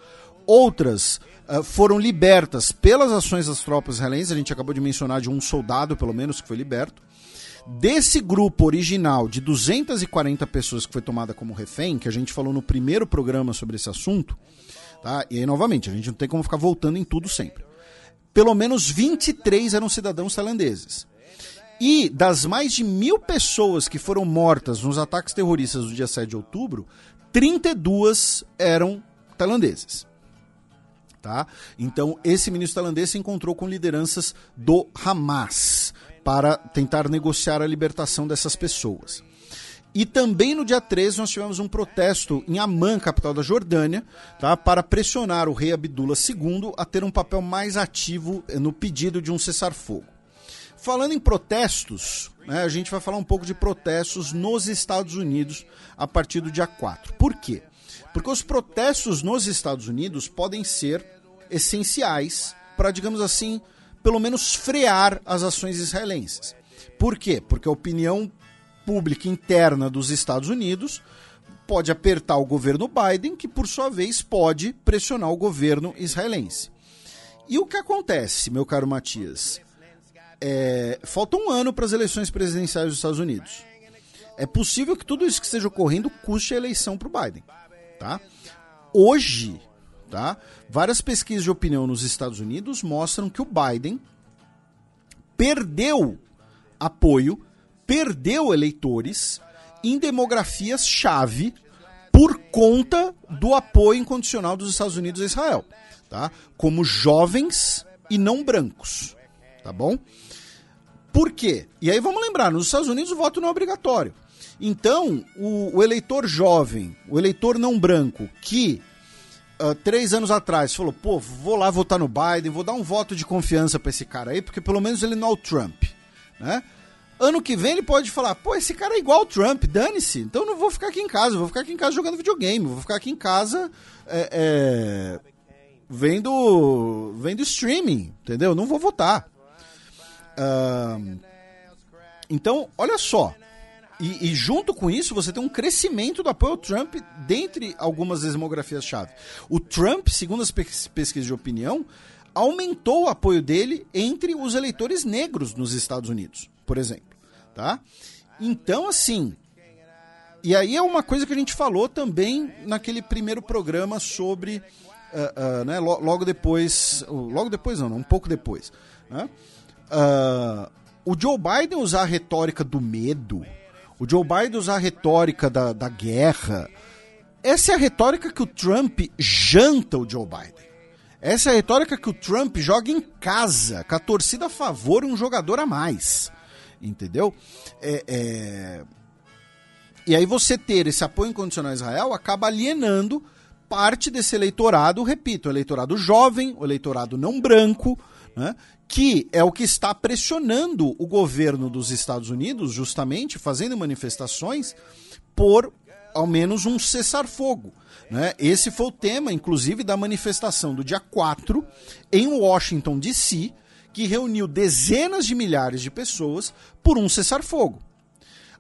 Outras uh, foram libertas pelas ações das tropas israelenses. A gente acabou de mencionar de um soldado, pelo menos, que foi liberto. Desse grupo original de 240 pessoas que foi tomada como refém, que a gente falou no primeiro programa sobre esse assunto, tá? e aí, novamente, a gente não tem como ficar voltando em tudo sempre. Pelo menos 23 eram cidadãos tailandeses. E das mais de mil pessoas que foram mortas nos ataques terroristas do dia 7 de outubro, 32 eram tailandeses. Tá? Então, esse ministro tailandês se encontrou com lideranças do Hamas para tentar negociar a libertação dessas pessoas. E também no dia 13 nós tivemos um protesto em Amman, capital da Jordânia, tá, para pressionar o rei Abdullah II a ter um papel mais ativo no pedido de um cessar-fogo. Falando em protestos, né, a gente vai falar um pouco de protestos nos Estados Unidos a partir do dia 4. Por quê? Porque os protestos nos Estados Unidos podem ser essenciais para, digamos assim, pelo menos frear as ações israelenses. Por quê? Porque a opinião pública interna dos Estados Unidos pode apertar o governo Biden, que por sua vez pode pressionar o governo israelense. E o que acontece, meu caro Matias? É, falta um ano para as eleições presidenciais dos Estados Unidos. É possível que tudo isso que esteja ocorrendo custe a eleição para o Biden. Tá? Hoje, tá? várias pesquisas de opinião nos Estados Unidos mostram que o Biden perdeu apoio, perdeu eleitores em demografias-chave por conta do apoio incondicional dos Estados Unidos a Israel, tá? Como jovens e não brancos, tá bom? Por quê? E aí vamos lembrar, nos Estados Unidos o voto não é obrigatório. Então, o, o eleitor jovem, o eleitor não branco, que uh, três anos atrás falou, pô, vou lá votar no Biden, vou dar um voto de confiança para esse cara aí, porque pelo menos ele não é o Trump, né? Ano que vem ele pode falar, pô, esse cara é igual ao Trump, dane-se, então não vou ficar aqui em casa, vou ficar aqui em casa jogando videogame, vou ficar aqui em casa é, é, vendo, vendo streaming, entendeu? Não vou votar. Então, olha só. E, e, junto com isso, você tem um crescimento do apoio ao Trump dentre algumas demografias-chave. O Trump, segundo as pesquisas de opinião, aumentou o apoio dele entre os eleitores negros nos Estados Unidos, por exemplo. Tá? Então, assim. E aí é uma coisa que a gente falou também naquele primeiro programa sobre. Uh, uh, né, logo depois. Logo depois, não, um pouco depois. Né? Uh, o Joe Biden usar a retórica do medo, o Joe Biden usar a retórica da, da guerra, essa é a retórica que o Trump janta o Joe Biden. Essa é a retórica que o Trump joga em casa, com a torcida a favor e um jogador a mais. Entendeu? É, é... E aí você ter esse apoio incondicional a Israel acaba alienando parte desse eleitorado, repito, eleitorado jovem, o eleitorado não branco, né, que é o que está pressionando o governo dos Estados Unidos, justamente fazendo manifestações por ao menos um cessar-fogo. Né? Esse foi o tema, inclusive, da manifestação do dia 4 em Washington, D.C., que reuniu dezenas de milhares de pessoas por um cessar-fogo.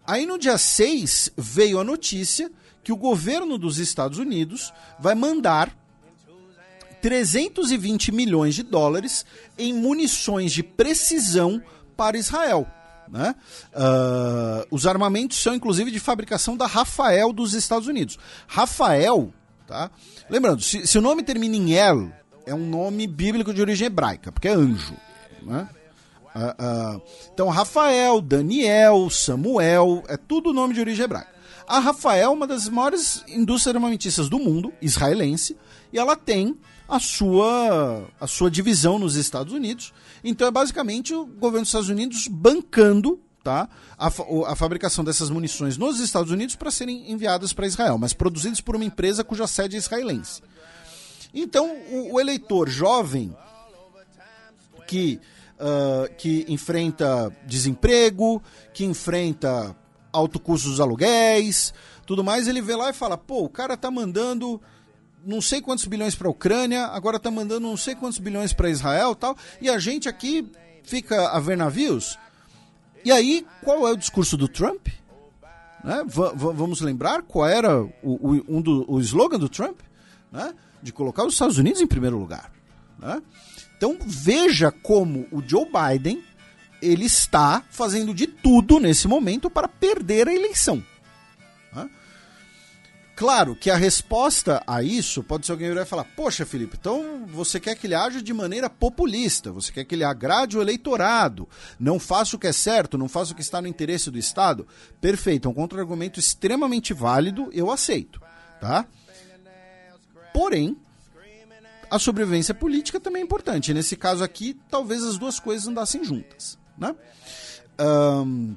Aí no dia 6 veio a notícia que o governo dos Estados Unidos vai mandar 320 milhões de dólares em munições de precisão para Israel. Né? Uh, os armamentos são inclusive de fabricação da Rafael dos Estados Unidos. Rafael, tá? Lembrando, se, se o nome termina em El, é um nome bíblico de origem hebraica, porque é anjo. Né? Uh, uh, então, Rafael, Daniel, Samuel, é tudo nome de origem hebraica. A Rafael é uma das maiores indústrias armamentistas do mundo, israelense, e ela tem a sua, a sua divisão nos Estados Unidos. Então é basicamente o governo dos Estados Unidos bancando tá, a, a fabricação dessas munições nos Estados Unidos para serem enviadas para Israel, mas produzidas por uma empresa cuja sede é israelense. Então o, o eleitor jovem que uh, que enfrenta desemprego, que enfrenta alto custo dos aluguéis, tudo mais, ele vê lá e fala: pô, o cara tá mandando não sei quantos bilhões para a Ucrânia, agora tá mandando não sei quantos bilhões para Israel tal, e a gente aqui fica a ver navios. E aí, qual é o discurso do Trump? Né? vamos lembrar qual era o, o, um do, o slogan do Trump? Né? De colocar os Estados Unidos em primeiro lugar. Né? Então veja como o Joe Biden ele está fazendo de tudo nesse momento para perder a eleição. Claro que a resposta a isso pode ser alguém virar e falar: Poxa, Felipe, então você quer que ele haja de maneira populista, você quer que ele agrade o eleitorado, não faça o que é certo, não faça o que está no interesse do Estado. Perfeito, é um contra-argumento extremamente válido, eu aceito. Tá? Porém, a sobrevivência política também é importante. Nesse caso aqui, talvez as duas coisas andassem juntas. Né? Um,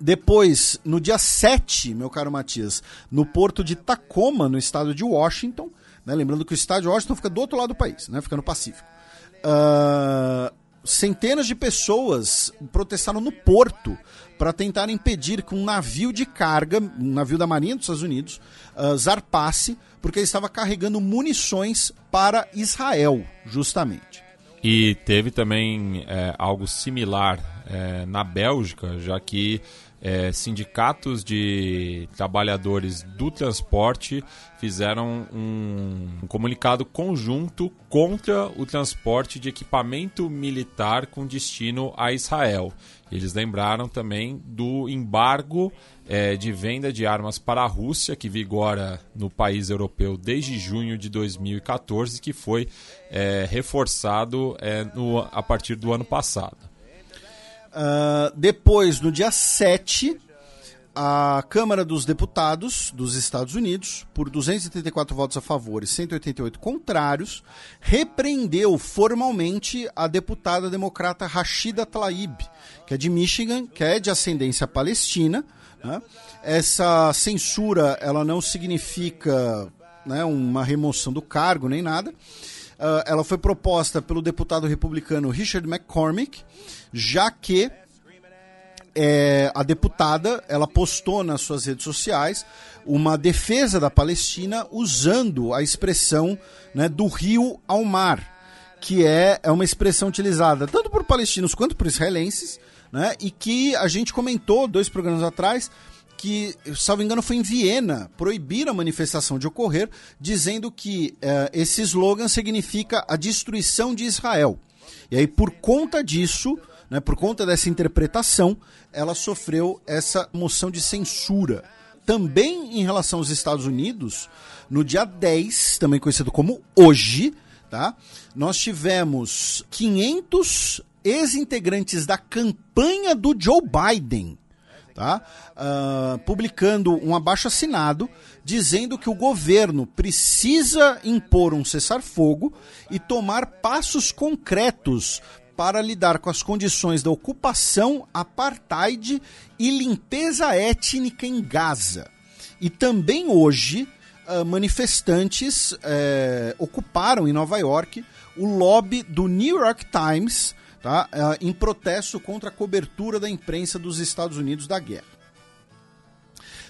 depois, no dia 7, meu caro Matias, no porto de Tacoma, no estado de Washington, né? lembrando que o estado de Washington fica do outro lado do país, né? fica no Pacífico. Uh, centenas de pessoas protestaram no porto para tentar impedir que um navio de carga, um navio da Marinha dos Estados Unidos, uh, zarpasse, porque ele estava carregando munições para Israel, justamente. E teve também é, algo similar é, na Bélgica, já que é, sindicatos de trabalhadores do transporte fizeram um, um, comunicado conjunto contra o transporte de equipamento militar com destino a Israel. Eles lembraram também do embargo é, de venda de armas para a Rússia, que vigora no país europeu desde junho de 2014, que foi é, reforçado é, no, a partir do ano passado. Uh, depois, no dia 7, a Câmara dos Deputados dos Estados Unidos, por 234 votos a favor e 188 contrários, repreendeu formalmente a deputada democrata Rashida Tlaib, que é de Michigan, que é de ascendência palestina. Né? Essa censura ela não significa né, uma remoção do cargo nem nada. Uh, ela foi proposta pelo deputado republicano Richard McCormick, já que é, a deputada ela postou nas suas redes sociais uma defesa da Palestina usando a expressão né, do rio ao mar, que é, é uma expressão utilizada tanto por palestinos quanto por israelenses, né, e que a gente comentou dois programas atrás que, salvo engano, foi em Viena, proibir a manifestação de ocorrer, dizendo que uh, esse slogan significa a destruição de Israel. E aí, por conta disso, né, por conta dessa interpretação, ela sofreu essa moção de censura. Também em relação aos Estados Unidos, no dia 10, também conhecido como hoje, tá? nós tivemos 500 ex-integrantes da campanha do Joe Biden tá? Uh, publicando um abaixo assinado dizendo que o governo precisa impor um cessar-fogo e tomar passos concretos para lidar com as condições da ocupação, apartheid e limpeza étnica em Gaza. E também hoje uh, manifestantes uh, ocuparam em Nova York o lobby do New York Times tá, uh, em protesto contra a cobertura da imprensa dos Estados Unidos da guerra.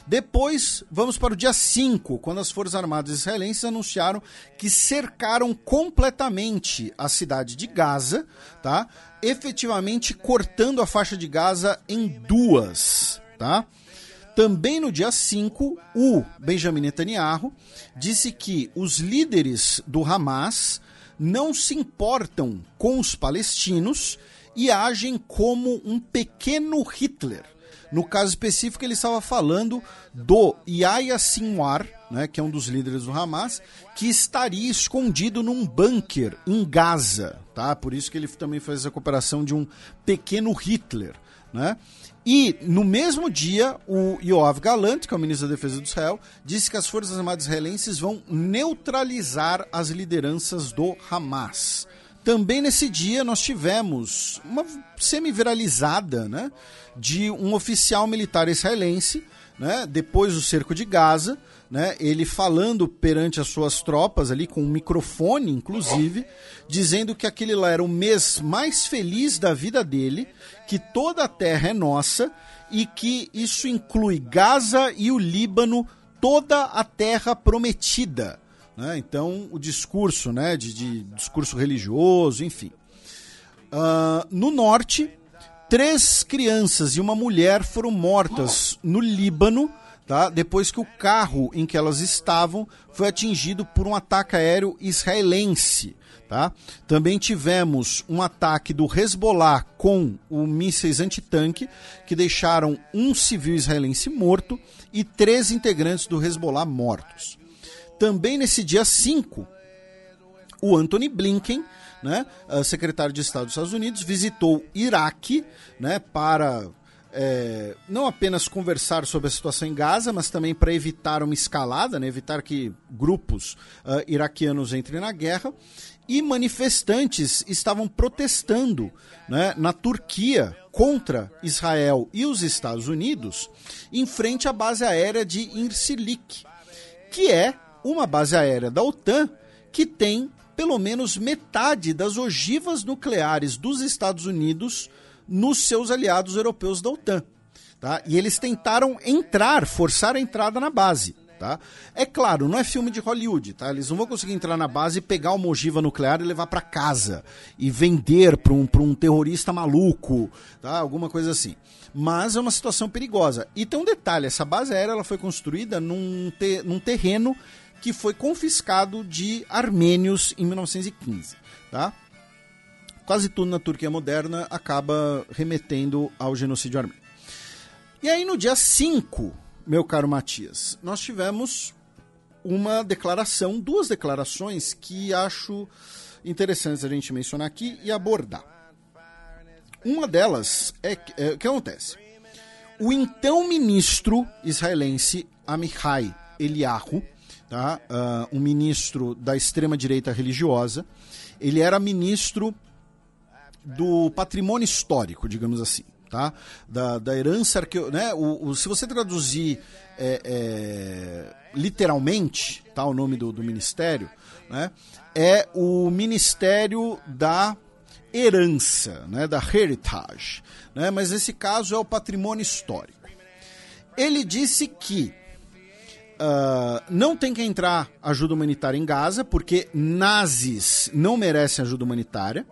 Depois, vamos para o dia 5, quando as Forças Armadas israelenses anunciaram que cercaram completamente a cidade de Gaza, tá? efetivamente cortando a faixa de Gaza em duas. Tá? Também no dia 5, o Benjamin Netanyahu disse que os líderes do Hamas não se importam com os palestinos e agem como um pequeno Hitler. No caso específico, ele estava falando do Yahya Sinwar, né, que é um dos líderes do Hamas, que estaria escondido num bunker em Gaza. Tá? Por isso que ele também faz a cooperação de um pequeno Hitler. Né? E no mesmo dia, o Yoav Galant, que é o ministro da Defesa do Israel, disse que as Forças Armadas israelenses vão neutralizar as lideranças do Hamas. Também nesse dia nós tivemos uma semi-viralizada né, de um oficial militar israelense, né, depois do cerco de Gaza, né, ele falando perante as suas tropas ali, com um microfone inclusive, dizendo que aquele lá era o mês mais feliz da vida dele, que toda a terra é nossa e que isso inclui Gaza e o Líbano, toda a terra prometida. Né? Então, o discurso, né, de, de discurso religioso, enfim. Uh, no norte, três crianças e uma mulher foram mortas no Líbano, tá? depois que o carro em que elas estavam foi atingido por um ataque aéreo israelense. Tá? Também tivemos um ataque do Hezbollah com o mísseis antitanque, que deixaram um civil israelense morto e três integrantes do Hezbollah mortos. Também nesse dia 5, o Anthony Blinken, né, secretário de Estado dos Estados Unidos, visitou Iraque né, para é, não apenas conversar sobre a situação em Gaza, mas também para evitar uma escalada, né, evitar que grupos uh, iraquianos entrem na guerra. E manifestantes estavam protestando né, na Turquia contra Israel e os Estados Unidos em frente à base aérea de Incirlik, que é uma base aérea da OTAN que tem pelo menos metade das ogivas nucleares dos Estados Unidos nos seus aliados europeus da OTAN. Tá? E eles tentaram entrar, forçar a entrada na base. Tá? É claro, não é filme de Hollywood, tá? Eles não vão conseguir entrar na base e pegar uma ogiva nuclear e levar para casa e vender para um, um terrorista maluco, tá? Alguma coisa assim. Mas é uma situação perigosa. E tem um detalhe: essa base aérea ela foi construída num, te, num terreno que foi confiscado de armênios em 1915. Tá? Quase tudo na Turquia moderna acaba remetendo ao genocídio armênio. E aí, no dia 5, meu caro Matias, nós tivemos uma declaração, duas declarações que acho interessantes a gente mencionar aqui e abordar. Uma delas é, é o que acontece. O então ministro israelense Amihai Eliyahu tá? Uh, um ministro da extrema-direita religiosa. Ele era ministro do patrimônio histórico, digamos assim. Tá? Da, da herança arqueológica. Né? O, o, se você traduzir é, é, literalmente tá? o nome do, do ministério, né? é o Ministério da Herança, né? da Heritage. Né? Mas nesse caso é o patrimônio histórico. Ele disse que Uh, não tem que entrar ajuda humanitária em Gaza, porque nazis não merecem ajuda humanitária.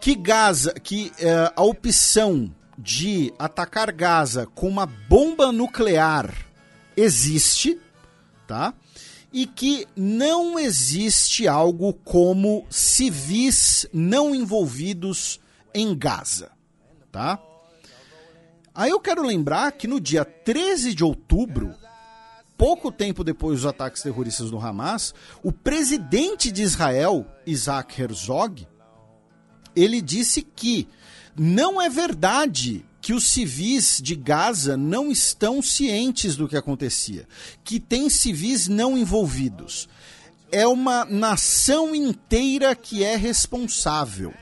Que Gaza, que uh, a opção de atacar Gaza com uma bomba nuclear existe, tá? E que não existe algo como civis não envolvidos em Gaza, tá? Aí eu quero lembrar que no dia 13 de outubro pouco tempo depois dos ataques terroristas do Hamas, o presidente de Israel, Isaac Herzog, ele disse que não é verdade que os civis de Gaza não estão cientes do que acontecia, que tem civis não envolvidos. É uma nação inteira que é responsável.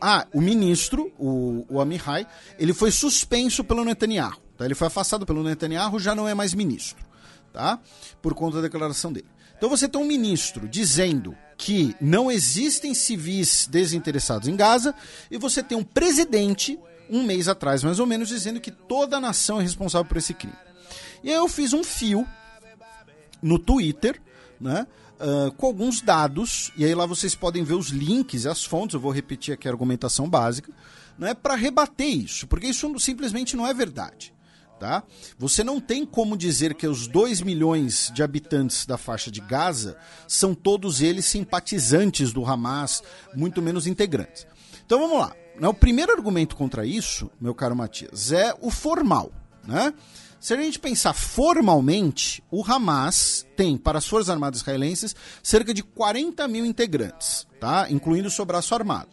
Ah, o ministro, o, o Amihai, ele foi suspenso pelo Netanyahu. Tá? Ele foi afastado pelo Netanyahu, já não é mais ministro tá? Por conta da declaração dele. Então você tem um ministro dizendo que não existem civis desinteressados em Gaza e você tem um presidente, um mês atrás mais ou menos, dizendo que toda a nação é responsável por esse crime. E aí eu fiz um fio no Twitter, né? Uh, com alguns dados, e aí lá vocês podem ver os links as fontes, eu vou repetir aqui a argumentação básica, né, para rebater isso, porque isso simplesmente não é verdade. Tá? Você não tem como dizer que os 2 milhões de habitantes da faixa de Gaza são todos eles simpatizantes do Hamas, muito menos integrantes. Então vamos lá. Né, o primeiro argumento contra isso, meu caro Matias, é o formal. Né? Se a gente pensar formalmente, o Hamas tem, para as Forças Armadas israelenses, cerca de 40 mil integrantes, tá? incluindo o seu braço armado.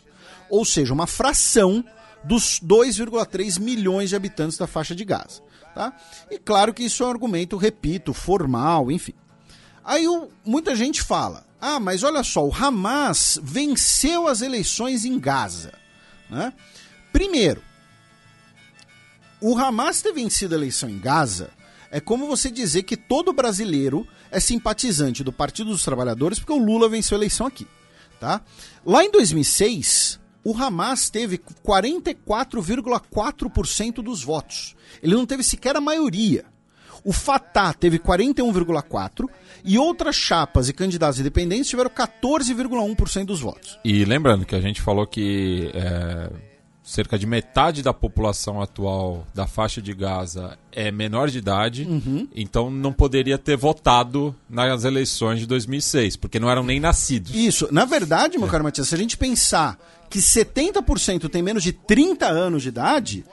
Ou seja, uma fração dos 2,3 milhões de habitantes da faixa de Gaza. Tá? E claro que isso é um argumento, repito, formal, enfim. Aí o, muita gente fala: ah, mas olha só, o Hamas venceu as eleições em Gaza. Né? Primeiro, o Hamas ter vencido a eleição em Gaza é como você dizer que todo brasileiro é simpatizante do Partido dos Trabalhadores porque o Lula venceu a eleição aqui. Tá? Lá em 2006, o Hamas teve 44,4% dos votos. Ele não teve sequer a maioria. O Fatah teve 41,4% e outras chapas e candidatos independentes tiveram 14,1% dos votos. E lembrando que a gente falou que é, cerca de metade da população atual da faixa de Gaza é menor de idade, uhum. então não poderia ter votado nas eleições de 2006, porque não eram nem nascidos. Isso. Na verdade, meu é. caro Matias, se a gente pensar que 70% tem menos de 30 anos de idade,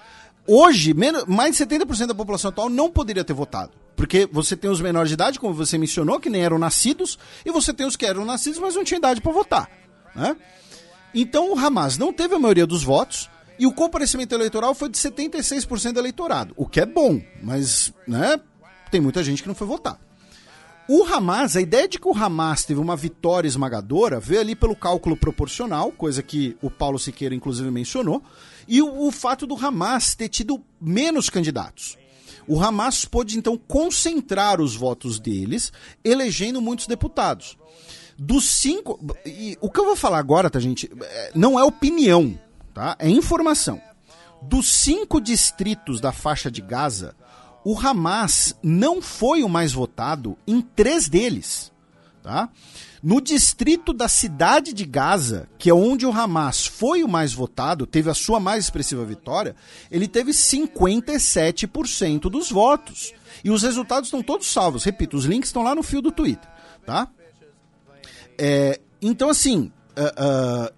hoje, menos, mais de 70% da população atual não poderia ter votado. Porque você tem os menores de idade, como você mencionou, que nem eram nascidos, e você tem os que eram nascidos, mas não tinham idade para votar. Né? Então o Hamas não teve a maioria dos votos, e o comparecimento eleitoral foi de 76% do eleitorado, o que é bom, mas né, tem muita gente que não foi votar. O Hamas, a ideia de que o Hamas teve uma vitória esmagadora veio ali pelo cálculo proporcional, coisa que o Paulo Siqueira inclusive mencionou, e o, o fato do Hamas ter tido menos candidatos. O Hamas pôde então concentrar os votos deles, elegendo muitos deputados. Dos cinco. O que eu vou falar agora, tá, gente? É, não é opinião tá? É informação. Dos cinco distritos da faixa de Gaza, o Hamas não foi o mais votado em três deles, tá? No distrito da cidade de Gaza, que é onde o Hamas foi o mais votado, teve a sua mais expressiva vitória, ele teve 57% dos votos. E os resultados estão todos salvos. Repito, os links estão lá no fio do Twitter, tá? É, então, assim, uh,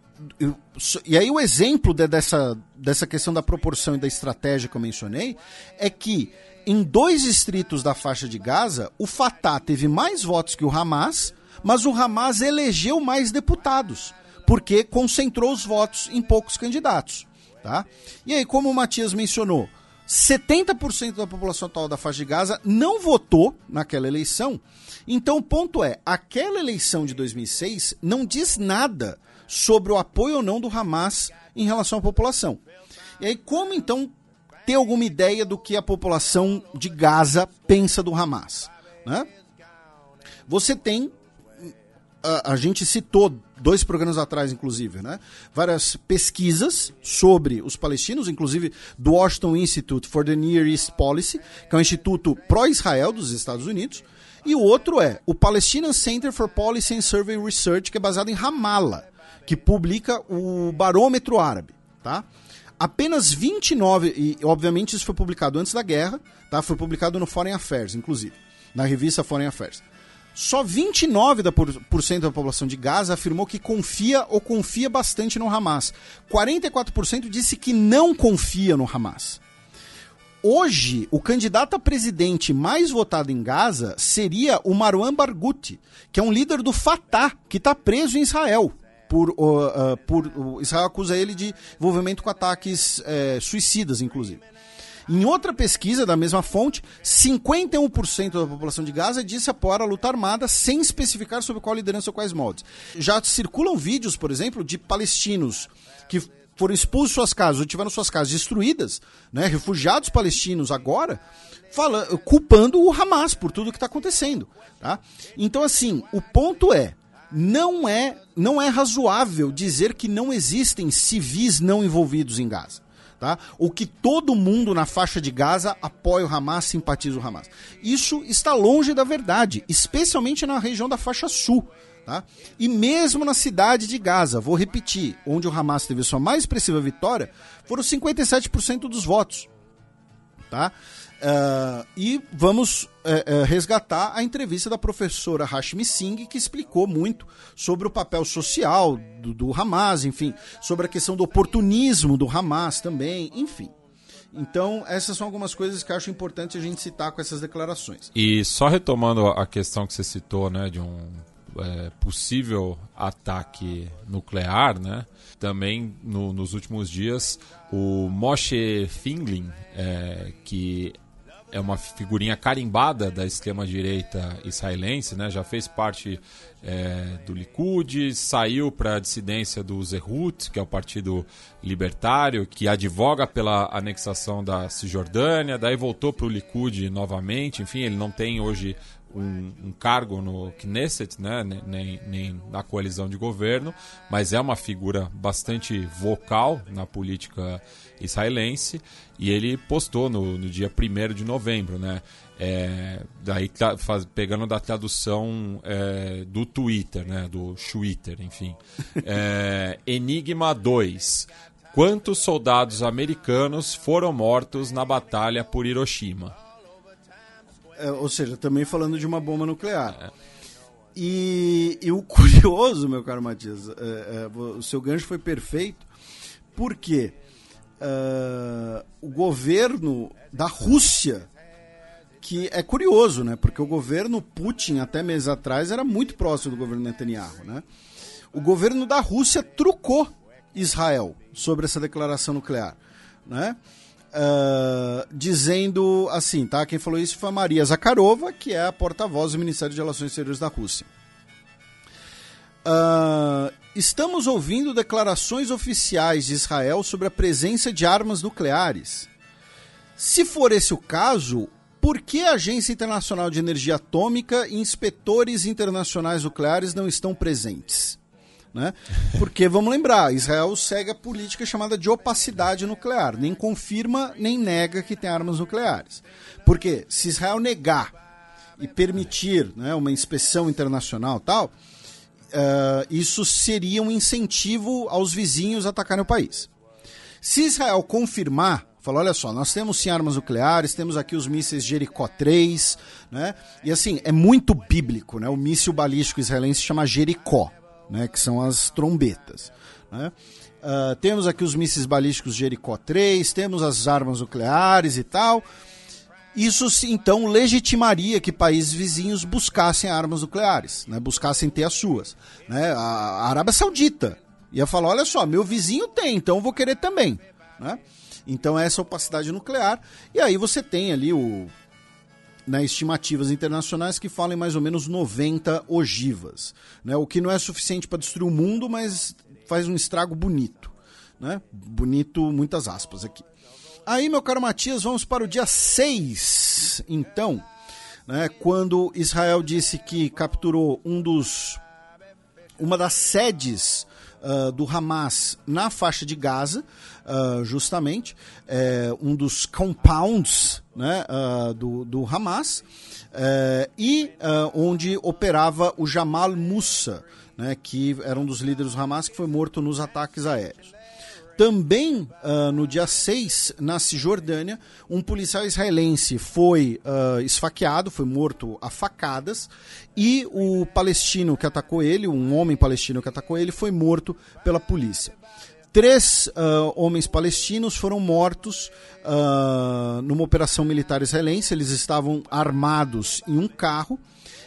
e aí o exemplo de, dessa, dessa questão da proporção e da estratégia que eu mencionei é que em dois distritos da faixa de Gaza, o Fatah teve mais votos que o Hamas, mas o Hamas elegeu mais deputados, porque concentrou os votos em poucos candidatos. Tá? E aí, como o Matias mencionou, 70% da população atual da faixa de Gaza não votou naquela eleição. Então o ponto é, aquela eleição de 2006 não diz nada sobre o apoio ou não do Hamas em relação à população. E aí, como então ter alguma ideia do que a população de Gaza pensa do Hamas? Né? Você tem. A, a gente citou dois programas atrás, inclusive, né? várias pesquisas sobre os palestinos, inclusive do Washington Institute for the Near East Policy, que é um instituto pró-Israel dos Estados Unidos, e o outro é o Palestinian Center for Policy and Survey Research, que é baseado em Ramallah, que publica o Barômetro Árabe, tá? Apenas 29, e obviamente isso foi publicado antes da guerra, tá? Foi publicado no Foreign Affairs, inclusive, na revista Foreign Affairs. Só 29% da, por, cento da população de Gaza afirmou que confia ou confia bastante no Hamas. 44% disse que não confia no Hamas. Hoje, o candidato a presidente mais votado em Gaza seria o Marwan Barghouti, que é um líder do Fatah, que está preso em Israel por, uh, uh, por uh, Israel acusa ele de envolvimento com ataques eh, suicidas, inclusive. Em outra pesquisa da mesma fonte, 51% da população de Gaza disse apoiar a luta armada sem especificar sobre qual liderança ou quais moldes. Já circulam vídeos, por exemplo, de palestinos que foram expulsos suas casas ou tiveram suas casas destruídas, né, refugiados palestinos agora, fala, culpando o Hamas por tudo que está acontecendo. Tá? Então, assim, o ponto é, não é, não é razoável dizer que não existem civis não envolvidos em Gaza. Tá? Ou que todo mundo na faixa de Gaza apoia o Hamas, simpatiza o Hamas. Isso está longe da verdade, especialmente na região da faixa sul. Tá? E mesmo na cidade de Gaza, vou repetir, onde o Hamas teve sua mais expressiva vitória, foram 57% dos votos. Tá? Uh, e vamos uh, uh, resgatar a entrevista da professora Hashmi Singh, que explicou muito sobre o papel social do, do Hamas, enfim, sobre a questão do oportunismo do Hamas também, enfim. Então, essas são algumas coisas que acho importante a gente citar com essas declarações. E só retomando a questão que você citou, né, de um é, possível ataque nuclear, né? Também no, nos últimos dias, o Moshe Finglin, é, que é uma figurinha carimbada da extrema-direita israelense, né? já fez parte é, do Likud, saiu para a dissidência do Zehut, que é o partido libertário, que advoga pela anexação da Cisjordânia, daí voltou para o Likud novamente, enfim, ele não tem hoje um, um, cargo no Knesset, né, nem, nem na coalizão de governo, mas é uma figura bastante vocal na política israelense e ele postou no, no dia 1 de novembro, né? É, daí tá, faz, pegando da tradução é, do Twitter, né? Do Twitter, enfim. É, Enigma 2. Quantos soldados americanos foram mortos na batalha por Hiroshima? É, ou seja, também falando de uma bomba nuclear. É. E, e, o curioso, meu caro Matias, é, é, o seu gancho foi perfeito, porque uh, o governo da Rússia, que é curioso, né? Porque o governo Putin, até meses atrás, era muito próximo do governo Netanyahu, né? O governo da Rússia trucou Israel sobre essa declaração nuclear, né? Uh, dizendo assim, tá? Quem falou isso foi a Maria Zakharova, que é a porta-voz do Ministério de Relações Exteriores da Rússia. Uh, estamos ouvindo declarações oficiais de Israel sobre a presença de armas nucleares. Se for esse o caso, por que a Agência Internacional de Energia Atômica e inspetores internacionais nucleares não estão presentes? Né? Porque, vamos lembrar, Israel segue a política chamada de opacidade nuclear, nem confirma nem nega que tem armas nucleares. Porque se Israel negar e permitir né, uma inspeção internacional tal, uh, isso seria um incentivo aos vizinhos a atacarem o país. Se Israel confirmar, falar, olha só, nós temos sim armas nucleares, temos aqui os mísseis Jericó 3, né? E assim, é muito bíblico, né? O míssil balístico israelense se chama Jericó né, que são as trombetas. Né? Uh, temos aqui os mísseis balísticos Jericó 3, temos as armas nucleares e tal. Isso então legitimaria que países vizinhos buscassem armas nucleares, né? buscassem ter as suas. Né? A, Arábia Saudita ia falar: olha só, meu vizinho tem, então eu vou querer também. Né? Então, essa opacidade nuclear. E aí você tem ali o né, estimativas internacionais que falam em mais ou menos 90 ogivas, né, o que não é suficiente para destruir o mundo, mas faz um estrago bonito. Né? Bonito, muitas aspas aqui. Aí, meu caro Matias, vamos para o dia 6, então, né, quando Israel disse que capturou um dos uma das sedes uh, do Hamas na faixa de Gaza, uh, justamente, é, um dos compounds né, uh, do, do Hamas, uh, e onde operava o Jamal Musa, né, que era um dos líderes do Hamas, que foi morto nos ataques aéreos. Também uh, no dia 6, na Cisjordânia, um policial israelense foi uh, esfaqueado, foi morto a facadas, e o palestino que atacou ele, um homem palestino que atacou ele, foi morto pela polícia. Três uh, homens palestinos foram mortos uh, numa operação militar israelense. Eles estavam armados em um carro.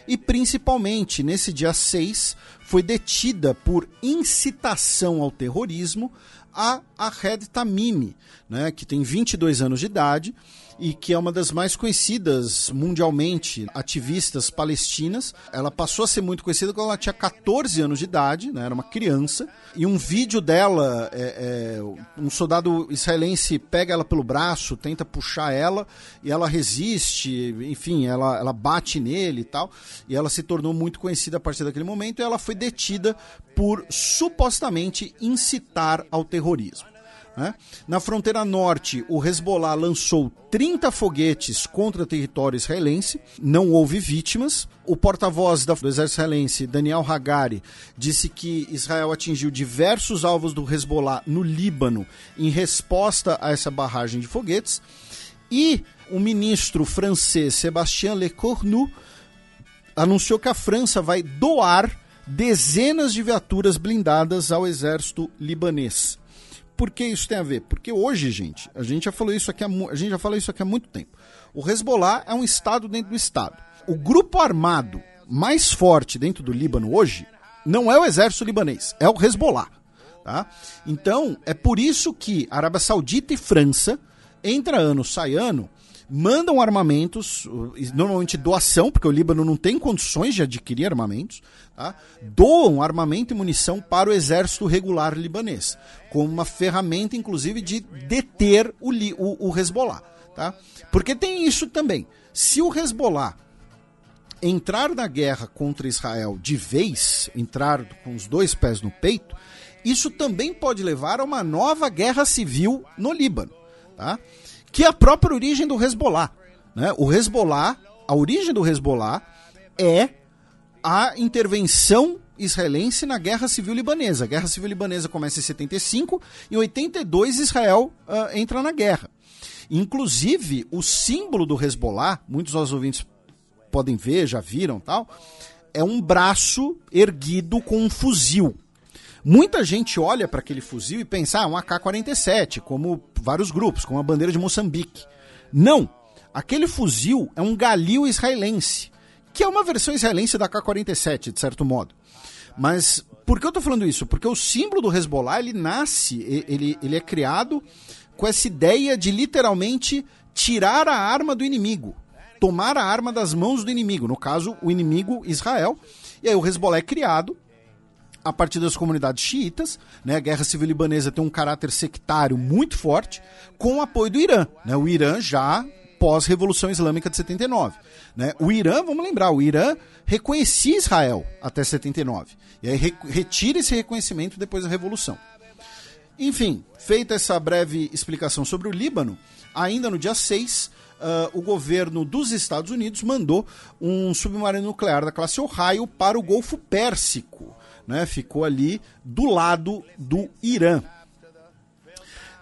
E principalmente nesse dia 6 foi detida por incitação ao terrorismo a Ahed Tamimi, né, que tem 22 anos de idade e que é uma das mais conhecidas mundialmente, ativistas palestinas. Ela passou a ser muito conhecida quando ela tinha 14 anos de idade, né? era uma criança, e um vídeo dela, é, é, um soldado israelense pega ela pelo braço, tenta puxar ela, e ela resiste, enfim, ela, ela bate nele e tal, e ela se tornou muito conhecida a partir daquele momento, e ela foi detida por supostamente incitar ao terrorismo. Né? Na fronteira norte, o Hezbollah lançou 30 foguetes contra território israelense, não houve vítimas. O porta-voz do exército israelense, Daniel Hagari, disse que Israel atingiu diversos alvos do Hezbollah no Líbano em resposta a essa barragem de foguetes. E o ministro francês Sébastien Lecornu anunciou que a França vai doar dezenas de viaturas blindadas ao exército libanês por que isso tem a ver? Porque hoje, gente, a gente já falou isso aqui há, a gente já falou isso aqui há muito tempo. O Hezbollah é um estado dentro do estado. O grupo armado mais forte dentro do Líbano hoje não é o exército libanês, é o Hezbollah. Tá? Então, é por isso que Arábia Saudita e França, entra ano, sai ano, mandam armamentos, normalmente doação, porque o Líbano não tem condições de adquirir armamentos, tá? doam armamento e munição para o exército regular libanês, como uma ferramenta, inclusive, de deter o, o, o Hezbollah. Tá? Porque tem isso também. Se o Hezbollah entrar na guerra contra Israel de vez, entrar com os dois pés no peito, isso também pode levar a uma nova guerra civil no Líbano. Tá? Que é a própria origem do Hezbollah. Né? O Hezbollah, a origem do Hezbollah é a intervenção israelense na Guerra Civil Libanesa. A Guerra Civil Libanesa começa em 75 e em 82 Israel uh, entra na guerra. Inclusive, o símbolo do Hezbollah, muitos dos ouvintes podem ver, já viram tal, é um braço erguido com um fuzil. Muita gente olha para aquele fuzil e pensa, ah, um AK-47, como vários grupos, como a bandeira de Moçambique. Não! Aquele fuzil é um galil israelense, que é uma versão israelense da AK-47, de certo modo. Mas por que eu estou falando isso? Porque o símbolo do Hezbollah, ele nasce, ele, ele é criado com essa ideia de literalmente tirar a arma do inimigo, tomar a arma das mãos do inimigo, no caso, o inimigo Israel. E aí o Hezbollah é criado a partir das comunidades xiitas, né? A guerra civil libanesa tem um caráter sectário muito forte, com o apoio do Irã, né? O Irã já pós-revolução islâmica de 79, né? O Irã, vamos lembrar, o Irã reconhecia Israel até 79. E aí re retira esse reconhecimento depois da revolução. Enfim, feita essa breve explicação sobre o Líbano, ainda no dia 6, Uh, o governo dos Estados Unidos mandou um submarino nuclear da classe Ohio para o Golfo Pérsico né, ficou ali do lado do Irã.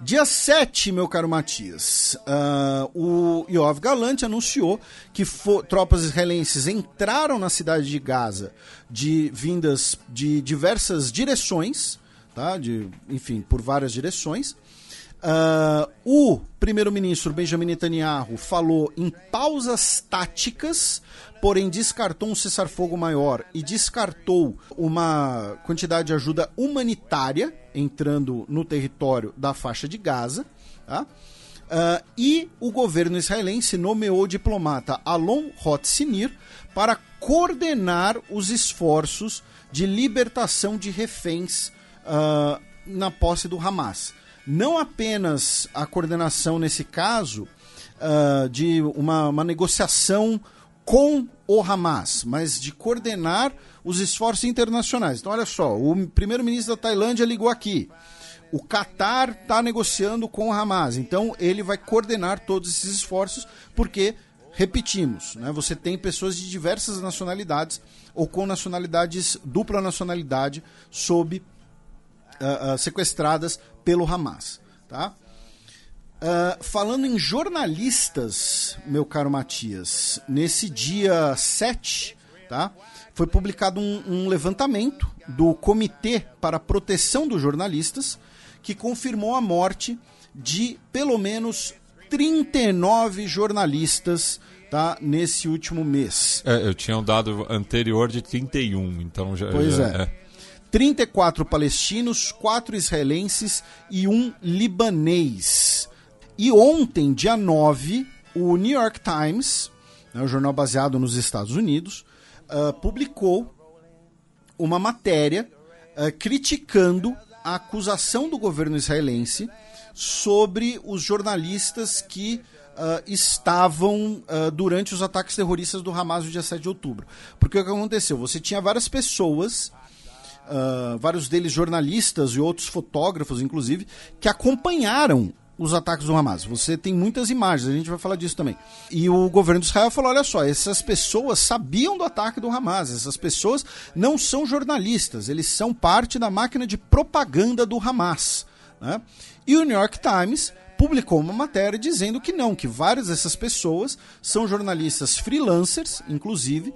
Dia 7, meu caro Matias, uh, o Yoav Galante anunciou que tropas israelenses entraram na cidade de Gaza de vindas de diversas direções, tá? de, enfim, por várias direções. Uh, o primeiro-ministro Benjamin Netanyahu falou em pausas táticas porém descartou um cessar-fogo maior e descartou uma quantidade de ajuda humanitária entrando no território da faixa de Gaza. Tá? Uh, e o governo israelense nomeou o diplomata Alon Hotsinir para coordenar os esforços de libertação de reféns uh, na posse do Hamas. Não apenas a coordenação nesse caso uh, de uma, uma negociação com o Hamas, mas de coordenar os esforços internacionais. Então, olha só, o primeiro-ministro da Tailândia ligou aqui. O Catar está negociando com o Hamas, então ele vai coordenar todos esses esforços, porque, repetimos, né, você tem pessoas de diversas nacionalidades ou com nacionalidades, dupla nacionalidade, sob uh, uh, sequestradas pelo Hamas. Tá? Uh, falando em jornalistas, meu caro Matias, nesse dia 7, tá, foi publicado um, um, levantamento do Comitê para a Proteção dos Jornalistas que confirmou a morte de pelo menos 39 jornalistas tá, nesse último mês. É, eu tinha um dado anterior de 31, então já. Pois já, é. é. 34 palestinos, 4 israelenses e um libanês. E ontem, dia 9, o New York Times, né, o jornal baseado nos Estados Unidos, uh, publicou uma matéria uh, criticando a acusação do governo israelense sobre os jornalistas que uh, estavam uh, durante os ataques terroristas do Hamas no dia 7 de outubro. Porque o que aconteceu? Você tinha várias pessoas, uh, vários deles jornalistas e outros fotógrafos, inclusive, que acompanharam os ataques do Hamas. Você tem muitas imagens, a gente vai falar disso também. E o governo de Israel falou: olha só, essas pessoas sabiam do ataque do Hamas, essas pessoas não são jornalistas, eles são parte da máquina de propaganda do Hamas. Né? E o New York Times publicou uma matéria dizendo que não, que várias dessas pessoas são jornalistas freelancers, inclusive,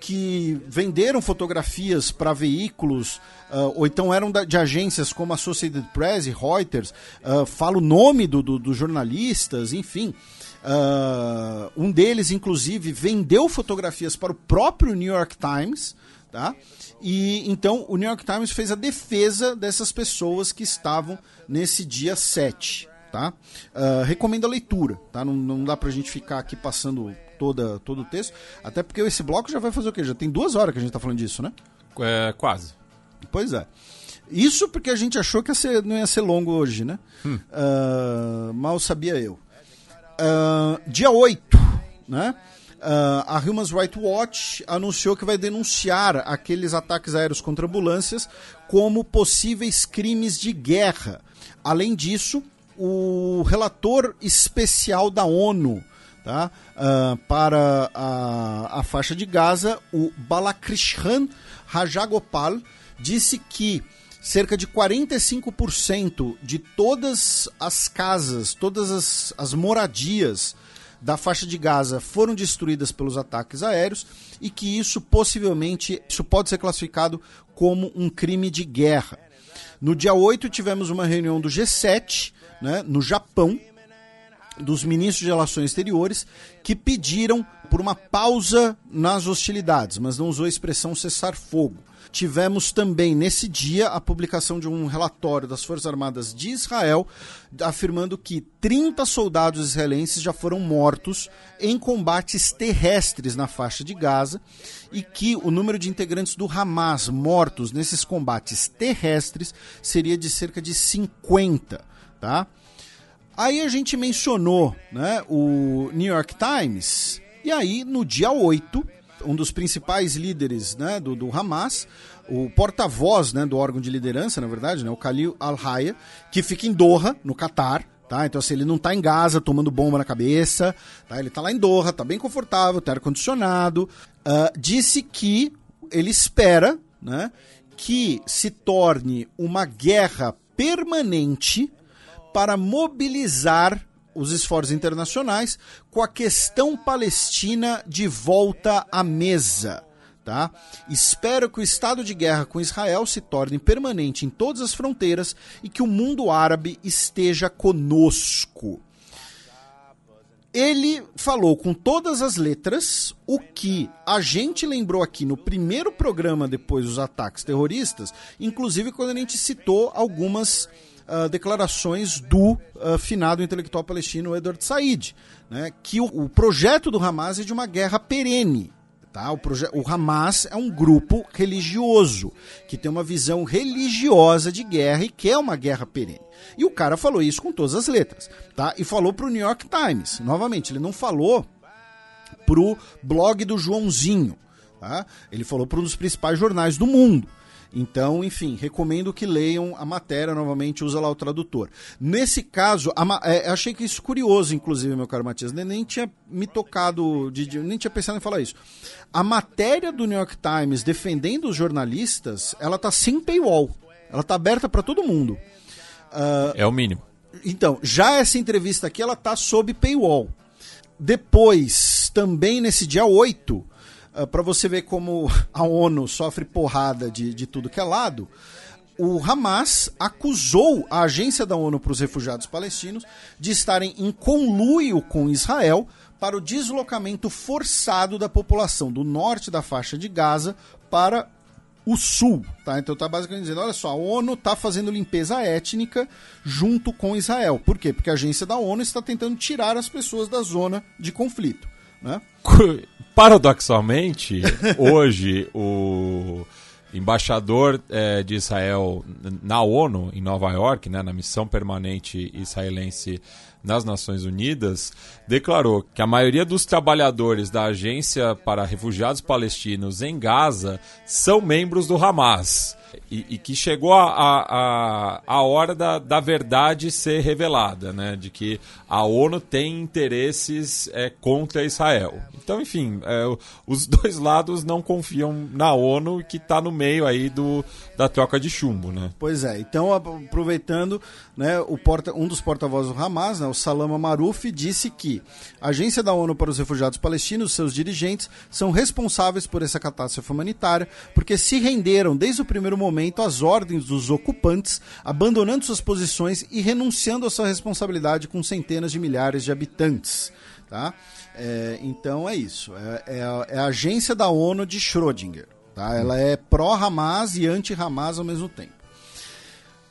que venderam fotografias para veículos uh, ou então eram da, de agências como Associated Press e Reuters, uh, fala o nome dos do, do jornalistas, enfim. Uh, um deles, inclusive, vendeu fotografias para o próprio New York Times, tá? E então o New York Times fez a defesa dessas pessoas que estavam nesse dia 7 tá? Uh, recomendo a leitura, tá? Não, não dá pra gente ficar aqui passando toda, todo o texto, até porque esse bloco já vai fazer o quê? Já tem duas horas que a gente tá falando disso, né? É, quase. Pois é. Isso porque a gente achou que ia ser, não ia ser longo hoje, né? Hum. Uh, mal sabia eu. Uh, dia 8, né? Uh, a Human Rights Watch anunciou que vai denunciar aqueles ataques aéreos contra ambulâncias como possíveis crimes de guerra. Além disso, o relator especial da ONU tá? Uh, para a, a faixa de Gaza, o Balakrishnan Rajagopal, disse que cerca de 45% de todas as casas, todas as, as moradias da faixa de Gaza foram destruídas pelos ataques aéreos e que isso possivelmente isso pode ser classificado como um crime de guerra. No dia 8 tivemos uma reunião do G7 né, no Japão, dos ministros de Relações Exteriores, que pediram por uma pausa nas hostilidades, mas não usou a expressão cessar-fogo. Tivemos também nesse dia a publicação de um relatório das Forças Armadas de Israel afirmando que 30 soldados israelenses já foram mortos em combates terrestres na faixa de Gaza e que o número de integrantes do Hamas mortos nesses combates terrestres seria de cerca de 50 tá? Aí a gente mencionou né, o New York Times, e aí no dia 8, um dos principais líderes né, do, do Hamas, o porta-voz né, do órgão de liderança, na verdade, né, o Khalil Al-Haya, que fica em Doha, no Catar, tá? Então assim, ele não está em Gaza tomando bomba na cabeça, tá? Ele está lá em Doha, está bem confortável, tem ar-condicionado, uh, disse que ele espera, né, que se torne uma guerra permanente para mobilizar os esforços internacionais com a questão palestina de volta à mesa. Tá? Espero que o estado de guerra com Israel se torne permanente em todas as fronteiras e que o mundo árabe esteja conosco. Ele falou com todas as letras o que a gente lembrou aqui no primeiro programa depois dos ataques terroristas, inclusive quando a gente citou algumas uh, declarações do uh, finado intelectual palestino Edward Said, né, que o, o, projeto do Hamas é de uma guerra perene. Tá? O, o Hamas é um grupo religioso, que tem uma visão religiosa de guerra e quer uma guerra perene. E o cara falou isso com todas as letras. Tá? E falou para o New York Times. Novamente, ele não falou para o blog do Joãozinho. Tá? Ele falou para um dos principais jornais do mundo. Então, enfim, recomendo que leiam a matéria novamente, usa lá o tradutor. Nesse caso, é, achei que isso curioso, inclusive, meu caro Matias, nem, nem tinha me tocado, de, de, nem tinha pensado em falar isso. A matéria do New York Times defendendo os jornalistas, ela tá sem paywall. Ela tá aberta para todo mundo. Uh, é o mínimo. Então, já essa entrevista aqui, ela tá sob paywall. Depois, também nesse dia 8, ah, para você ver como a ONU sofre porrada de, de tudo que é lado, o Hamas acusou a agência da ONU para os refugiados palestinos de estarem em conluio com Israel para o deslocamento forçado da população do norte da faixa de Gaza para o Sul, tá? Então tá basicamente dizendo, olha só, a ONU está fazendo limpeza étnica junto com Israel. Por quê? Porque a agência da ONU está tentando tirar as pessoas da zona de conflito, né? Paradoxalmente, hoje o embaixador é, de Israel na ONU, em Nova York, né, na missão permanente israelense nas Nações Unidas, declarou que a maioria dos trabalhadores da Agência para Refugiados Palestinos em Gaza são membros do Hamas. E, e que chegou a, a, a hora da, da verdade ser revelada, né? De que a ONU tem interesses é, contra Israel. Então, enfim, é, os dois lados não confiam na ONU que está no meio aí do, da troca de chumbo, né? Pois é. Então, aproveitando, né, o porta, um dos porta-vozes do Hamas, né, o Salama Maruf, disse que a Agência da ONU para os Refugiados Palestinos, seus dirigentes, são responsáveis por essa catástrofe humanitária, porque se renderam desde o primeiro momento às ordens dos ocupantes, abandonando suas posições e renunciando à sua responsabilidade com centenas de milhares de habitantes. Tá? É, então é isso. É, é, a, é, a, agência da ONU de Schrödinger. Tá? Ela é pró-Hamas e anti-Hamas ao mesmo tempo.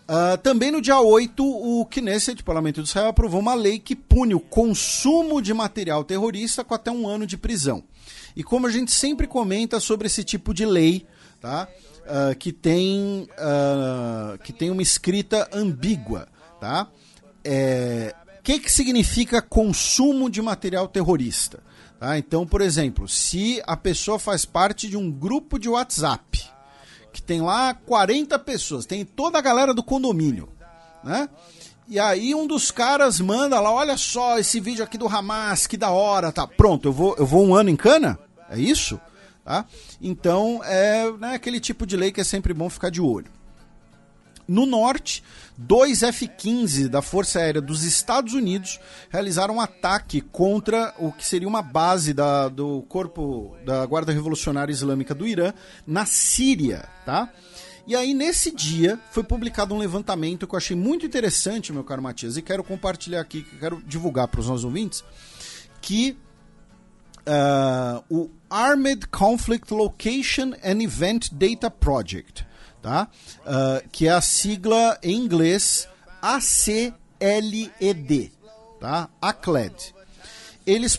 Uh, também no dia 8, o Knesset, o Parlamento de Israel, aprovou uma lei que pune o consumo de material terrorista com até um ano de prisão. E como a gente sempre comenta sobre esse tipo de lei, tá? Uh, que, tem, uh, que tem uma escrita ambígua. Tá? É, que, que significa consumo de material terrorista? Tá? Então, por exemplo, se a pessoa faz parte de um grupo de WhatsApp, que tem lá 40 pessoas, tem toda a galera do condomínio, né? E aí um dos caras manda lá, olha só esse vídeo aqui do Hamas, que da hora, tá? Pronto, eu vou, eu vou um ano em cana? É isso? Tá? Então, é né, aquele tipo de lei que é sempre bom ficar de olho. No norte, dois F-15 da Força Aérea dos Estados Unidos realizaram um ataque contra o que seria uma base da, do corpo da Guarda Revolucionária Islâmica do Irã na Síria, tá? E aí, nesse dia, foi publicado um levantamento que eu achei muito interessante, meu caro Matias, e quero compartilhar aqui, quero divulgar para os nossos ouvintes, que uh, o Armed Conflict Location and Event Data Project tá? Uh, que é a sigla em inglês ACLED, tá? ACLED. Eles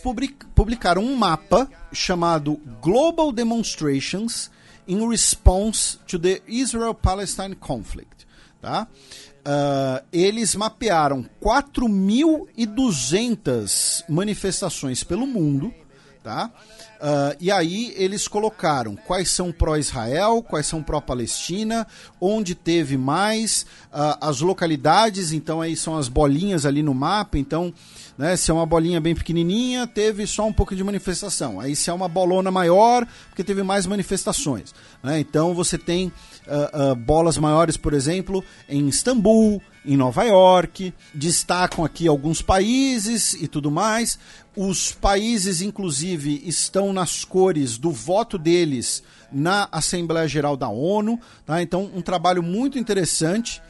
publicaram um mapa chamado Global Demonstrations in Response to the Israel-Palestine Conflict, tá? Uh, eles mapearam 4.200 manifestações pelo mundo, tá? Uh, e aí eles colocaram quais são pró-Israel, quais são pró-Palestina, onde teve mais, uh, as localidades, então aí são as bolinhas ali no mapa, então né, se é uma bolinha bem pequenininha, teve só um pouco de manifestação. Aí se é uma bolona maior, porque teve mais manifestações. Né? Então você tem uh, bolas maiores, por exemplo, em Istambul, em Nova York, destacam aqui alguns países e tudo mais. Os países, inclusive, estão nas cores do voto deles na Assembleia Geral da ONU. Tá? Então, um trabalho muito interessante,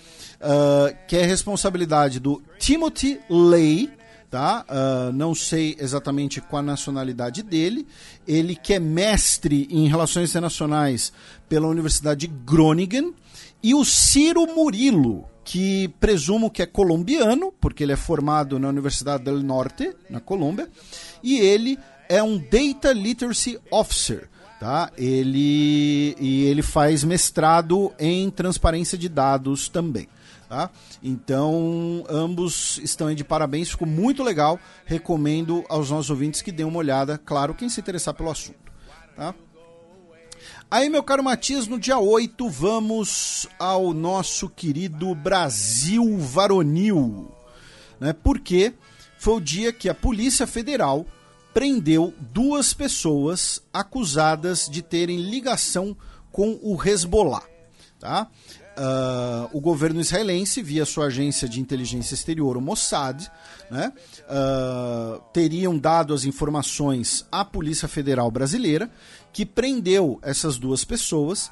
uh, que é responsabilidade do Timothy Lay, tá? Uh, não sei exatamente qual a nacionalidade dele. Ele que é mestre em relações internacionais pela Universidade de Groningen. E o Ciro Murilo, que presumo que é colombiano, porque ele é formado na Universidade del Norte, na Colômbia, e ele é um Data Literacy Officer. Tá? Ele, e ele faz mestrado em transparência de dados também. Tá? Então, ambos estão aí de parabéns, ficou muito legal. Recomendo aos nossos ouvintes que dêem uma olhada, claro, quem se interessar pelo assunto. Tá? Aí, meu caro Matias, no dia 8 vamos ao nosso querido Brasil Varonil. Né? Porque foi o dia que a Polícia Federal prendeu duas pessoas acusadas de terem ligação com o Hezbollah. Tá? Uh, o governo israelense, via sua agência de inteligência exterior, o Mossad, né, uh, teriam dado as informações à Polícia Federal Brasileira que prendeu essas duas pessoas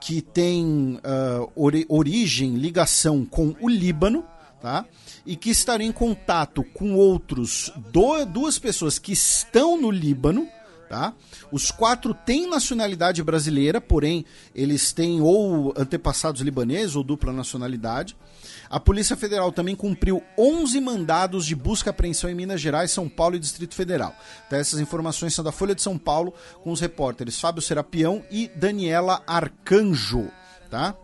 que têm uh, ori origem, ligação com o Líbano, tá? E que estariam em contato com outros do, duas pessoas que estão no Líbano, Tá? Os quatro têm nacionalidade brasileira, porém eles têm ou antepassados libaneses ou dupla nacionalidade. A Polícia Federal também cumpriu 11 mandados de busca e apreensão em Minas Gerais, São Paulo e Distrito Federal. Tá? Essas informações são da Folha de São Paulo, com os repórteres Fábio Serapião e Daniela Arcanjo. Tá?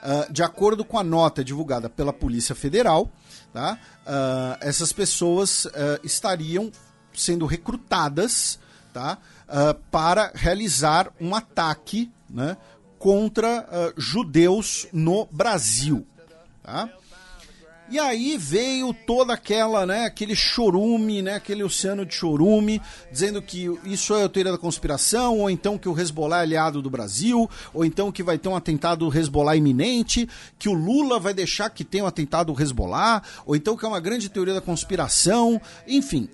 Uh, de acordo com a nota divulgada pela Polícia Federal, tá? Uh, essas pessoas uh, estariam sendo recrutadas tá? Uh, para realizar um ataque né, contra uh, judeus no Brasil. Tá? E aí veio toda aquela, né, aquele chorume, né, aquele oceano de chorume, dizendo que isso é a teoria da conspiração, ou então que o Hezbollah é aliado do Brasil, ou então que vai ter um atentado Hezbollah iminente, que o Lula vai deixar que tenha um atentado Hezbollah, ou então que é uma grande teoria da conspiração, enfim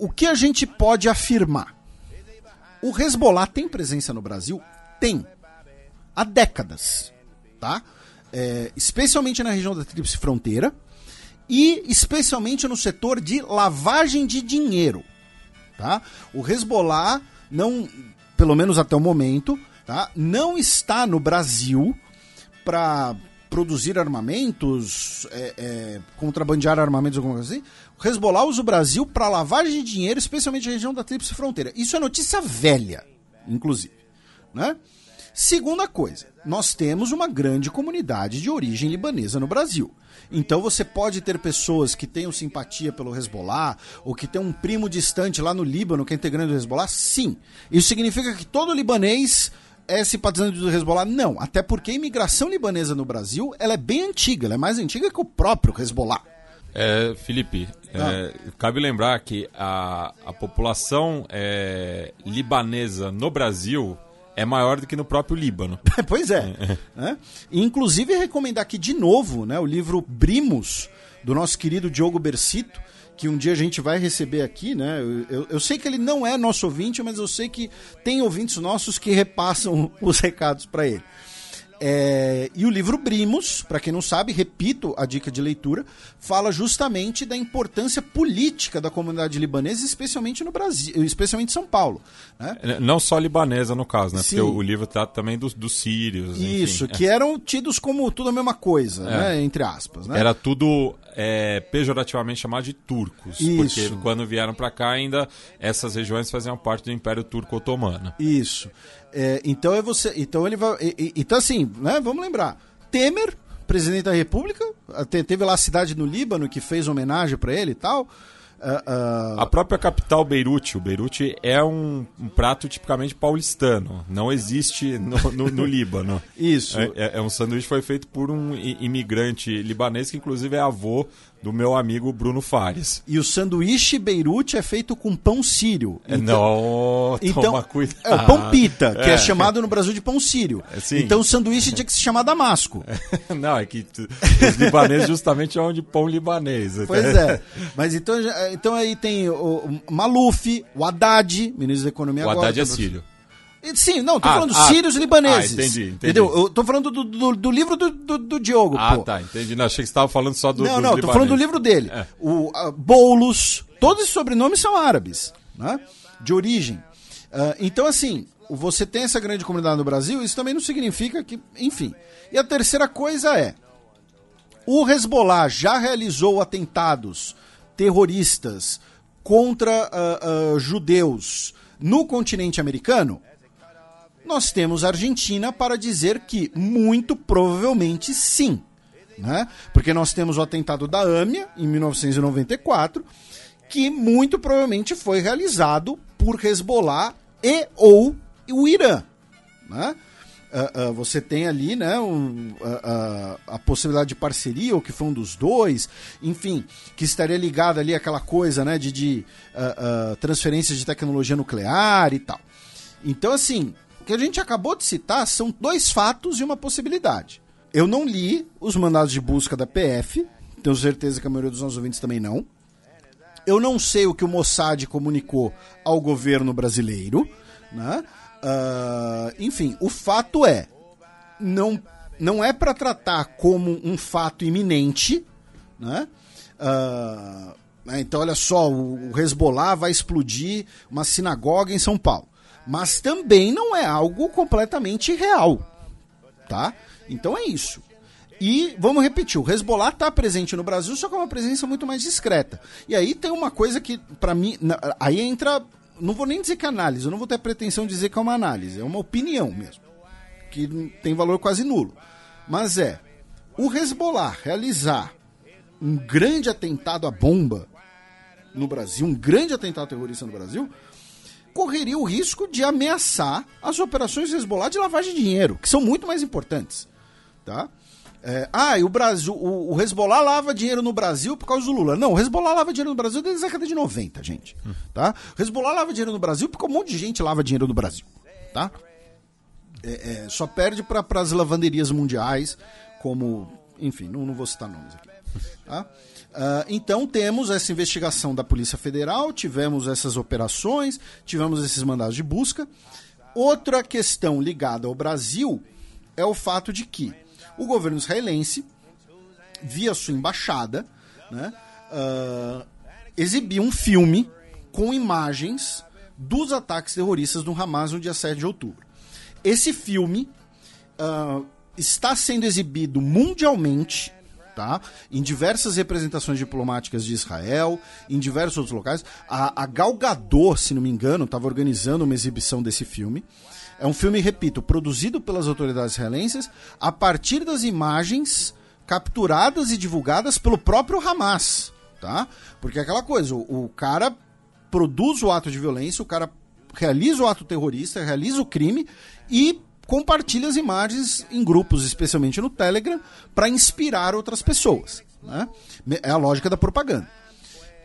o que a gente pode afirmar? O Hezbollah tem presença no Brasil? Tem. Há décadas. Tá? É, especialmente na região da Tríplice Fronteira e especialmente no setor de lavagem de dinheiro. Tá? O Hezbollah, não, pelo menos até o momento, tá? não está no Brasil para produzir armamentos, é, é, contrabandear armamentos, alguma coisa assim. Hezbollah usa o Brasil para lavagem de dinheiro, especialmente na região da Tríplice Fronteira. Isso é notícia velha, inclusive. Né? Segunda coisa, nós temos uma grande comunidade de origem libanesa no Brasil. Então você pode ter pessoas que tenham simpatia pelo Hezbollah, ou que tem um primo distante lá no Líbano que é integrante do Hezbollah, sim. Isso significa que todo libanês é simpatizante do Hezbollah? Não, até porque a imigração libanesa no Brasil ela é bem antiga, ela é mais antiga que o próprio Hezbollah. É, Felipe, ah. é, cabe lembrar que a, a população é, libanesa no Brasil é maior do que no próprio Líbano. pois é. é. Inclusive, recomendar aqui de novo né, o livro Brimos, do nosso querido Diogo Bersito, que um dia a gente vai receber aqui, né? Eu, eu, sei que ele não é nosso ouvinte, mas eu sei que tem ouvintes nossos que repassam os recados para ele. É, e o livro Brimos, para quem não sabe, repito a dica de leitura, fala justamente da importância política da comunidade libanesa, especialmente no Brasil, especialmente em São Paulo. Né? É, não só libanesa, no caso, né? Sim. Porque o, livro trata também dos, dos sírios. Isso, enfim. que é. eram tidos como tudo a mesma coisa, é. né? entre aspas. Né? Era tudo é, pejorativamente chamado de turcos. Isso. Porque quando vieram para cá, ainda essas regiões faziam parte do Império Turco Otomano. Isso. É, então é você. Então ele vai. E, e, então, assim, né? Vamos lembrar. Temer, presidente da República, teve lá a cidade no Líbano que fez homenagem para ele e tal. Uh, uh... A própria capital Beirute, o Beirute é um, um prato tipicamente paulistano, não existe no, no, no Líbano. Isso. É, é, é, um sanduíche que foi feito por um imigrante libanês que inclusive é avô do meu amigo Bruno Fares. E o sanduíche Beirute é feito com pão sírio. É, então, não, então, cuidado. É o pão pita, que é. é. chamado no Brasil de pão sírio. É, então o sanduíche tinha que se chamar Damasco. Não, é que os libaneses justamente chamam de pão libanês. Pois é. Mas então, então aí tem o Maluf, o Haddad, ministro da Economia o agora. O Haddad é sírio. Sim, não, tô ah, falando ah, sírios libaneses. Ah, entendi, entendi. Entendeu? Eu tô falando do, do, do livro do, do, do, Diogo. Ah, pô. tá, entendi. Não, achei que você tava falando só do. Não, não, tô falando do livro dele. É. O uh, Boulos, todos os sobrenomes são árabes, né? De origem. Uh, então, assim, você tem essa grande comunidade no Brasil, isso também não significa que. Enfim. E a terceira coisa é: o Hezbollah já realizou atentados terroristas contra uh, judeus no continente americano? Nós temos a Argentina para dizer que muito provavelmente sim. Né? Porque nós temos o atentado da AMIA em 1994, que muito provavelmente foi realizado por Hezbollah e ou o Irã. Né? Uh, uh, você tem ali né, um, uh, a possibilidade de parceria, ou que foi um dos dois, enfim, que estaria ligado ali àquela coisa né, de, de transferência de tecnologia nuclear e tal. Então, assim, que a gente acabou de citar são dois fatos e uma possibilidade. Eu não li os mandados de busca da PF, tenho certeza que a maioria dos nossos ouvintes também não. Eu não sei o que o Mossad comunicou ao governo brasileiro. Né? Uh, enfim, o fato é, não, não é para tratar como um fato iminente, né? Uh? Então, olha só, o Hezbollah vai explodir uma sinagoga em São Paulo. Mas também não é algo completamente real. Tá? Então é isso. E vamos repetir, o Hezbollah está presente no Brasil, só que é uma presença muito mais discreta. E aí tem uma coisa que, para mim, aí entra. Não vou nem dizer que é análise, eu não vou ter pretensão de dizer que é uma análise, é uma opinião mesmo. Que tem valor quase nulo. Mas é, o Hezbollah realizar um grande atentado à bomba no Brasil, um grande atentado terrorista no Brasil, correria o risco de ameaçar as operações Hezbollah de lavagem de dinheiro, que são muito mais importantes. Tá? É, ah, e o Brasil, o, o Hezbollah lava dinheiro no Brasil por causa do Lula. Não, o Hezbollah lava dinheiro no Brasil desde a década de 90, gente. Tá? O Hezbollah lava dinheiro no Brasil porque um monte de gente lava dinheiro no Brasil. Tá? É, é, só perde para as lavanderias mundiais, como. Enfim, não, não vou citar nomes aqui. Tá? Uh, então temos essa investigação da Polícia Federal, tivemos essas operações, tivemos esses mandados de busca. Outra questão ligada ao Brasil é o fato de que o governo israelense, via sua embaixada, né, uh, exibiu um filme com imagens dos ataques terroristas do Hamas no dia 7 de outubro. Esse filme uh, está sendo exibido mundialmente Tá? Em diversas representações diplomáticas de Israel, em diversos outros locais. A, a se não me engano, estava organizando uma exibição desse filme. É um filme, repito, produzido pelas autoridades israelenses a partir das imagens capturadas e divulgadas pelo próprio Hamas, tá? Porque é aquela coisa, o, o cara produz o ato de violência, o cara realiza o ato terrorista, realiza o crime e compartilha as imagens em grupos, especialmente no Telegram, para inspirar outras pessoas. Né? É a lógica da propaganda.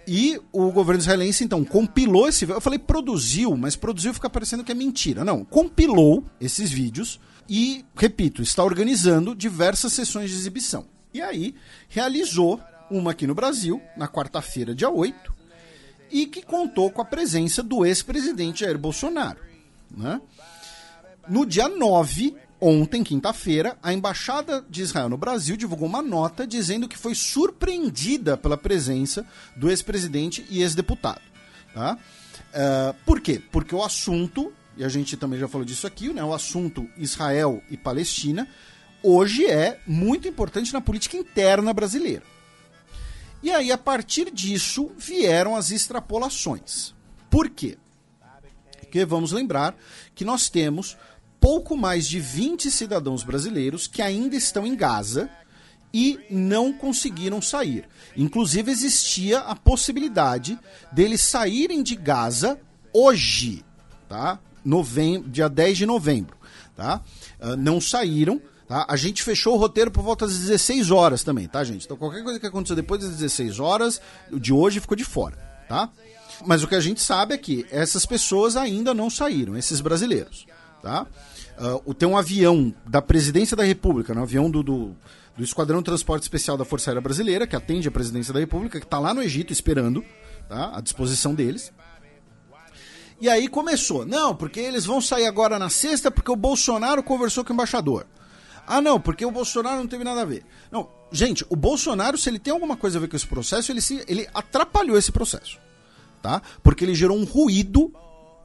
E o governo israelense, então, compilou esse. Eu falei produziu, mas produziu fica parecendo que é mentira. Não, compilou esses vídeos e, repito, está organizando diversas sessões de exibição. E aí, realizou uma aqui no Brasil, na quarta-feira, dia 8, e que contou com a presença do ex-presidente Jair Bolsonaro. Né? No dia 9, Ontem, quinta-feira, a Embaixada de Israel no Brasil divulgou uma nota dizendo que foi surpreendida pela presença do ex-presidente e ex-deputado. Tá? Uh, por quê? Porque o assunto, e a gente também já falou disso aqui, né, o assunto Israel e Palestina, hoje é muito importante na política interna brasileira. E aí, a partir disso, vieram as extrapolações. Por quê? Porque vamos lembrar que nós temos pouco mais de 20 cidadãos brasileiros que ainda estão em Gaza e não conseguiram sair. Inclusive, existia a possibilidade deles saírem de Gaza hoje, tá? Novem dia 10 de novembro, tá? Uh, não saíram. Tá? A gente fechou o roteiro por volta das 16 horas também, tá, gente? Então qualquer coisa que aconteceu depois das 16 horas, de hoje ficou de fora, tá? Mas o que a gente sabe é que essas pessoas ainda não saíram, esses brasileiros, tá? Uh, tem um avião da Presidência da República, um avião do, do, do, Esquadrão de Transporte Especial da Força Aérea Brasileira, que atende a Presidência da República, que está lá no Egito esperando, tá? à disposição deles. E aí começou, não, porque eles vão sair agora na sexta porque o Bolsonaro conversou com o embaixador. Ah, não, porque o Bolsonaro não teve nada a ver. Não, gente, o Bolsonaro, se ele tem alguma coisa a ver com esse processo, ele, se, ele atrapalhou esse processo. Tá? Porque ele gerou um ruído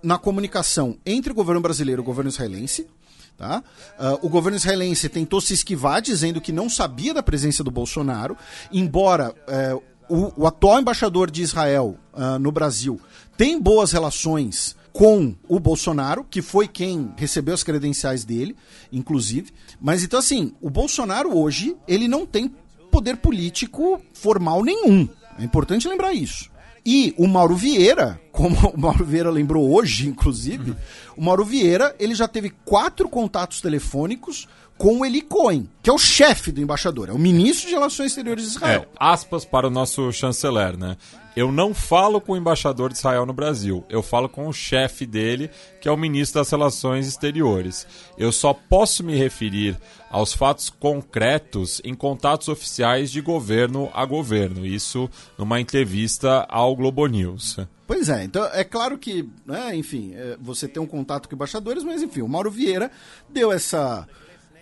na comunicação entre o governo brasileiro e o governo israelense Tá? Uh, o governo israelense tentou se esquivar, dizendo que não sabia da presença do Bolsonaro, embora uh, o, o, atual embaixador de Israel uh, no Brasil tem boas relações com o Bolsonaro, que foi quem recebeu as credenciais dele, inclusive. Mas então, assim, o Bolsonaro hoje, ele não tem poder político formal nenhum. É importante lembrar isso. E o Mauro Vieira, como o Mauro Vieira lembrou hoje, inclusive, uhum. o Mauro Vieira ele já teve quatro contatos telefônicos com o Eli Cohen, que é o chefe do embaixador, é o ministro de Relações Exteriores de Israel. É, aspas para o nosso chanceler, né? Eu não falo com o embaixador de Israel no Brasil, eu falo com o chefe dele, que é o ministro das Relações Exteriores. Eu só posso me referir aos fatos concretos em contatos oficiais de governo a governo, isso numa entrevista ao Globo News. Pois é, então é claro que, né, enfim, é, você tem um contato com embaixadores, mas enfim, o Mauro Vieira deu essa.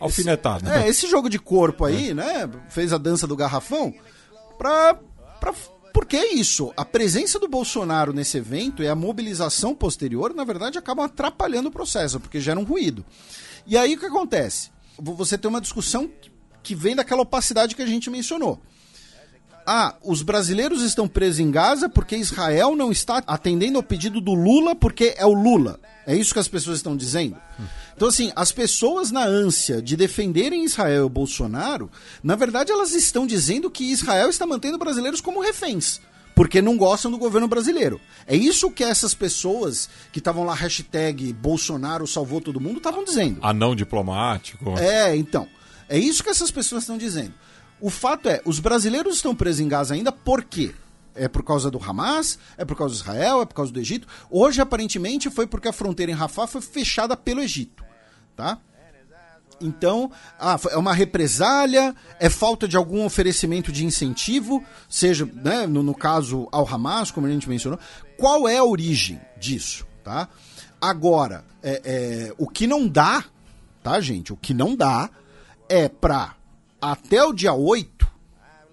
Alfinetada. Esse, é, esse jogo de corpo aí, é. né? Fez a dança do garrafão pra, pra porque é isso. A presença do Bolsonaro nesse evento e a mobilização posterior, na verdade, acabam atrapalhando o processo, porque gera um ruído. E aí o que acontece? Você tem uma discussão que vem daquela opacidade que a gente mencionou. Ah, os brasileiros estão presos em Gaza porque Israel não está atendendo ao pedido do Lula porque é o Lula. É isso que as pessoas estão dizendo. Então, assim, as pessoas na ânsia de defenderem Israel e Bolsonaro, na verdade, elas estão dizendo que Israel está mantendo brasileiros como reféns. Porque não gostam do governo brasileiro. É isso que essas pessoas que estavam lá, hashtag Bolsonaro salvou todo mundo, estavam dizendo. Anão diplomático. É, então. É isso que essas pessoas estão dizendo. O fato é, os brasileiros estão presos em Gaza ainda por quê? É por causa do Hamas? É por causa do Israel? É por causa do Egito? Hoje, aparentemente, foi porque a fronteira em Rafah foi fechada pelo Egito. Tá? Então, ah, é uma represália, é falta de algum oferecimento de incentivo, seja, né, no, no, caso, ao Hamas, como a gente mencionou. Qual é a origem disso? Tá? Agora, é, é, o que não dá, tá, gente? O que não dá é pra até o dia 8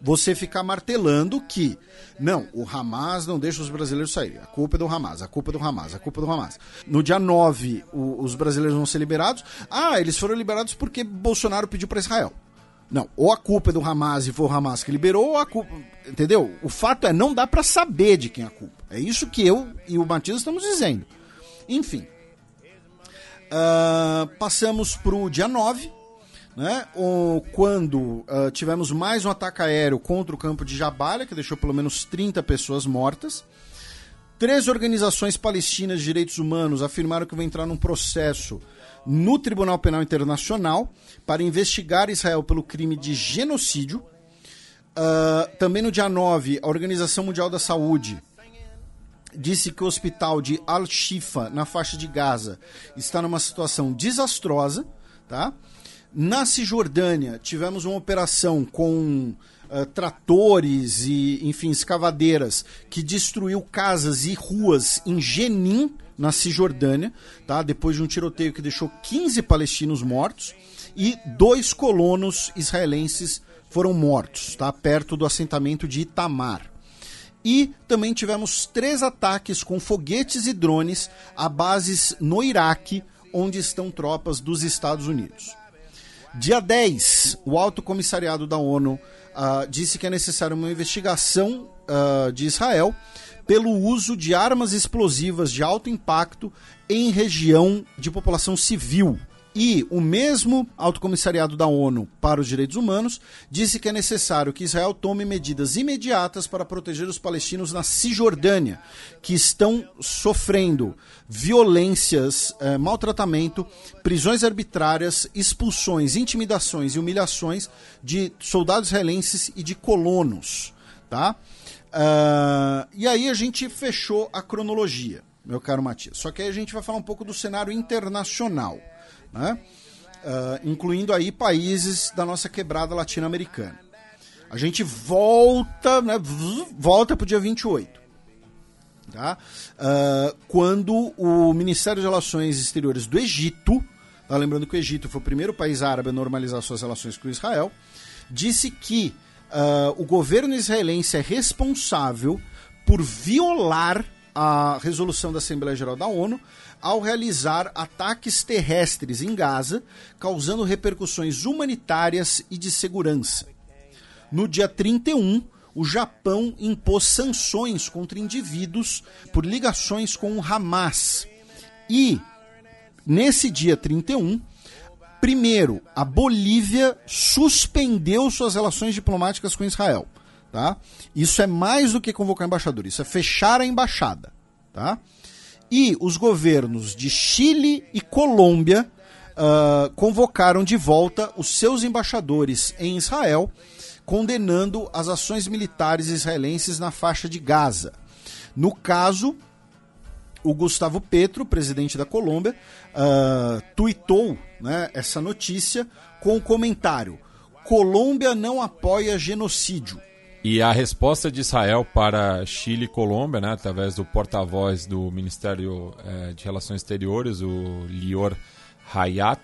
você ficar martelando que não, o Hamas não deixa os brasileiros saírem. A culpa é do Hamas, a culpa é do Hamas, a culpa é do Hamas. No dia 9, o, os brasileiros vão ser liberados. Ah, eles foram liberados porque Bolsonaro pediu para Israel. Não, ou a culpa é do Hamas e foi o Hamas que liberou, ou a culpa. Entendeu? O fato é, não dá para saber de quem é a culpa. É isso que eu e o Matias estamos dizendo. Enfim. Uh, passamos pro dia 9 né? Ou quando uh, tivemos mais um ataque aéreo contra o campo de Jabalha, que deixou pelo menos 30 pessoas mortas. Três organizações palestinas de direitos humanos afirmaram que vão entrar num processo no Tribunal Penal Internacional para investigar Israel pelo crime de genocídio. Uh, também no dia 9, a Organização Mundial da Saúde disse que o hospital de Al-Shifa, na faixa de Gaza, está numa situação desastrosa. Tá? Na Cisjordânia, tivemos uma operação com uh, tratores e, enfim, escavadeiras que destruiu casas e ruas em Jenin, na Cisjordânia, tá? depois de um tiroteio que deixou 15 palestinos mortos e dois colonos israelenses foram mortos, tá? perto do assentamento de Itamar. E também tivemos três ataques com foguetes e drones a bases no Iraque, onde estão tropas dos Estados Unidos. Dia 10, o Alto Comissariado da ONU uh, disse que é necessária uma investigação uh, de Israel pelo uso de armas explosivas de alto impacto em região de população civil e o mesmo Alto Comissariado da ONU para os Direitos Humanos disse que é necessário que Israel tome medidas imediatas para proteger os palestinos na Cisjordânia, que estão sofrendo violências, eh, maltratamento, prisões arbitrárias, expulsões, intimidações e humilhações de soldados israelenses e de colonos. Tá? Uh, e aí a gente fechou a cronologia, meu caro Matias. Só que aí a gente vai falar um pouco do cenário internacional né? Uh, incluindo aí países da nossa quebrada latino-americana. A gente volta, né, volta para o dia 28. Tá? Uh, quando o Ministério de Relações Exteriores do Egito, tá? lembrando que o Egito foi o primeiro país árabe a normalizar suas relações com Israel, disse que uh, o governo israelense é responsável por violar a resolução da Assembleia Geral da ONU ao realizar ataques terrestres em Gaza, causando repercussões humanitárias e de segurança. No dia 31, o Japão impôs sanções contra indivíduos por ligações com o Hamas. E, nesse dia 31, primeiro, a Bolívia suspendeu suas relações diplomáticas com Israel. Tá? Isso é mais do que convocar embaixador, isso é fechar a embaixada. Tá? E os governos de Chile e Colômbia uh, convocaram de volta os seus embaixadores em Israel, condenando as ações militares israelenses na faixa de Gaza. No caso, o Gustavo Petro, presidente da Colômbia, uh, tuitou né, essa notícia com o comentário: Colômbia não apoia genocídio. E a resposta de Israel para Chile e Colômbia, né, através do porta-voz do Ministério eh, de Relações Exteriores, o Lior Hayat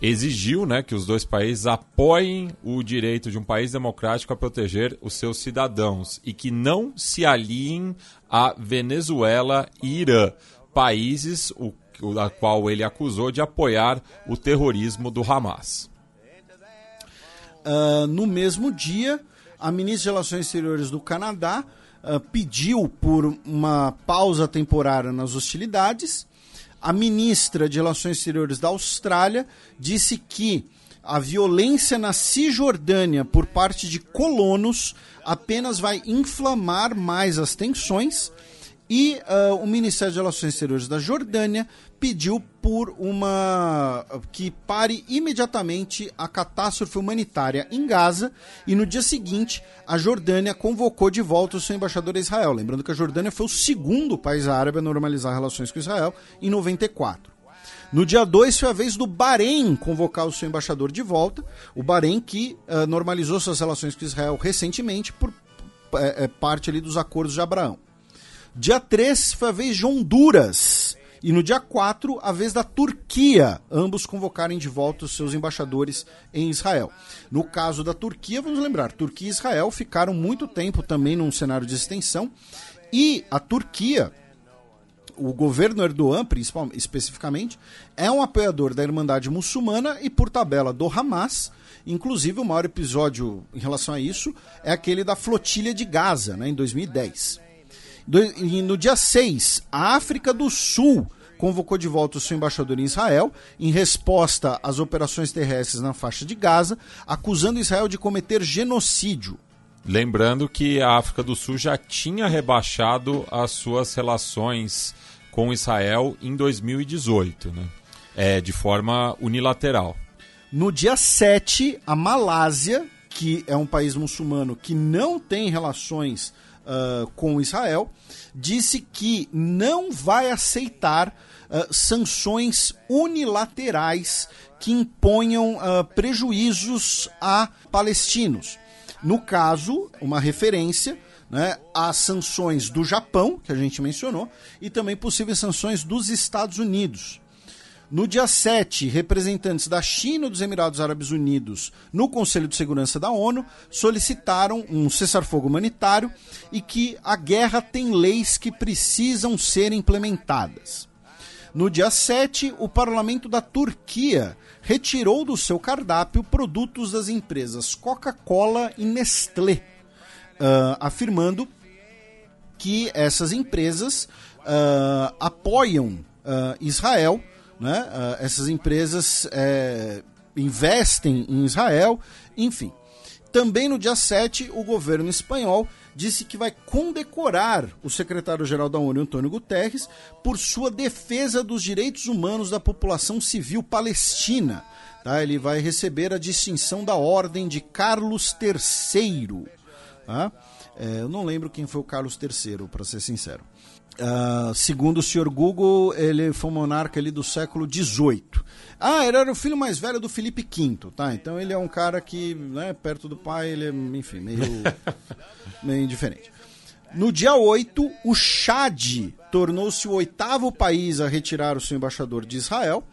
exigiu né, que os dois países apoiem o direito de um país democrático a proteger os seus cidadãos e que não se aliem a Venezuela e Irã, países o, a qual ele acusou de apoiar o terrorismo do Hamas. Uh, no mesmo dia, a ministra de Relações Exteriores do Canadá uh, pediu por uma pausa temporária nas hostilidades. A ministra de Relações Exteriores da Austrália disse que a violência na Cisjordânia por parte de colonos apenas vai inflamar mais as tensões e uh, o Ministério de Relações Exteriores da Jordânia pediu por uma que pare imediatamente a catástrofe humanitária em Gaza e no dia seguinte a Jordânia convocou de volta o seu embaixador a Israel. Lembrando que a Jordânia foi o segundo país árabe a normalizar relações com Israel em 94. No dia 2 foi a vez do Bahrein convocar o seu embaixador de volta, o Bahrein que uh, normalizou suas relações com Israel recentemente por é, parte ali dos acordos de Abraão. Dia 3 foi a vez de Honduras. E no dia 4, a vez da Turquia, ambos convocarem de volta os seus embaixadores em Israel. No caso da Turquia, vamos lembrar, Turquia e Israel ficaram muito tempo também num cenário de extensão. E a Turquia, o governo Erdogan, especificamente, é um apoiador da Irmandade Muçulmana e, por tabela, do Hamas. Inclusive, o maior episódio em relação a isso é aquele da flotilha de Gaza, né, em 2010. Do, no dia 6, a África do Sul convocou de volta o seu embaixador em Israel, em resposta às operações terrestres na faixa de Gaza, acusando Israel de cometer genocídio. Lembrando que a África do Sul já tinha rebaixado as suas relações com Israel em 2018, né? É, de forma unilateral. No dia 7, a Malásia, que é um país muçulmano que não tem relações uh, com Israel, disse que não vai aceitar uh, sanções unilaterais que imponham uh, prejuízos a palestinos. No caso, uma referência né, às sanções do Japão, que a gente mencionou, e também possíveis sanções dos Estados Unidos. No dia 7, representantes da China e dos Emirados Árabes Unidos no Conselho de Segurança da ONU solicitaram um cessar-fogo humanitário e que a guerra tem leis que precisam ser implementadas. No dia 7, o parlamento da Turquia retirou do seu cardápio produtos das empresas Coca-Cola e Nestlé, uh, afirmando que essas empresas uh, apoiam uh, Israel né? Uh, essas empresas é, investem em Israel, enfim. Também no dia 7, o governo espanhol disse que vai condecorar o secretário-geral da ONU, Antônio Guterres, por sua defesa dos direitos humanos da população civil palestina. Tá? Ele vai receber a distinção da Ordem de Carlos III. Tá? É, eu não lembro quem foi o Carlos III, para ser sincero. Uh, segundo o senhor Google, ele foi um monarca ali do século XVIII. Ah, ele era o filho mais velho do Felipe V, tá? Então ele é um cara que, né, perto do pai, ele é, enfim, meio, meio indiferente. No dia 8, o Chad tornou-se o oitavo país a retirar o seu embaixador de Israel.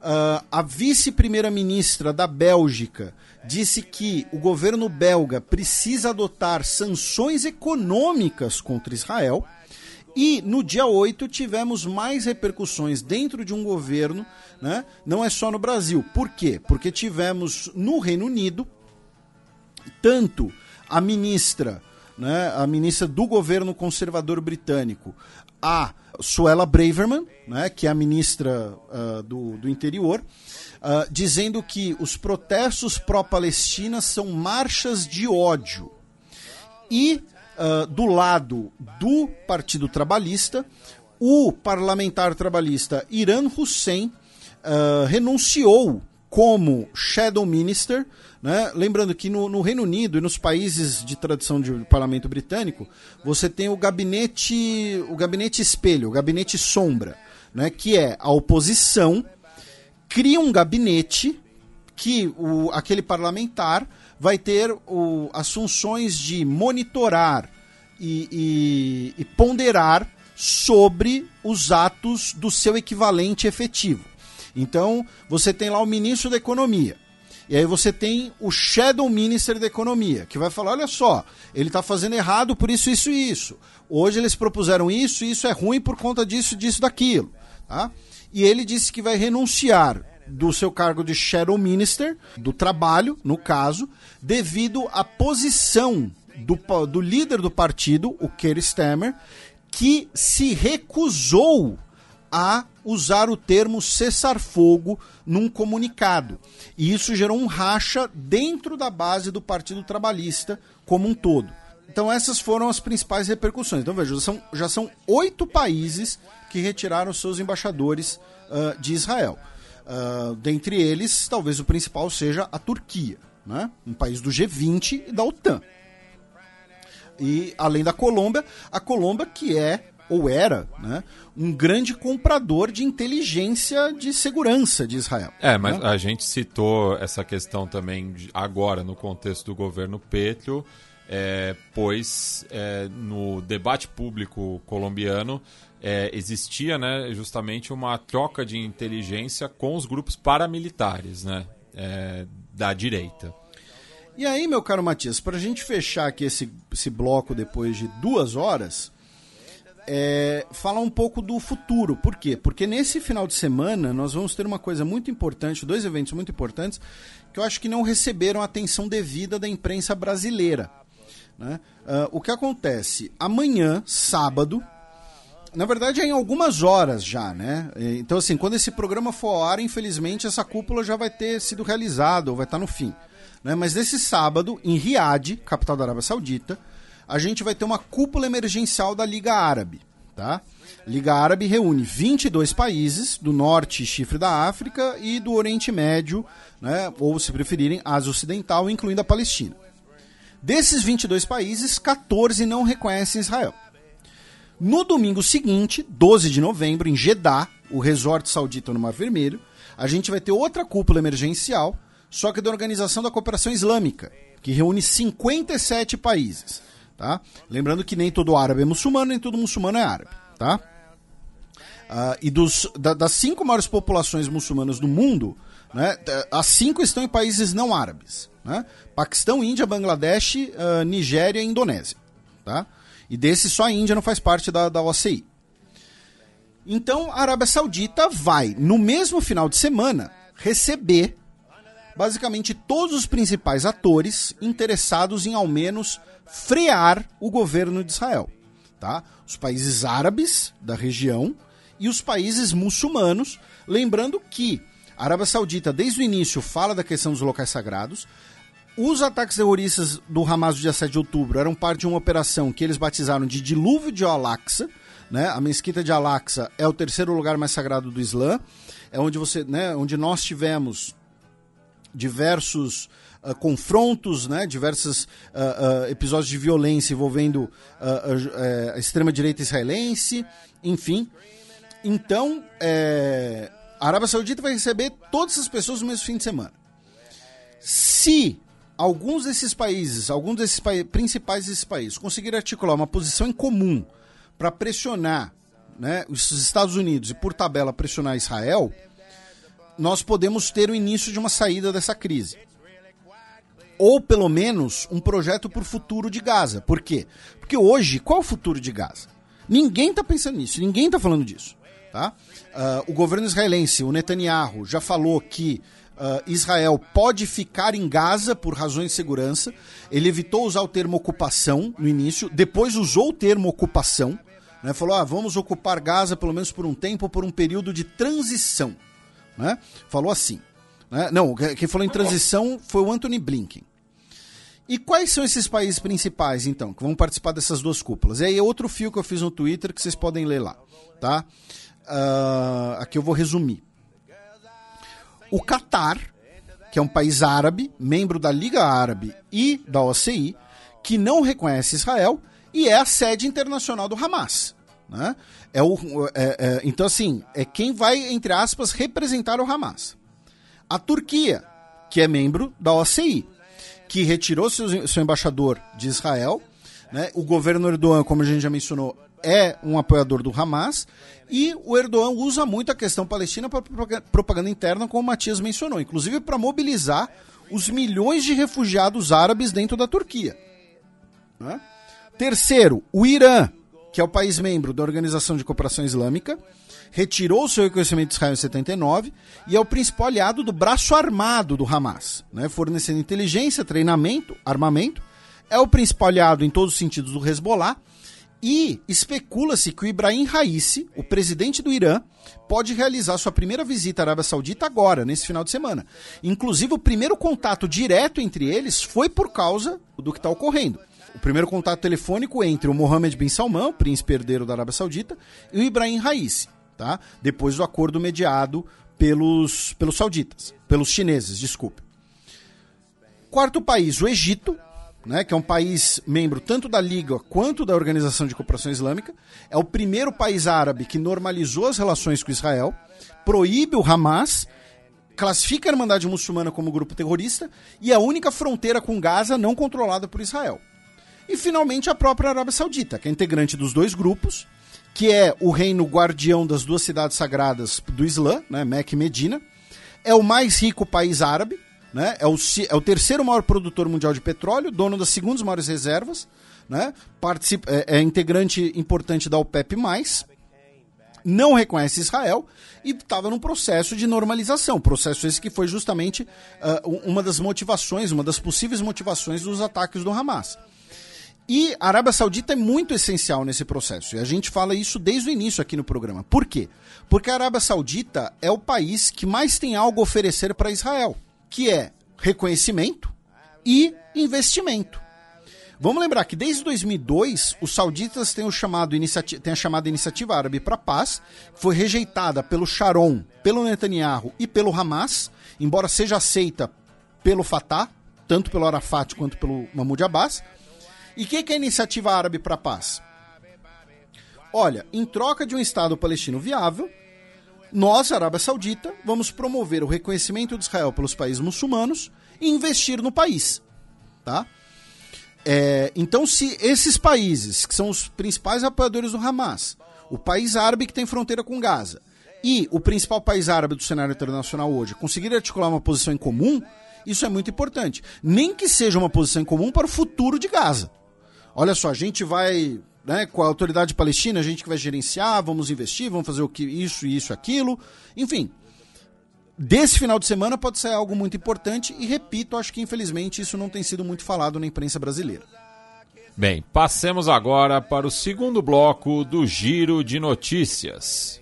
Uh, a vice-primeira-ministra da Bélgica disse que o governo belga precisa adotar sanções econômicas contra Israel. E no dia 8 tivemos mais repercussões dentro de um governo, né? não é só no Brasil. Por quê? Porque tivemos no Reino Unido tanto a ministra, né, a ministra do governo conservador britânico, a Suella Braverman, né, que é a ministra uh, do, do interior, uh, dizendo que os protestos pró-Palestina são marchas de ódio. E uh, do lado do Partido Trabalhista, o parlamentar trabalhista Iran Hussein uh, renunciou como Shadow Minister. Né? Lembrando que no, no, Reino Unido e nos países de tradição de parlamento britânico, você tem o gabinete, o gabinete espelho, o gabinete sombra, né? que é a oposição cria um gabinete que o, aquele parlamentar vai ter o, as funções de monitorar e, e, e ponderar sobre os atos do seu equivalente efetivo. Então, você tem lá o ministro da Economia. E aí você tem o Shadow Minister da Economia, que vai falar, olha só, ele está fazendo errado por isso, isso e isso. Hoje eles propuseram isso, isso é ruim por conta disso, disso, daquilo. Tá? E ele disse que vai renunciar do seu cargo de Shadow Minister, do trabalho, no caso, devido à posição do, do líder do partido, o Keir Stammer, que se recusou a usar o termo cessar-fogo num comunicado. E isso gerou um racha dentro da base do Partido Trabalhista como um todo. Então essas foram as principais repercussões. Então veja, já são, já são oito países que retiraram seus embaixadores uh, de Israel. Uh, dentre eles, talvez o principal seja a Turquia, né? um país do G20 e da OTAN. E além da Colômbia, a Colômbia que é ou era, né, um grande comprador de inteligência de segurança de Israel. É, mas né? a gente citou essa questão também agora no contexto do governo Petro, é, pois é, no debate público colombiano é, existia né, justamente uma troca de inteligência com os grupos paramilitares né, é, da direita. E aí, meu caro Matias, para a gente fechar aqui esse, esse bloco depois de duas horas, é, falar um pouco do futuro. Por quê? Porque nesse final de semana nós vamos ter uma coisa muito importante, dois eventos muito importantes, que eu acho que não receberam a atenção devida da imprensa brasileira. Né? Uh, o que acontece? Amanhã, sábado, na verdade é em algumas horas já, né? Então, assim, quando esse programa for ao ar, infelizmente, essa cúpula já vai ter sido realizada ou vai estar no fim. Né? Mas nesse sábado, em Riad, capital da Arábia Saudita, a gente vai ter uma cúpula emergencial da Liga Árabe. Tá? Liga Árabe reúne 22 países do norte chifre da África e do Oriente Médio, né? ou se preferirem, Ásia Ocidental, incluindo a Palestina. Desses 22 países, 14 não reconhecem Israel. No domingo seguinte, 12 de novembro, em Jeddah, o resort saudita no Mar Vermelho, a gente vai ter outra cúpula emergencial, só que da Organização da Cooperação Islâmica, que reúne 57 países. Tá? Lembrando que nem todo árabe é muçulmano, nem todo muçulmano é árabe. Tá? Uh, e dos, da, das cinco maiores populações muçulmanas do mundo, né, as cinco estão em países não árabes. Né? Paquistão, Índia, Bangladesh, uh, Nigéria e Indonésia. Tá? E desses só a Índia não faz parte da, da OCI. Então a Arábia Saudita vai, no mesmo final de semana, receber basicamente todos os principais atores interessados em ao menos frear o governo de Israel. Tá? Os países árabes da região e os países muçulmanos. Lembrando que a Arábia Saudita, desde o início, fala da questão dos locais sagrados. Os ataques terroristas do Hamas do dia 7 de outubro eram parte de uma operação que eles batizaram de Dilúvio de Al-Aqsa. Né? A mesquita de Al-Aqsa é o terceiro lugar mais sagrado do Islã. É onde, você, né, onde nós tivemos diversos uh, confrontos, né, diversos uh, uh, episódios de violência envolvendo a extrema-direita israelense, enfim. Então, é, a Arábia Saudita vai receber todas essas pessoas no mesmo fim de semana. Se alguns desses países, alguns desses pa principais desses países, conseguirem articular uma posição em comum para pressionar né, os Estados Unidos e, por tabela, pressionar Israel, nós podemos ter o início de uma saída dessa crise. Ou, pelo menos, um projeto para o futuro de Gaza. Por quê? Porque hoje, qual é o futuro de Gaza? Ninguém está pensando nisso, ninguém está falando disso. Tá? Uh, o governo israelense, o Netanyahu, já falou que uh, Israel pode ficar em Gaza por razões de segurança. Ele evitou usar o termo ocupação no início, depois usou o termo ocupação. Né? Falou: ah, vamos ocupar Gaza pelo menos por um tempo, por um período de transição né? Falou assim. Né? Não, quem falou em transição foi o Anthony Blinken. E quais são esses países principais, então, que vão participar dessas duas cúpulas? E aí é outro fio que eu fiz no Twitter que vocês podem ler lá, tá? Uh, aqui eu vou resumir. O Catar, que é um país árabe, membro da Liga Árabe e da OCI, que não reconhece Israel e é a sede internacional do Hamas. Né? É o, é, é, então, assim, é quem vai, entre aspas, representar o Hamas. A Turquia, que é membro da OCI, que retirou seu, seu embaixador de Israel. Né? O governo Erdogan, como a gente já mencionou, é um apoiador do Hamas e o Erdogan usa muito a questão palestina para propaganda interna, como o Matias mencionou, inclusive para mobilizar os milhões de refugiados árabes dentro da Turquia. Né? Terceiro, o Irã, que é o país membro da Organização de Cooperação Islâmica, retirou seu reconhecimento de Israel em 79 e é o principal aliado do braço armado do Hamas, né? fornecendo inteligência, treinamento, armamento. É o principal aliado em todos os sentidos do Hezbollah e especula-se que o Ibrahim Raisi, o presidente do Irã, pode realizar sua primeira visita à Arábia Saudita agora, nesse final de semana. Inclusive, o primeiro contato direto entre eles foi por causa do que está ocorrendo. O primeiro contato telefônico entre o Mohammed bin Salman, príncipe herdeiro da Arábia Saudita, e o Ibrahim Raisi, tá? depois do acordo mediado pelos, pelos sauditas, pelos chineses, desculpe. Quarto país, o Egito, né, que é um país membro tanto da Liga quanto da Organização de Cooperação Islâmica, é o primeiro país árabe que normalizou as relações com Israel, proíbe o Hamas, classifica a Irmandade Muçulmana como grupo terrorista e é a única fronteira com Gaza não controlada por Israel. E finalmente a própria Arábia Saudita, que é integrante dos dois grupos, que é o reino guardião das duas cidades sagradas do Islã, né, Meca e Medina, é o mais rico país árabe, né? É, o, é o terceiro maior produtor mundial de petróleo, dono das segundas maiores reservas, né? Participa, é, é integrante importante da OPEP+, não reconhece Israel e estava num processo de normalização. Processo esse que foi justamente uh, uma das motivações, uma das possíveis motivações dos ataques do Hamas. E a Arábia Saudita é muito essencial nesse processo. E a gente fala isso desde o início aqui no programa. Por quê? Porque a Arábia Saudita é o país que mais tem algo a oferecer para Israel que é reconhecimento e investimento. Vamos lembrar que desde 2002 os sauditas têm, o chamado têm a chamada Iniciativa Árabe para a Paz, que foi rejeitada pelo Sharon, pelo Netanyahu e pelo Hamas, embora seja aceita pelo Fatah, tanto pelo Arafat quanto pelo Mahmoud Abbas. E o que, que é a Iniciativa Árabe para a Paz? Olha, em troca de um Estado palestino viável, nós, Arábia Saudita, vamos promover o reconhecimento de Israel pelos países muçulmanos e investir no país. Tá? É, então, se esses países, que são os principais apoiadores do Hamas, o país árabe que tem fronteira com Gaza e o principal país árabe do cenário internacional hoje conseguirem articular uma posição em comum, isso é muito importante. Nem que seja uma posição em comum para o futuro de Gaza. Olha só, a gente vai né, com a autoridade palestina, a gente que vai gerenciar, vamos investir, vamos fazer o que isso, isso, aquilo. Enfim, desse final de semana pode ser algo muito importante e repito, acho que infelizmente isso não tem sido muito falado na imprensa brasileira. Bem, passemos agora para o segundo bloco do Giro de Notícias.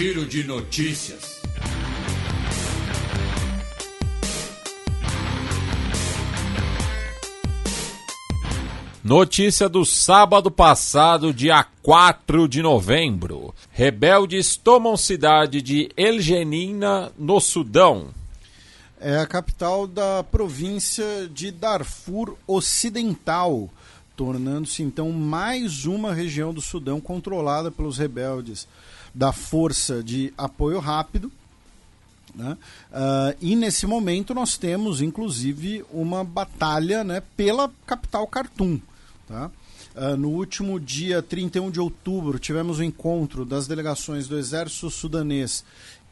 Giro de Notícias. Notícia do sábado passado, dia 4 de novembro. Rebeldes tomam cidade de El Genina, no Sudão. É a capital da província de Darfur Ocidental, tornando-se então mais uma região do Sudão controlada pelos rebeldes da Força de Apoio Rápido. Né? Uh, e nesse momento nós temos, inclusive, uma batalha né, pela capital Khartoum. Tá? Uh, no último dia 31 de outubro, tivemos o um encontro das delegações do Exército Sudanês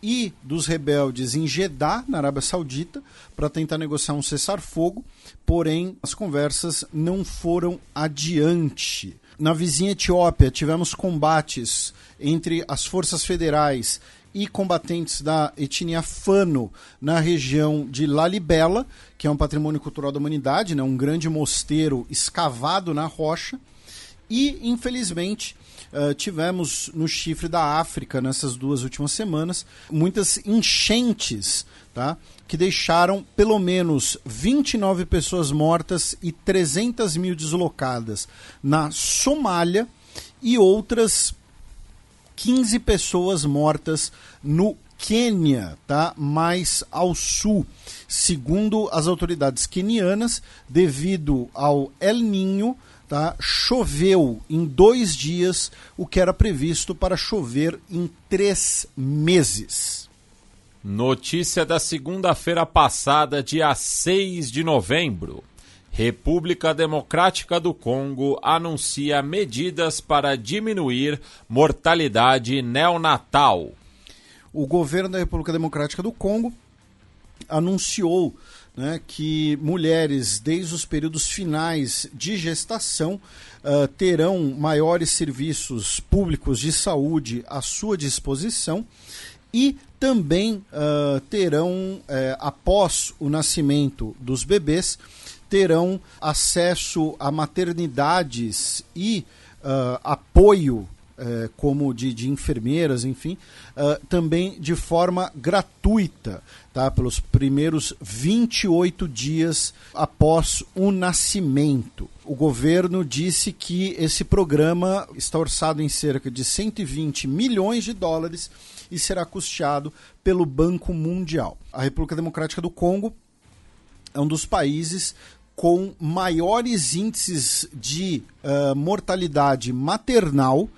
e dos rebeldes em Jeddah, na Arábia Saudita, para tentar negociar um cessar-fogo, porém as conversas não foram adiante. Na vizinha Etiópia, tivemos combates entre as forças federais e combatentes da etnia Fano na região de Lalibela, que é um patrimônio cultural da humanidade, né, um grande mosteiro escavado na rocha. E, infelizmente, uh, tivemos no chifre da África, nessas duas últimas semanas, muitas enchentes tá? Que deixaram pelo menos 29 pessoas mortas e 300 mil deslocadas na Somália e outras 15 pessoas mortas no Quênia, tá? mais ao sul, segundo as autoridades quenianas, devido ao El Ninho, tá? choveu em dois dias o que era previsto para chover em três meses. Notícia da segunda-feira passada, dia 6 de novembro. República Democrática do Congo anuncia medidas para diminuir mortalidade neonatal. O governo da República Democrática do Congo anunciou né, que mulheres, desde os períodos finais de gestação, uh, terão maiores serviços públicos de saúde à sua disposição e também uh, terão, uh, após o nascimento dos bebês, terão acesso a maternidades e uh, apoio uh, como de, de, enfermeiras, enfim, uh, também de forma gratuita, tá? pelos primeiros 28 dias após o nascimento. O governo disse que esse programa está orçado em cerca de 120 milhões de dólares e será custeado pelo Banco Mundial. A República Democrática do Congo é um dos países com maiores índices de uh, mortalidade maternal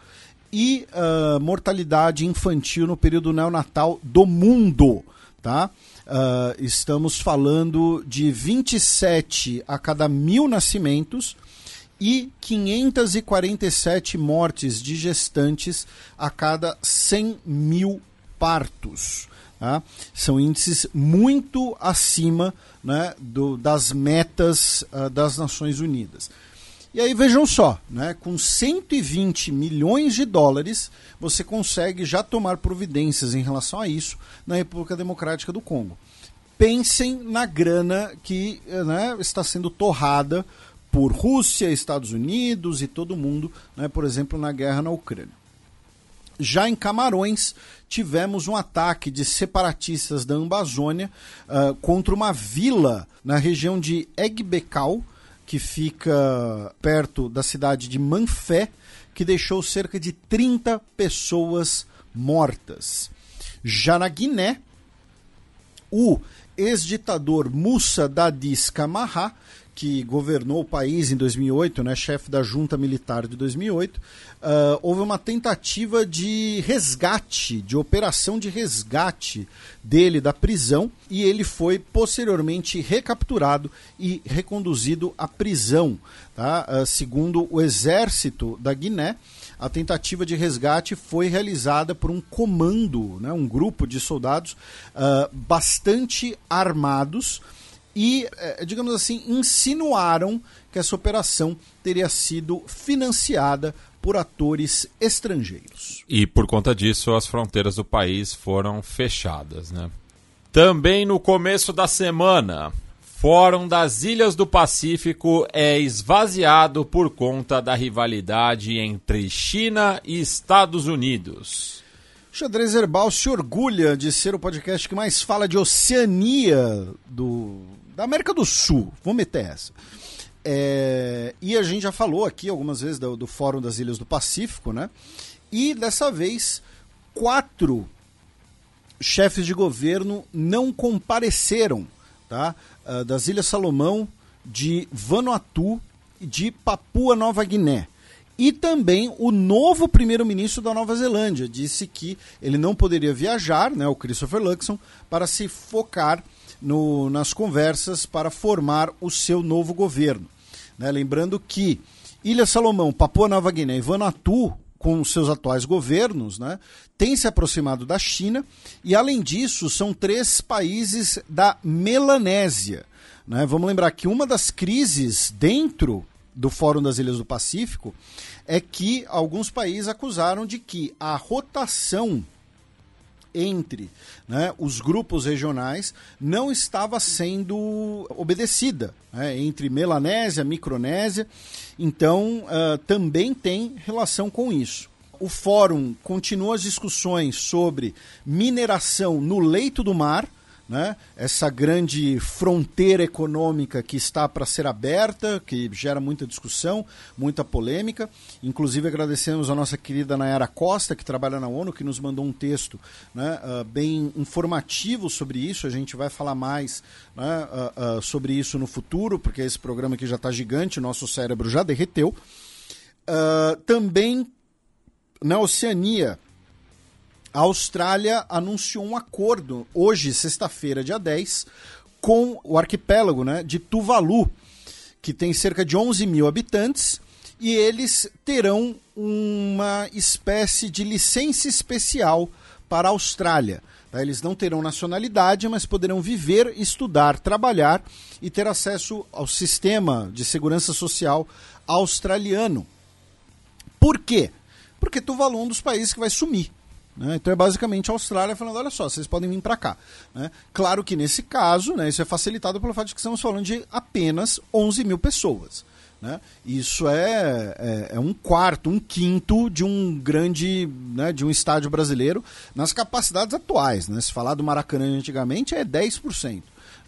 e uh, mortalidade infantil no período neonatal do mundo. Tá? Uh, estamos falando de 27 a cada mil nascimentos e 547 mortes de gestantes a cada 100 mil partos. Tá? São índices muito acima né, do, das metas uh, das Nações Unidas. E aí vejam só, né, com 120 milhões de dólares, você consegue já tomar providências em relação a isso na República Democrática do Congo. Pensem na grana que né, está sendo torrada por Rússia, Estados Unidos e todo mundo, né, por exemplo, na guerra na Ucrânia. Já em Camarões, tivemos um ataque de separatistas da Amazônia uh, contra uma vila na região de Egbecal, que fica perto da cidade de Manfé, que deixou cerca de 30 pessoas mortas. Já na Guiné, o ex-ditador Moussa Dadis Camara que governou o país em 2008, né, chefe da junta militar de 2008, uh, ah, houve uma tentativa de resgate, de operação de resgate dele da prisão e ele foi posteriormente recapturado e reconduzido à prisão. Tá? Uh, segundo o exército da Guiné, a tentativa de resgate foi realizada por um comando, né, um grupo de soldados uh, bastante armados e, é, digamos assim, insinuaram que essa operação teria sido financiada por atores estrangeiros. E por conta disso, as fronteiras do país foram fechadas. Né? Também no começo da semana, Fórum das Ilhas do Pacífico é esvaziado por conta da rivalidade entre China e Estados Unidos. Xadrez Herbal se orgulha de ser o podcast que mais fala de Oceania do da América do Sul, vamos meter essa. É, e a gente já falou aqui algumas vezes do, do, Fórum das Ilhas do Pacífico, né? E dessa vez, quatro chefes de governo não compareceram, tá? Uh, das Ilhas Salomão, de Vanuatu e de Papua Nova Guiné. E também o novo primeiro-ministro da Nova Zelândia disse que ele não poderia viajar, né, o Christopher Luxon, para se focar no, nas conversas para formar o seu novo governo. Né? Lembrando que Ilha Salomão, Papua Nova Guiné e Vanuatu, com seus atuais governos, né, têm se aproximado da China e, além disso, são três países da Melanésia. Né? Vamos lembrar que uma das crises dentro do Fórum das Ilhas do Pacífico é que alguns países acusaram de que a rotação entre né, os grupos regionais não estava sendo obedecida né, entre Melanésia, Micronésia, então uh, também tem relação com isso. O fórum continua as discussões sobre mineração no leito do mar, né? essa grande fronteira econômica que está para ser aberta, que gera muita discussão, muita polêmica. Inclusive agradecemos a nossa querida Nayara Costa, que trabalha na ONU, que nos mandou um texto né, uh, bem informativo sobre isso. A gente vai falar mais né, uh, uh, sobre isso no futuro, porque esse programa aqui já está gigante, nosso cérebro já derreteu. também na Oceania, a Austrália anunciou um acordo hoje, sexta-feira, dia 10, com o arquipélago né, de Tuvalu, que tem cerca de 11 mil habitantes, e eles terão uma espécie de licença especial para a Austrália. Tá? Eles não terão nacionalidade, mas poderão viver, estudar, trabalhar e ter acesso ao sistema de segurança social australiano. Por quê? Porque Tuvalu é um dos países que vai sumir. Né? Então é basicamente a Austrália falando: olha só, vocês podem vir para cá. Né? Claro que nesse caso, né, isso é facilitado pelo fato de que estamos falando de apenas 11 mil pessoas. Né? Isso é, é, é, um quarto, um quinto de um grande, né, de um estádio brasileiro nas capacidades atuais. Né? Se falar do Maracanã antigamente é 10%.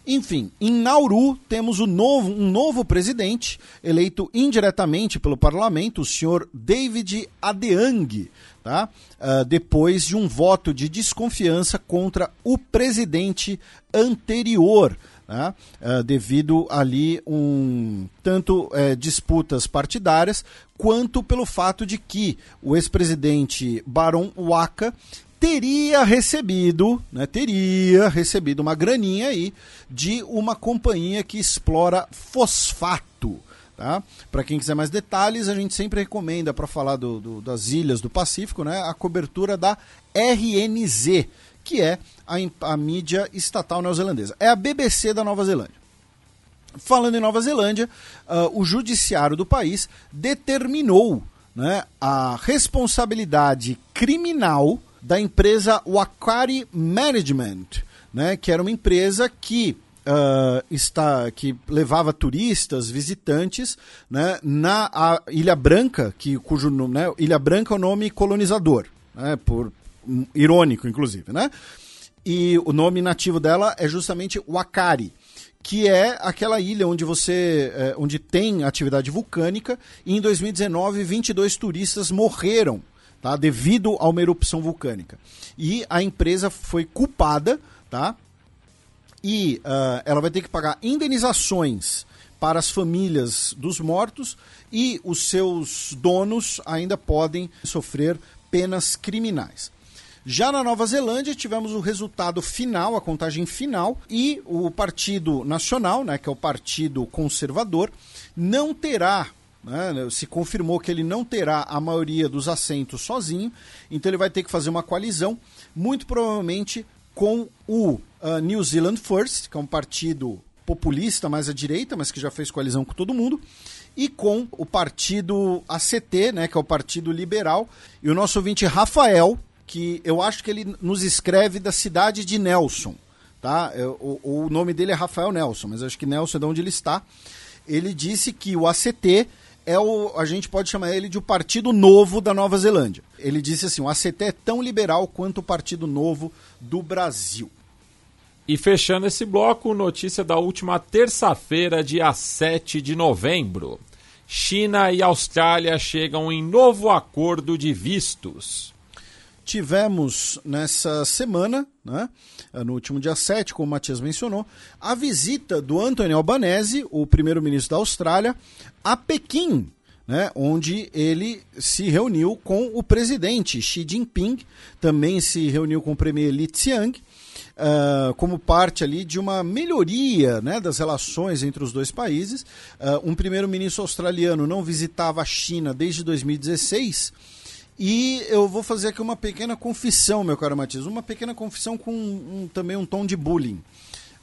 Enfim, em Nauru temos novo, um novo presidente, eleito indiretamente pelo parlamento, o senhor David Adeang, tá? Uh, depois de um voto de desconfiança contra o presidente anterior. Tá? Uh, devido ali um tanto uh, disputas partidárias quanto pelo fato de que o ex-presidente Baron Waka teria recebido, né, teria recebido uma graninha aí de uma companhia que explora fosfato. Tá? Para quem quiser mais detalhes, a gente sempre recomenda para falar do, do, das ilhas do Pacífico, né, a cobertura da RNZ, que é a, a mídia estatal neozelandesa. É a BBC da Nova Zelândia. Falando em Nova Zelândia, uh, o judiciário do país determinou né, a responsabilidade criminal da empresa Wakari Management, né, que era uma empresa que uh, está que levava turistas, visitantes, né, na Ilha Branca, que cujo né, Ilha Branca é o nome colonizador, né, por um, irônico inclusive, né? E o nome nativo dela é justamente Wakari que é aquela ilha onde você é, onde tem atividade vulcânica e em 2019 22 turistas morreram tá? devido a uma erupção vulcânica. E a empresa foi culpada, tá? E uh, ela vai ter que pagar indenizações para as famílias dos mortos e os seus donos ainda podem sofrer penas criminais. Já na Nova Zelândia tivemos o resultado final, a contagem final, e o Partido Nacional, né, que é o Partido Conservador, não terá né? Se confirmou que ele não terá a maioria dos assentos sozinho, então ele vai ter que fazer uma coalizão, muito provavelmente com o uh, New Zealand First, que é um partido populista mais à direita, mas que já fez coalizão com todo mundo, e com o partido ACT, né, que é o Partido Liberal, e o nosso ouvinte Rafael, que eu acho que ele nos escreve da cidade de Nelson, tá? O, o nome dele é Rafael Nelson, mas acho que Nelson é de onde ele está. Ele disse que o ACT é o, a gente pode chamar ele de o Partido Novo da Nova Zelândia. Ele disse assim: o ACT é tão liberal quanto o Partido Novo do Brasil. E fechando esse bloco, notícia da última terça-feira, dia 7 de novembro. China e Austrália chegam em novo acordo de vistos tivemos nessa semana, né, no último dia 7, como o Matias mencionou, a visita do Anthony Albanese, o primeiro-ministro da Austrália, a Pequim, né, onde ele se reuniu com o presidente Xi Jinping, também se reuniu com o premier Li Qiang, Uh, como parte ali de uma melhoria né, das relações entre os dois países. Uh, um primeiro-ministro australiano não visitava a China desde 2016 e eu vou fazer aqui uma pequena confissão, meu caro Matias, uma pequena confissão com um, também um tom de bullying.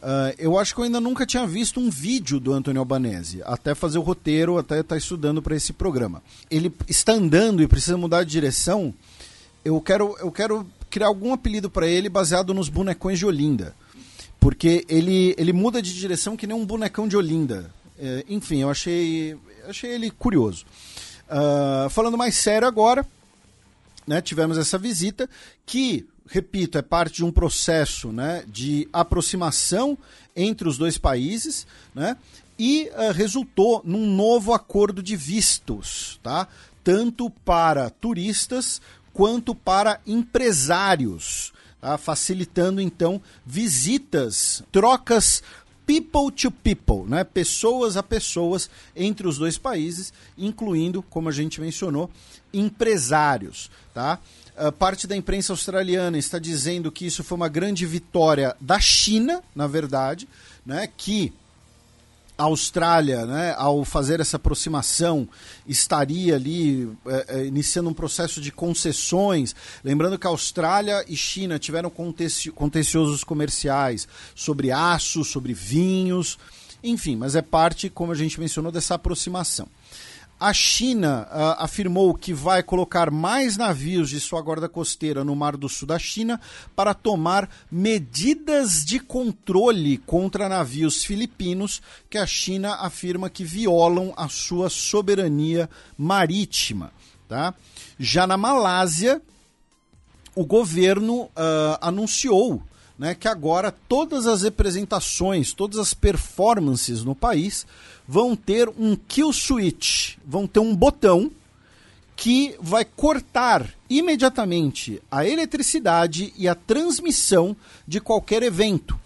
Uh, eu acho que eu ainda nunca tinha visto um vídeo do Antônio Albanese, até fazer o roteiro, até estar tá estudando para esse programa. Ele está andando e precisa mudar de direção. Eu quero, eu quero criar algum apelido para ele baseado nos bonecões de Olinda. Porque ele, ele muda de direção que nem um bonecão de Olinda. É, enfim, eu achei, achei ele curioso. Uh, falando mais sério agora, né, tivemos essa visita que, repito, é parte de um processo né, de aproximação entre os dois países, né, e uh, resultou num novo acordo de vistos, tá? tanto para turistas quanto para empresários, tá? facilitando então visitas, trocas people to people, né? pessoas a pessoas entre os dois países, incluindo, como a gente mencionou, empresários. Tá? Uh, parte da imprensa australiana está dizendo que isso foi uma grande vitória da China, na verdade, né? que a Austrália, né, ao fazer essa aproximação, estaria ali é, é, iniciando um processo de concessões. Lembrando que a Austrália e China tiveram contenciosos comerciais sobre aço, sobre vinhos, enfim, mas é parte, como a gente mencionou, dessa aproximação. A China uh, afirmou que vai colocar mais navios de sua guarda costeira no Mar do Sul da China para tomar medidas de controle contra navios filipinos que a China afirma que violam a sua soberania marítima. Tá? Já na Malásia, o governo uh, anunciou né, que agora todas as representações, todas as performances no país vão ter um kill switch, vão ter um botão que vai cortar imediatamente a eletricidade e a transmissão de qualquer evento.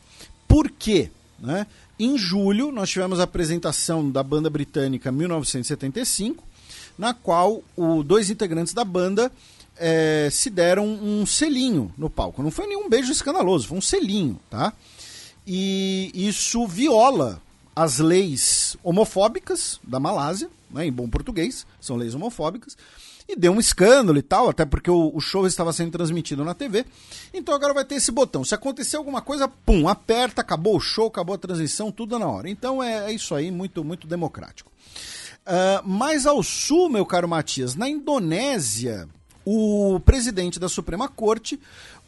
Por quê? Né? Em julho, nós tivemos a apresentação da banda britânica 1975, na qual os dois integrantes da banda é, se deram um selinho no palco. Não foi nenhum beijo escandaloso, foi um selinho, tá? E isso viola as leis homofóbicas da Malásia, né, em bom português, são leis homofóbicas, e deu um escândalo e tal, até porque o, o, show estava sendo transmitido na TV. Então agora vai ter esse botão. Se acontecer alguma coisa, pum, aperta, acabou o show, acabou a transmissão, tudo na hora. Então é, é isso aí, muito, muito democrático. Uh, mais ao sul, meu caro Matias, na Indonésia, o presidente da Suprema Corte,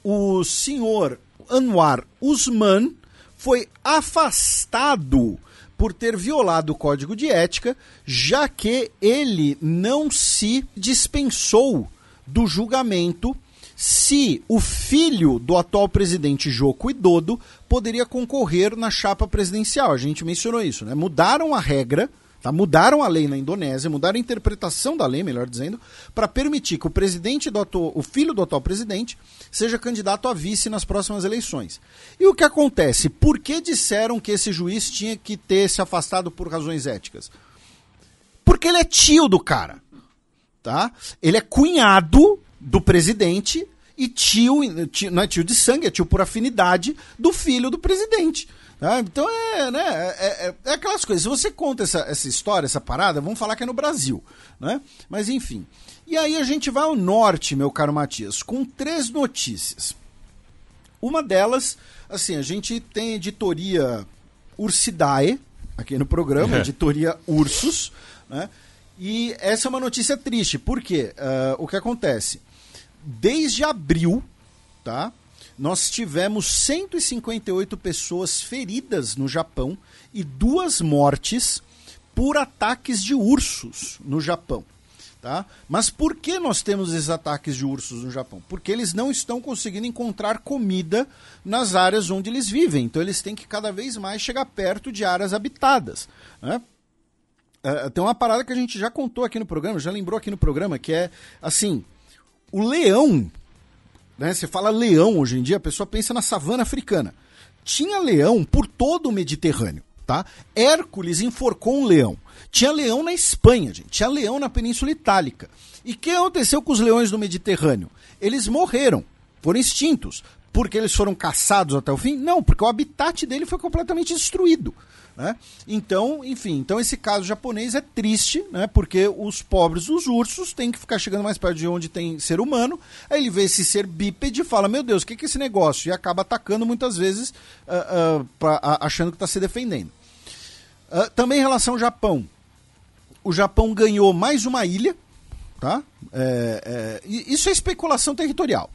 o senhor Anwar Usman, foi afastado por ter violado o código de ética, já que ele não se dispensou do julgamento se o filho do atual presidente Joko Widodo poderia concorrer na chapa presidencial. A gente mencionou isso, né? Mudaram a regra Tá? Mudaram a lei na Indonésia, mudaram a interpretação da lei, melhor dizendo, para permitir que o presidente do atual, o filho do atual presidente seja candidato a vice nas próximas eleições. E o que acontece? Por que disseram que esse juiz tinha que ter se afastado por razões éticas? Porque ele é tio do cara. Tá? Ele é cunhado do presidente e tio, tio, não é tio de sangue, é tio por afinidade do filho do presidente. Ah, então é, né, é, é, é, aquelas coisas. Se você conta essa, essa história, essa parada, vamos falar que é no Brasil. Né? Mas enfim. E aí a gente vai ao norte, meu caro Matias, com três notícias. Uma delas, assim, a gente tem editoria Ursidae aqui no programa, editoria Ursus, né? E essa é uma notícia triste, porque uh, o que acontece? Desde abril, tá? Nós tivemos 158 pessoas feridas no Japão e duas mortes por ataques de ursos no Japão. Tá? Mas por que nós temos esses ataques de ursos no Japão? Porque eles não estão conseguindo encontrar comida nas áreas onde eles vivem. Então eles têm que cada vez mais chegar perto de áreas habitadas. Né? Uh, tem uma parada que a gente já contou aqui no programa, já lembrou aqui no programa, que é assim: o leão né? Você fala leão hoje em dia, a pessoa pensa na savana africana. Tinha leão por todo o Mediterrâneo. Tá? Hércules enforcou um leão. Tinha leão na Espanha, gente. Tinha leão na Península Itálica. E o que aconteceu com os leões do Mediterrâneo? Eles morreram, foram extintos. Porque eles foram caçados até o fim? Não, porque o habitat dele foi completamente destruído. Né? Então, enfim, então esse caso japonês é triste, né? Porque os pobres dos ursos têm que ficar chegando mais perto de onde tem ser humano. Aí ele vê esse ser bípede e fala: Meu Deus, o que, que é esse negócio? E acaba atacando muitas vezes, uh, uh, pra, uh, achando que está se defendendo. também em relação ao Japão, o Japão ganhou mais uma ilha, tá? É, é, isso é especulação territorial.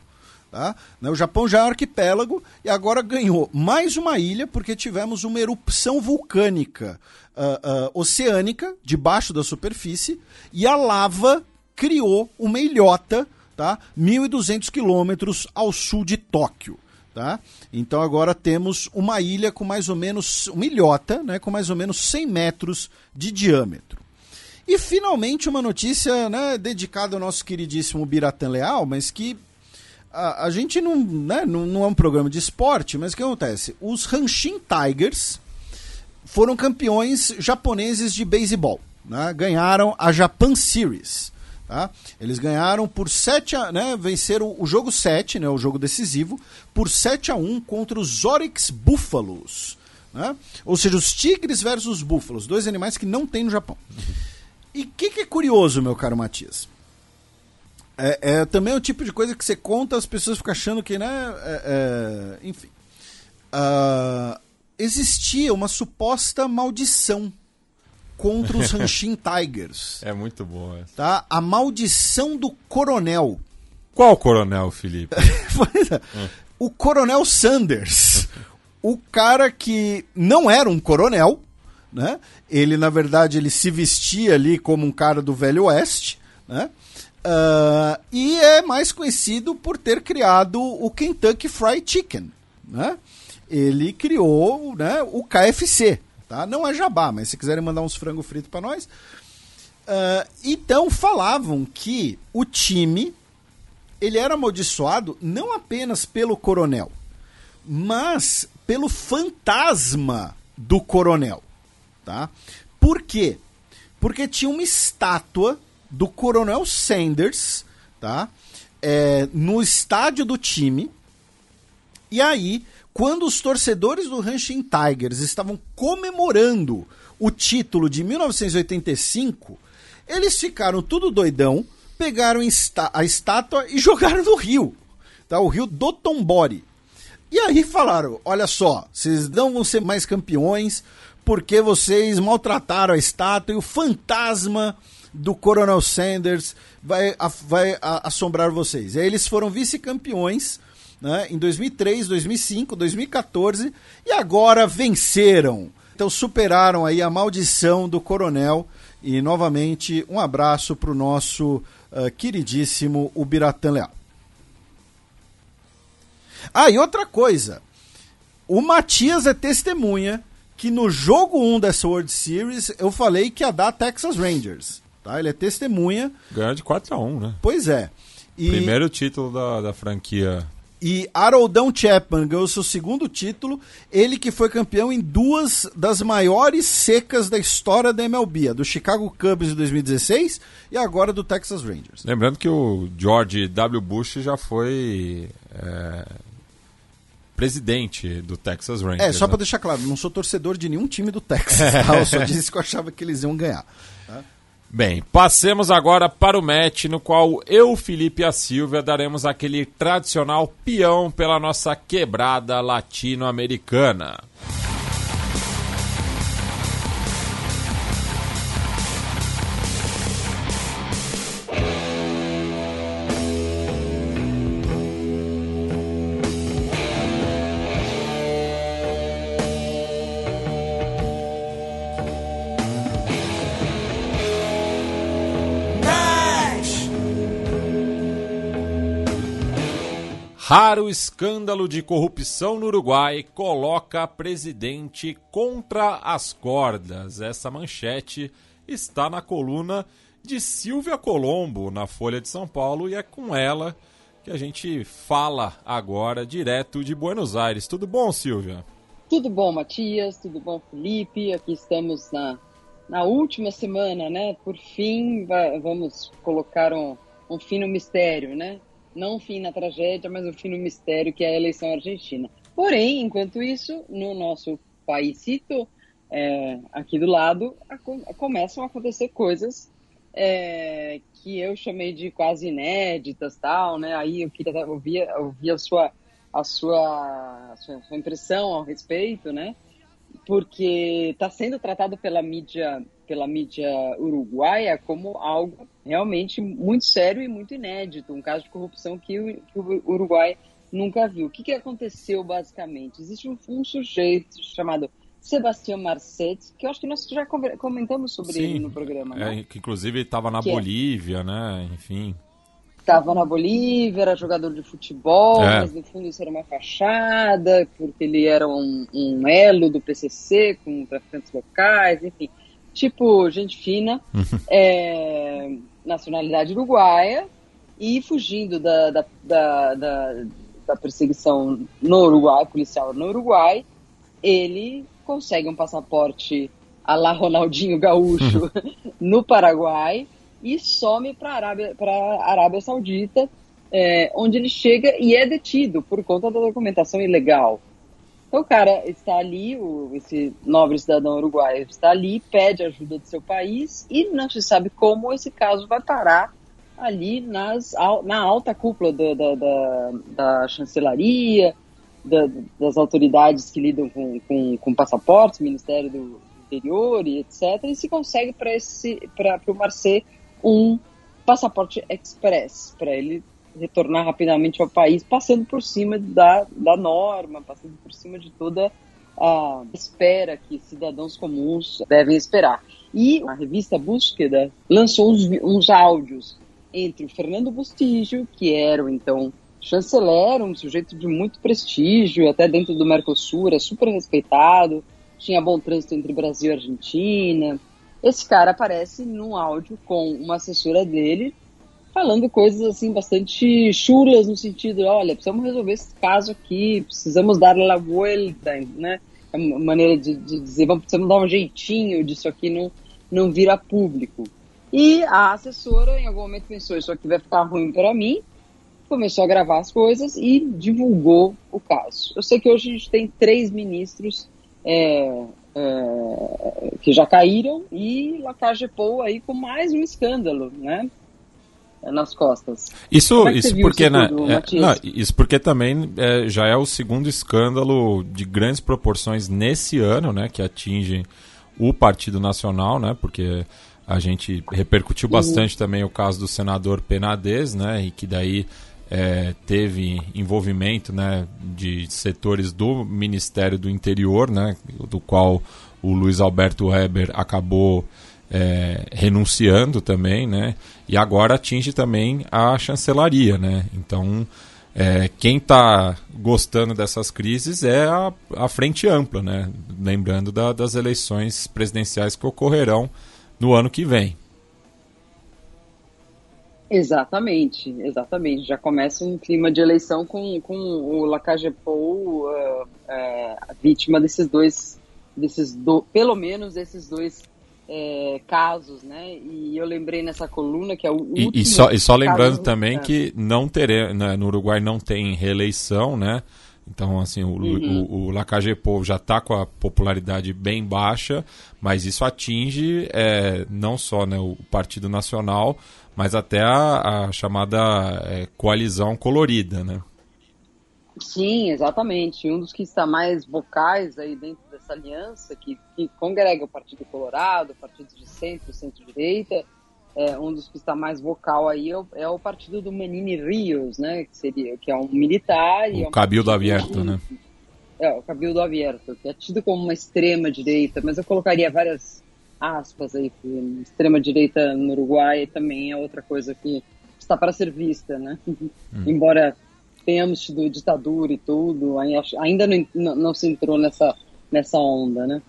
Tá? Né, o Japão já é arquipélago e agora ganhou mais uma ilha porque tivemos uma erupção vulcânica uh, uh, oceânica debaixo da superfície e a lava criou uma ilhota, tá? 1.200 quilômetros ao sul de Tóquio. Tá? Então agora temos uma ilha com mais ou menos, uma ilhota, né, com mais ou menos 100 metros de diâmetro. E finalmente uma notícia né, dedicada ao nosso queridíssimo Biratan Leal, mas que a, a gente não, né, não, não é um programa de esporte, mas o que acontece? Os Hanshin Tigers foram campeões japoneses de beisebol. Né? Ganharam a Japan Series. Tá? Eles ganharam por 7 a, né, venceram o jogo 7, né, o jogo decisivo, por 7 a 1 contra os Oryx Búfalos. Né? Ou seja, os tigres versus búfalos, dois animais que não tem no Japão. E o que, que, é curioso, meu caro Matias? É, é, também o tipo de coisa que você conta, as pessoas ficam achando que, né? É, é enfim. Uh, existia uma suposta maldição contra os Hanshin Tigers. É muito bom essa. Tá? A maldição do coronel. Qual coronel, Felipe? É. o coronel Sanders. o cara que não era um coronel, né? Ele, na verdade, ele se vestia ali como um cara do Velho Oeste, né? Uh, e é mais conhecido por ter criado o Kentucky Fried Chicken, né? Ele criou né, o KFC, tá? Não é jabá, mas se quiserem mandar uns frango frito para nós. Uh, então falavam que o time ele era amaldiçoado não apenas pelo coronel, mas pelo fantasma do coronel, tá? Por quê? Porque tinha uma estátua do Coronel Sanders, tá? É, no estádio do time. E aí, quando os torcedores do Hanshin Tigers estavam comemorando o título de 1985, eles ficaram tudo doidão, pegaram a estátua e jogaram no rio, tá? O rio Dotonbori. E aí falaram: olha só, vocês não vão ser mais campeões porque vocês maltrataram a estátua e o fantasma do Coronel Sanders vai, vai assombrar vocês. E aí eles foram vice-campeões né, em 2003, 2005, 2014 e agora venceram. Então superaram aí a maldição do Coronel e novamente um abraço para o nosso uh, queridíssimo Ubiratã Leal. Ah, e outra coisa. O Matias é testemunha que no jogo 1 dessa World Series eu falei que ia dar Texas Rangers. Tá? Ele é testemunha. Ganhou de 4 a 1 né? Pois é. E... Primeiro título da, da franquia e Haroldão Chapman ganhou seu segundo título, ele que foi campeão em duas das maiores secas da história da MLB, a do Chicago Cubs de 2016 e agora do Texas Rangers. Lembrando que o George W. Bush já foi é, presidente do Texas Rangers. É, só né? para deixar claro, não sou torcedor de nenhum time do Texas, tá? eu só disse que eu achava que eles iam ganhar. Tá? Bem, passemos agora para o match no qual eu, Felipe e a Silvia daremos aquele tradicional peão pela nossa quebrada latino-americana. Raro escândalo de corrupção no Uruguai coloca presidente contra as cordas. Essa manchete está na coluna de Silvia Colombo, na Folha de São Paulo, e é com ela que a gente fala agora direto de Buenos Aires. Tudo bom, Silvia? Tudo bom, Matias? Tudo bom, Felipe? Aqui estamos na, na última semana, né? Por fim, vamos colocar um, um fim no mistério, né? Não um fim na tragédia, mas um fim no mistério que é a eleição argentina. Porém, enquanto isso, no nosso paísito, é, aqui do lado, a, começam a acontecer coisas é, que eu chamei de quase inéditas, tal, né? Aí eu queria ouvir, ouvir a sua a sua, a sua impressão ao respeito, né? Porque está sendo tratado pela mídia pela mídia uruguaia como algo realmente muito sério e muito inédito, um caso de corrupção que o, que o Uruguai nunca viu. O que, que aconteceu basicamente? Existe um, um sujeito chamado Sebastião Marcetti, que eu acho que nós já comentamos sobre Sim, ele no programa. Né? É, que inclusive estava na que é Bolívia, é. né? Enfim. Estava na Bolívia, era jogador de futebol, é. mas no fundo isso era uma fachada, porque ele era um, um elo do PCC com traficantes locais, enfim tipo gente fina, é, nacionalidade uruguaia, e fugindo da, da, da, da, da perseguição no Uruguai, policial no Uruguai, ele consegue um passaporte a lá Ronaldinho Gaúcho no Paraguai e some para a Arábia, Arábia Saudita, é, onde ele chega e é detido por conta da documentação ilegal. Então o cara está ali, o, esse nobre cidadão uruguaio está ali, pede ajuda do seu país e não se sabe como esse caso vai parar ali nas, na alta cúpula da, da, da, da chancelaria, da, das autoridades que lidam com, com, com passaportes, Ministério do Interior e etc. E se consegue para o Marcet um passaporte express, para ele retornar rapidamente ao país, passando por cima da, da norma, passando por cima de toda a espera que cidadãos comuns devem esperar. E a revista Búsqueda lançou uns, uns áudios entre o Fernando Bustígio, que era então chanceler, um sujeito de muito prestígio, até dentro do Mercosul, era super respeitado, tinha bom trânsito entre Brasil e Argentina. Esse cara aparece num áudio com uma assessora dele, falando coisas assim bastante chulas no sentido, olha, precisamos resolver esse caso aqui, precisamos dar la vuelta, né? É uma maneira de, de dizer, vamos precisamos dar um jeitinho disso aqui não não vir a público. E a assessora em algum momento pensou, isso aqui vai ficar ruim para mim, começou a gravar as coisas e divulgou o caso. Eu sei que hoje a gente tem três ministros é, é, que já caíram e Lacagepou aí com mais um escândalo, né? Nas costas. Isso, é isso porque, isso, né, é, não, isso porque também é, já é o segundo escândalo de grandes proporções nesse ano, né, que atinge o Partido Nacional, né, porque a gente repercutiu bastante uhum. também o caso do senador Penades, né, e que daí é, teve envolvimento, né, de setores do Ministério do Interior, né, do qual o Luiz Alberto Weber acabou é, renunciando também, né? E agora atinge também a chancelaria, né? Então, é, quem está gostando dessas crises é a, a frente ampla, né? Lembrando da, das eleições presidenciais que ocorrerão no ano que vem. Exatamente, exatamente. Já começa um clima de eleição com, com o Lacagepou uh, uh, vítima desses dois, desses do, pelo menos esses dois é, casos, né? E eu lembrei nessa coluna que é o último e, e só, e só lembrando também que não teremos, né, no Uruguai não tem reeleição, né? Então, assim, o, uhum. o, o Lacagepou já está com a popularidade bem baixa, mas isso atinge é, não só né, o Partido Nacional, mas até a, a chamada é, coalizão colorida, né? Sim, exatamente. Um dos que está mais vocais aí dentro dessa aliança, que, que congrega o Partido Colorado, partidos de centro, centro-direita, é, um dos que está mais vocal aí é o, é o partido do Manini Rios, né? Que, seria, que é um militar. O é um Cabildo Aberto, né? É, o Cabildo Aberto, que é tido como uma extrema-direita, mas eu colocaria várias aspas aí, extrema-direita no Uruguai também é outra coisa que está para ser vista, né? Hum. Embora tenhamos tido ditadura e tudo, ainda não, não se entrou nessa, nessa onda, né?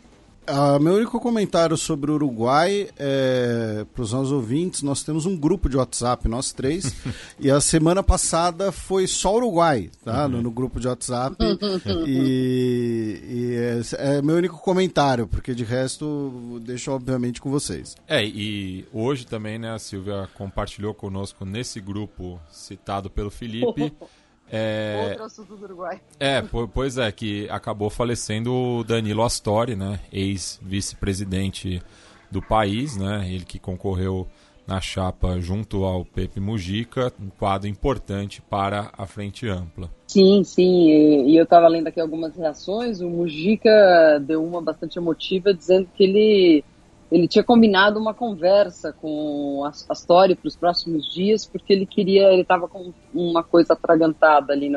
Uh, meu único comentário sobre o Uruguai é para os nossos ouvintes: nós temos um grupo de WhatsApp, nós três, e a semana passada foi só Uruguai, tá? Uhum. No, no, grupo de WhatsApp. e, e é, é, meu único comentário, porque de resto deixo obviamente com vocês. É, e hoje também, né, a Silvia compartilhou conosco nesse grupo citado pelo Felipe. É, Outro assunto do Uruguai. É, pois é, que acabou falecendo o Danilo Astori, né? Ex-vice-presidente do país, né? Ele que concorreu na chapa junto ao Pepe Mujica, um quadro importante para a Frente Ampla. Sim, sim, e, eu estava lendo aqui algumas reações, o Mujica deu uma bastante emotiva, dizendo que ele ele tinha combinado uma conversa com a Astori para os próximos dias, porque ele queria, ele estava com uma coisa atragantada ali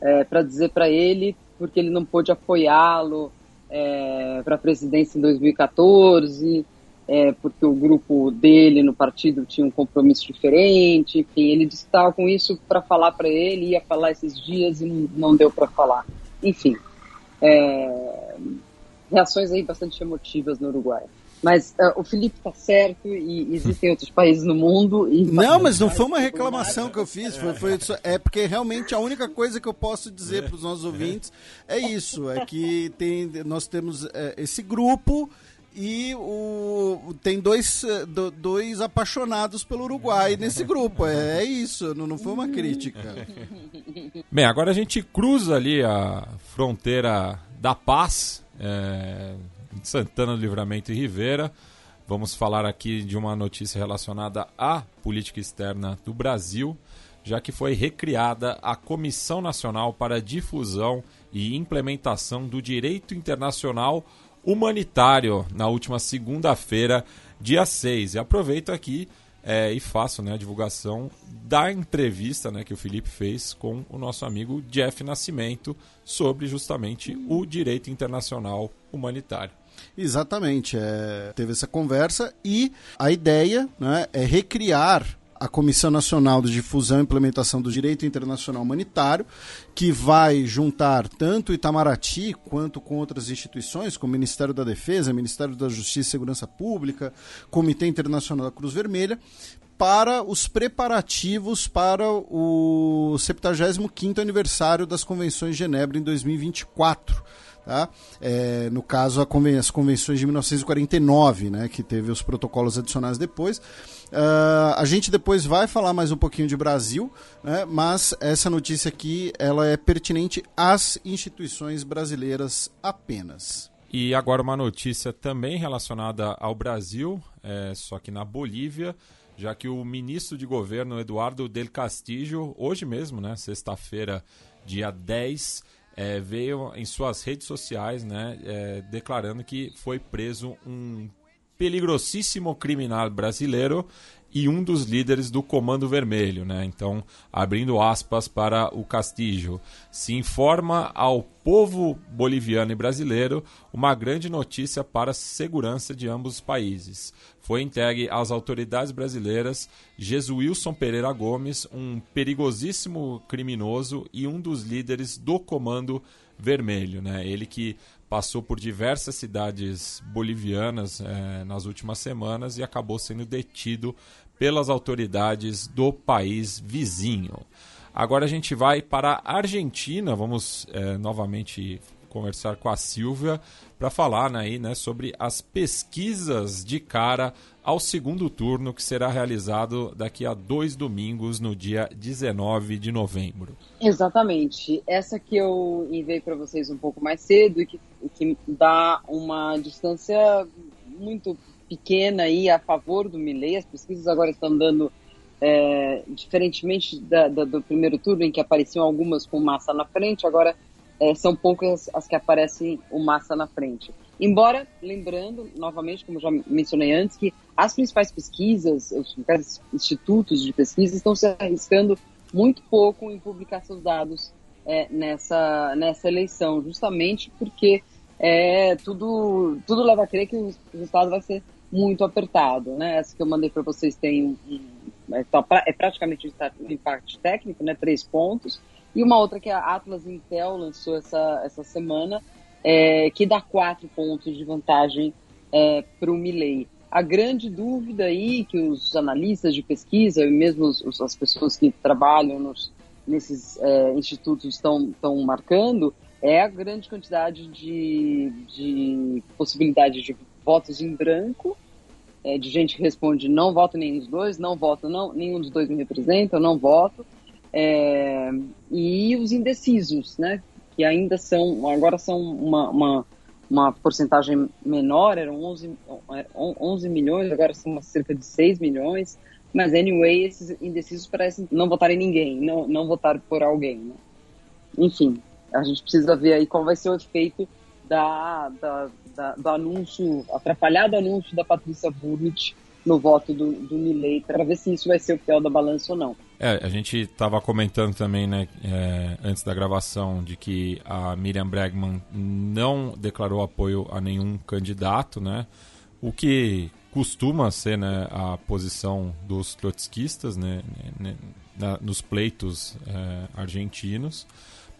é, para dizer para ele, porque ele não pôde apoiá-lo é, para a presidência em 2014, é, porque o grupo dele no partido tinha um compromisso diferente, enfim, ele estava com isso para falar para ele, ia falar esses dias e não, não deu para falar. Enfim, é, reações aí bastante emotivas no Uruguai. Mas uh, o Felipe está certo e existem outros países no mundo. E não, mas não foi uma reclamação que eu fiz. Foi, foi é porque realmente a única coisa que eu posso dizer para os nossos ouvintes é isso: é que tem, nós temos é, esse grupo e o, tem dois, do, dois apaixonados pelo Uruguai nesse grupo. É, é isso, não, não foi uma crítica. Bem, agora a gente cruza ali a fronteira da paz. É Santana do Livramento e Rivera. Vamos falar aqui de uma notícia relacionada à política externa do Brasil, já que foi recriada a Comissão Nacional para a Difusão e Implementação do Direito Internacional Humanitário na última segunda-feira, dia 6. E aproveito aqui é, e faço né, a divulgação da entrevista né, que o Felipe fez com o nosso amigo Jeff Nascimento sobre justamente o direito internacional humanitário. Exatamente. É, teve essa conversa e a ideia né, é recriar a Comissão Nacional de Difusão e Implementação do Direito Internacional Humanitário, que vai juntar tanto Itamaraty quanto com outras instituições, como o Ministério da Defesa, Ministério da Justiça e Segurança Pública, Comitê Internacional da Cruz Vermelha, para os preparativos para o 75º aniversário das Convenções de Genebra em 2024. Tá? É, no caso, conven as convenções de 1949, né, que teve os protocolos adicionais depois. Uh, a gente depois vai falar mais um pouquinho de Brasil, né, mas essa notícia aqui ela é pertinente às instituições brasileiras apenas. E agora uma notícia também relacionada ao Brasil, é, só que na Bolívia, já que o ministro de governo Eduardo Del Castillo, hoje mesmo, né, sexta-feira, dia 10, é, veio em suas redes sociais né, é, declarando que foi preso um peligrosíssimo criminal brasileiro e um dos líderes do Comando Vermelho, né? Então, abrindo aspas para o Castillo, se informa ao povo boliviano e brasileiro uma grande notícia para a segurança de ambos os países. Foi entregue às autoridades brasileiras Jesuilson Pereira Gomes, um perigosíssimo criminoso e um dos líderes do Comando Vermelho, né? Ele que passou por diversas cidades bolivianas é, nas últimas semanas e acabou sendo detido pelas autoridades do país vizinho. Agora a gente vai para a Argentina, vamos é, novamente conversar com a Silvia para falar né, aí, né, sobre as pesquisas de cara ao segundo turno que será realizado daqui a dois domingos, no dia 19 de novembro. Exatamente. Essa que eu enviei para vocês um pouco mais cedo e que, que dá uma distância muito pequena aí a favor do Milley. As pesquisas agora estão dando, é, diferentemente da, da, do primeiro turno, em que apareciam algumas com massa na frente, agora é, são poucas as que aparecem o massa na frente. Embora, lembrando, novamente, como já mencionei antes, que as principais pesquisas, os principais institutos de pesquisa estão se arriscando muito pouco em publicar seus dados é, nessa, nessa eleição, justamente porque é, tudo, tudo leva a crer que o resultado vai ser muito apertado, né? Essa que eu mandei para vocês tem um, é, tá é praticamente um impacto técnico, né? Três pontos. E uma outra que a Atlas Intel lançou essa, essa semana, é, que dá quatro pontos de vantagem é, para o Milley. A grande dúvida aí que os analistas de pesquisa e mesmo os, as pessoas que trabalham nos, nesses é, institutos estão, estão marcando é a grande quantidade de, de possibilidade de votos em branco, é, de gente que responde não voto nenhum dos dois, não voto, não, nenhum dos dois me representa, eu não voto, é, e os indecisos, né, que ainda são, agora são uma, uma, uma porcentagem menor, eram 11, 11 milhões, agora são cerca de 6 milhões, mas anyway, esses indecisos parecem não votar em ninguém, não, não votar por alguém, né? Enfim, a gente precisa ver aí qual vai ser o efeito da, da, da, do anúncio, atrapalhado anúncio da Patrícia Bullrich no voto do, do Milley, para ver se isso vai ser o fiel da balança ou não. É, a gente estava comentando também, né, é, antes da gravação, de que a Miriam Bregman não declarou apoio a nenhum candidato, né, o que costuma ser né, a posição dos trotskistas né, né, né nos pleitos é, argentinos.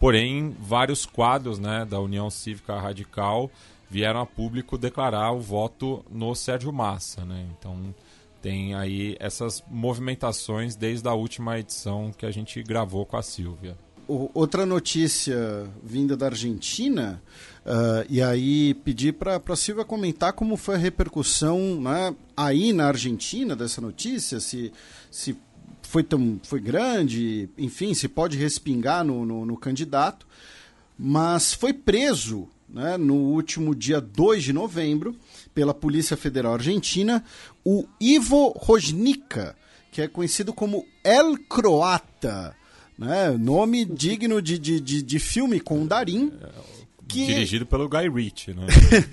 Porém, vários quadros né, da União Cívica Radical vieram a público declarar o voto no Sérgio Massa, né? Então tem aí essas movimentações desde a última edição que a gente gravou com a Silvia. Outra notícia vinda da Argentina, uh, e aí pedir para a Silvia comentar como foi a repercussão né, aí na Argentina dessa notícia, se, se foi, tão, foi grande, enfim, se pode respingar no, no, no candidato, mas foi preso né, no último dia 2 de novembro pela Polícia Federal Argentina o Ivo Rosnica, que é conhecido como El Croata, né, nome digno de, de, de, de filme com Darim. Que... Dirigido pelo Guy Ritchie, né?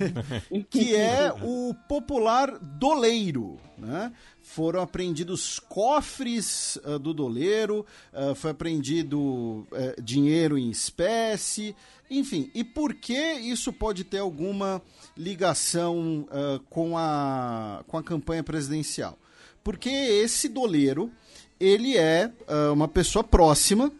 que é o popular doleiro, né? Foram apreendidos cofres uh, do doleiro, uh, foi apreendido uh, dinheiro em espécie, enfim. E por que isso pode ter alguma ligação com, a, com a campanha presidencial? Porque esse doleiro, ele é uma pessoa próxima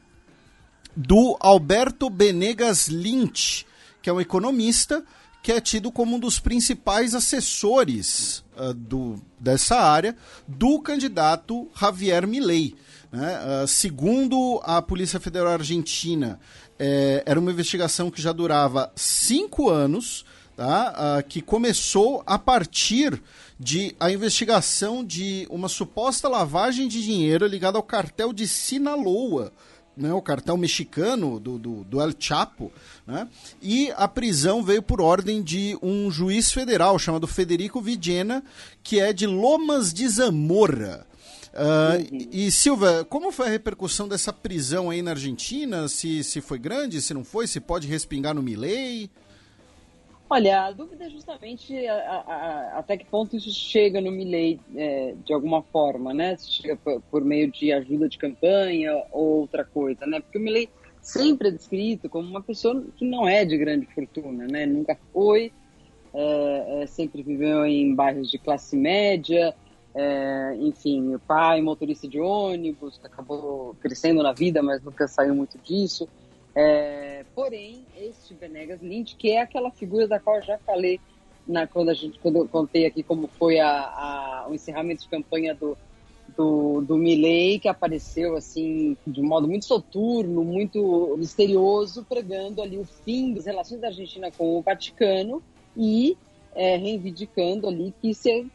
do Alberto Benegas Lynch, que é um economista que é tido como um dos principais assessores uh, do, dessa área do candidato Javier Milei. Né? Uh, segundo a Polícia Federal Argentina, é, era uma investigação que já durava cinco anos, tá? Uh, que começou a partir de a investigação de uma suposta lavagem de dinheiro ligada ao cartel de Sinaloa, né, o cartel mexicano do, do, do, El Chapo, né, e a prisão veio por ordem de um juiz federal chamado Federico Villena, que é de Lomas de Zamora. Uh, e, e Silva, como foi a repercussão dessa prisão aí na Argentina? Se, se foi grande, se não foi, se pode respingar no Milei? Olha, a dúvida é justamente a, a, até que ponto isso chega no Milley é, de alguma forma, né? Se chega por, por, meio de ajuda de campanha ou outra coisa, né? Porque o Milley sempre é descrito como uma pessoa que não é de grande fortuna, né? Nunca foi, é, é, sempre viveu em bairros de classe média, é, enfim, o pai motorista de ônibus, acabou crescendo na vida, mas nunca saiu muito disso. É, porém, este Benegas Lynch, que é aquela figura da qual eu já falei na, quando, a gente, quando eu contei aqui como foi a, a, o encerramento de campanha do, do, do Milley, que apareceu assim de um modo muito soturno, muito misterioso, pregando ali o fim das relações da Argentina com o Vaticano e é, reivindicando ali que se,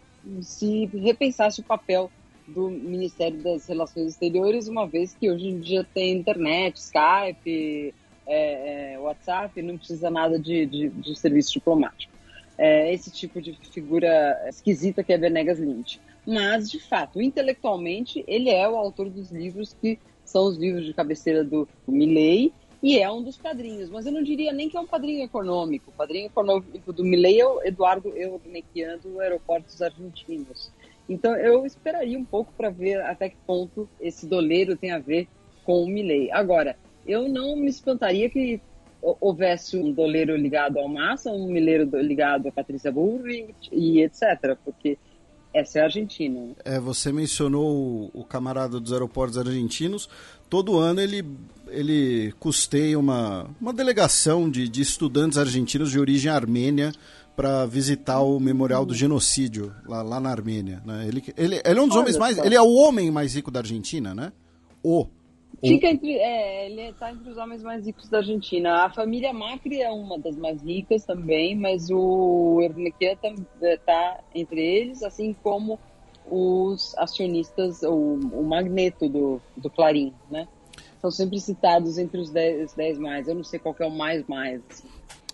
se repensasse o papel do Ministério das Relações Exteriores, uma vez que hoje em dia tem internet, Skype, é, é, WhatsApp, não precisa nada de, de, de serviço diplomático. É, esse tipo de figura esquisita que é Benegas Lynch. Mas, de fato, intelectualmente, ele é o autor dos livros que são os livros de cabeceira do Milley e é um dos padrinhos. Mas eu não diria nem que é um padrinho econômico. O padrinho econômico do Milley é o Eduardo Eurnequian do Aeroportos Argentinos. Então eu esperaria um pouco para ver até que ponto esse doleiro tem a ver com o Milley. Agora, eu não me espantaria que houvesse um doleiro ligado ao Massa, um mileiro ligado a Patrícia Burri e etc, porque essa é a Argentina. É, você mencionou o, camarada dos aeroportos argentinos. Todo ano ele, ele custeia uma, uma delegação de, de estudantes argentinos de origem armênia para visitar o memorial do genocídio lá, lá na Armênia. Né? Ele, ele, ele é um dos Olha homens mais. Ele é o homem mais rico da Argentina, né? O. Fica entre, é, ele está entre os homens mais ricos da Argentina. A família Macri é uma das mais ricas também, mas o Ernequian está entre eles, assim como os acionistas, o, o magneto do, do Clarim, né? São sempre citados entre os 10 mais. Eu não sei qual é o mais mais.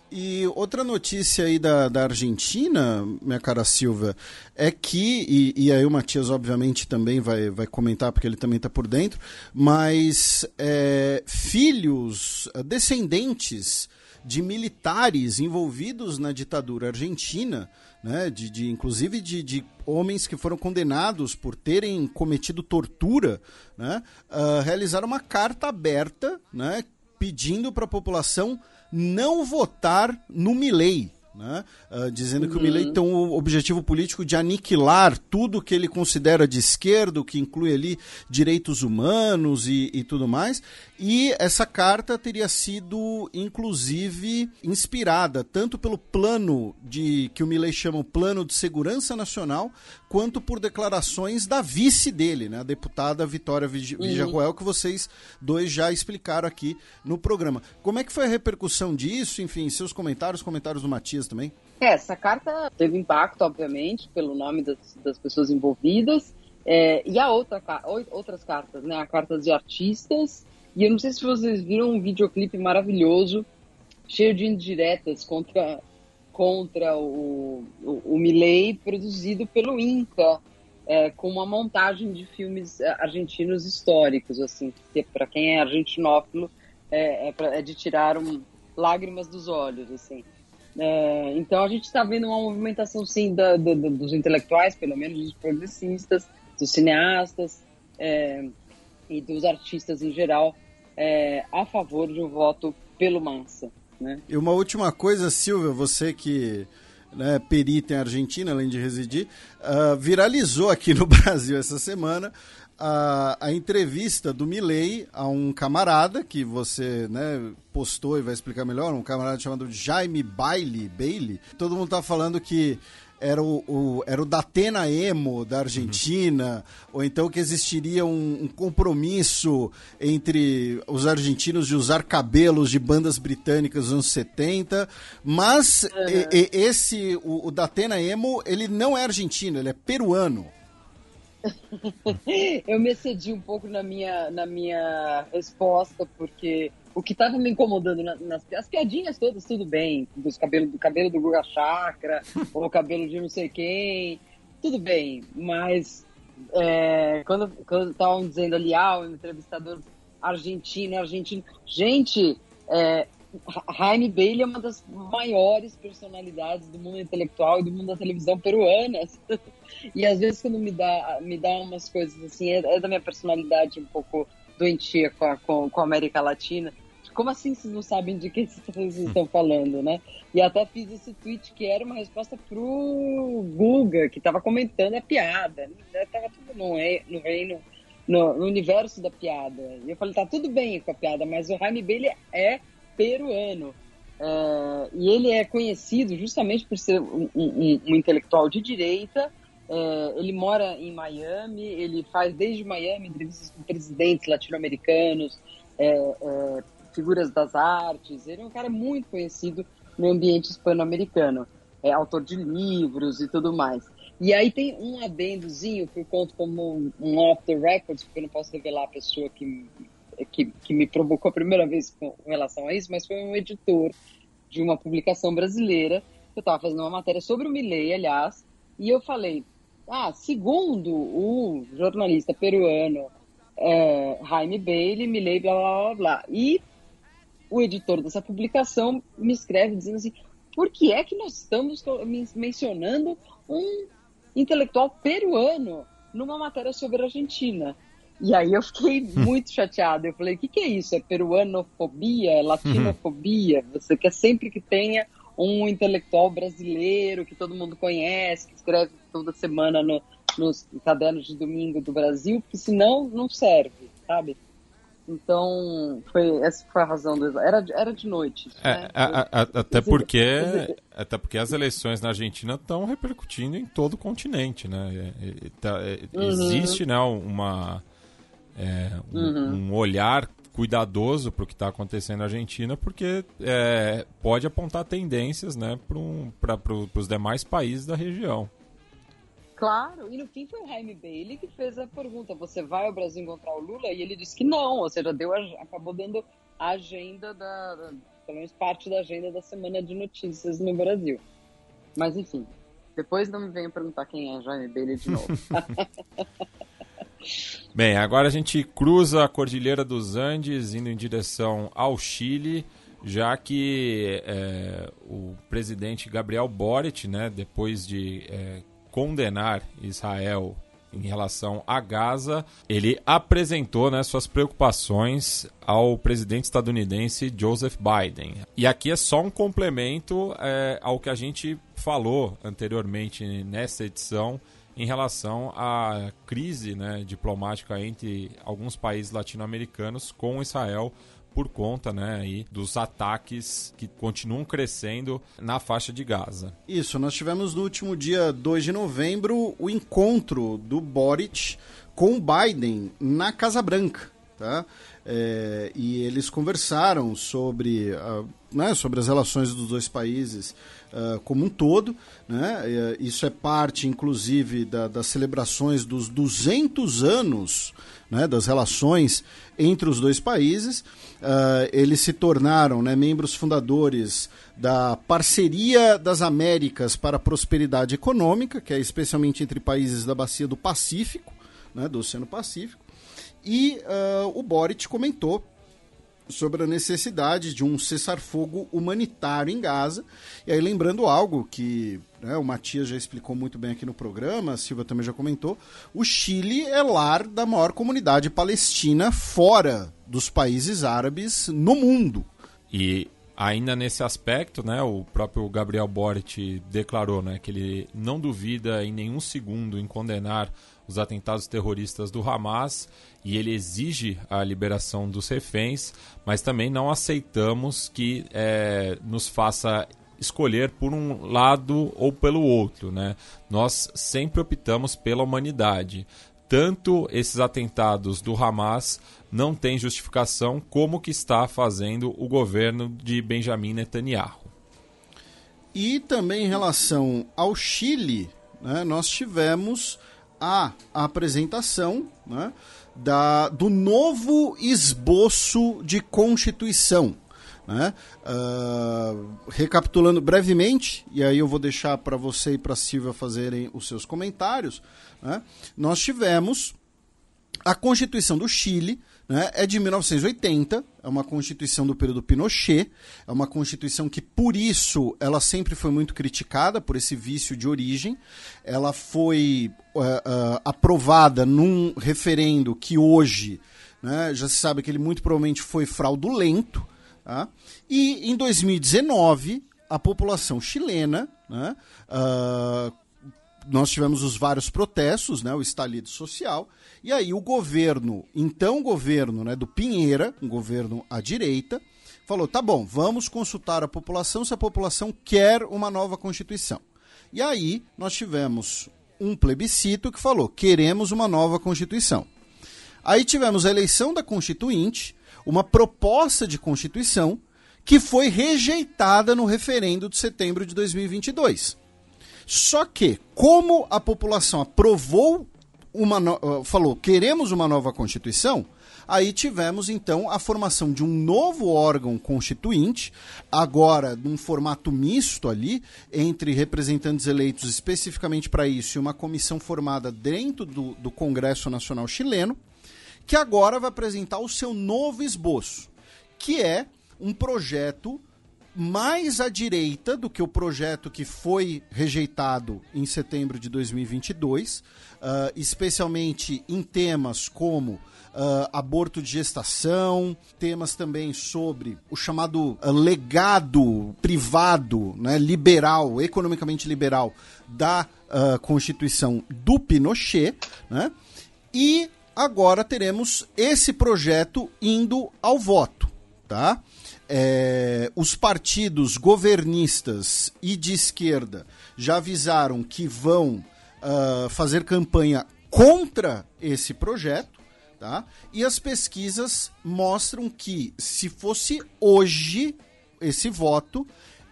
E outra notícia aí da, da Argentina, minha cara Silva, é que, e, e aí o Matias obviamente também vai, vai comentar, porque ele também está por dentro, mas é, filhos, descendentes de militares envolvidos na ditadura argentina, né, de, de inclusive de, de, homens que foram condenados por terem cometido tortura, né, uh, realizaram uma carta aberta né, pedindo para a população não votar no Milley. né? Uh, dizendo que o Milley tem o objetivo político de aniquilar tudo que ele considera de esquerda, que inclui ali direitos humanos e, e tudo mais. E essa carta teria sido, inclusive, inspirada tanto pelo plano de que o Milley chama o Plano de Segurança Nacional, quanto por declarações da vice dele, né, a deputada Vitória Vijaruel, que vocês dois já explicaram aqui no programa. Como é que foi a repercussão disso? Enfim, seus comentários, comentários do Matias também. É, essa carta teve impacto, obviamente, pelo nome das, das pessoas envolvidas. É, e há outra, outras cartas, né? A carta de artistas. E eu não sei se vocês viram um videoclipe maravilhoso, cheio de indiretas contra, contra o, o, o Milley, produzido pelo Inca, é, com uma montagem de filmes é, argentinos históricos, assim, que para quem é argentinófilo é, é, pra, é de tirar um, lágrimas dos olhos, assim. É, então a gente está vendo uma movimentação, sim, da, da, dos intelectuais, pelo menos dos progressistas, dos cineastas é, e dos artistas em geral, é, a favor de um voto pelo Massa. Né? E uma última coisa, Silvia, você que né, perita em Argentina, além de residir, uh, viralizou aqui no Brasil essa semana a, a entrevista do Milley a um camarada que você né, postou e vai explicar melhor, um camarada chamado Jaime Bailey, Bailey. Todo mundo tá falando que era o, o, era o Datena Emo da Argentina, uhum. ou então que existiria um, um, compromisso entre os argentinos de usar cabelos de bandas britânicas dos anos 70, mas uhum. e, e, esse, o, o Datena Emo, ele não é argentino, ele é peruano. eu me excedi um pouco na minha, na minha resposta, porque o que estava me incomodando nas, nas as piadinhas todas, tudo bem, dos cabelo, do cabelo do Guga Chakra, ou o cabelo de não sei quem, tudo bem, mas é, quando estavam dizendo ali, ah, o entrevistador argentino, argentino, gente, é, Jaime Bailey é uma das maiores personalidades do mundo intelectual e do mundo da televisão peruanas. e às vezes quando me dá, me dá umas coisas assim, é, é da minha personalidade um pouco doentia com a, com, com a América Latina. Como assim vocês não sabem de que vocês estão falando, né? E até fiz esse tweet que era uma resposta pro Guga, que estava comentando a piada. Tava tudo no, no reino, no, no universo da piada. E eu falei, tá tudo bem com a piada, mas o Jaime Bailey é peruano. É, e ele é conhecido justamente por ser um, um, um intelectual de direita. É, ele mora em Miami, ele faz desde Miami entrevistas com presidentes latino-americanos, é, é, figuras das artes. Ele é um cara muito conhecido no ambiente hispano-americano, é autor de livros e tudo mais. E aí tem um adendozinho que eu conto como um off the record, porque eu não posso revelar a pessoa que que, que me provocou a primeira vez com relação a isso, mas foi um editor de uma publicação brasileira. Eu estava fazendo uma matéria sobre o Milley, aliás, e eu falei: ah, segundo o jornalista peruano é, Jaime Bailey, Milley, blá blá blá blá. E o editor dessa publicação me escreve dizendo assim: por que é que nós estamos mencionando um intelectual peruano numa matéria sobre a Argentina? E aí eu fiquei muito chateada. Eu falei, o que, que é isso? É peruanofobia? É latinofobia? Você quer sempre que tenha um intelectual brasileiro que todo mundo conhece, que escreve toda semana no, nos cadernos de domingo do Brasil, porque senão não serve, sabe? Então, foi, essa foi a razão do era, era de noite. É, né? a, a, até, porque, até porque as eleições na Argentina estão repercutindo em todo o continente, né? É, é, tá, é, uhum. Existe né, uma é, um, uhum. um, olhar cuidadoso para o que está acontecendo na Argentina, porque é, pode apontar tendências né, para pro, os demais países da região. Claro, e no fim foi o Jaime Bailey que fez a pergunta: você vai ao Brasil encontrar o Lula? E ele disse que não, ou seja, deu acabou dando a agenda da, da, pelo menos parte da agenda da semana de notícias no Brasil. Mas enfim, depois não me venham perguntar quem é Jaime Bailey de novo. Bem, agora a gente cruza a Cordilheira dos Andes indo em direção ao Chile, já que é, o presidente Gabriel Boric, né, depois de é, condenar Israel em relação a Gaza, ele apresentou né, suas preocupações ao presidente estadunidense Joseph Biden. E aqui é só um complemento é, ao que a gente falou anteriormente nessa edição em relação à crise né, diplomática entre alguns países latino-americanos com Israel por conta né, aí, dos ataques que continuam crescendo na faixa de Gaza. Isso, nós tivemos no último dia 2 de novembro o encontro do Boric com Biden na Casa Branca. Tá? É, e eles conversaram sobre, uh, né, sobre as relações dos dois países uh, como um todo. Né? Uh, isso é parte, inclusive, da, das celebrações dos 200 anos né, das relações entre os dois países. Uh, eles se tornaram né, membros fundadores da Parceria das Américas para a Prosperidade Econômica, que é especialmente entre países da Bacia do Pacífico, né, do Oceano Pacífico. E uh, o Boric comentou sobre a necessidade de um cessar-fogo humanitário em Gaza. E aí, lembrando algo que né, o Matias já explicou muito bem aqui no programa, a Silva também já comentou: o Chile é lar da maior comunidade palestina fora dos países árabes no mundo. E ainda nesse aspecto, né, o próprio Gabriel Boric declarou né, que ele não duvida em nenhum segundo em condenar os atentados terroristas do Hamas e ele exige a liberação dos reféns, mas também não aceitamos que é, nos faça escolher por um lado ou pelo outro. Né? Nós sempre optamos pela humanidade. Tanto esses atentados do Hamas não têm justificação como que está fazendo o governo de Benjamin Netanyahu. E também em relação ao Chile, né, nós tivemos a apresentação né, da, do novo esboço de Constituição. Né? Uh, recapitulando brevemente, e aí eu vou deixar para você e para a Silvia fazerem os seus comentários, né? nós tivemos a Constituição do Chile, né, é de 1980, é uma constituição do período Pinochet, é uma constituição que, por isso, ela sempre foi muito criticada, por esse vício de origem. Ela foi uh, uh, aprovada num referendo que hoje né, já se sabe que ele muito provavelmente foi fraudulento. Tá? E em 2019, a população chilena né, uh, nós tivemos os vários protestos, né, o estalido social, e aí o governo, então governo né, do Pinheira, um governo à direita, falou: tá bom, vamos consultar a população se a população quer uma nova Constituição. E aí nós tivemos um plebiscito que falou: queremos uma nova Constituição. Aí tivemos a eleição da Constituinte, uma proposta de Constituição que foi rejeitada no referendo de setembro de 2022. Só que, como a população aprovou uma no... Ah, falou queremos uma nova constituição, aí tivemos então a formação de um novo órgão constituinte, agora num formato misto ali, entre representantes eleitos especificamente para isso e uma comissão formada dentro do, do Congresso Nacional Chileno, que agora vai apresentar o seu novo esboço, que é um projeto mais à direita do que o projeto que foi rejeitado em setembro de 2022, uh, especialmente em temas como uh, aborto de gestação, temas também sobre o chamado uh, legado privado, né, liberal, economicamente liberal da Constituição do Pinochet, né, e agora teremos esse projeto indo ao voto, tá? é, os partidos governistas e de esquerda já avisaram que vão uh, fazer campanha contra esse projeto, tá? E as pesquisas mostram que se fosse hoje esse voto,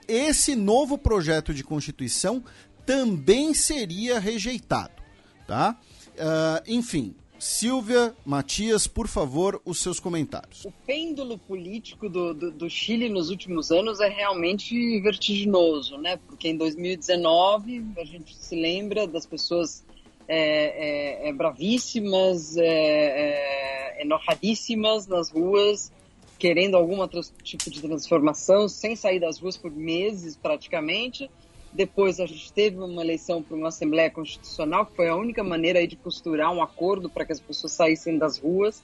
esse novo projeto de constituição também seria rejeitado, tá? Uh, enfim, Silvia, Matias, por favor, os seus comentários. O pêndulo político do, do, do, Chile nos últimos anos é realmente vertiginoso, né? Porque em 2019 a gente se lembra das pessoas é, é, é, bravíssimas, é, é, enojadíssimas nas ruas, querendo algum outro tipo de transformação, sem sair das ruas por meses praticamente. Depois a gente teve uma eleição para uma Assembleia Constitucional, que foi a única maneira de costurar um acordo para que as pessoas saíssem das ruas,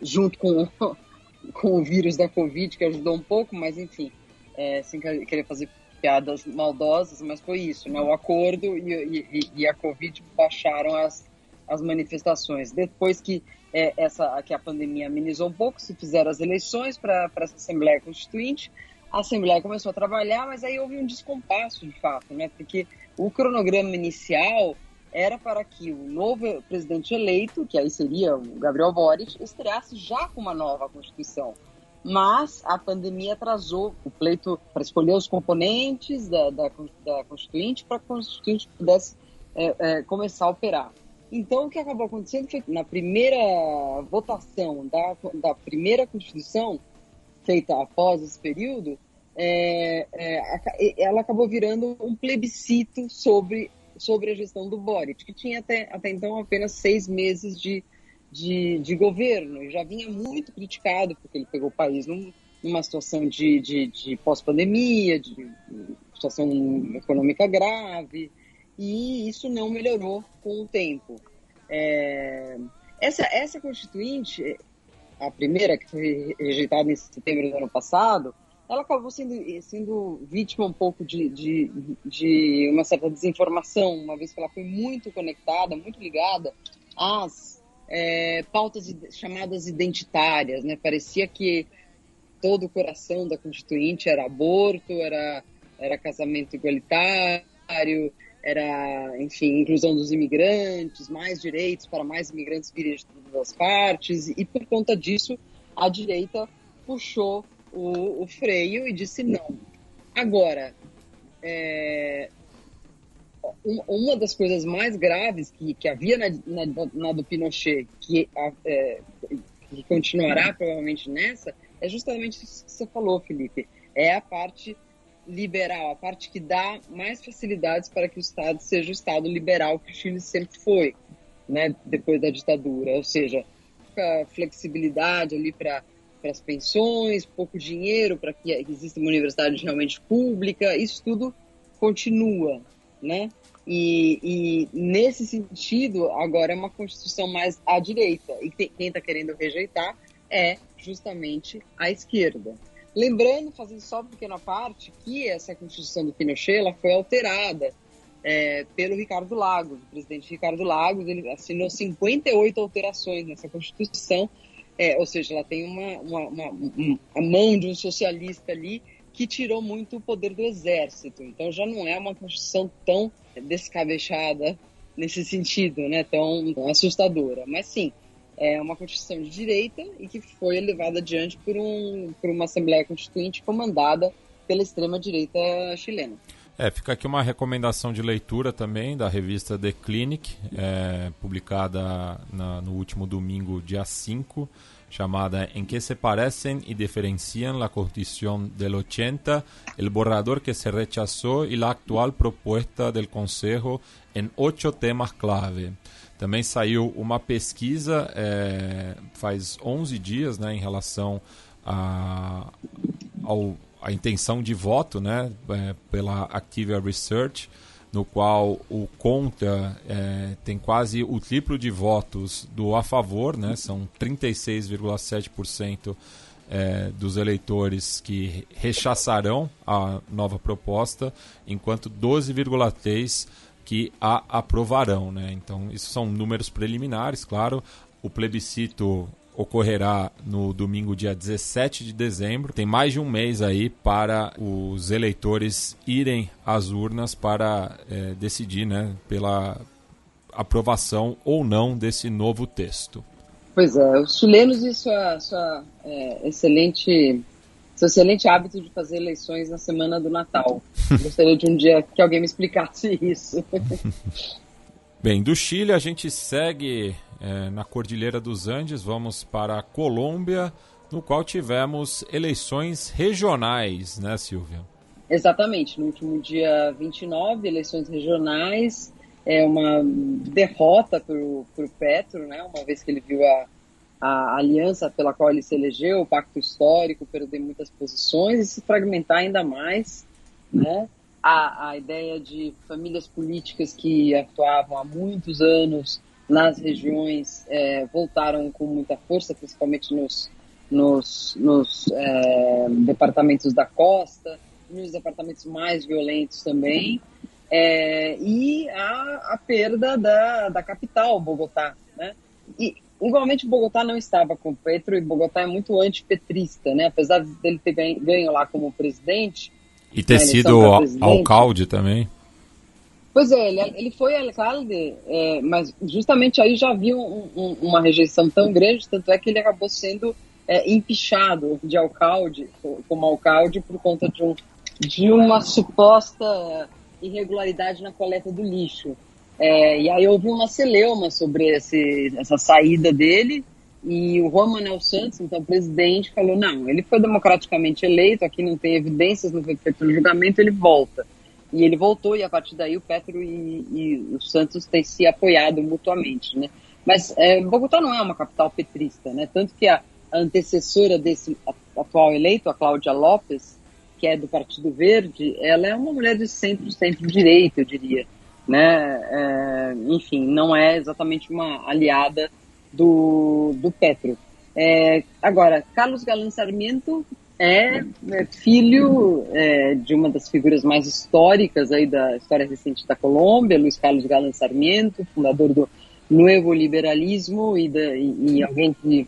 junto com, com o vírus da Covid, que ajudou um pouco, mas enfim, é, sem querer fazer piadas maldosas, mas foi isso, né? O acordo e, e, e a Covid baixaram as, as manifestações. Depois que é, essa que a pandemia amenizou um pouco, se fizeram as eleições para essa Assembleia Constituinte, a Assembleia começou a trabalhar, mas aí houve um descompasso de fato, né? Porque o cronograma inicial era para que o novo presidente eleito, que aí seria o Gabriel Boric, estreasse já com uma nova Constituição. Mas a pandemia atrasou o pleito para escolher os componentes da, da, da Constituinte para que a Constituinte pudesse é, é, começar a operar. Então, o que acabou acontecendo foi que na primeira votação da, da primeira Constituição, feita após esse período, é, é, ela acabou virando um plebiscito sobre, sobre a gestão do Boric, que tinha até, até então apenas seis meses de, de, de governo, e já vinha muito criticado, porque ele pegou o país num, numa situação de, de, de pós-pandemia, de, de situação econômica grave, e isso não melhorou com o tempo. É, essa, essa constituinte, a primeira que foi rejeitada em setembro do ano passado, ela acabou sendo, sendo vítima um pouco de, de, de uma certa desinformação, uma vez que ela foi muito conectada, muito ligada às é, pautas chamadas identitárias. Né? Parecia que todo o coração da Constituinte era aborto, era, era casamento igualitário, era, enfim, inclusão dos imigrantes, mais direitos para mais imigrantes virem de todas as partes, e por conta disso a direita puxou o, o freio e disse não. Agora, é, uma das coisas mais graves que, que havia na, na, na do Pinochet, que, é, que continuará provavelmente nessa, é justamente isso que você falou, Felipe. É a parte liberal, a parte que dá mais facilidades para que o Estado seja o Estado liberal que o Chile sempre foi, né, depois da ditadura. Ou seja, flexibilidade ali para para as pensões, pouco dinheiro para que exista uma universidade realmente pública, isso tudo continua, né? E, e, nesse sentido, agora é uma constituição mais à direita, e quem está querendo rejeitar é justamente a esquerda. Lembrando, fazendo só uma pequena parte, que essa Constituição do Pinochet foi alterada é, pelo Ricardo Lagos, o presidente Ricardo Lagos, ele assinou 58 alterações nessa Constituição, é, ou seja, ela tem uma, uma, uma, uma, a mão de um socialista ali que tirou muito o poder do exército. Então já não é uma Constituição tão descabechada nesse sentido, né, tão assustadora. Mas sim, é uma Constituição de direita e que foi levada adiante por, um, por uma Assembleia Constituinte comandada pela extrema-direita chilena. É, fica aqui uma recomendação de leitura também da revista The Clinic, é, publicada na, no último domingo, dia 5, chamada Em que se parecem e diferenciam la Constitución del 80, el borrador que se rechazó y la actual propuesta del Consejo en ocho temas clave. Também saiu uma pesquisa é, faz 11 dias né, em relação a, a intenção de voto né, é, pela Activia Research, no qual o contra é, tem quase o triplo de votos do a favor, né, são 36,7% é, dos eleitores que rechaçarão a nova proposta, enquanto 12,3% que a aprovarão. Né? Então, isso são números preliminares, claro. O plebiscito ocorrerá no domingo, dia 17 de dezembro. Tem mais de um mês aí para os eleitores irem às urnas para é, decidir né, pela aprovação ou não desse novo texto. Pois é, os chilenos e sua, sua é, excelente seu excelente hábito de fazer eleições na semana do Natal. Gostaria de um dia que alguém me explicasse isso. Bem, do Chile a gente segue é, na Cordilheira dos Andes, vamos para a Colômbia, no qual tivemos eleições regionais, né, Silvia? Exatamente, no último dia 29, eleições regionais, é uma derrota para o Petro, né, uma vez que ele viu a, a aliança pela qual ele se elegeu, o pacto histórico, perder muitas posições e se fragmentar ainda mais, né? a, a ideia de famílias políticas que atuavam há muitos anos nas regiões é, voltaram com muita força, principalmente nos, nos, nos é, departamentos da costa, nos departamentos mais violentos também, é, e a, a, perda da, da capital, Bogotá. Né? E, igualmente, Bogotá não estava com Petro, e Bogotá é muito antipetrista, né? apesar dele ter ganho, ganho lá como presidente. E ter sido alcalde também. Pois é, ele, ele foi alcalde, é, mas justamente aí já havia um, um, uma rejeição tão grande, tanto é que ele acabou sendo é, empichado de alcalde, como alcalde, por conta de, um, de uma suposta irregularidade na coleta do lixo. É, e aí houve uma celeuma sobre esse, essa saída dele, e o Juan Manuel Santos, então presidente, falou: não, ele foi democraticamente eleito, aqui não tem evidências, não foi feito no julgamento, ele volta. E ele voltou, e a partir daí o Petro e, e o Santos têm se apoiado mutuamente, né? Mas é, Bogotá não é uma capital petrista, né? Tanto que a, a antecessora desse atual eleito, a Cláudia Lopes, que é do Partido Verde, ela é uma mulher de centro, centro-direita, eu diria, né? É, enfim, não é exatamente uma aliada do, do Petro. É, agora, Carlos Galan Sarmiento é, é filho é, de uma das figuras mais históricas aí da história recente da Colômbia, Luiz Carlos Galan Sarmiento, fundador do Nuevo Liberalismo e, da, e, e alguém que,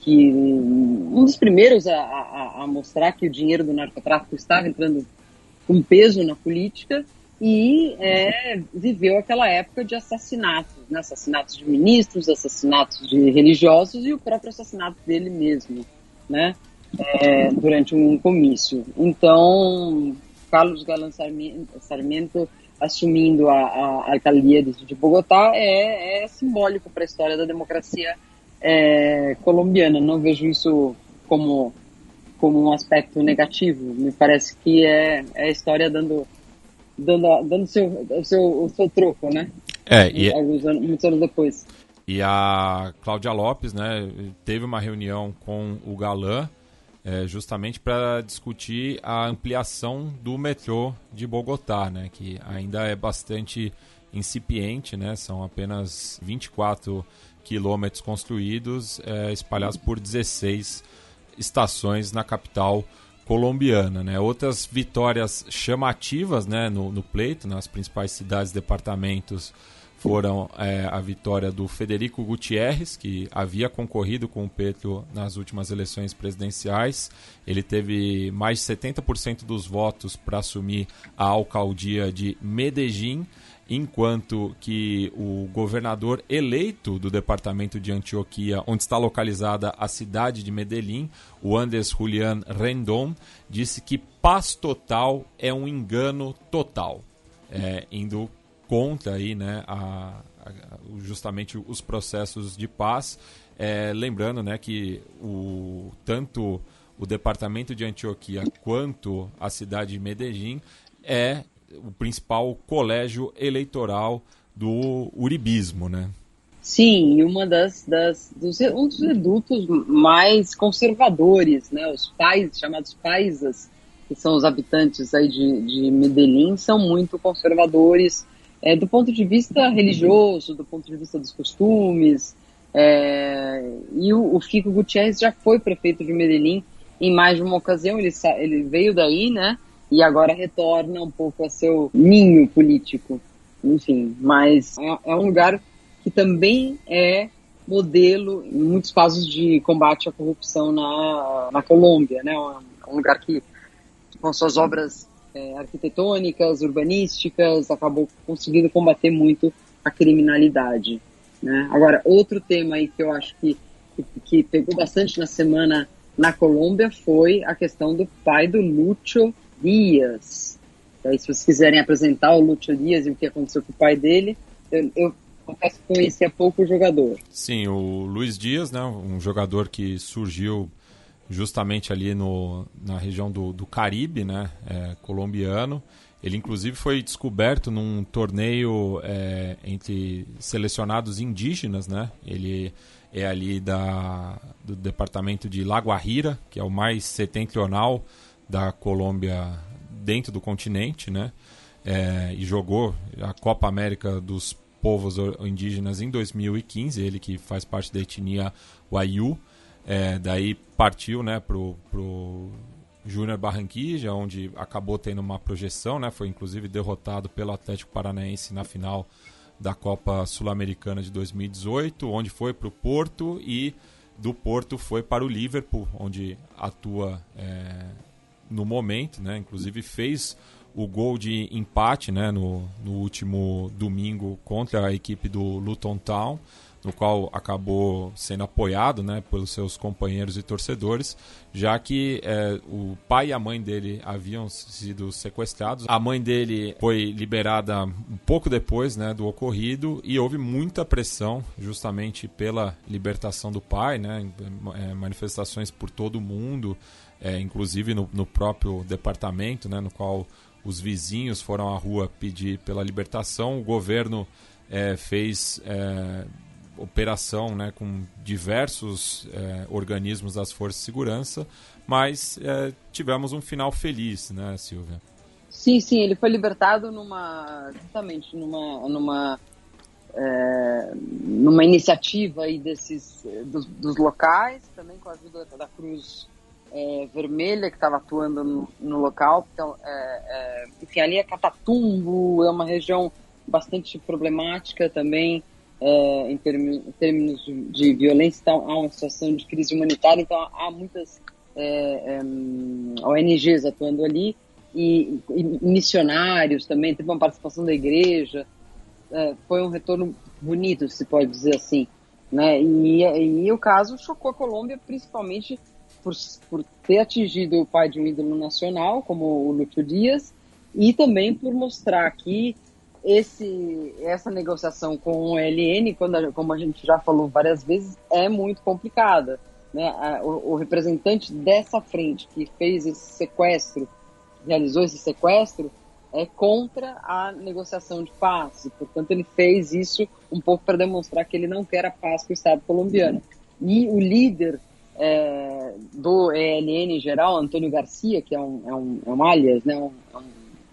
que um dos primeiros a, a, a, mostrar que o dinheiro do narcotráfico estava entrando com peso na política e é, viveu aquela época de assassinatos, né? assassinatos de ministros, assassinatos de religiosos e o próprio assassinato dele mesmo, né? é, durante um comício. Então, Carlos Galan Sarmiento, assumindo a, a alcaldia de Bogotá é, é simbólico para a história da democracia é, colombiana. Não vejo isso como como um aspecto negativo. Me parece que é, é a história dando dando dando seu o seu o seu troco, né? É, e alguns anos, muitos anos depois. E a Cláudia Lopes, né, teve uma reunião com o Galan é, justamente para discutir a ampliação do metrô de Bogotá, né, que ainda é bastante incipiente, né, são apenas 24 quilômetros construídos, é, espalhados por 16 estações na capital colombiana. Né. Outras vitórias chamativas né, no, no pleito, nas principais cidades e departamentos foram é, a vitória do Federico Gutierrez, que havia concorrido com o Petro nas últimas eleições presidenciais. Ele teve mais de 70% dos votos para assumir a alcaldia de Medellín, enquanto que o governador eleito do departamento de Antioquia, onde está localizada a cidade de Medellín, o Andes Julián Rendon, disse que paz total é um engano total. É, indo contra aí, né, a, a, justamente os processos de paz. É, lembrando né, que o, tanto o departamento de Antioquia quanto a cidade de Medellín é o principal colégio eleitoral do uribismo, né? Sim, uma das, das dos, um dos redutos mais conservadores, né? Os pais chamados paisas, que são os habitantes aí de, de Medellín, são muito conservadores é, do ponto de vista religioso, do ponto de vista dos costumes. É, e o, o Fico Gutierrez já foi prefeito de Medellín em mais de uma ocasião. Ele, ele veio daí, né? E agora retorna um pouco a seu ninho político. Enfim, mas é, é um lugar que também é modelo em muitos casos de combate à corrupção na, na Colômbia, né? É um lugar que, com suas obras é, arquitetônicas, urbanísticas, acabou conseguindo combater muito a criminalidade. Né? Agora, outro tema aí que eu acho que, que, que pegou bastante na semana na Colômbia foi a questão do pai do Lúcio Dias. Aí, se vocês quiserem apresentar o Lúcio Dias e o que aconteceu com o pai dele, eu, eu confesso que conhecia pouco o jogador. Sim, o Luiz Dias, né, um jogador que surgiu justamente ali no, na região do, do Caribe, né, é, colombiano. Ele inclusive foi descoberto num torneio é, entre selecionados indígenas, né? Ele é ali da, do departamento de La Guajira, que é o mais setentrional da Colômbia dentro do continente, né? É, e jogou a Copa América dos Povos Indígenas em 2015, ele que faz parte da etnia Waiu. É, daí partiu né, pro, pro Júnior Barranquilla, onde acabou tendo uma projeção, né? Foi inclusive derrotado pelo Atlético Paranaense na final da Copa Sul-Americana de 2018, onde foi para o Porto e do Porto foi para o Liverpool, onde atua é, no momento, né? Inclusive fez o gol de empate, né? No, no último domingo contra a equipe do Luton Town no qual acabou sendo apoiado né, pelos seus companheiros e torcedores, já que é, o pai e a mãe dele haviam sido sequestrados. A mãe dele foi liberada um pouco depois né, do ocorrido e houve muita pressão justamente pela libertação do pai, né, é, manifestações por todo o mundo, é, inclusive no, no próprio departamento, né, no qual os vizinhos foram à rua pedir pela libertação. O governo é, fez é, operação né, com diversos é, organismos das forças de segurança, mas é, tivemos um final feliz, né, Silvia? Sim, sim, ele foi libertado numa justamente numa numa é, numa iniciativa aí desses dos, dos, locais, também com a ajuda da Cruz é, Vermelha que estava atuando no, no, local. Então, é, é, enfim, ali é Catatumbo, é uma região bastante problemática também é, em, termos, em, termos de violência, então há uma situação de crise humanitária, então há muitas é, é, ONGs atuando ali e, e, missionários também, teve uma participação da igreja, é, foi um retorno bonito, se pode dizer assim. Né? E, e, o caso chocou a Colômbia, principalmente por, por ter atingido o pai de um ídolo nacional, como o Lúcio Dias, e também por mostrar que esse, essa negociação com o LN, quando, como a gente já falou várias vezes, é muito complicada. Né? O, o, representante dessa frente que fez esse sequestro, realizou esse sequestro, é contra a negociação de paz. Portanto, ele fez isso um pouco para demonstrar que ele não quer a paz com o Estado colombiano. E o líder é, do ELN em geral, Antônio Garcia, que é um, é um, é um alias, né? um, é um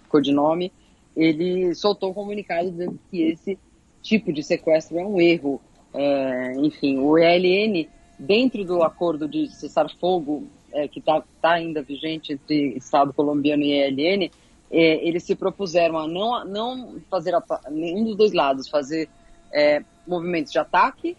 codinome, ele soltou um comunicado dizendo que esse tipo de sequestro é um erro. É, enfim, o ELN, dentro do acordo de cessar-fogo é, que está tá ainda vigente entre Estado colombiano e ELN, é, eles se propuseram a não, não fazer a, nenhum dos dois lados fazer é, movimentos de ataque,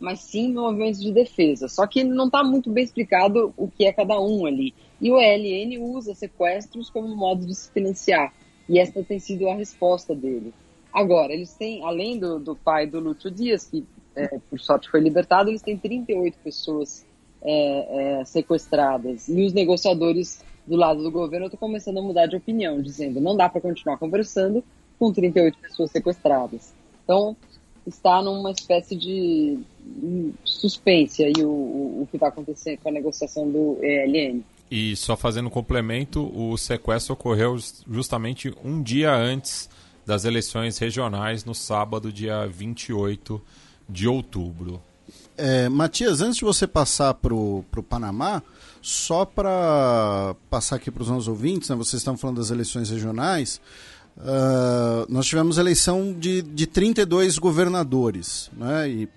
mas sim movimentos de defesa. Só que não está muito bem explicado o que é cada um ali. E o ELN usa sequestros como modo de se financiar. E essa tem sido a resposta dele. Agora, eles têm, além do, do pai do Lúcio Dias, que é, por sorte foi libertado, eles têm 38 pessoas é, é, sequestradas. E os negociadores do lado do governo estão começando a mudar de opinião, dizendo não dá para continuar conversando com 38 pessoas sequestradas. Então, está numa espécie de suspense aí o, o, que vai acontecer com a negociação do ELN. E só fazendo um complemento, o sequestro ocorreu justamente um dia antes das eleições regionais, no sábado, dia 28 de outubro. É, Matias, antes de você passar para o Panamá, só para passar aqui para os nossos ouvintes, né, vocês estão falando das eleições regionais, uh, nós tivemos eleição de, de 32 governadores, né, e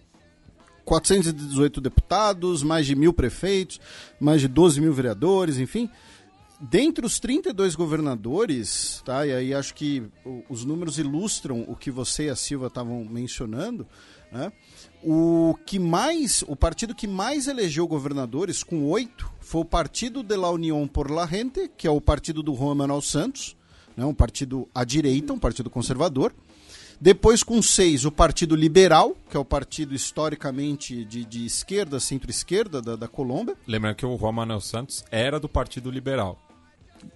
418 deputados, mais de mil prefeitos, mais de 12 mil vereadores, enfim. Dentre os 32 governadores, tá, e aí acho que os números ilustram o que você e a Silva estavam mencionando, né, o que mais, o partido que mais elegeu governadores, com oito, foi o Partido de la Unión por la Gente, que é o partido do Juan Manuel Santos, né, um partido à direita, um partido conservador. Depois, com seis, o Partido Liberal, que é o partido historicamente de, de esquerda, centro-esquerda da, da Colômbia. Lembrando que o Juan Manuel Santos era do Partido Liberal.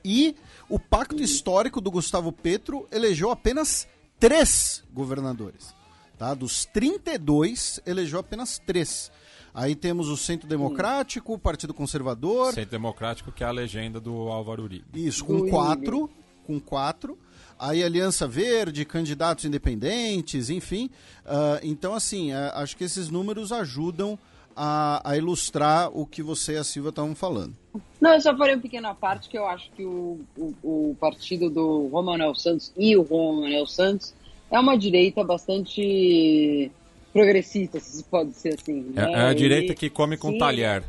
E o Pacto Histórico do Gustavo Petro elegeu apenas três governadores. Tá? Dos 32, elegeu apenas três. Aí temos o Centro Democrático, o Partido Conservador. Centro Democrático, que é a legenda do Álvaro Uribe. Isso, com quatro. Com quatro aí Aliança Verde, candidatos independentes, enfim. Uh, então, assim, uh, acho que esses números ajudam a, a ilustrar o que você e a Silva estavam falando. Não, eu só farei uma pequena parte que eu acho que o, o, o partido do Romanel Santos e o Romanel Santos é uma direita bastante progressista, se pode ser assim. É, né? é a direita E- que come com sim, talher.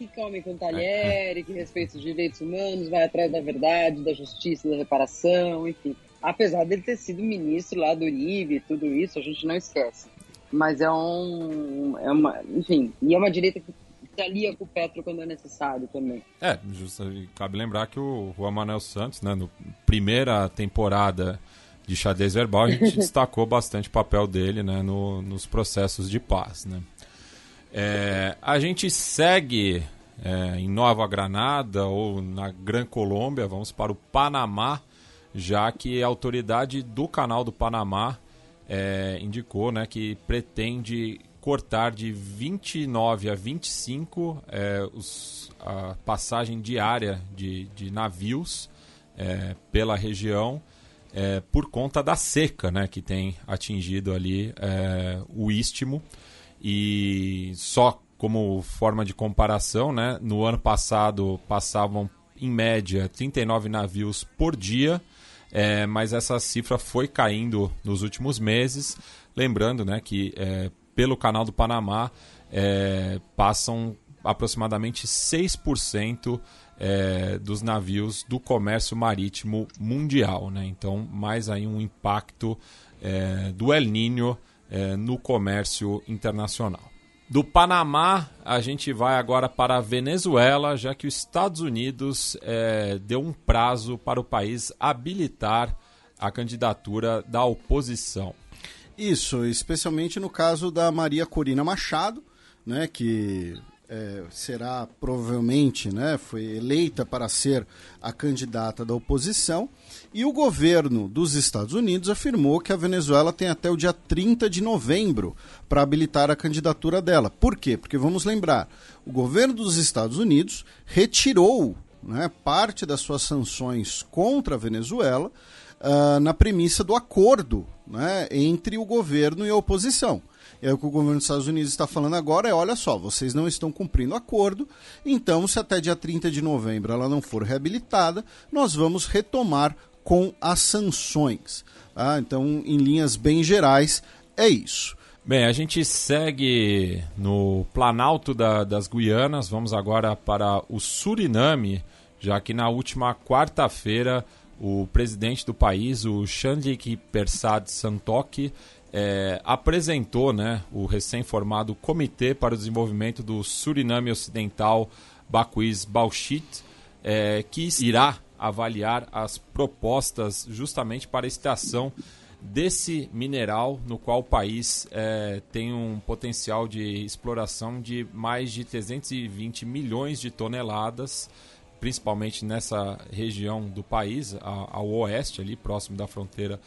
Que come com talher, que respeita os direitos humanos, vai atrás da verdade, da justiça, da reparação, enfim. Apesar dele ter sido ministro lá do Uribe e tudo isso, a gente não esquece. Mas é um. É uma, enfim, e é uma direita que se alia com o Petro quando é necessário também. É, cabe lembrar que o Juan Manuel Santos, né, no primeira temporada de xadrez verbal, a gente destacou bastante o papel dele né, no- nos processos de paz. Né. É, a gente segue é, em Nova Granada ou na Gran Colômbia, vamos para o Panamá, já que a autoridade do canal do Panamá é, indicou né, que pretende cortar de 29 a 25 é, os, a passagem diária de, de navios é, pela região é, por conta da seca né, que tem atingido ali o istmo. E só como forma de comparação, né, no ano passado passavam em média 39 navios por dia, é, mas essa cifra foi caindo nos últimos meses. Lembrando né, que é, pelo canal do Panamá é, passam aproximadamente 6% é, dos navios do comércio marítimo mundial. Né? Então, mais aí um impacto é, do El Niño é, no comércio internacional. Do Panamá, a gente vai agora para a Venezuela, já que os Estados Unidos é, deu um prazo para o país habilitar a candidatura da oposição. Isso, especialmente no caso da Maria Corina Machado, né, que é, será provavelmente, né, foi eleita para ser a candidata da oposição. E o governo dos Estados Unidos afirmou que a Venezuela tem até o dia 30 de novembro para habilitar a candidatura dela. Por quê? Porque vamos lembrar, o governo dos Estados Unidos retirou né, parte das suas sanções contra a Venezuela ah, na premissa do acordo né, entre o governo e a oposição. E aí o que o governo dos Estados Unidos está falando agora é, olha só, vocês não estão cumprindo o acordo, então se até dia 30 de novembro ela não for reabilitada, nós vamos retomar com as sanções. tá? Então, em linhas bem gerais, é isso. Bem, a gente segue no Planalto da- das Guianas. Vamos agora para o Suriname, já que na última quarta-feira o presidente do país, o Chandrik Persad Santokhi, eh, apresentou né, o recém-formado Comitê para o Desenvolvimento do Suriname Ocidental Bakuis Bauxit, eh, que irá avaliar as propostas justamente para a extração desse mineral no qual o país eh, tem um potencial de exploração de mais de 320 milhões de toneladas, principalmente nessa região do país, ao oeste, ali próximo da fronteira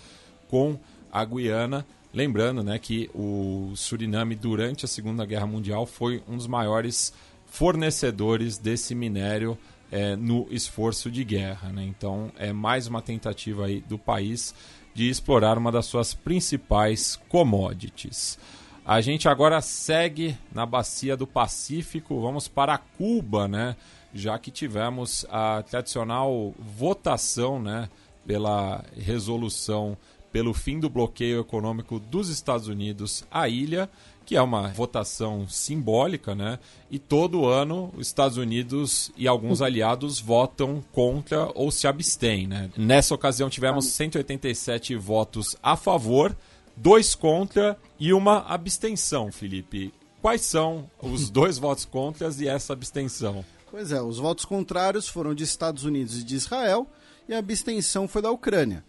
com a Guiana. Lembrando né, que o Suriname, durante a Segunda Guerra Mundial, foi um dos maiores fornecedores desse minério eh, no esforço de guerra. Né? Então, é mais uma tentativa aí do país de explorar uma das suas principais commodities. A gente agora segue na bacia do Pacífico, vamos para Cuba, né? Já que tivemos a tradicional votação, né, pela resolução pelo fim do bloqueio econômico dos Estados Unidos à ilha, que é uma votação simbólica, né? E todo ano os Estados Unidos e alguns aliados votam contra ou se abstêm, né? Nessa ocasião tivemos 187 votos a favor, dois contra e uma abstenção, Felipe. Quais são os dois votos contra e essa abstenção? Pois é, os votos contrários foram de Estados Unidos e de Israel, e a abstenção foi da Ucrânia.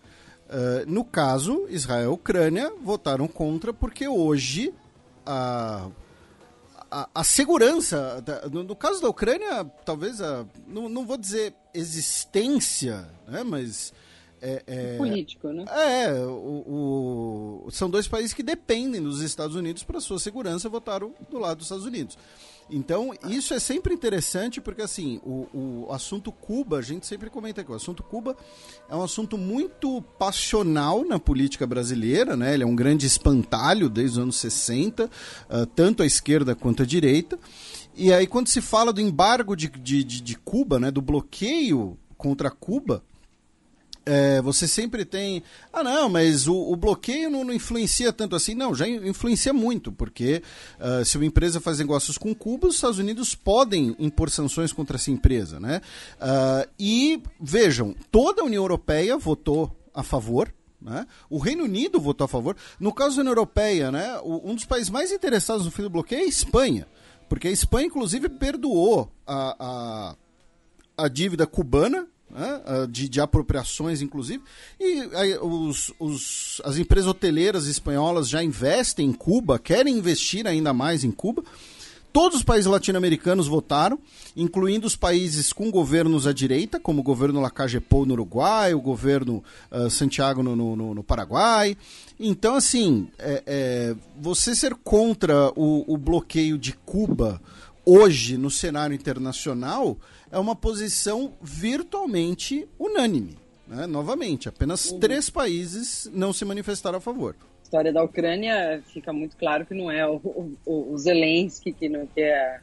Uh, no caso, Israel e Ucrânia votaram contra porque hoje a, a, a segurança, da- no, no caso da Ucrânia, talvez, a, não, não vou dizer existência, né, mas é, é, político, né? É, o, o, são dois países que dependem dos Estados Unidos para sua segurança, votaram do lado dos Estados Unidos. Então, isso é sempre interessante porque, assim, o, o assunto Cuba, a gente sempre comenta aqui, o assunto Cuba é um assunto muito passional na política brasileira, né? Ele é um grande espantalho desde os anos 60, uh, tanto à esquerda quanto à direita. E aí, quando se fala do embargo de, de, de, de Cuba, né, do bloqueio contra Cuba, é, você sempre tem. Ah, não, mas o, o bloqueio não, não, influencia tanto assim. Não, já influencia muito, porque uh, se uma empresa faz negócios com Cuba, os Estados Unidos podem impor sanções contra essa empresa. Né? Uh, e vejam, toda a União Europeia votou a favor. Né? O Reino Unido votou a favor. No caso da União Europeia, né, um dos países mais interessados no fim do bloqueio é a Espanha. Porque a Espanha, inclusive, perdoou a, a, a dívida cubana né, ah, de, de, apropriações, inclusive. E aí, os, os, as empresas hoteleiras espanholas já investem em Cuba, querem investir ainda mais em Cuba. Todos os países latino-americanos votaram, incluindo os países com governos à direita, como o governo Lacagepou no Uruguai, o governo uh, Santiago no, no, no, Paraguai. Então, assim, é, é, você ser contra o, o bloqueio de Cuba hoje no cenário internacional é uma posição virtualmente unânime. Né? Novamente, apenas uhum. três países não se manifestaram a favor. A história da Ucrânia fica muito claro que não é o, o, o Zelensky que não quer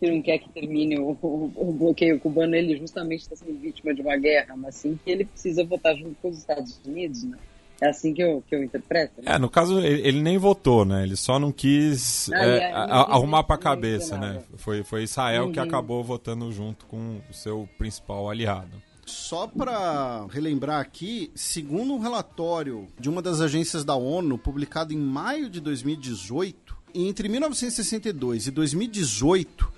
que não quer que termine o, o, o bloqueio cubano, ele justamente está sendo vítima de uma guerra, mas sim que ele precisa votar junto com os Estados Unidos, né? É assim que eu, que eu interpreto. Né? É, no caso, ele, ele, nem votou, né? Ele só não quis ah, é, é, arrumar para a cabeça, né? Foi, foi Israel uhum. que acabou votando junto com o seu principal aliado. Só para relembrar aqui, segundo um relatório de uma das agências da ONU, publicado em maio de 2018, entre 1962 e 2018,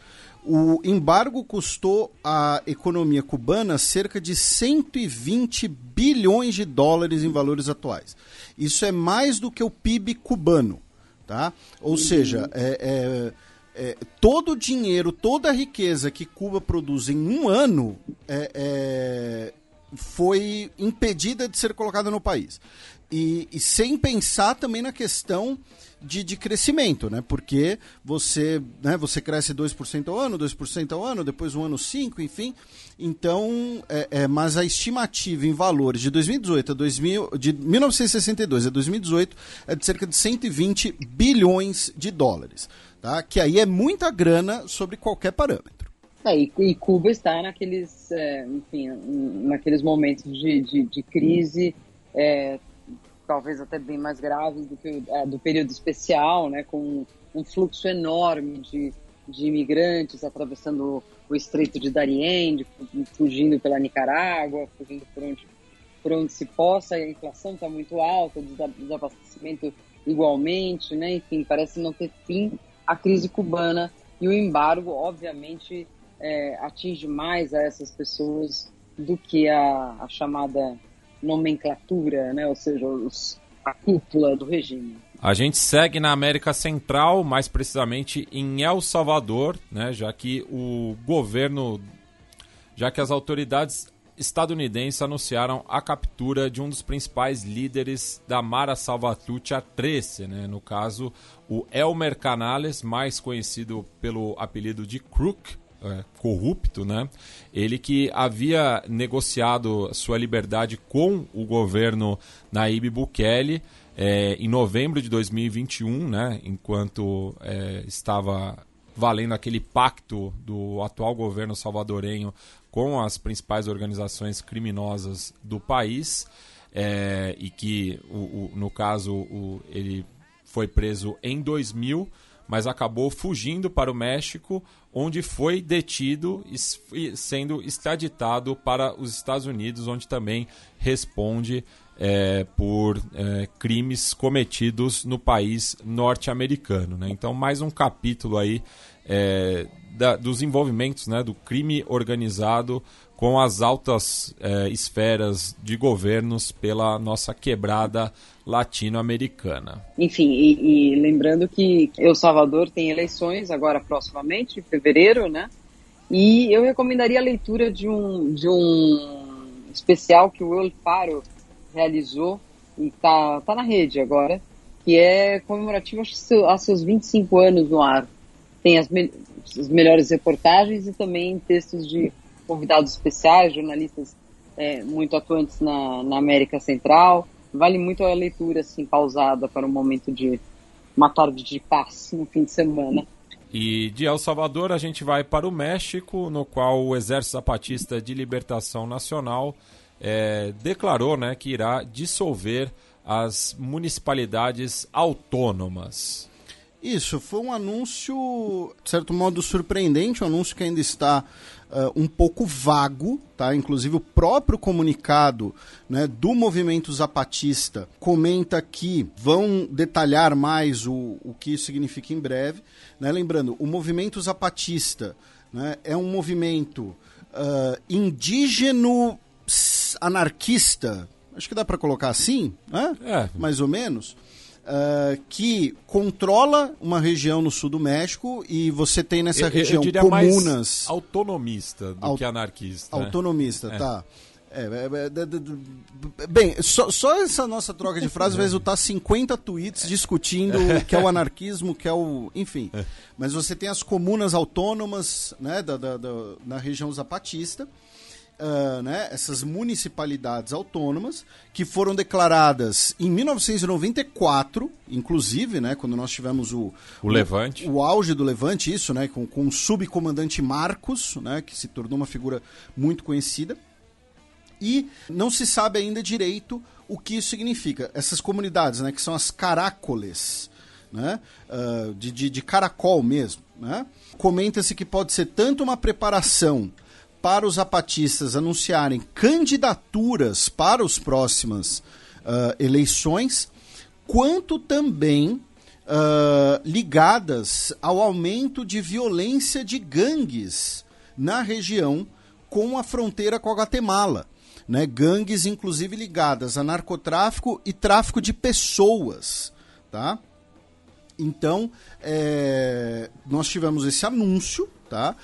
o embargo custou à economia cubana cerca de 120 bilhões de dólares em valores atuais. Isso é mais do que o PIB cubano. Tá? Ou seja, é, é, é, todo o dinheiro, toda a riqueza que Cuba produz em um ano é, é, foi impedida de ser colocada no país. E, e sem pensar também na questão de, de crescimento, né? Porque você, né, você cresce 2% ao ano, 2% ao ano, depois um ano 5%, enfim. Então, é, é, mas a estimativa em valores de 2018 a 2000, de 1962 a 2018 é de cerca de 120 bilhões de dólares, tá? Que aí é muita grana sobre qualquer parâmetro. É, e, e, Cuba está naqueles, é, enfim, naqueles momentos de, de, de crise é, talvez até bem mais graves do que é, do período especial, né, com um fluxo enorme de, de imigrantes atravessando o Estreito de Darien, fugindo pela Nicarágua, fugindo por onde, por onde se possa, a inflação está muito alta, o desabastecimento igualmente, né, enfim, parece não ter fim a crise cubana e o embargo, obviamente, é, atinge mais a essas pessoas do que a, a chamada nomenclatura, né? ou seja, os, a cúpula do regime. A gente segue na América Central, mais precisamente em El Salvador, né? já que o governo, já que as autoridades estadunidenses anunciaram a captura de um dos principais líderes da Mara Salvatrucha 13, né? no caso o Elmer Canales, mais conhecido pelo apelido de Crook, é, corrupto, né? Ele que havia negociado sua liberdade com o governo Naíbe Bukele é, em novembro de 2021, né? Enquanto é, estava valendo aquele pacto do atual governo salvadorenho com as principais organizações criminosas do país é, e que, o, o, no caso, o, ele foi preso em 2000 mas acabou fugindo para o México, onde foi detido e sendo extraditado para os Estados Unidos, onde também responde é, por é, crimes cometidos no país norte-americano. Né? Então, mais um capítulo aí é, da, dos envolvimentos né, do crime organizado com as altas é, esferas de governos pela nossa quebrada latino-americana. Enfim, e, e, lembrando que El Salvador tem eleições agora proximamente, em fevereiro, né? E eu recomendaria a leitura de um, de um especial que o El Faro realizou e tá, tá na rede agora, que é comemorativo aos seus 25 anos no ar. Tem as, me as melhores reportagens e também textos de convidados especiais, jornalistas é, muito atuantes na, na América Central. Vale muito a leitura assim pausada para um momento de uma tarde de paz no fim de semana. E de El Salvador a gente vai para o México, no qual o Exército Zapatista de Libertação Nacional é, declarou né, que irá dissolver as municipalidades autônomas. Isso, foi um anúncio, de certo modo, surpreendente, um anúncio que ainda está uh, um pouco vago, tá? Inclusive o próprio comunicado né, do movimento zapatista comenta que vão detalhar mais o, o que isso significa em breve. Né? Lembrando, o movimento zapatista né, é um movimento uh, indígeno anarquista, acho que dá para colocar assim, né? É. mais ou menos, uh, que controla uma região no sul do México e você tem nessa eu, região eu comunas. autonomista do que anarquista. Né? Autonomista, né? tá. É, é, é, bem, só, só, essa nossa troca de frases vai resultar 50 tweets discutindo o que é o anarquismo, o que é o. Enfim. Mas você tem as comunas autônomas né, da, da, da na região zapatista uh, né, essas municipalidades autônomas que foram declaradas em 1994, inclusive, né, quando nós tivemos o, o Levante, o, o auge do Levante, isso, né, com, com o subcomandante Marcos, né, que se tornou uma figura muito conhecida. E não se sabe ainda direito o que isso significa. Essas comunidades, né, que são as carácoles, né, uh, de, de, de caracol mesmo, né? Comenta-se que pode ser tanto uma preparação para os zapatistas anunciarem candidaturas para as próximas uh, eleições, quanto também uh, ligadas ao aumento de violência de gangues na região com a fronteira com a Guatemala. Né? Gangues, inclusive, ligadas a narcotráfico e tráfico de pessoas. Tá? Então, é, nós tivemos esse anúncio, tá?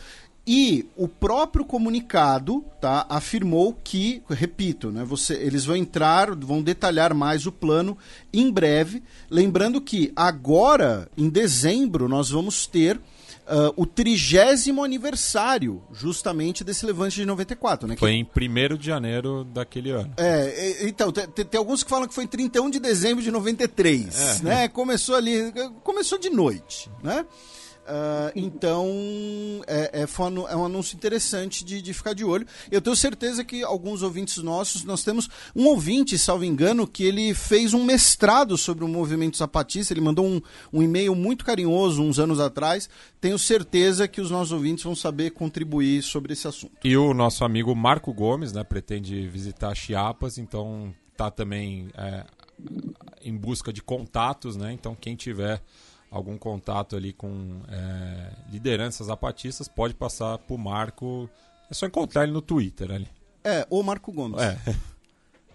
E o próprio comunicado tá, afirmou que, repito, né, você, eles vão entrar, vão detalhar mais o plano em breve. Lembrando que agora, em dezembro, nós vamos ter uh, o trigésimo aniversário justamente desse levante de 94. Né, foi em 1 de janeiro daquele ano. É, então, tem, tem, alguns que falam que foi em 31 de dezembro de 93. É. Né? Começou ali, começou de noite. Né? Uh, então, é, é, é, um anúncio interessante de, de, ficar de olho. Eu tenho certeza que alguns ouvintes nossos, nós temos um ouvinte, salvo engano, que ele fez um mestrado sobre o movimento zapatista. Ele mandou um, um e-mail muito carinhoso uns anos atrás. Tenho certeza que os nossos ouvintes vão saber contribuir sobre esse assunto. E o nosso amigo Marco Gomes, né, pretende visitar Chiapas, então está também é, em busca de contatos, né? Então, quem tiver algum contato ali com é, lideranças zapatistas, pode passar por Marco. É só encontrar ele no Twitter ali. É, o Marco Gomes. É.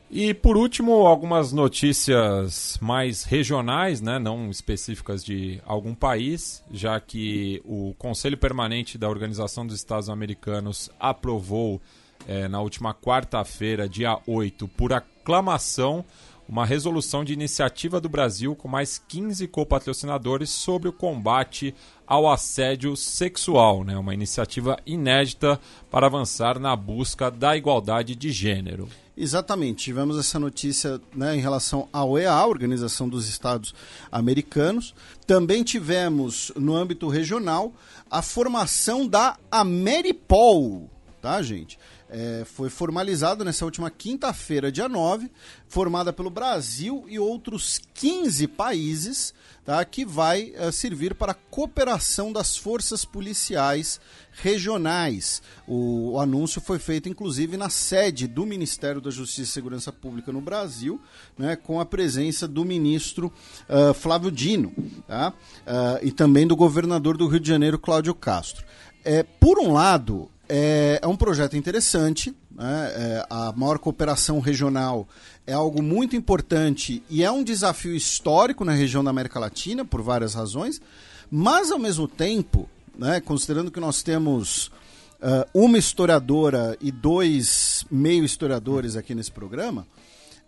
E por último, algumas notícias mais regionais, né, não específicas de algum país, já que o Conselho Permanente da Organização dos Estados Americanos aprovou é, na última quarta-feira, dia 8, por aclamação, uma resolução de iniciativa do Brasil com mais 15 copatrocinadores sobre o combate ao assédio sexual, né? uma iniciativa inédita para avançar na busca da igualdade de gênero. Exatamente, tivemos essa notícia né, em relação à OEA, Organização dos Estados Americanos. Também tivemos, no âmbito regional, a formação da Ameripol, tá, gente? É, foi formalizado nessa última quinta-feira, dia 9, formada pelo Brasil e outros 15 países, tá, que vai é, servir para a cooperação das forças policiais regionais. O, o, anúncio foi feito, inclusive, na sede do Ministério da Justiça e Segurança Pública no Brasil, né, com a presença do ministro uh, Flávio Dino tá, uh, e também do governador do Rio de Janeiro, Cláudio Castro. É, por um lado, é, é um projeto interessante, né? é, a maior cooperação regional é algo muito importante e é um desafio histórico na região da América Latina, por várias razões, mas ao mesmo tempo, né, considerando que nós temos uh, uma historiadora e dois meio historiadores aqui nesse programa,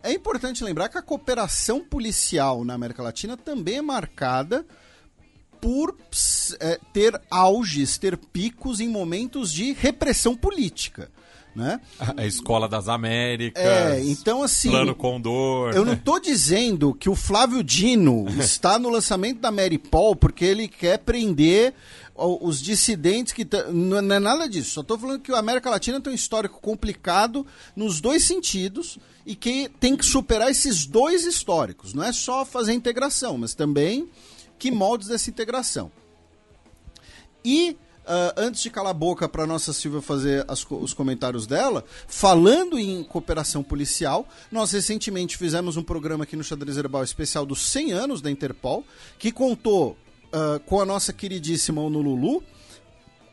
é importante lembrar que a cooperação policial na América Latina também é marcada por é, ter auges, ter picos em momentos de repressão política. Né? A Escola das Américas. É, então assim. Plano Condor. Eu não estou dizendo que o Flávio Dino está no lançamento da Mary Paul porque ele quer prender os dissidentes que. Não é nada disso. Só estou falando que a América Latina tem um histórico complicado nos dois sentidos e que tem que superar esses dois históricos. Não é só fazer integração, mas também que moldes dessa integração. E Uh, antes de calar a boca para nossa Silvia fazer as, os comentários dela, falando em cooperação policial, nós recentemente fizemos um programa aqui no Xadrez Herbal especial dos 100 anos da Interpol, que contou uh, com a nossa queridíssima Honolulu,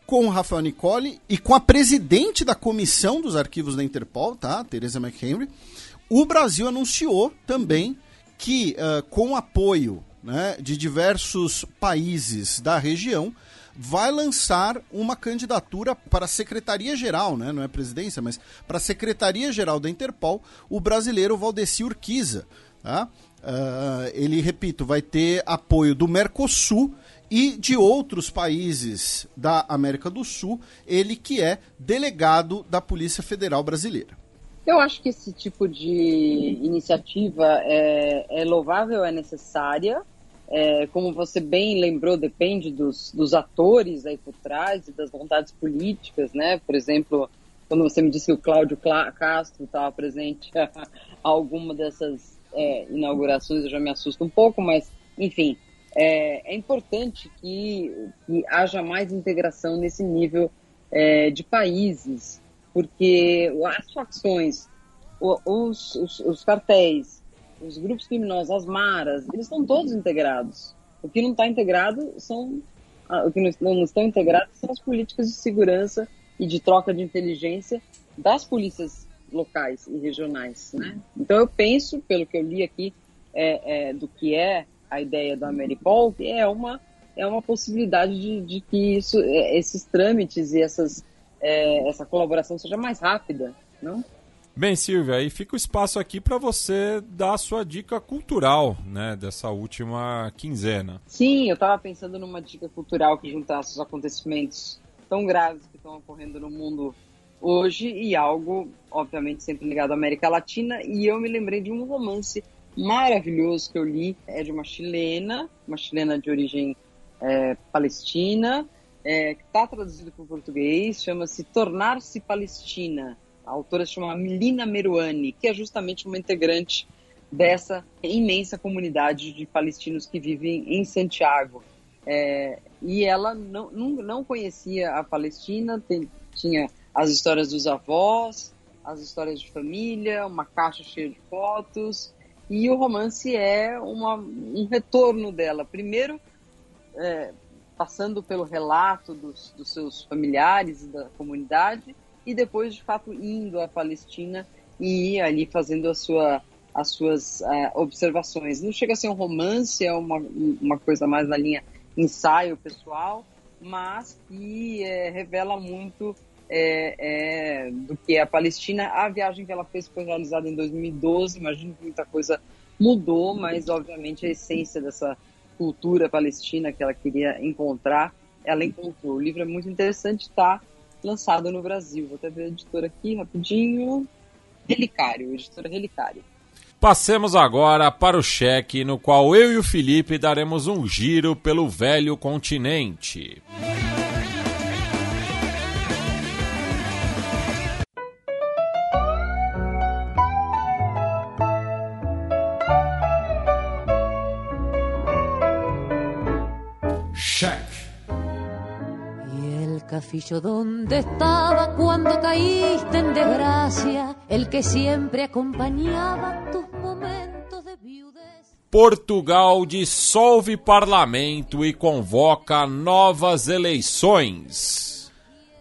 com o Rafael Nicole e com a presidente da comissão dos arquivos da Interpol, tá? Teresa McHenry. O Brasil anunciou também que, uh, com apoio né, de diversos países da região, vai lançar uma candidatura para a Secretaria-Geral, né? não é presidência, mas para a Secretaria-Geral da Interpol, o brasileiro Valdeci Urquiza. Tá? Uh, ele, repito, vai ter apoio do Mercosul e de outros países da América do Sul, ele que é delegado da Polícia Federal Brasileira. Eu acho que esse tipo de iniciativa é, é louvável, é necessária, é, como você bem lembrou, depende dos, dos atores aí por trás e das vontades políticas, né? Por exemplo, quando você me disse que o Cláudio Castro estava presente a alguma dessas é, inaugurações, eu já me assusto um pouco, mas, enfim, é, é importante que, que, haja mais integração nesse nível é, de países, porque as facções, os, os, os cartéis, os grupos criminosos, as maras, eles estão todos integrados. O que não está integrado são o que não estão integrados são as políticas de segurança e de troca de inteligência das polícias locais e regionais, né? Então eu penso, pelo que eu li aqui, é, é, do que é a ideia do Ameripol, que é uma é uma possibilidade de, de que isso, é, esses trâmites e essas, é, essa colaboração seja mais rápida, não? Bem, Silvia, aí fica o espaço aqui para você dar a sua dica cultural, né, dessa última quinzena. Sim, eu estava pensando numa dica cultural que juntasse os acontecimentos tão graves que estão ocorrendo no mundo hoje e algo, obviamente, sempre ligado à América Latina. E eu me lembrei de um romance maravilhoso que eu li, é de uma chilena, uma chilena de origem é, palestina, é, que está traduzido para o português, chama-se Tornar-se Palestina a autora se chama Milina Meruani, que é justamente uma integrante dessa imensa comunidade de palestinos que vivem em Santiago. É, e ela não, não, não, conhecia a Palestina, tem, tinha as histórias dos avós, as histórias de família, uma caixa cheia de fotos, e o romance é uma, um retorno dela. Primeiro, é, passando pelo relato dos, dos seus familiares e da comunidade, e depois, de fato, indo à Palestina e ali fazendo a sua, as suas uh, observações. Não chega a ser um romance, é uma, uma coisa mais na linha ensaio pessoal, mas que é, revela muito é, é, do que é a Palestina. A viagem que ela fez foi realizada em 2012, imagino que muita coisa mudou, mas obviamente a essência dessa cultura palestina que ela queria encontrar, ela encontrou. O livro é muito interessante, está lançado no Brasil. Vou até ver a editora aqui rapidinho. Relicário, editora Relicário. Passemos agora para o cheque, no qual eu e o Felipe daremos um giro pelo velho continente. Estaba cuando caíste en desgracia, el que siempre acompañaba tus momentos de viudez. Portugal dissolve parlamento e convoca novas eleições.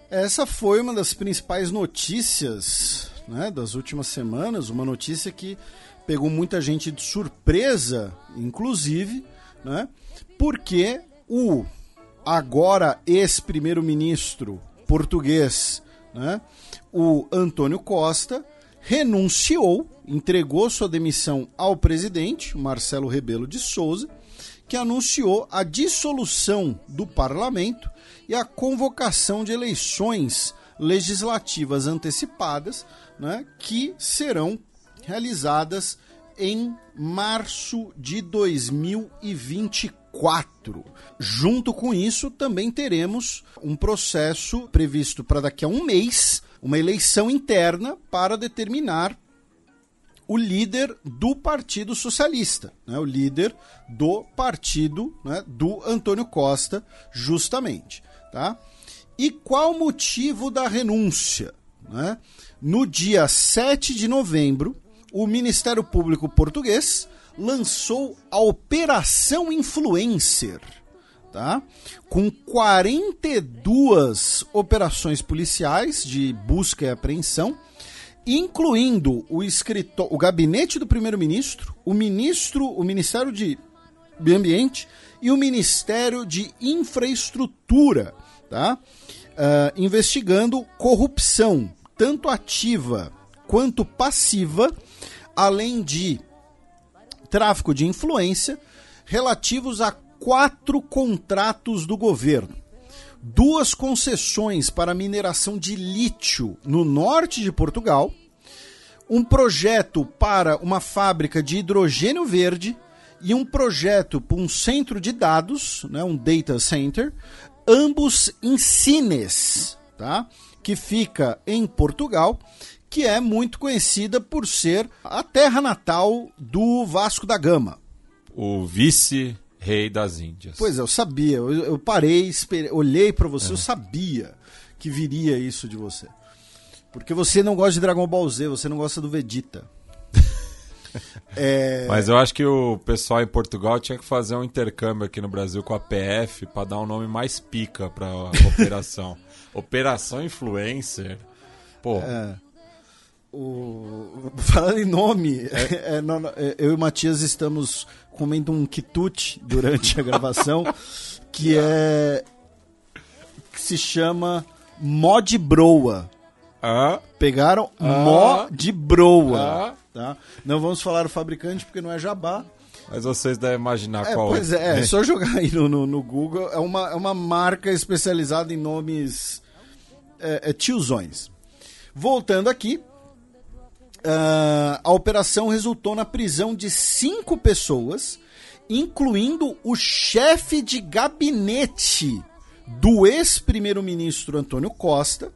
Essa foi uma das principais notícias né, das últimas semanas, uma notícia que pegou muita gente de surpresa, inclusive, né, porque o agora ex-primeiro-ministro português, né, o Antônio Costa, renunciou, entregou sua demissão ao presidente, Marcelo Rebelo de Souza, que anunciou a dissolução do parlamento e a convocação de eleições legislativas antecipadas, né, que serão realizadas em março de 2024. Junto com isso, também teremos um processo previsto para daqui a um mês, uma eleição interna para determinar o líder do Partido Socialista, né, o líder do partido né, do Antônio Costa, justamente. Tá? E qual o motivo da renúncia? Né? No dia 7 de novembro, o Ministério Público Português lançou a Operação Influencer, tá? com 42 operações policiais de busca e apreensão, incluindo o, escritor, o gabinete do primeiro-ministro, o ministro, o Ministério de Meio Ambiente e o Ministério de Infraestrutura, tá? Uh, investigando corrupção, tanto ativa quanto passiva, além de tráfico de influência, relativos a quatro contratos do governo. Duas concessões para mineração de lítio no norte de Portugal, um projeto para uma fábrica de hidrogênio verde e um projeto para um centro de dados, né, um data center, ambos em Sines, tá? que fica em Portugal, que é muito conhecida por ser a terra natal do Vasco da Gama. O vice-rei das Índias. Pois é, eu sabia. Eu, eu parei, esperei, olhei para você, é. eu sabia que viria isso de você. Porque você não gosta de Dragon Ball Z, você não gosta do Vegeta. É... Mas eu acho que o pessoal em Portugal tinha que fazer um intercâmbio aqui no Brasil com a PF para dar um nome mais pica para a operação. operação Influencer. Pô. É. O... Falando em nome, é, é, não, é, eu e o Matias estamos comendo um quitute durante a gravação que é que se chama Mod Broa. Ah. Pegaram ah. Mó de Broa. Ah. Tá? Não vamos falar o fabricante porque não é jabá. Mas vocês devem imaginar é, qual pois é. Pois é, é só jogar aí no, no, no, Google. É uma, é uma marca especializada em nomes é, é, tiozões. Voltando aqui, uh, a operação resultou na prisão de cinco pessoas, incluindo o chefe de gabinete do ex-primeiro-ministro Antônio Costa,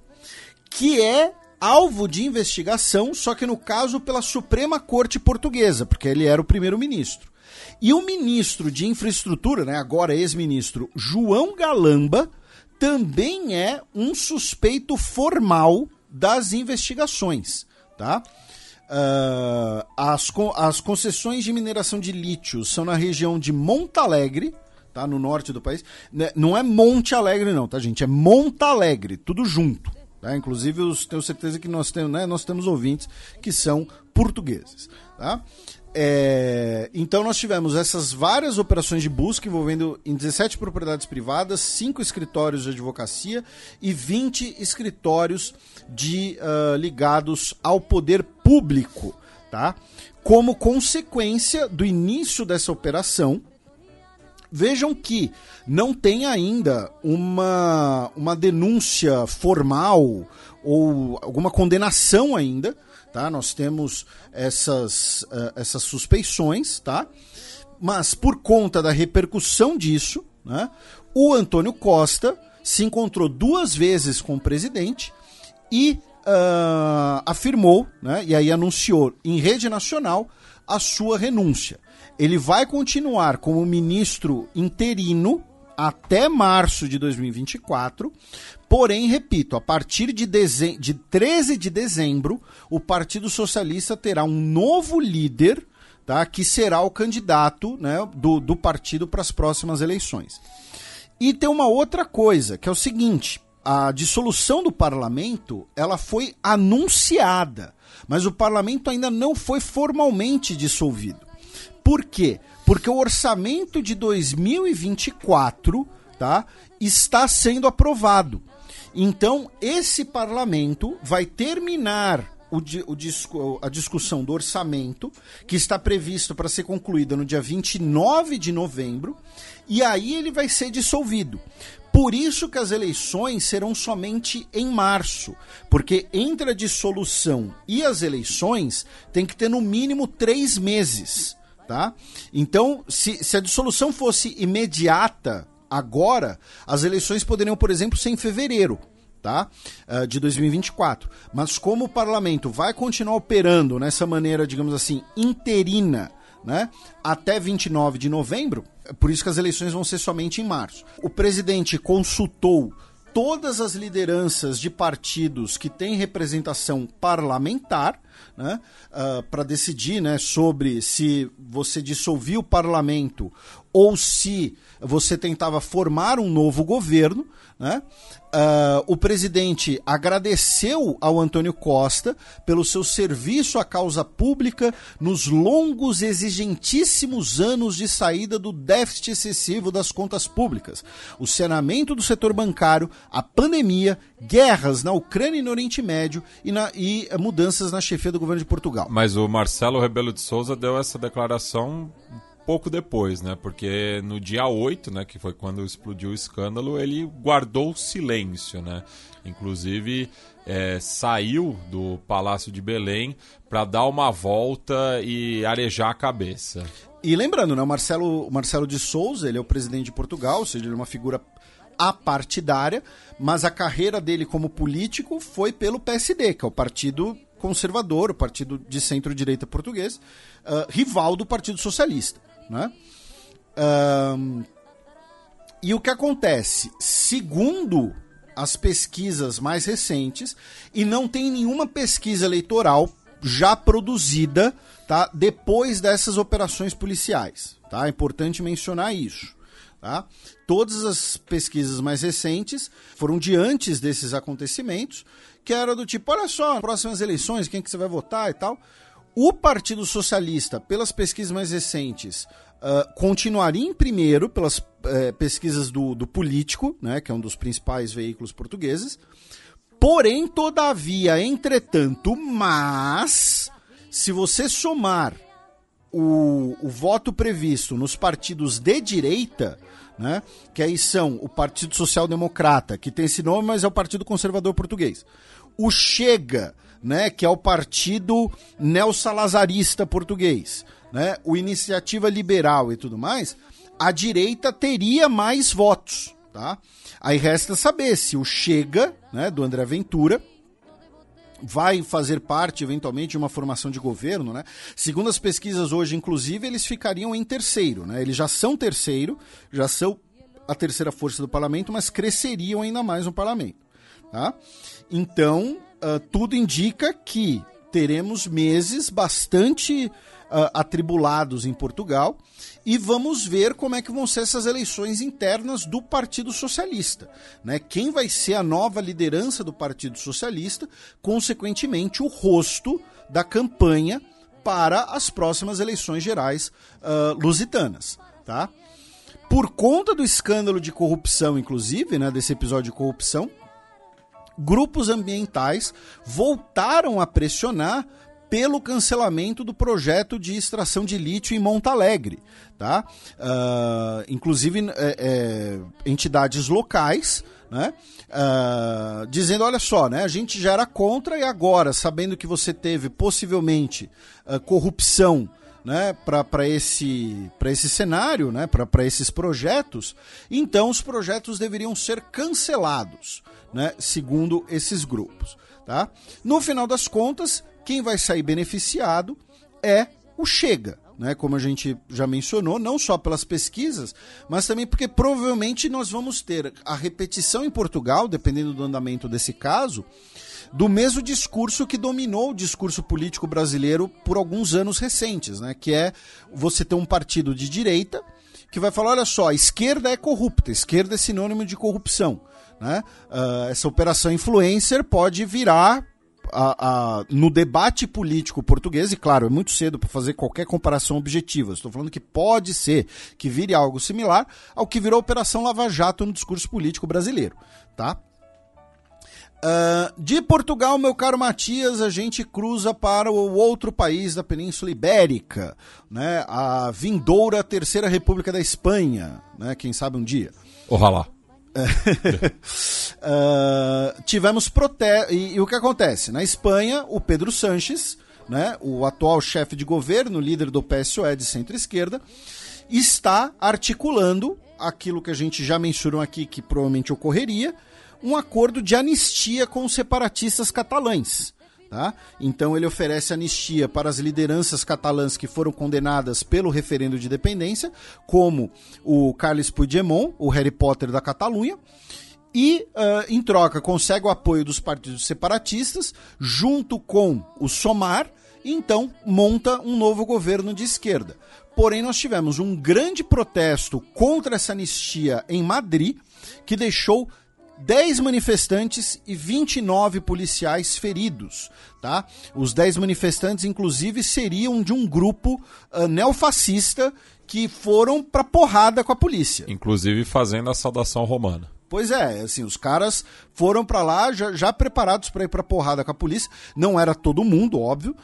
que é alvo de investigação, só que no caso pela Suprema Corte Portuguesa, porque ele era o primeiro-ministro. E o ministro de Infraestrutura, né, agora ex-ministro João Galamba, também é um suspeito formal das investigações, tá? Uh, as, as concessões de mineração de lítio são na região de Montalegre, tá? No norte do país. Né, não é Monte Alegre, não, tá, gente? É Montalegre, tudo junto. Tá? Inclusive, eu tenho certeza que nós temos, né, nós temos ouvintes que são portugueses. Tá? É, então nós tivemos essas várias operações de busca envolvendo em 17 propriedades privadas, 5 escritórios de advocacia e 20 escritórios de, uh, ligados ao poder público. Tá? Como consequência do início dessa operação, Vejam que não tem ainda uma, uma denúncia formal ou alguma condenação ainda, tá? Nós temos essas, uh, essas suspeições, tá? Mas por conta da repercussão disso, né, o Antônio Costa se encontrou duas vezes com o presidente e uh, afirmou, né, e aí anunciou em rede nacional a sua renúncia ele vai continuar como ministro interino até março de 2024. Porém, repito, a partir de, de 13 de dezembro, o Partido Socialista terá um novo líder, tá, que será o candidato né, do, do partido para as próximas eleições. E tem uma outra coisa, que é o seguinte: a dissolução do parlamento ela foi anunciada, mas o parlamento ainda não foi formalmente dissolvido. Por quê? Porque o orçamento de 2024 tá, está sendo aprovado. Então, esse parlamento vai terminar o, o a discussão do orçamento, que está previsto para ser concluída no dia 29 de novembro, e aí ele vai ser dissolvido. Por isso que as eleições serão somente em março, porque entre a dissolução e as eleições tem que ter no mínimo três meses, tá? Então, se, se a dissolução fosse imediata agora, as eleições poderiam, por exemplo, ser em fevereiro tá? Uh, de 2024. Mas como o parlamento vai continuar operando nessa maneira, digamos assim, interina, né? Até 29 de novembro, é por isso que as eleições vão ser somente em março. O presidente consultou todas as lideranças de partidos que têm representação parlamentar, né, uh, para decidir né, sobre se você dissolvia o parlamento ou se você tentava formar um novo governo. Né? Uh, o presidente agradeceu ao Antônio Costa pelo seu serviço à causa pública nos longos, exigentíssimos anos de saída do déficit excessivo das contas públicas, o saneamento do setor bancário, a pandemia, guerras na Ucrânia e no Oriente Médio e, na, e mudanças na chefia do governo de Portugal. Mas o Marcelo Rebelo de Souza deu essa declaração pouco depois, né? Porque no dia 8, né, que foi quando explodiu o escândalo, ele guardou silêncio, né? Inclusive é, saiu do Palácio de Belém para dar uma volta e arejar a cabeça. E lembrando, né, o Marcelo, o Marcelo de Souza, ele é o presidente de Portugal, ou seja, ele é uma figura apartidária, mas a carreira dele como político foi pelo PSD, que é o partido conservador, o partido de centro-direita português, uh, rival do Partido Socialista. Né? Um, e o que acontece? Segundo as pesquisas mais recentes, e não tem nenhuma pesquisa eleitoral já produzida tá, depois dessas operações policiais. Tá? É importante mencionar isso. Tá? Todas as pesquisas mais recentes foram de antes desses acontecimentos, que era do tipo, olha só, próximas eleições, quem que você vai votar e tal. O Partido Socialista, pelas pesquisas mais recentes, uh, continuaria em primeiro pelas uh, pesquisas do, do Político, né, que é um dos principais veículos portugueses. Porém, todavia, entretanto, mas, se você somar o, o voto previsto nos partidos de direita, né, que aí são o Partido Social Democrata, que tem esse nome, mas é o Partido Conservador Português, o Chega, né, que é o partido neossalazarista português, né, o Iniciativa Liberal e tudo mais, a direita teria mais votos, tá? Aí resta saber se o Chega, né, do André Ventura, vai fazer parte eventualmente de uma formação de governo, né? Segundo as pesquisas hoje, inclusive, eles ficariam em terceiro, né? Eles já são terceiro, já são a terceira força do parlamento, mas cresceriam ainda mais no parlamento, tá? Então, uh, tudo indica que teremos meses bastante uh, atribulados em Portugal e vamos ver como é que vão ser essas eleições internas do Partido Socialista. Né? Quem vai ser a nova liderança do Partido Socialista, consequentemente o rosto da campanha para as próximas eleições gerais uh, lusitanas. Tá? Por conta do escândalo de corrupção, inclusive, né, desse episódio de corrupção, grupos ambientais voltaram a pressionar pelo cancelamento do projeto de extração de lítio em Monte Alegre. Tá? Uh, inclusive, é, é, entidades locais né? Uh, dizendo: olha só, né, a gente já era contra e agora, sabendo que você teve possivelmente uh, corrupção né, para esse, esse cenário, né, para esses projetos, então os projetos deveriam ser cancelados, né, segundo esses grupos. Tá? No final das contas, quem vai sair beneficiado é o Chega. Né, como a gente já mencionou, não só pelas pesquisas, mas também porque provavelmente nós vamos ter a repetição em Portugal, dependendo do andamento desse caso, do mesmo discurso que dominou o discurso político brasileiro por alguns anos recentes, né, que é você ter um partido de direita que vai falar: olha só, esquerda é corrupta, esquerda é sinônimo de corrupção. Né? Uh, essa operação influencer pode virar a, a, no debate político português, e claro, é muito cedo para fazer qualquer comparação objetiva. Estou falando que pode ser que vire algo similar ao que virou a Operação Lava Jato no discurso político brasileiro. Tá? Uh, de Portugal, meu caro Matias, a gente cruza para o outro país da Península Ibérica, né? a vindoura Terceira República da Espanha, né? quem sabe um dia. Ojalá. Uh, tivemos protestos. E, e, o que acontece? Na Espanha, o Pedro Sanches, né, o atual chefe de governo, líder do PSOE de centro-esquerda, está articulando aquilo que a gente já mencionou aqui, que provavelmente ocorreria, um acordo de anistia com os separatistas catalães. Tá? Então ele oferece anistia para as lideranças catalãs que foram condenadas pelo referendo de independência, como o Carles Puigdemont, o Harry Potter da Catalunha, e uh, em troca consegue o apoio dos partidos separatistas, junto com o Somar, e então monta um novo governo de esquerda. Porém, nós tivemos um grande protesto contra essa anistia em Madrid, que deixou 10 manifestantes e 29 policiais feridos. Tá? Os 10 manifestantes, inclusive, seriam de um grupo uh, neofascista que foram pra porrada com a polícia. Inclusive fazendo a saudação romana. Pois é, assim, os caras foram para lá já, já preparados para ir pra porrada com a polícia. Não era todo mundo, óbvio.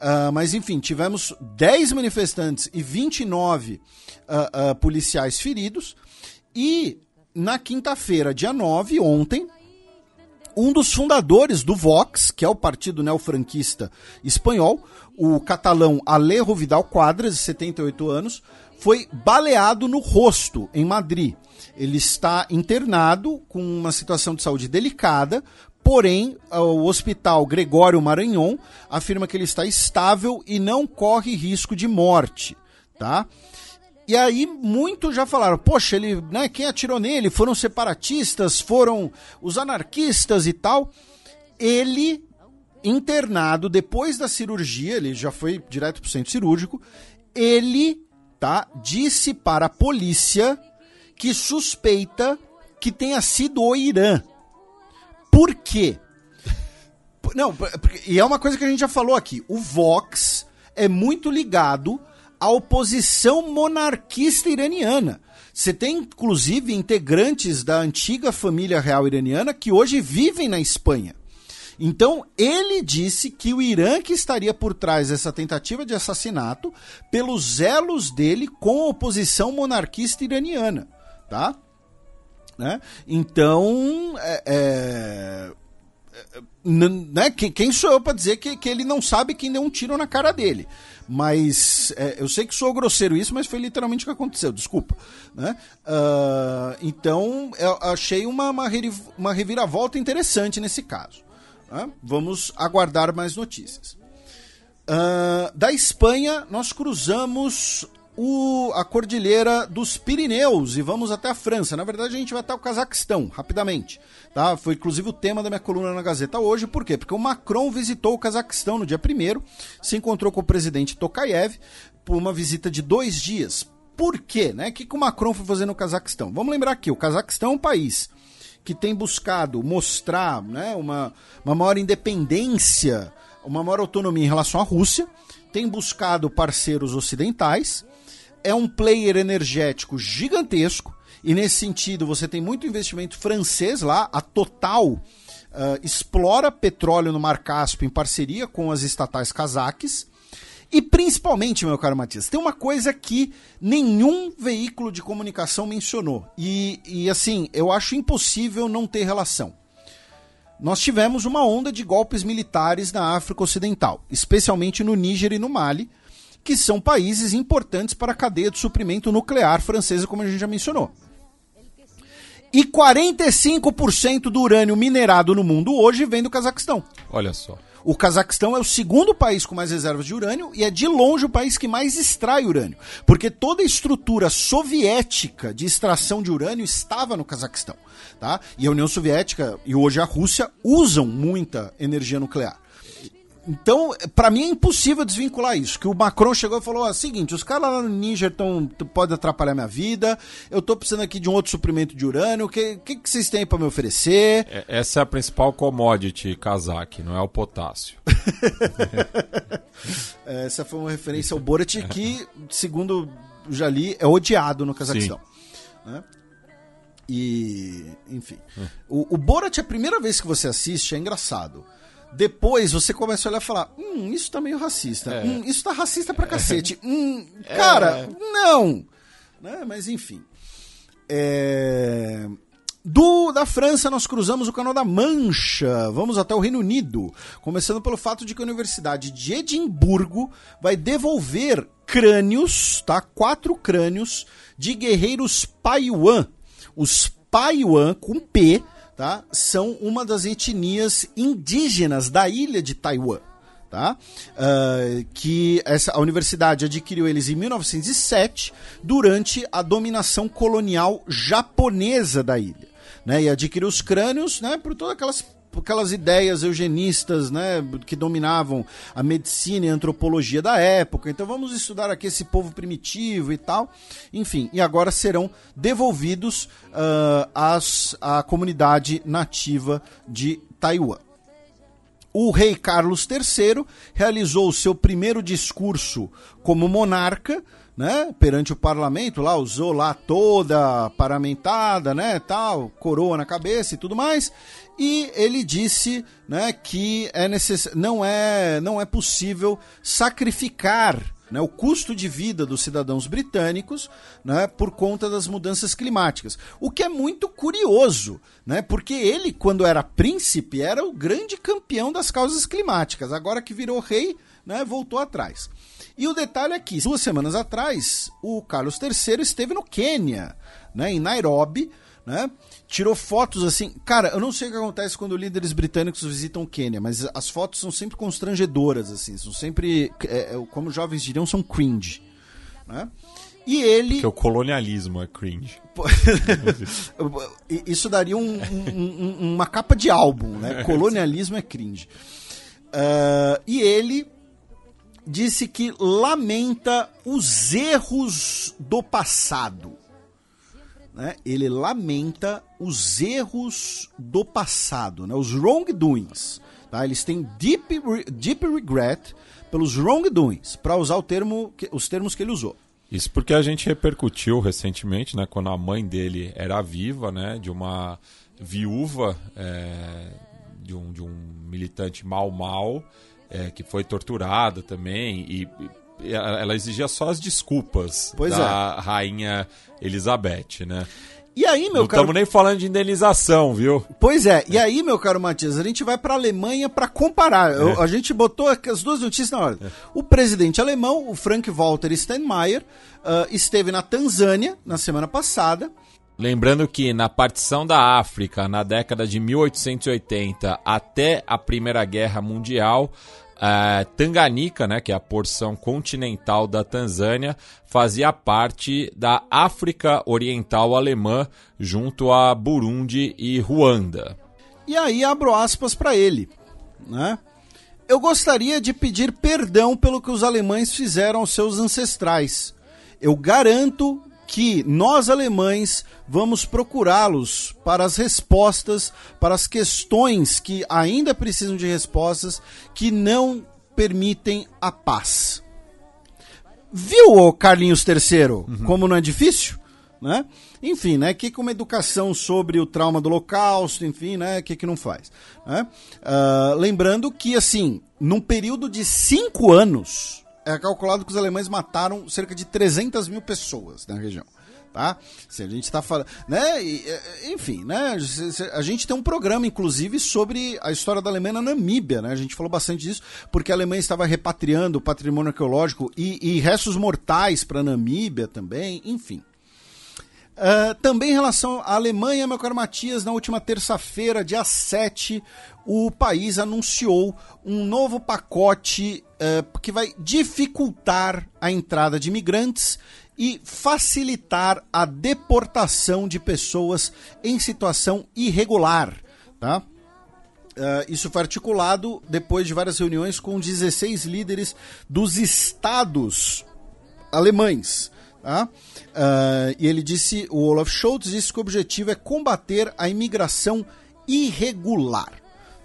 Uh, mas enfim, tivemos 10 manifestantes e 29 uh, uh, policiais feridos. E na quinta-feira, dia 9, ontem, um dos fundadores do Vox, que é o partido neofranquista espanhol, o catalão Alejo Vidal Quadras, de 78 anos, foi baleado no rosto em Madrid. Ele está internado com uma situação de saúde delicada, porém o hospital Gregório Maranhon afirma que ele está estável e não corre risco de morte, tá? E aí muitos já falaram, poxa, ele, né, quem atirou nele foram separatistas, foram os anarquistas e tal. Ele internado depois da cirurgia, ele já foi direto para o centro cirúrgico, ele tá disse para a polícia que suspeita que tenha sido o Irã. Por quê? Não, e é uma coisa que a gente já falou aqui. O Vox é muito ligado a oposição monarquista iraniana. Você tem, inclusive, integrantes da antiga família real iraniana que hoje vivem na Espanha. Então, ele disse que o Irã que estaria por trás dessa tentativa de assassinato pelos elos dele com a oposição monarquista iraniana, tá? Né? Então, é, é, né? quem sou eu para dizer que, que ele não sabe quem deu um tiro na cara dele? Mas é, eu sei que sou grosseiro isso, mas foi literalmente o que aconteceu, desculpa. Né? Uh, então eu achei uma, uma, uma, reviravolta interessante nesse caso. Né? Vamos aguardar mais notícias. Uh, da Espanha, nós cruzamos o, a cordilheira dos Pirineus e vamos até a França. Na verdade, a gente vai até o Cazaquistão, rapidamente. Tá? Foi inclusive o tema da minha coluna na Gazeta hoje. Por quê? Porque o Macron visitou o Cazaquistão no dia 1 se encontrou com o presidente Tokayev por uma visita de dois dias. Por quê? Né? O que, que o Macron foi fazer no Cazaquistão? Vamos lembrar aqui, o Cazaquistão é um país que tem buscado mostrar né, uma, uma maior independência, uma maior autonomia em relação à Rússia, tem buscado parceiros ocidentais, é um player energético gigantesco, e nesse sentido você tem muito investimento francês lá, a Total uh, explora petróleo no Mar Cáspio em parceria com as estatais cazaques. E principalmente, meu caro Matias, tem uma coisa que nenhum veículo de comunicação mencionou. E, e assim, eu acho impossível não ter relação. Nós tivemos uma onda de golpes militares na África Ocidental, especialmente no Níger e no Mali, que são países importantes para a cadeia de suprimento nuclear francesa, como a gente já mencionou. E 45% do urânio minerado no mundo hoje vem do Cazaquistão. Olha só. O Cazaquistão é o segundo país com mais reservas de urânio e é de longe o país que mais extrai urânio, porque toda a estrutura soviética de extração de urânio estava no Cazaquistão, tá? E a União Soviética e hoje a Rússia usam muita energia nuclear. Então, para mim é impossível desvincular isso. Que o Macron chegou e falou: ó, seguinte, os caras lá no Níger tão, podem atrapalhar minha vida, eu tô precisando aqui de um outro suprimento de urânio, o que, que, que vocês têm para me oferecer? É, essa é a principal commodity kazakh, não é o potássio. essa foi uma referência ao Borat que, segundo já li, é odiado no Cazaquistão. Né? E, enfim. O, o Borat, a primeira vez que você assiste, é engraçado. Depois você começa a olhar e falar: hum, isso tá meio racista. É. Hum, isso tá racista pra cacete. Hum, cara, não! Né? Mas enfim. É, Do, da França, nós cruzamos o Canal da Mancha. Vamos até o Reino Unido. Começando pelo fato de que a Universidade de Edimburgo vai devolver crânios, tá? Quatro crânios de guerreiros Paiwan. Os Paiwan, com P, tá? São uma das etnias indígenas da ilha de Taiwan tá? Ah, que essa, a universidade adquiriu eles em 1907 durante a dominação colonial japonesa da ilha, né? E adquiriu os crânios, né? Por todas aquelas aquelas ideias eugenistas, né, que dominavam a medicina e a antropologia da época. Então vamos estudar aqui esse povo primitivo e tal. Enfim, e agora serão devolvidos ah, às, à comunidade nativa de Taiwan. O rei Carlos III realizou o seu primeiro discurso como monarca, né, perante o parlamento, lá usou lá toda paramentada, né, tal, coroa na cabeça e tudo mais, e ele disse, né, que é necess... não é não é possível sacrificar né, o custo de vida dos cidadãos britânicos né, por conta das mudanças climáticas. O que é muito curioso, né, porque ele, quando era príncipe, era o grande campeão das causas climáticas. Agora que virou rei, né, voltou atrás. E o detalhe é que, duas semanas atrás, o Carlos III esteve no Quênia, né, em Nairobi, né, tirou fotos assim. Cara, eu não sei o que acontece quando líderes britânicos visitam o Quênia, mas as fotos são sempre constrangedoras, assim, são sempre, é, é, como jovens diriam, são cringe. Né? E ele. Porque o colonialismo é cringe. Isso daria um- um- um- uma capa de álbum, né? Colonialismo é cringe. Ah, e ele disse que lamenta os erros do passado. Né? Ele lamenta os erros do passado, né? os wrongdoings. Tá? Eles têm deep, re- deep regret pelos wrongdoings, para usar o termo, que- os termos que ele usou. Isso porque a gente repercutiu recentemente, né, quando a mãe dele era viva, né, de uma viúva é, de, um, de um militante mal mal é, que foi torturada também e, ela exigia só as desculpas Pois da rainha Elizabeth, né? E aí, meu Não caro estamos nem falando de indenização, viu? Pois é, e aí, meu caro Matias, a gente vai para a Alemanha para comparar. Eu- a gente botou as duas notícias na ordem. O presidente alemão, o Frank-Walter Steinmeier, ah, esteve na Tanzânia na semana passada. Lembrando que na partição da África, na década de 1880 até a Primeira Guerra Mundial, eh, Tanganica, né, que é a porção continental da Tanzânia, fazia parte da África Oriental Alemã, junto a Burundi e Ruanda. E aí abro aspas para ele, né? Eu gostaria de pedir perdão pelo que os alemães fizeram aos seus ancestrais. Eu garanto que nós alemães vamos procurá-los para as respostas, para as questões que ainda precisam de respostas, que não permitem a paz. Viu, ô Carlinhos III, como não é difícil? Né? Enfim, né? Que que uma educação sobre o trauma do Holocausto, enfim, né? O que que não faz? né? Ah, lembrando que, assim, num período de cinco anos, é calculado que os alemães mataram cerca de 300 mil pessoas na região. Tá? Se a gente está falando, né? E, eh, enfim, né? A gente tem um programa, inclusive, sobre a história da Alemanha na Namíbia, né? A gente falou bastante disso, porque a Alemanha estava repatriando patrimônio arqueológico e, e restos mortais para Namíbia também, enfim. Ah, também em relação à Alemanha, meu caro Matias, na última terça-feira, dia 7, o país anunciou um novo pacote eh, que vai dificultar a entrada de imigrantes e facilitar a deportação de pessoas em situação irregular. Tá? Ah, isso foi articulado depois de várias reuniões com 16 líderes dos estados alemães. Tá? Ah, e ele disse, o Olaf Scholz disse que o objetivo é combater a imigração irregular.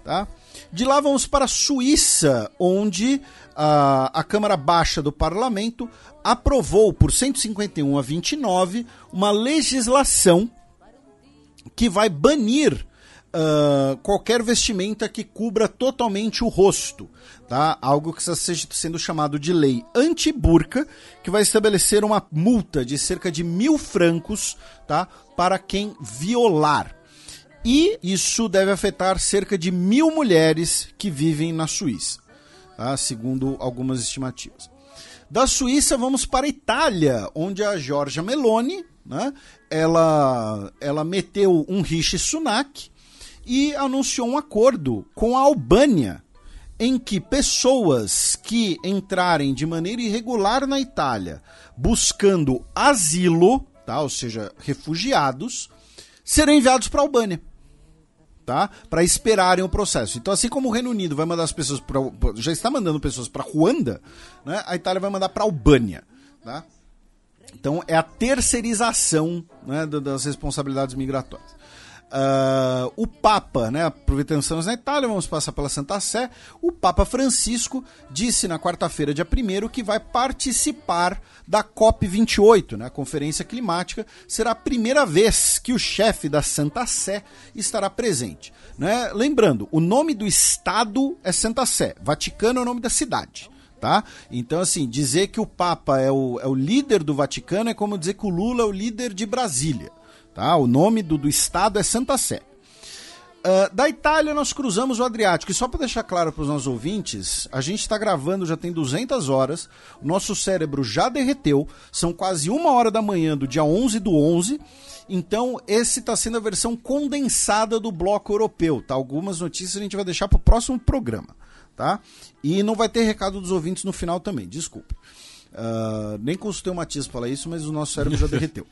Tá? De lá vamos para a Suíça, onde ah, a Câmara Baixa do Parlamento aprovou por 151 a 29 uma legislação que vai banir uh, qualquer vestimenta que cubra totalmente o rosto. Tá? Algo que está sendo chamado de lei anti-burca, que vai estabelecer uma multa de cerca de mil francos tá? para quem violar. E isso deve afetar cerca de mil mulheres que vivem na Suíça, tá? segundo algumas estimativas. Da Suíça, vamos para a Itália, onde a Giorgia Meloni né, ela, ela meteu um Rishi Sunak e anunciou um acordo com a Albânia, em que pessoas que entrarem de maneira irregular na Itália buscando asilo, tá? ou seja, refugiados, serão enviados para a Albânia. Tá? Para esperarem o processo. Então, assim como o Reino Unido vai mandar as pessoas para já está mandando pessoas para Ruanda, né? A Itália vai mandar para Albânia, tá? Então, é a terceirização né, das responsabilidades migratórias. Uh, o Papa, né, aproveitando estamos na Itália, vamos passar pela Santa Sé. O Papa Francisco disse na quarta-feira, dia 1 que vai participar da COP28, né, a Conferência Climática. Será a primeira vez que o chefe da Santa Sé estará presente. Né? Lembrando, o nome do estado é Santa Sé, Vaticano é o nome da cidade. Tá? Então, assim, dizer que o Papa é o, é o líder do Vaticano é como dizer que o Lula é o líder de Brasília. Tá? O nome do, do estado é Santa Sé. Uh, da Itália, nós cruzamos o Adriático. E só para deixar claro para os nossos ouvintes, a gente está gravando já tem 200 horas, o nosso cérebro já derreteu, são quase uma hora da manhã do dia 11 do 11. Então, esse está sendo a versão condensada do bloco europeu. Tá? Algumas notícias a gente vai deixar para o próximo programa. Tá? E não vai ter recado dos ouvintes no final também, desculpa. Uh, nem consultei o Matias para falar isso, mas o nosso cérebro já derreteu.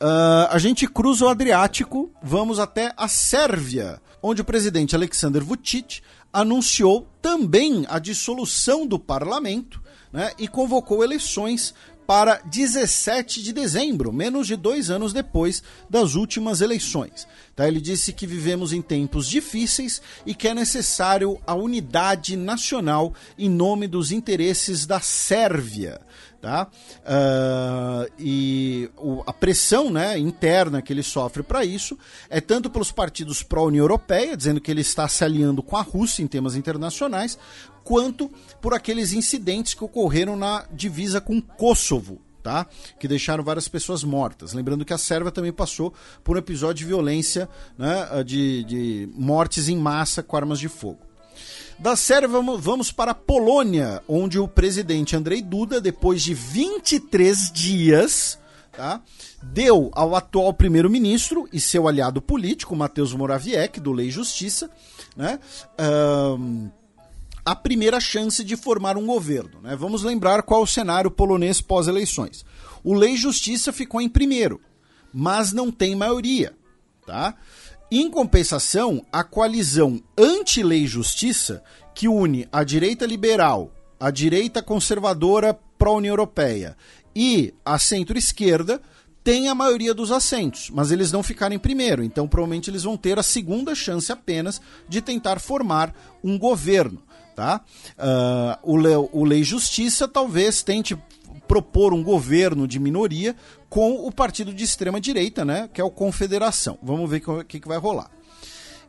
Uh, a gente cruza o Adriático, vamos até a Sérvia, onde o presidente Alexander Vucic anunciou também a dissolução do parlamento né, e convocou eleições para 17 de dezembro, menos de dois anos depois das últimas eleições. Tá? Ele disse que vivemos em tempos difíceis e que é necessário a unidade nacional em nome dos interesses da Sérvia. Tá? Uh, e o, a pressão né, interna que ele sofre para isso é tanto pelos partidos pró-União Europeia, dizendo que ele está se alinhando com a Rússia em temas internacionais, quanto por aqueles incidentes que ocorreram na divisa com Kosovo. Tá? Que deixaram várias pessoas mortas. Lembrando que a Sérvia também passou por um episódio de violência, né, de, de mortes em massa com armas de fogo. Da Sérvia, vamos para a Polônia, onde o presidente Andrei Duda, depois de 23 dias, tá, deu ao atual primeiro-ministro e seu aliado político, Mateusz Morawiecki, do Lei e Justiça, né, um, a primeira chance de formar um governo. Né? Vamos lembrar qual o cenário polonês pós-eleições. O Lei e Justiça ficou em primeiro, mas não tem maioria. Tá? Em compensação, a coalizão anti-lei justiça, que une a direita liberal, a direita conservadora pró-União Europeia e a centro-esquerda, tem a maioria dos assentos, mas eles não ficaram em primeiro, então provavelmente eles vão ter a segunda chance apenas de tentar formar um governo. Tá? Uh, o, Le, o Lei Justiça talvez tente propor um governo de minoria com o partido de extrema direita, né, que é o Confederação. Vamos ver o que, que vai rolar.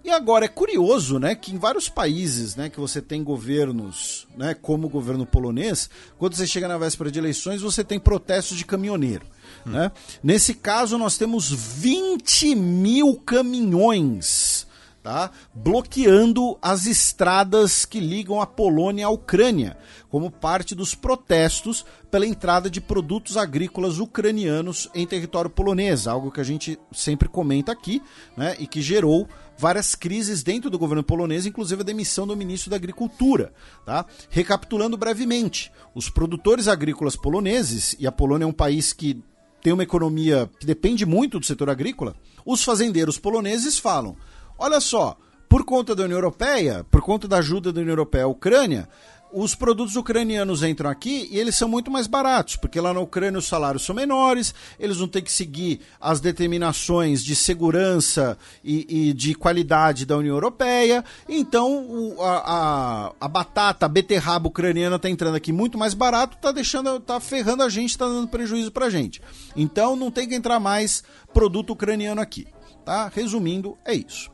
E agora é curioso, né, que em vários países, né, que você tem governos, né, como o governo polonês, quando você chega na véspera de eleições, você tem protestos de caminhoneiro. Hum. Né? Nesse caso, nós temos 20 mil caminhões tá? bloqueando as estradas que ligam a Polônia à Ucrânia, como parte dos protestos pela entrada de produtos agrícolas ucranianos em território polonês, algo que a gente sempre comenta aqui, né? e que gerou várias crises dentro do governo polonês, inclusive a demissão do ministro da Agricultura. Tá? Recapitulando brevemente, os produtores agrícolas poloneses, e a Polônia é um país que tem uma economia que depende muito do setor agrícola, os fazendeiros poloneses falam: Olha só, por conta da União Europeia, por conta da ajuda da União Europeia à Ucrânia, os produtos ucranianos entram aqui e eles são muito mais baratos, porque lá na Ucrânia os salários são menores, eles não têm que seguir as determinações de segurança e, e de qualidade da União Europeia. Então o, a, a, a, batata, a beterraba ucraniana está entrando aqui muito mais barato, está deixando, tá ferrando a gente, está dando prejuízo para a gente. Então não tem que entrar mais produto ucraniano aqui Tá? Resumindo, é isso.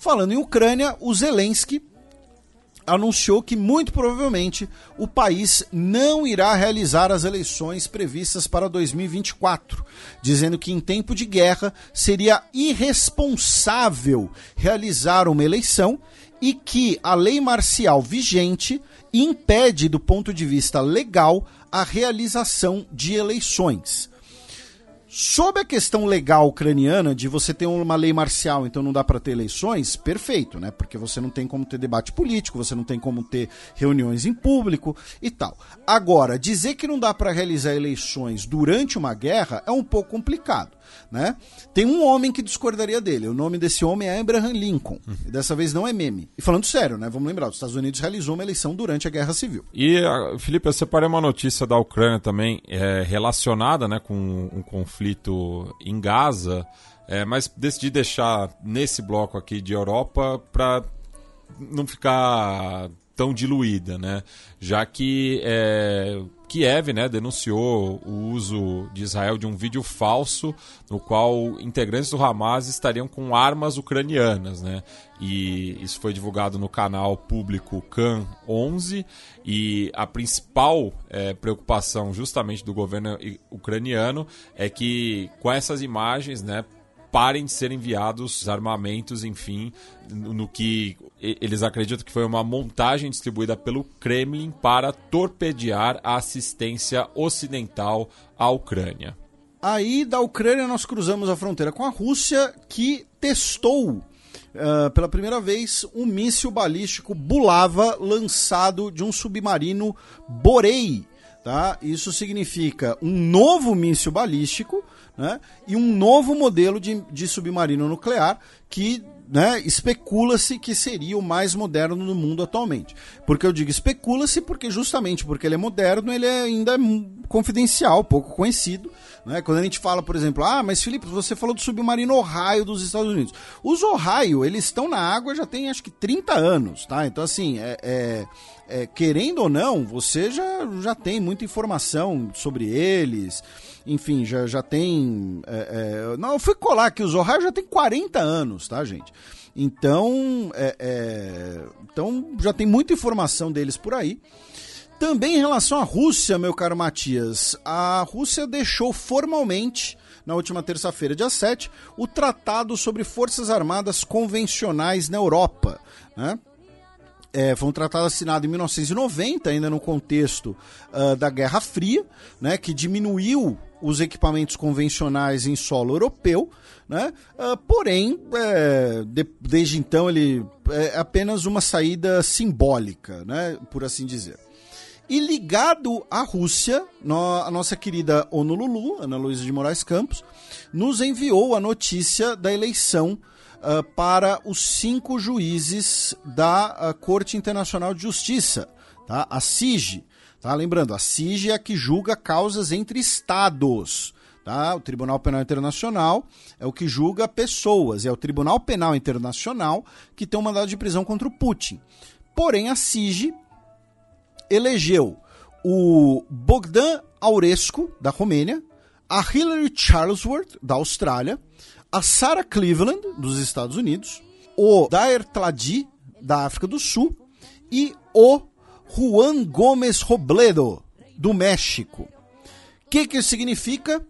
Falando em Ucrânia, o Zelensky anunciou que muito provavelmente o país não irá realizar as eleições previstas para 2024, dizendo que em tempo de guerra seria irresponsável realizar uma eleição e que a lei marcial vigente impede, do ponto de vista legal, a realização de eleições. Sob a questão legal ucraniana de você ter uma lei marcial, então não dá para ter eleições, perfeito, né? Porque você não tem como ter debate político, você não tem como ter reuniões em público e tal. Agora, dizer que não dá para realizar eleições durante uma guerra é um pouco complicado né? Tem um homem que discordaria dele. O nome desse homem é Abraham Lincoln. E dessa vez não é meme. E falando sério, né? Vamos lembrar, os Estados Unidos realizou uma eleição durante a Guerra Civil. E, ah, Felipe, eu separei uma notícia da Ucrânia também é, relacionada né, com um conflito em Gaza, é, mas decidi deixar nesse bloco aqui de Europa para não ficar tão diluída, né? Já que é, Kiev né, denunciou o uso de Israel de um vídeo falso no qual integrantes do Hamas estariam com armas ucranianas. Né? E isso foi divulgado no canal público Can 11 e a principal é, preocupação justamente do governo ucraniano é que com essas imagens, né, parem de ser enviados armamentos, enfim, no, que eles acreditam que foi uma montagem distribuída pelo Kremlin para torpedear a assistência ocidental à Ucrânia. Aí da Ucrânia nós cruzamos a fronteira com a Rússia, que testou Uh, pela primeira vez, um míssil balístico Bulava lançado de um submarino Borei. Tá? Isso significa um novo míssil balístico né? e um novo modelo de, de submarino nuclear que né, especula-se que seria o mais moderno do mundo atualmente. Porque eu digo especula-se porque justamente porque ele é moderno, ele é ainda é confidencial, pouco conhecido. Né? Quando a gente fala, por exemplo, ah, mas Felipe, você falou do submarino Ohio dos Estados Unidos. Os Ohio, eles estão na água já tem acho que 30 anos, tá? Então assim, é, é, é, querendo ou não, você já, já tem muita informação sobre eles enfim, já, já tem. É, é, não, eu fui colar que os Ohio já tem 40 anos, tá, gente? Então, é, é, então já tem muita informação deles por aí. Também em relação à Rússia, meu caro Matias, a Rússia deixou formalmente, na última terça-feira, dia 7, o Tratado sobre Forças Armadas Convencionais na Europa. Né? É, foi um tratado assinado em 1990, ainda no contexto uh, da Guerra Fria, né, que diminuiu os equipamentos convencionais em solo europeu, né? Uh, porém, é, de, desde então ele é apenas uma saída simbólica, né? por assim dizer. E ligado à Rússia, no, a nossa querida Honolulu, Ana Luísa de Moraes Campos, nos enviou a notícia da eleição uh, para os cinco juízes da uh, Corte Internacional de Justiça, tá? a CIG, Tá? Lembrando, a CIG é a que julga causas entre estados. Tá? O Tribunal Penal Internacional é o que julga pessoas. É o Tribunal Penal Internacional que tem um mandado de prisão contra o Putin. Porém, a CIG elegeu o Bogdan Aurescu, da Romênia, a Hillary Charlesworth, da Austrália, a Sarah Cleveland, dos Estados Unidos, o Daer Tladi, da África do Sul, e o Juan Gomes Robledo, do México. O que, que isso significa?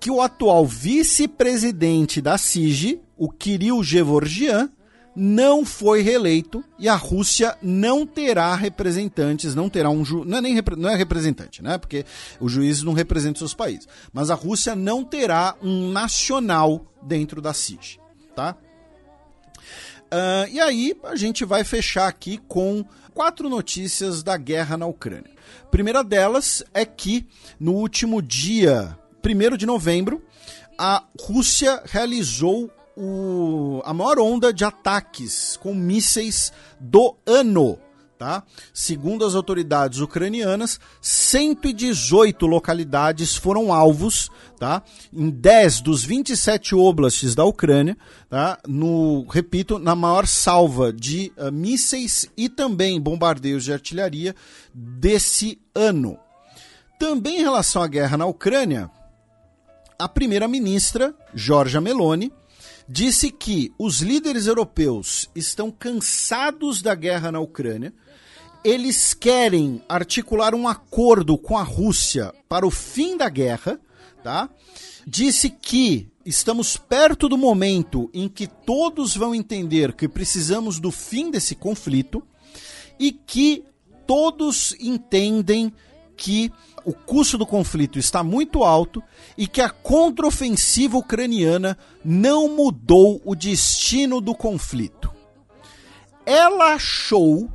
Que o atual vice-presidente da CIG, o Kirill Gevorgian, não foi reeleito e a Rússia não terá representantes, não terá um ju... não é nem repre... não é representante, né? Porque os juízes não representam seus países, mas a Rússia não terá um nacional dentro da CIG, tá? Uh, e aí a gente vai fechar aqui com quatro notícias da guerra na Ucrânia. Primeira delas é que no último dia 1 de novembro, a Rússia realizou o, a maior onda de ataques com mísseis do ano Tá? Segundo as autoridades ucranianas, 118 localidades foram alvos tá? em 10 dos 27 oblasts da Ucrânia, tá? no, repito, na maior salva de uh, mísseis e também bombardeios de artilharia desse ano. Também em relação à guerra na Ucrânia, a primeira-ministra, Giorgia Meloni, disse que os líderes europeus estão cansados da guerra na Ucrânia, eles querem articular um acordo com a Rússia para o fim da guerra, tá? Disse que estamos perto do momento em que todos vão entender que precisamos do fim desse conflito e que todos entendem que o custo do conflito está muito alto e que a contraofensiva ucraniana não mudou o destino do conflito. Ela achou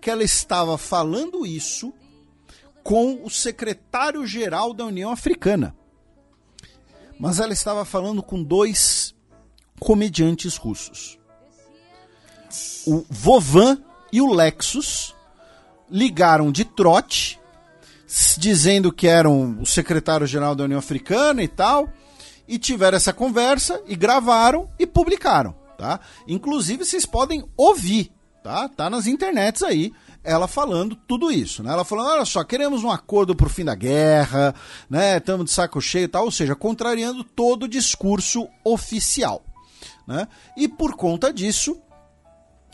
que ela estava falando isso com o secretário-geral da União Africana. Mas ela estava falando com dois comediantes russos. O Vovan e o Lexus ligaram de trote dizendo que eram o secretário-geral da União Africana e tal, e tiveram essa conversa e gravaram e publicaram, tá? Inclusive vocês podem ouvir, tá? Tá nas internets aí ela falando tudo isso, né? Ela falando, olha só, queremos um acordo pro fim da guerra, né? Estamos de saco cheio e tal, ou seja, contrariando todo o discurso oficial, né? E por conta disso,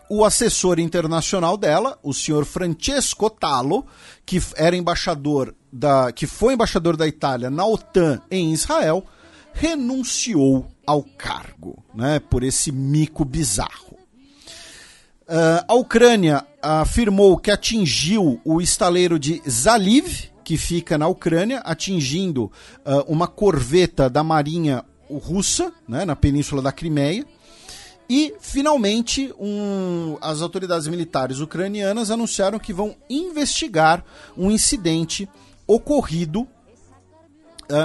o assessor internacional dela, o senhor Francesco Talo, que era embaixador da, que foi embaixador da Itália na OTAN em Israel, renunciou ao cargo, né, por esse mico bizarro. Uh, a Ucrânia afirmou que atingiu o estaleiro de Zaliv, que fica na Ucrânia, atingindo uh, uma corveta da Marinha russa, né, na península da Crimeia. E, finalmente, um, as autoridades militares ucranianas anunciaram que vão investigar um incidente ocorrido uh,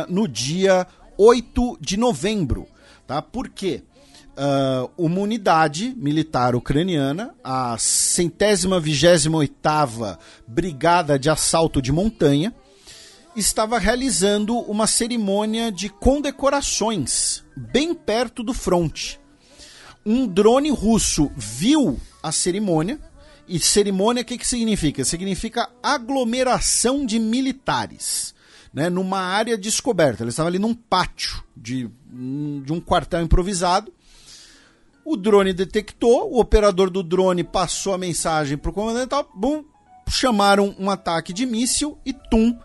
no dia 8 de novembro. Tá? Por quê? Uh, uma unidade militar ucraniana, a centésima vigésima oitava Brigada de Assalto de Montanha, estava realizando uma cerimônia de condecorações bem perto do fronte um drone russo viu a cerimônia. E cerimônia, o que, que significa? Significa aglomeração de militares. Né, numa área descoberta. Ele estava ali num pátio de, de um quartel improvisado. O drone detectou, o operador do drone passou a mensagem para o comandante tal, bum, chamaram um ataque de míssil e tum, uh,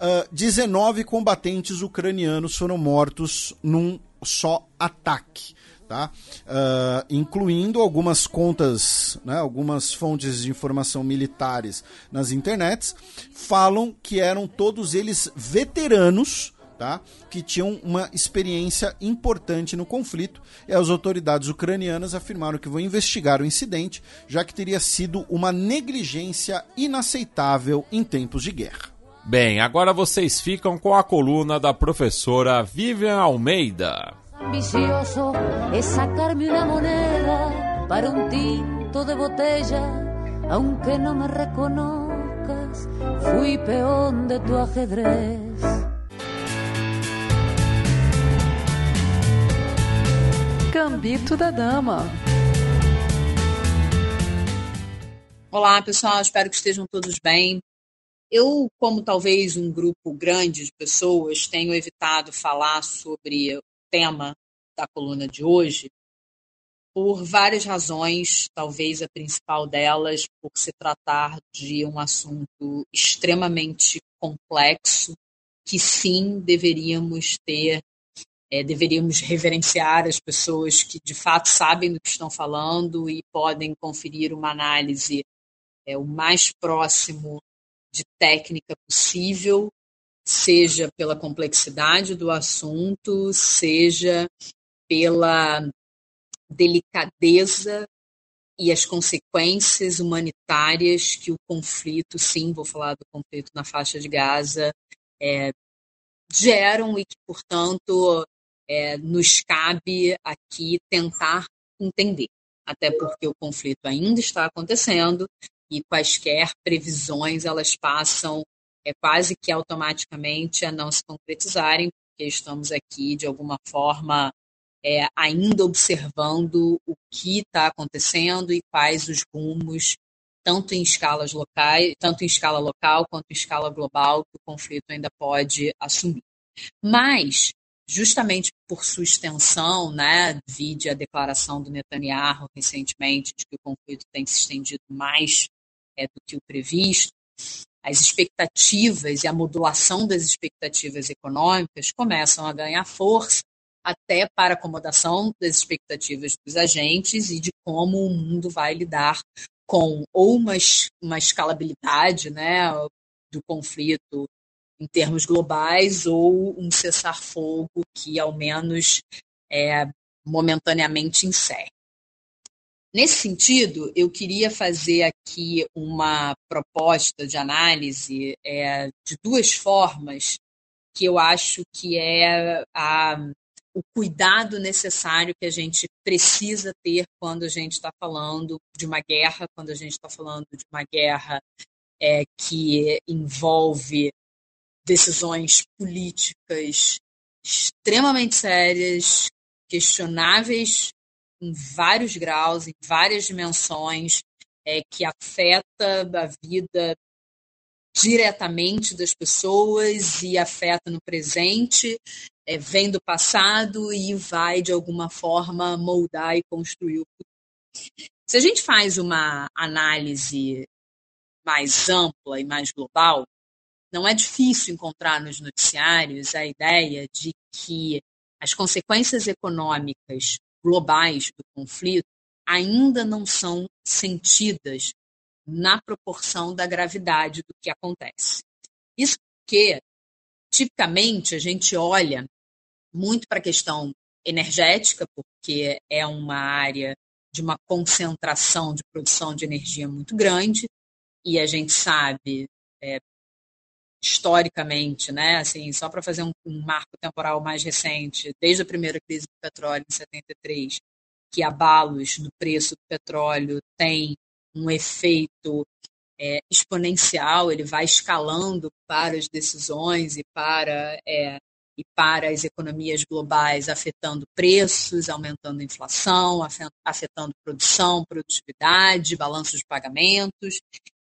ah, 19 combatentes ucranianos foram mortos num só ataque tá? Uh, incluindo algumas contas, né, algumas fontes de informação militares nas internets, falam que eram todos eles veteranos, tá? que tinham uma experiência importante no conflito, e as autoridades ucranianas afirmaram que vão investigar o incidente, já que teria sido uma negligência inaceitável em tempos de guerra. Bem, agora vocês ficam com a coluna da professora Vivian Almeida. Ambicioso es sacarme una moneda para un tinto de botella, aunque no me reconozcas, fui peón de tu ajedrez. Gambito da Dama. Olá, pessoal, espero que estejam todos bem. Eu, como talvez um grupo grande de pessoas, tenho evitado falar sobre tema da coluna de hoje por várias razões, talvez a principal delas por se tratar de um assunto extremamente complexo que sim deveríamos ter, é, deveríamos reverenciar as pessoas que de fato sabem do que estão falando e podem conferir uma análise é, o mais próximo de técnica possível seja pela complexidade do assunto, seja pela delicadeza e as consequências humanitárias que o conflito, sim, vou falar do conflito na faixa de Gaza, é, geram e que, portanto, é, nos cabe aqui tentar entender. Até porque o conflito ainda está acontecendo e quaisquer previsões elas passam é quase que automaticamente a não se concretizarem, porque estamos aqui, de alguma forma, é, ainda observando o que está acontecendo e quais os rumos, tanto em escalas locais, tanto em escala local quanto em escala global, que o conflito ainda pode assumir. Mas, justamente por sua extensão, né, vide a declaração do Netanyahu recentemente de que o conflito tem se estendido mais é, do que o previsto, as expectativas e a modulação das expectativas econômicas começam a ganhar força até para acomodação das expectativas dos agentes e de como o mundo vai lidar com ou uma, uma escalabilidade né, do conflito em termos globais ou um cessar-fogo que, ao menos, é, momentaneamente encerre. Nesse sentido, eu queria fazer aqui uma proposta de análise é, de duas formas que eu acho que é a, o cuidado necessário que a gente precisa ter quando a gente está falando de uma guerra, quando a gente está falando de uma guerra é, que envolve decisões políticas extremamente sérias, questionáveis em vários graus, em várias dimensões, é, que afeta a vida diretamente das pessoas e afeta no presente, é, vem do passado e vai, de alguma forma, moldar e construir o futuro. Se a gente faz uma análise mais ampla e mais global, não é difícil encontrar nos noticiários a ideia de que as consequências econômicas globais do conflito ainda não são sentidas na proporção da gravidade do que acontece. Isso porque, tipicamente, a gente olha muito para a questão energética, porque é uma área de uma concentração de produção de energia muito grande, e a gente sabe, é, historicamente, né, assim, só para fazer um, um, marco temporal mais recente, desde a primeira crise do petróleo em 73, que abalos no preço do petróleo têm um efeito é, exponencial, ele vai escalando para as decisões e para é, e para as economias globais, afetando preços, aumentando inflação, afetando produção, produtividade, balanços de pagamentos.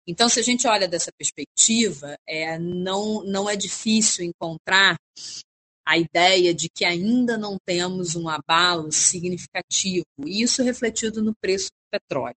Então, se a gente olha dessa perspectiva, é, não, não é difícil encontrar a ideia de que ainda não temos um abalo significativo, isso refletido no preço do petróleo.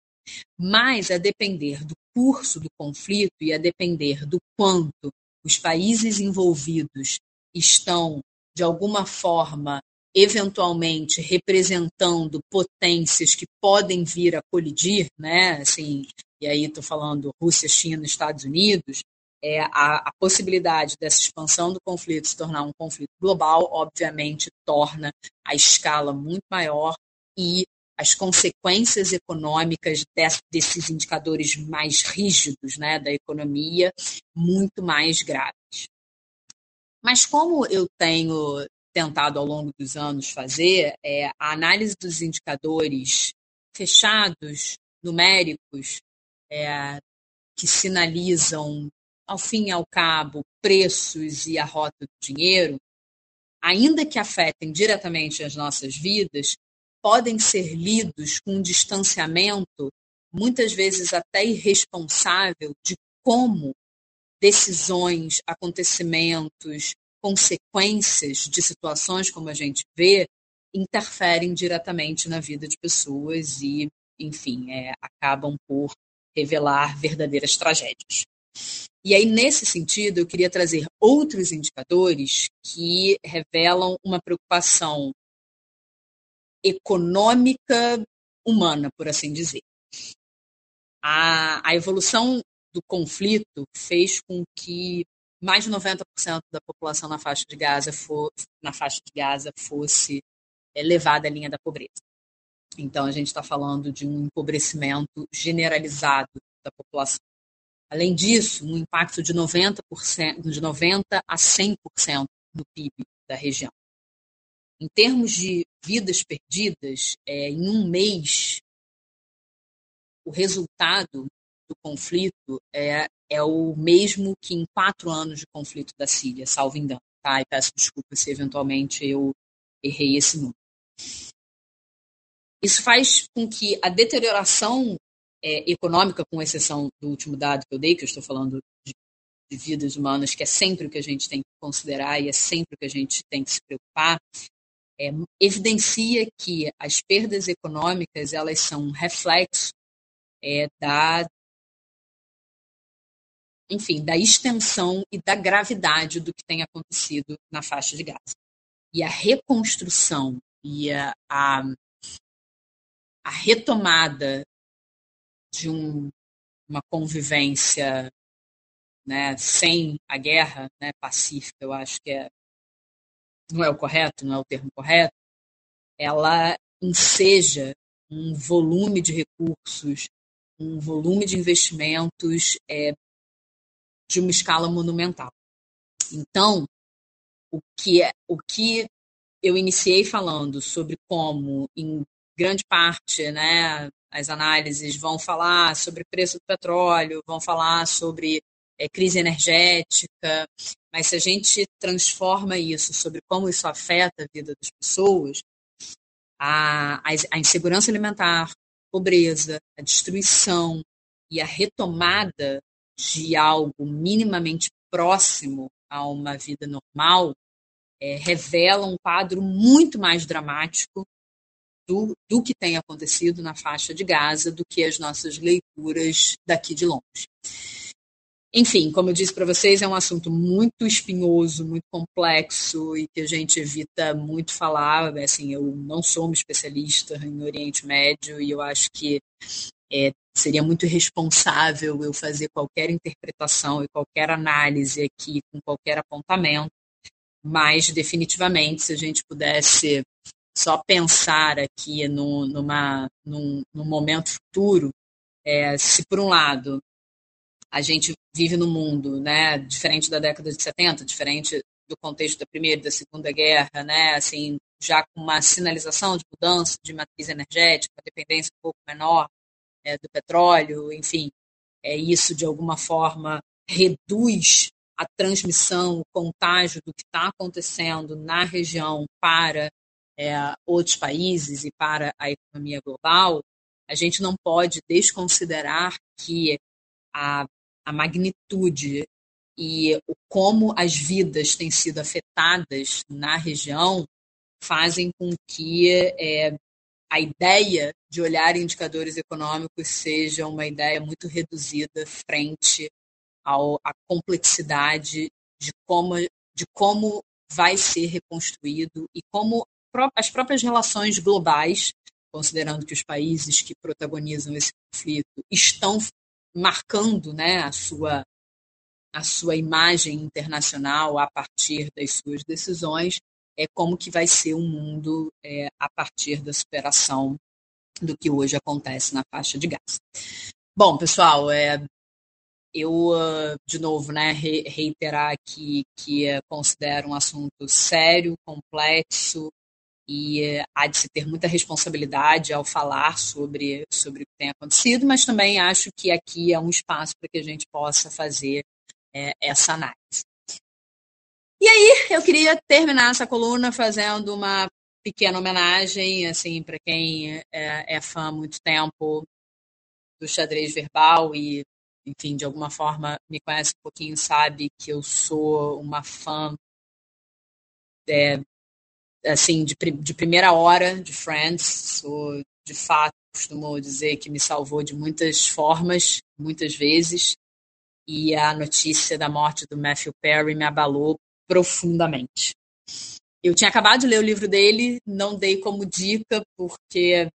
Mas a depender do curso do conflito e a depender do quanto os países envolvidos estão, de alguma forma, eventualmente representando potências que podem vir a colidir, né? Assim, e aí estou falando Rússia, China, Estados Unidos, é, a, a, possibilidade dessa expansão do conflito se tornar um conflito global, obviamente, torna a escala muito maior e as consequências econômicas desses indicadores mais rígidos né, da economia muito mais graves. Mas como eu tenho tentado ao longo dos anos fazer, é, a análise dos indicadores fechados, numéricos, é, que sinalizam, ao fim e ao cabo, preços e a rota do dinheiro, ainda que afetem diretamente as nossas vidas, podem ser lidos com um distanciamento, muitas vezes até irresponsável, de como decisões, acontecimentos, consequências de situações como a gente vê interferem diretamente na vida de pessoas e, enfim, é, acabam por revelar verdadeiras tragédias. E aí, nesse sentido, eu queria trazer outros indicadores que revelam uma preocupação econômica humana, por assim dizer. A, a evolução do conflito fez com que mais de 90% da população na faixa de Gaza, for, na faixa de Gaza fosse é, levada à linha da pobreza. Então, a gente está falando de um empobrecimento generalizado da população. Além disso, um impacto de 90%, de 90% a 100% no PIB da região. Em termos de vidas perdidas, é, em um mês, o resultado do conflito é, é o mesmo que em quatro anos de conflito da Síria, salvo engano. Tá? E peço desculpa se eventualmente eu errei esse número. Isso faz com que a deterioração é, econômica, com exceção do último dado que eu dei, que eu estou falando de de vidas humanas, que é sempre o que a gente tem que considerar e é sempre o que a gente tem que se preocupar, é, evidencia que as perdas econômicas elas são um reflexo é, da enfim, da extensão e da gravidade do que tem acontecido na faixa de Gaza. E a reconstrução e a, a, a retomada de um, uma convivência né, sem a guerra né, pacífica, eu acho que é, não é o correto, não é o termo correto, ela enseja um volume de recursos, um volume de investimentos é, de uma escala monumental. Então, o que, é, o que eu iniciei falando sobre como, em grande parte, né, as análises vão falar sobre preço do petróleo, vão falar sobre é, crise energética, mas se a gente transforma isso sobre como isso afeta a vida das pessoas, a, a, insegurança alimentar, pobreza, a destruição e a retomada de algo minimamente próximo a uma vida normal é, revela um quadro muito mais dramático do, do que tem acontecido na faixa de Gaza do que as nossas leituras daqui de longe. Enfim, como eu disse para vocês, é um assunto muito espinhoso, muito complexo e que a gente evita muito falar. Assim, eu não sou uma especialista em Oriente Médio e eu acho que é, seria muito irresponsável eu fazer qualquer interpretação e qualquer análise aqui com qualquer apontamento, mas definitivamente, se a gente pudesse só pensar aqui no, numa, num, num momento futuro, é, se por um lado a gente vive num mundo né, diferente da década de 70, diferente do contexto da Primeira e da Segunda Guerra, né, assim, já com uma sinalização de mudança de matriz energética, uma dependência um pouco menor é, do petróleo, enfim, é, isso de alguma forma reduz a transmissão, o contágio do que está acontecendo na região para é, outros países e para a economia global, a gente não pode desconsiderar que a a magnitude e o como as vidas têm sido afetadas na região fazem com que é, a ideia de olhar indicadores econômicos seja uma ideia muito reduzida frente ao, à complexidade de como, de como vai ser reconstruído e como as próprias relações globais, considerando que os países que protagonizam esse conflito estão marcando né, a, sua, a sua imagem internacional a partir das suas decisões, é como que vai ser o mundo é, a partir da superação do que hoje acontece na faixa de Gaza. Bom, pessoal, é, eu, de novo, né, reiterar aqui que considero um assunto sério, complexo, e eh, há de se ter muita responsabilidade ao falar sobre, sobre o que tem acontecido, mas também acho que aqui é um espaço para que a gente possa fazer é, essa análise. E aí, eu queria terminar essa coluna fazendo uma pequena homenagem, assim, para quem é, é fã há muito tempo do xadrez verbal e, enfim, de alguma forma me conhece um pouquinho, sabe que eu sou uma fã é, assim, de, de primeira hora de Friends. Sou, de fato, costumo dizer que me salvou de muitas formas, muitas vezes. E a notícia da morte do Matthew Perry me abalou profundamente. Eu tinha acabado de ler o livro dele, não dei como dica, porque,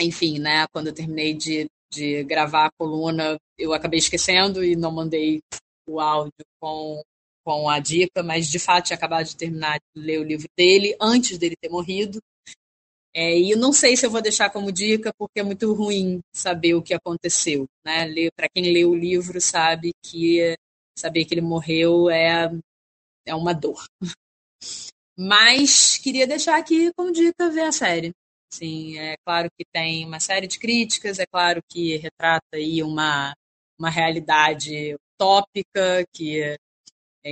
enfim, né, quando eu terminei de, de gravar a coluna, eu acabei esquecendo e não mandei o áudio com com a dica, mas de fato tinha acabado de terminar de ler o livro dele, antes dele ter morrido. É, e eu não sei se eu vou deixar como dica, porque é muito ruim saber o que aconteceu. Né? Para quem lê o livro, sabe que saber que ele morreu é, é uma dor. Mas queria deixar aqui como dica ver a série. Sim, é claro que tem uma série de críticas, é claro que retrata aí uma, uma realidade utópica que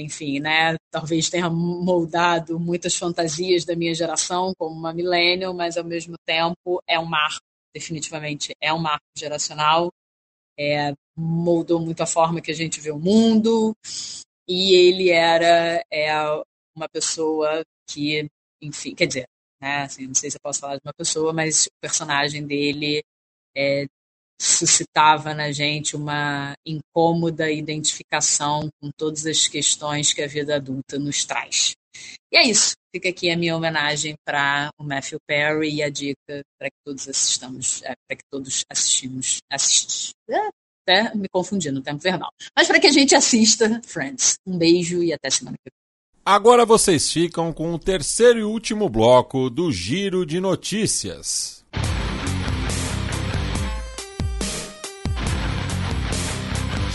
enfim, né, talvez tenha moldado muitas fantasias da minha geração como uma millennial, mas ao mesmo tempo é um marco, definitivamente é um marco geracional. É, moldou muito a forma que a gente vê o mundo. E ele era é, uma pessoa que, enfim, quer dizer, né, assim, não sei se eu posso falar de uma pessoa, mas o personagem dele é, suscitava na gente uma incômoda identificação com todas as questões que a vida adulta nos traz. E é isso. Fica aqui a minha homenagem para o Matthew Perry e a dica para que todos assistamos, é, para que todos assistimos, assistimos, até me confundi no tempo verbal. Mas para que a gente assista Friends. Um beijo e até semana que vem. Agora vocês ficam com o terceiro e último bloco do Giro de Notícias.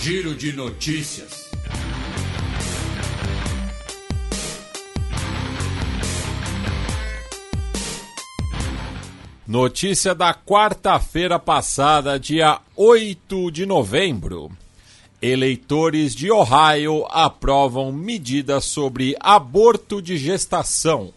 Giro de Notícias. Notícia da quarta-feira passada, dia 8 de novembro. Eleitores de Ohio aprovam medidas sobre aborto de gestação.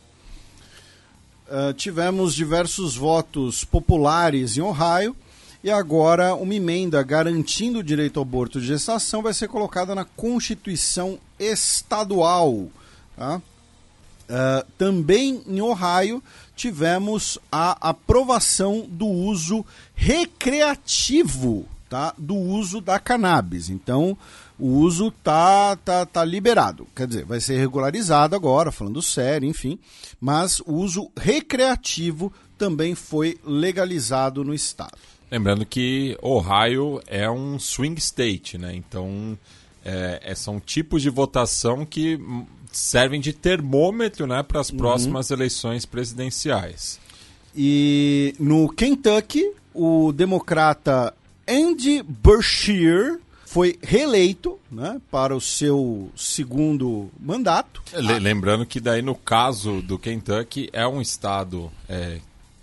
Uh, tivemos diversos votos populares em Ohio e agora uma emenda garantindo o direito ao aborto de gestação vai ser colocada na Constituição Estadual. Tá? Uh, também em Ohio tivemos a aprovação do uso recreativo tá, do uso da cannabis. Então, o uso tá, tá, tá liberado. Quer dizer, vai ser regularizado agora, falando sério, enfim. Mas o uso recreativo também foi legalizado no estado. Lembrando que Ohio é um swing state, né? Então, é, é são tipos de votação que servem de termômetro né, para as uhum. próximas eleições presidenciais. E no Kentucky, o democrata Andy Beshear foi reeleito né, para o seu segundo mandato. Lembrando que daí no caso do Kentucky é um estado é,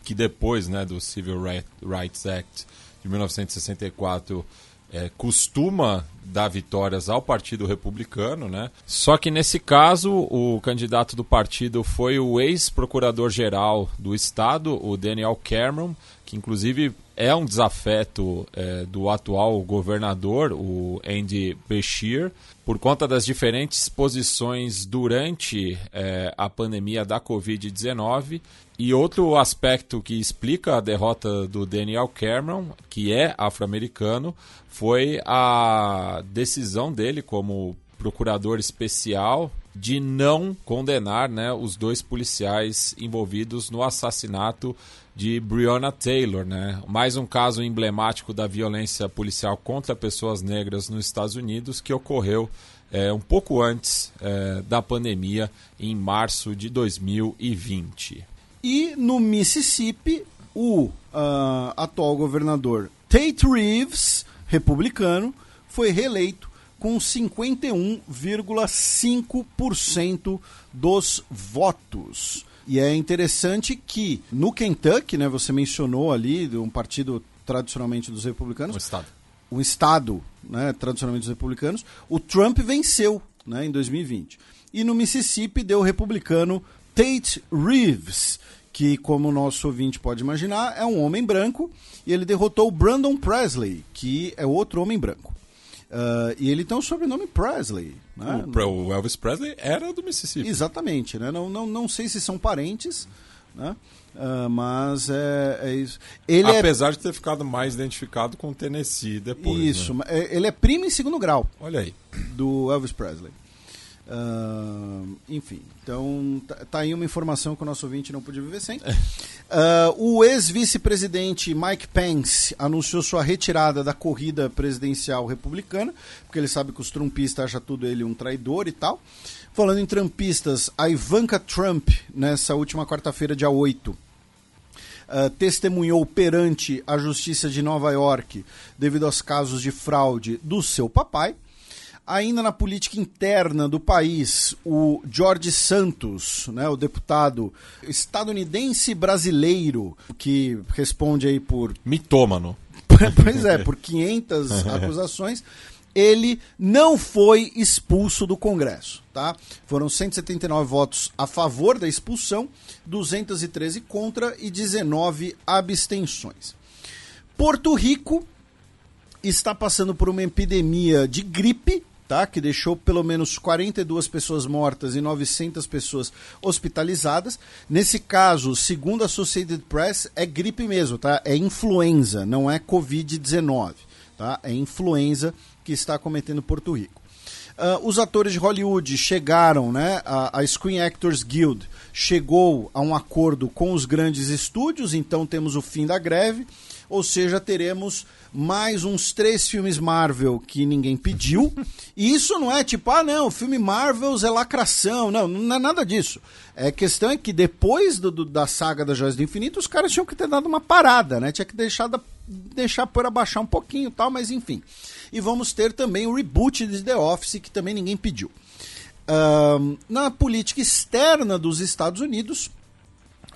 que depois né, do Civil Rights Act de 1964 é, costuma dar vitórias ao Partido Republicano, né? Só que nesse caso o candidato do partido foi o ex-procurador-geral do estado, o Daniel Cameron, que inclusive é um desafeto é, do atual governador, o Andy Beshear, por conta das diferentes posições durante é, a pandemia da Covid-19. E outro aspecto que explica a derrota do Daniel Cameron, que é afro-americano, foi a decisão dele como procurador especial de não condenar né, os dois policiais envolvidos no assassinato de Breonna Taylor, né? Mais um caso emblemático da violência policial contra pessoas negras nos Estados Unidos que ocorreu é, um pouco antes é, da pandemia, em março de 2020. E no Mississippi, o uh, atual governador Tate Reeves, republicano, foi reeleito com 51,5% dos votos. E é interessante que no Kentucky, né, você mencionou ali, um partido tradicionalmente dos republicanos. Um estado. Um estado, né, tradicionalmente dos republicanos. O Trump venceu né, em 2020. E no Mississippi deu o republicano Tate Reeves, que, como o nosso ouvinte pode imaginar, é um homem branco. E ele derrotou o Brandon Presley, que é outro homem branco. Uh, e ele tem o sobrenome Presley. Né? O, Elvis Presley era do Mississippi. Exatamente. Né? Não, não, não sei se são parentes, né? Uh, mas é, é, isso. Ele é Apesar é... de ter ficado mais identificado com o Tennessee depois. Isso. Né? É, ele é primo em segundo grau. Olha aí. Do Elvis Presley. Uh, enfim, então tá, tá, aí uma informação que o nosso ouvinte não podia viver sem. Uh, o ex-vice-presidente Mike Pence anunciou sua retirada da corrida presidencial republicana, porque ele sabe que os trumpistas acham tudo ele um traidor e tal. Falando em trumpistas, a Ivanka Trump, nessa última quarta-feira, dia 8, Uh, testemunhou perante a Justiça de Nova York devido aos casos de fraude do seu papai. Ainda na política interna do país, o George Santos, né, o deputado estadunidense brasileiro, que responde aí por. Mitômano. pois é, por 500 acusações, ele não foi expulso do Congresso. Tá? Foram 179 votos a favor da expulsão, 213 contra e 19 abstenções. Porto Rico está passando por uma epidemia de gripe, tá? Que deixou pelo menos 42 pessoas mortas e 900 pessoas hospitalizadas. Nesse caso, segundo a Associated Press, é gripe mesmo, tá? É influenza, não é COVID-19, tá? É influenza que está cometendo Porto Rico. Uh, os atores de Hollywood chegaram, né? A, a, Screen Actors Guild chegou a um acordo com os grandes estúdios, então temos o fim da greve, ou seja, teremos mais uns três filmes Marvel que ninguém pediu. E isso não é tipo, ah, não, filme Marvels é lacração. Não, não é nada disso. É questão é que depois do, do, da saga das Joias do Infinito, os caras tinham que ter dado uma parada, né? Tinha que deixar, da, deixar por abaixar um pouquinho tal, mas enfim. E vamos ter também o reboot de The Office, que também ninguém pediu. Na política externa dos Estados Unidos,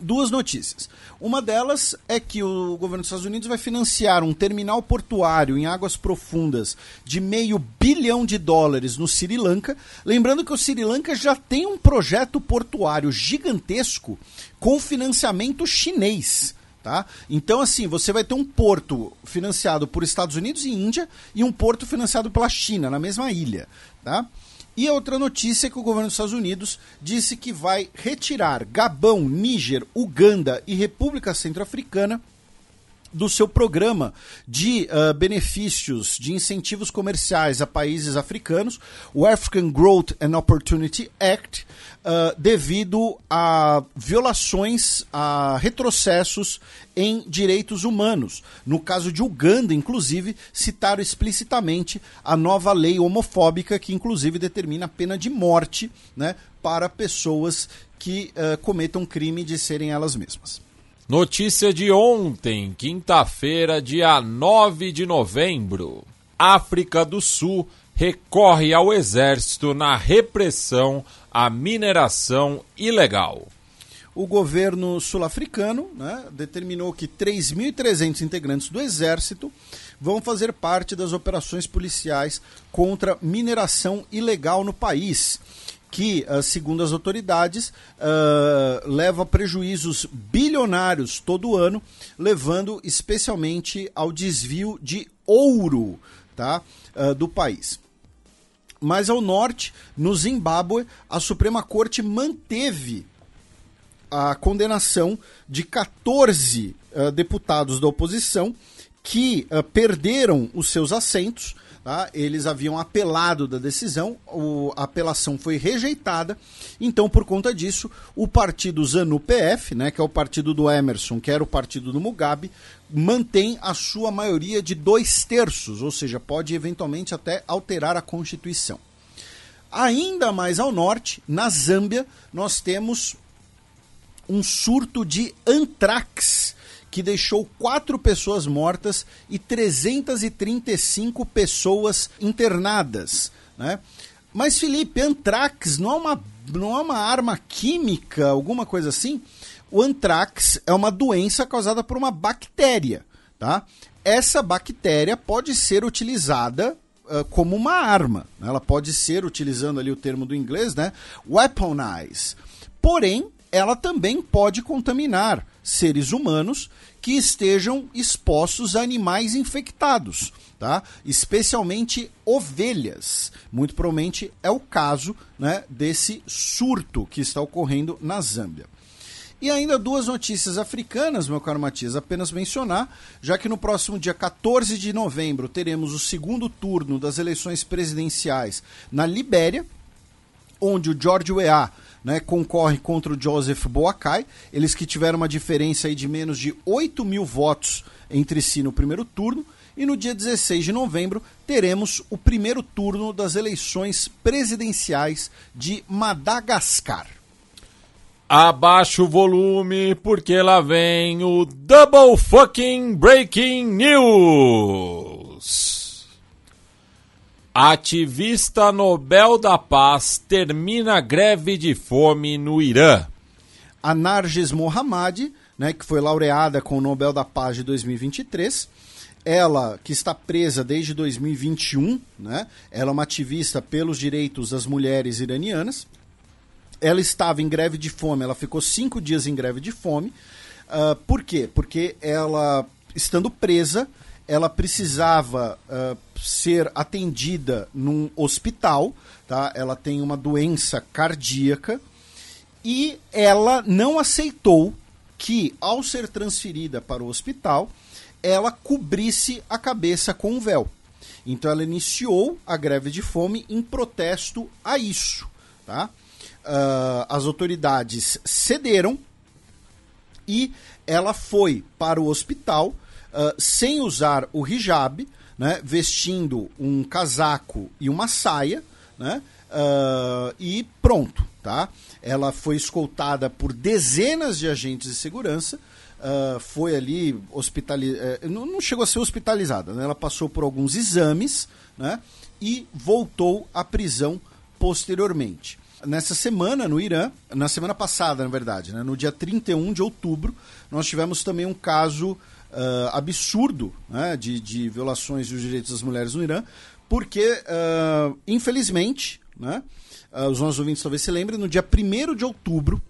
duas notícias. Uma delas é que o governo dos Estados Unidos vai financiar um terminal portuário em águas profundas de meio bilhão de dólares no Sri Lanka. Lembrando que o Sri Lanka já tem um projeto portuário gigantesco com financiamento chinês. Tá? Então, assim, você vai ter um porto financiado por Estados Unidos e Índia e um porto financiado pela China, na mesma ilha. Tá? E a outra notícia é que o governo dos Estados Unidos disse que vai retirar Gabão, Níger, Uganda e República Centro-Africana do seu programa de uh, benefícios, de incentivos comerciais a países africanos, o African Growth and Opportunity Act, uh, devido a violações, a retrocessos em direitos humanos. No caso de Uganda, inclusive, citaram explicitamente a nova lei homofóbica, que inclusive determina a pena de morte né, para pessoas que uh, cometam crime de serem elas mesmas. Notícia de ontem, quinta-feira, dia 9 de novembro. África do Sul recorre ao exército na repressão à mineração ilegal. O governo sul-africano né, determinou que 3.300 integrantes do exército vão fazer parte das operações policiais contra mineração ilegal no país que, ah, segundo as autoridades, uh, leva prejuízos bilionários todo ano, levando especialmente ao desvio de ouro tá, uh, do país. Mais ao norte, no Zimbábue, a Suprema Corte manteve a condenação de 14 uh, deputados da oposição que perderam os seus assentos Tá? Eles haviam apelado da decisão, a apelação foi rejeitada. Então, por conta disso, o partido ZANU-PF, né, que é o partido do Emerson, que era o partido do Mugabe, mantém a sua maioria de dois terços, ou seja, pode eventualmente até alterar a Constituição. Ainda mais ao norte, na Zâmbia, nós temos um surto de antrax que deixou quatro pessoas mortas e 335 pessoas internadas. Né? Mas, Felipe, antrax não é, uma, não é uma arma química, alguma coisa assim? O antrax é uma doença causada por uma bactéria. Tá? Essa bactéria pode ser utilizada uh, como uma arma. Né? Ela pode ser, utilizando ali o termo do inglês, né? weaponize. Porém, ela também pode contaminar seres humanos que estejam expostos a animais infectados, tá? Especialmente ovelhas. Muito provavelmente é o caso, né, desse surto que está ocorrendo na Zâmbia. E ainda duas notícias africanas, meu caro Matias, apenas mencionar, já que no próximo dia 14 de novembro teremos o segundo turno das eleições presidenciais na Libéria, onde o George Weah né, concorre contra o Joseph Boakai, eles que tiveram uma diferença aí de menos de 8 mil votos entre si no primeiro turno, e no dia 16 de novembro teremos o primeiro turno das eleições presidenciais de Madagascar. Abaixa o volume, porque lá vem o Double Fucking Breaking News. Ativista Nobel da Paz termina greve de fome no Irã. A Narges Mohammadi, né, que foi laureada com o Nobel da Paz de 2023, ela que está presa desde 2021, né, ela é uma ativista pelos direitos das mulheres iranianas. Ela estava em greve de fome, ela ficou cinco dias em greve de fome. Uh, por quê? Porque ela, estando presa, ela precisava uh, ser atendida num hospital, tá? Ela tem uma doença cardíaca e ela não aceitou que, ao ser transferida para o hospital, ela cobrisse a cabeça com um véu. Então ela iniciou a greve de fome em protesto a isso. Tá? Uh, as autoridades cederam e ela foi para o hospital uh, sem usar o hijab, né, vestindo um casaco e uma saia, né, uh, e pronto. Tá? Ela foi escoltada por dezenas de agentes de segurança, uh, foi ali hospitalizada, uh, não, não, chegou a ser hospitalizada, né? ela passou por alguns exames né? e voltou à prisão posteriormente. Nessa semana, no Irã, na semana passada, na verdade, né? no dia 31 de outubro, nós tivemos também um caso uh, absurdo né? de, de violações dos direitos das mulheres no Irã, porque, uh, infelizmente, né? uh, os nossos ouvintes talvez se lembrem, no dia 1 de outubro,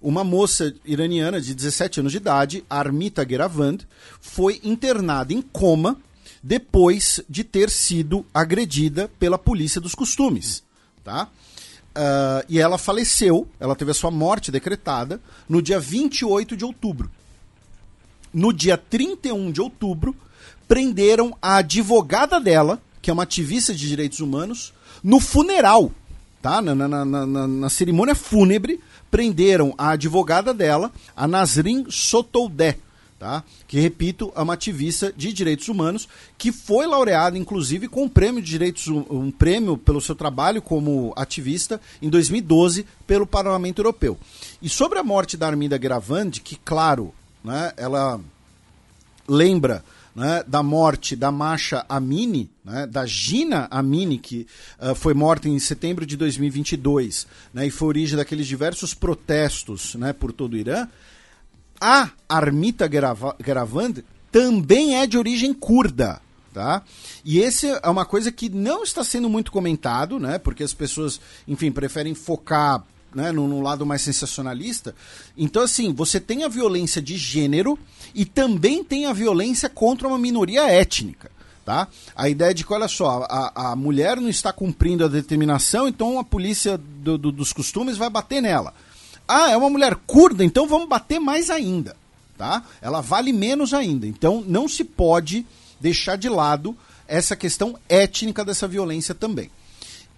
uma moça iraniana de 17 anos de idade, Armita Geravand, foi internada em coma depois de ter sido agredida pela polícia dos costumes. Tá? Uh, e ela faleceu, ela teve a sua morte decretada no dia 28 de outubro. No dia 31 de outubro, prenderam a advogada dela, que é uma ativista de direitos humanos, no funeral tá? Na, na, na, na, cerimônia fúnebre, prenderam a advogada dela, a Nasrin Sotoudeh, tá? Que, repito, é uma ativista de direitos humanos, que foi laureada, inclusive, com um prêmio de direitos, um prêmio pelo seu trabalho como ativista em 2012 pelo Parlamento Europeu. E sobre a morte da Arminda Gravandi, que, claro, né, ela lembra né, da morte da Masha Amini, né, da Gina Amini, que uh, foi morta em setembro de 2022 né, e foi origem daqueles diversos protestos né, por todo o Irã, a Armita Garavand também é de origem curda. Tá? E esse é uma coisa que não está sendo muito comentado, né? Porque as pessoas, enfim, preferem focar né, no, no, lado mais sensacionalista. Então, assim, você tem a violência de gênero e também tem a violência contra uma minoria étnica. Tá? A ideia de que, olha só, a, a mulher não está cumprindo a determinação, então a polícia do, do, dos costumes vai bater nela. Ah, é uma mulher curda, então vamos bater mais ainda. Tá? Ela vale menos ainda. Então não se pode deixar de lado essa questão étnica dessa violência também.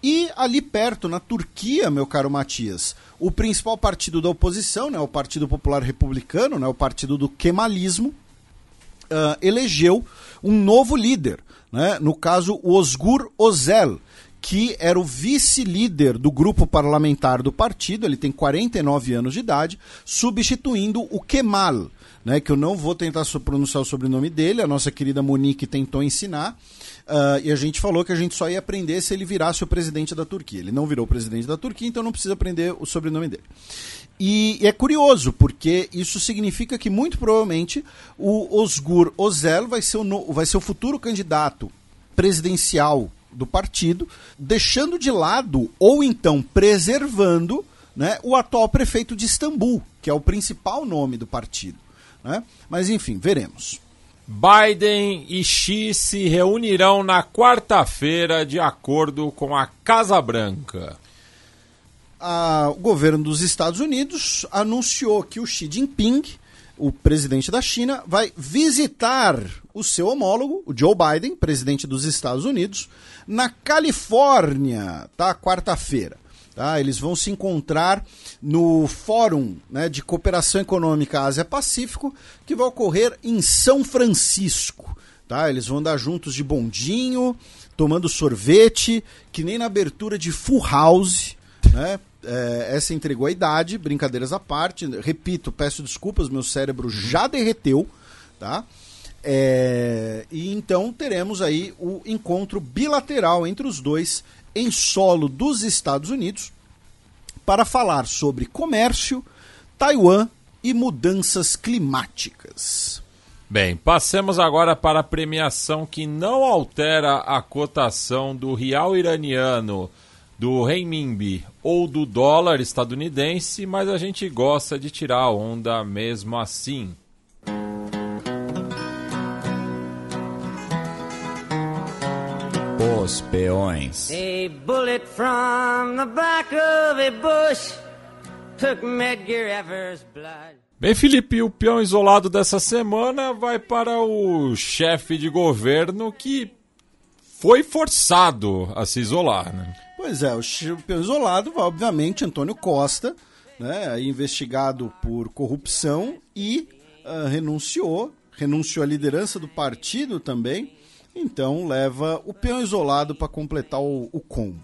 E ali perto, na Turquia, meu caro Matias, o principal partido da oposição, né, o Partido Popular Republicano, né, o partido do Kemalismo, uh, elegeu um novo líder, né, no caso o Osgur Ozel, que era o vice-líder do grupo parlamentar do partido, ele tem 49 anos de idade, substituindo o Kemal, né, que eu não vou tentar pronunciar o sobrenome dele, a nossa querida Monique tentou ensinar, Uh, e a gente falou que a gente só ia aprender se ele virasse o presidente da Turquia. Ele não virou o presidente da Turquia, então não precisa aprender o sobrenome dele. E, e é curioso, porque isso significa que muito provavelmente o Osgur Ozel vai ser o, no, vai ser o futuro candidato presidencial do partido, deixando de lado ou então preservando né, o atual prefeito de Istambul, que é o principal nome do partido. Né? Mas enfim, veremos. Biden e Xi se reunirão na quarta-feira, de acordo com a Casa Branca. o governo dos Estados Unidos anunciou que o Xi Jinping, o presidente da China, vai visitar o seu homólogo, o Joe Biden, presidente dos Estados Unidos, na Califórnia, tá? Quarta-feira. Tá? Eles vão se encontrar no Fórum né, de Cooperação Econômica Ásia-Pacífico, que vai ocorrer em São Francisco. Tá? Eles vão andar juntos de bondinho, tomando sorvete, que nem na abertura de Full House. Né? É, essa entregou a idade, brincadeiras à parte. Repito, peço desculpas, meu cérebro já derreteu. Tá? É, e então teremos aí o encontro bilateral entre os dois em solo dos Estados Unidos para falar sobre comércio, Taiwan e mudanças climáticas. Bem, passemos agora para a premiação que não altera a cotação do real iraniano, do renminbi ou do dólar estadunidense, mas a gente gosta de tirar onda mesmo assim. Os peões. A bullet from the back of a bush took Medgar Evers' blood. Bem, Felipe, o peão isolado dessa semana vai para o chefe de governo que foi forçado a se isolar, né? Pois é, o peão isolado vai, obviamente, Antônio Costa, né, investigado por corrupção e uh, renunciou, renunciou à liderança do partido também, então leva o peão isolado para completar o, o combo.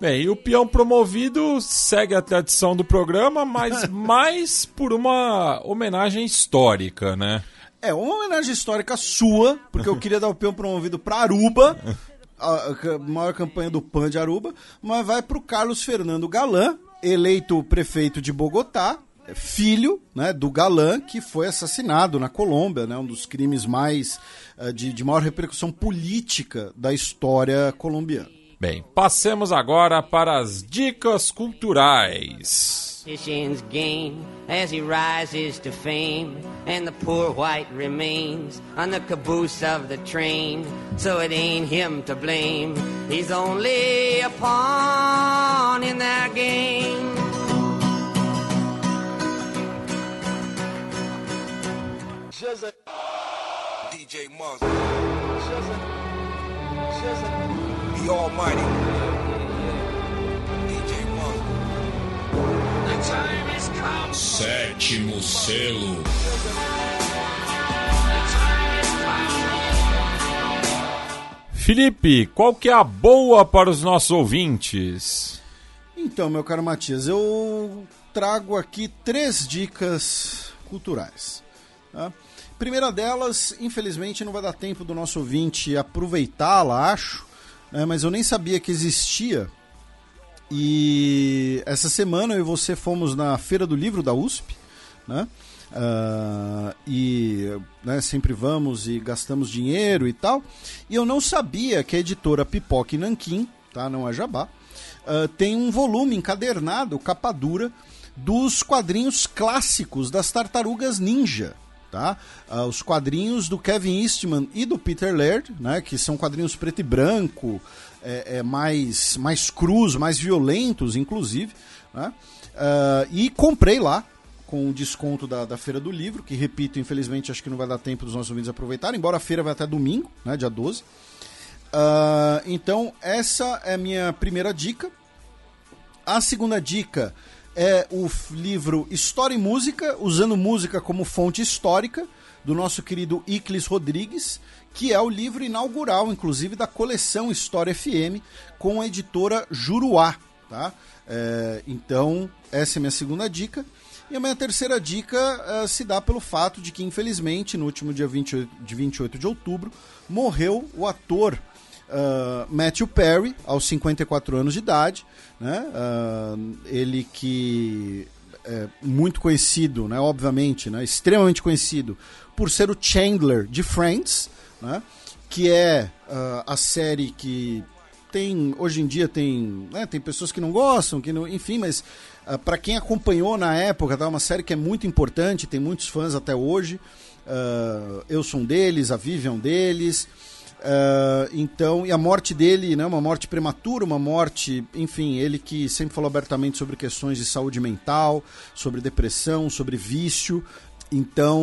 Bem, e o peão promovido segue a tradição do programa, mas mais por uma homenagem histórica, né? É, uma homenagem histórica sua, porque eu queria dar o peão promovido para Aruba, a, maior campanha do PAN de Aruba, mas vai para o Carlos Fernando Galan, eleito prefeito de Bogotá, filho né, do Galan, que foi assassinado na Colômbia, né, um dos crimes mais uh, de, de maior repercussão política da história colombiana. Bem, passemos agora para as dicas culturais. Politician's game as he rises to fame, and the poor white remains on the caboose of the train. So it ain't him to blame, he's only a pawn in their game. DJ Monster. The Almighty. Sétimo selo. Felipe, qual que é a boa para os nossos ouvintes? Então, meu caro Matias, eu trago aqui três dicas culturais. Tá? Primeira delas, infelizmente não vai dar tempo do nosso ouvinte aproveitá-la, acho, né? mas eu nem sabia que existia e essa semana eu e você fomos na Feira do Livro da USP, né? Uh, e né, sempre vamos e gastamos dinheiro e tal. E eu não sabia que a editora Pipoca e Nanquim, tá? não é jabá, uh, tem um volume encadernado, capa dura, dos quadrinhos clássicos das Tartarugas Ninja. Tá? Uh, os quadrinhos do Kevin Eastman e do Peter Laird, né, que são quadrinhos preto e branco, é, é, mais, mais crus, mais violentos, inclusive. Né? Uh, e comprei lá, com o desconto da, da Feira do Livro, que, repito, infelizmente acho que não vai dar tempo dos nossos ouvintes aproveitarem, embora a feira vai até domingo, né, dia 12. Uh, ah, então, essa é a minha primeira dica. A segunda dica é o livro História e Música, usando música como fonte histórica, do nosso querido Iclis Rodrigues, que é o livro inaugural, inclusive, da coleção História FM, com a editora Juruá. Tá? É, então, essa é a minha segunda dica. E a minha terceira dica uh, se dá pelo fato de que, infelizmente, no último dia 28 de, 28 de outubro, morreu o ator uh, Matthew Perry, aos 54 anos de idade. Né? Uh, ele que é muito conhecido, né? obviamente, né? extremamente conhecido por ser o Chandler de Friends né? que é uh, a série que tem hoje em dia tem né, tem pessoas que não gostam que não, enfim mas uh, para quem acompanhou na época tá uma série que é muito importante tem muitos fãs até hoje uh, eu sou um deles a Vivian é um deles uh, então e a morte dele né uma morte prematura uma morte enfim ele que sempre falou abertamente sobre questões de saúde mental sobre depressão sobre vício então,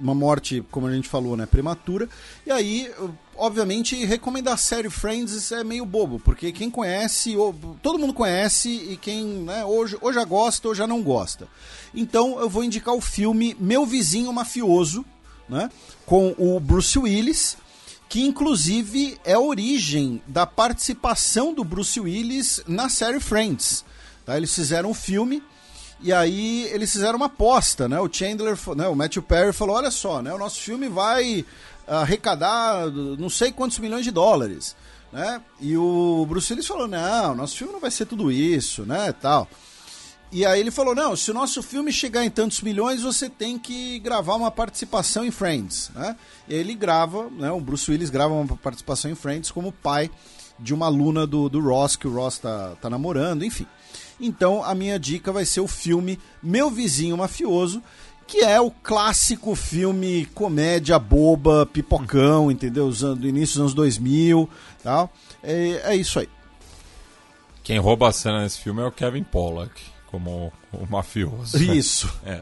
uma morte, como a gente falou, né, prematura. E aí, obviamente, recomendar a série Friends é meio bobo, porque quem conhece, todo mundo conhece e quem né, hoje, ou já gosta ou já não gosta. Então, eu vou indicar o filme Meu Vizinho Mafioso, né, com o Bruce Willis, que inclusive é a origem da participação do Bruce Willis na série Friends. Tá? Eles fizeram um filme e aí eles fizeram uma aposta, né? O Chandler, né? o Matthew Perry falou: olha só, né? O nosso filme vai arrecadar não sei quantos milhões de dólares, né? E o Bruce Willis falou: não, nosso filme não vai ser tudo isso, né? Tal. E aí ele falou: não, se o nosso filme chegar em tantos milhões, você tem que gravar uma participação em Friends, né? Ele grava, né? O Bruce Willis grava uma participação em Friends como pai de uma aluna do, do Ross que o Ross tá, tá namorando, enfim. Então a minha dica vai ser o filme Meu Vizinho Mafioso, que é o clássico filme comédia boba, pipocão, entendeu? Do início dos anos 2000, tal. É, é isso aí. Quem rouba a cena nesse filme é o Kevin Pollak, como o mafioso. Isso. É.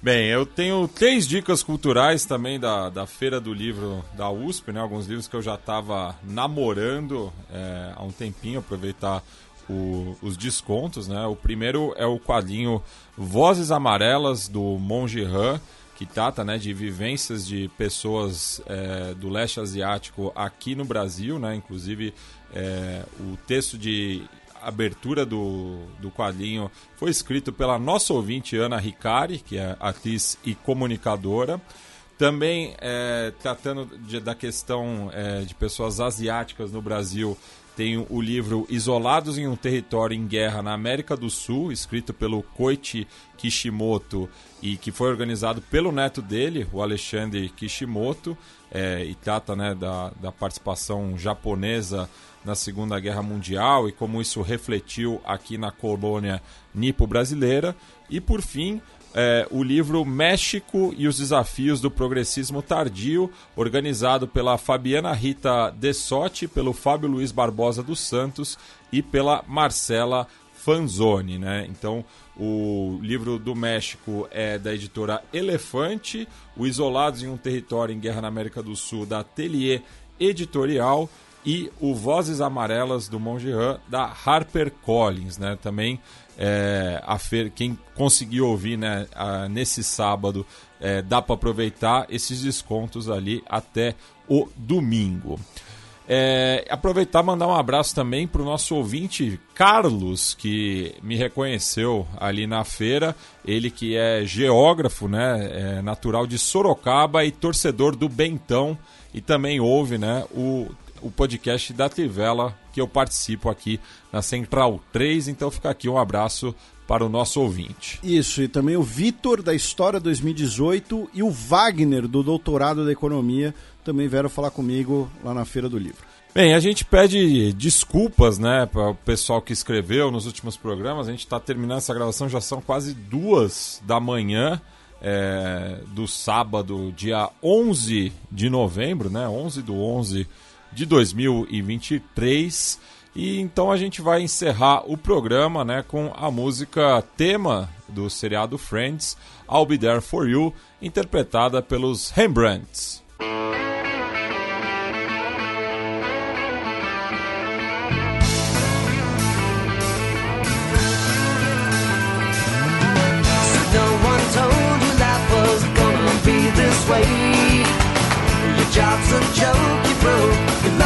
Bem, eu tenho três dicas culturais também da, da Feira do Livro da USP, né? Alguns livros que eu já estava namorando é, há um tempinho, aproveitar o- os descontos, né? O primeiro é o quadrinho Vozes Amarelas, do Monge Han, que trata né, de vivências de pessoas é, do leste asiático aqui no Brasil, né? Inclusive, é, o texto de abertura do, do quadrinho foi escrito pela nossa ouvinte Ana Ricari, que é atriz e comunicadora. Também é, tratando de- da questão é, de pessoas asiáticas no Brasil, tem o livro Isolados em um Território em Guerra na América do Sul, escrito pelo Koichi Kishimoto e que foi organizado pelo neto dele, o Alexandre Kishimoto, é, e trata né, da, da participação japonesa na Segunda Guerra Mundial e como isso refletiu aqui na colônia nipo-brasileira. E por fim, é, o livro México e os Desafios do Progressismo Tardio, organizado pela Fabiana Rita Dessotti, pelo Fábio Luiz Barbosa dos Santos e pela Marcela Fanzoni. Né? Então, o livro do México é da editora Elefante, o Isolados em um Território em Guerra na América do Sul, da Atelier Editorial, e o Vozes Amarelas do Monge Han, da Harper Collins. Né? Também é, a feira, quem conseguiu ouvir né, a- nesse sábado, é, dá para aproveitar esses descontos ali até o domingo. É, aproveitar mandar um abraço também para o nosso ouvinte Carlos, que me reconheceu ali na feira. Ele que é geógrafo, né, é natural de Sorocaba e torcedor do Bentão. E também ouve né, o, o podcast da Trivela, que eu participo aqui na Central 3. Então fica aqui um abraço para o nosso ouvinte. Isso, e também o Vitor da História 2018 e o Wagner do Doutorado da Economia também vieram falar comigo lá na Feira do Livro. Bem, a gente pede desculpas, né, para o pessoal que escreveu nos últimos programas. A gente está terminando essa gravação, já são quase duas da manhã é, do sábado, dia 11 de novembro, né, 11 do 11 de 2023. E então a gente vai encerrar o programa, né, com a música tema do seriado Friends, I'll Be There For You, interpretada pelos Rembrandts. Job's a joke, you broke.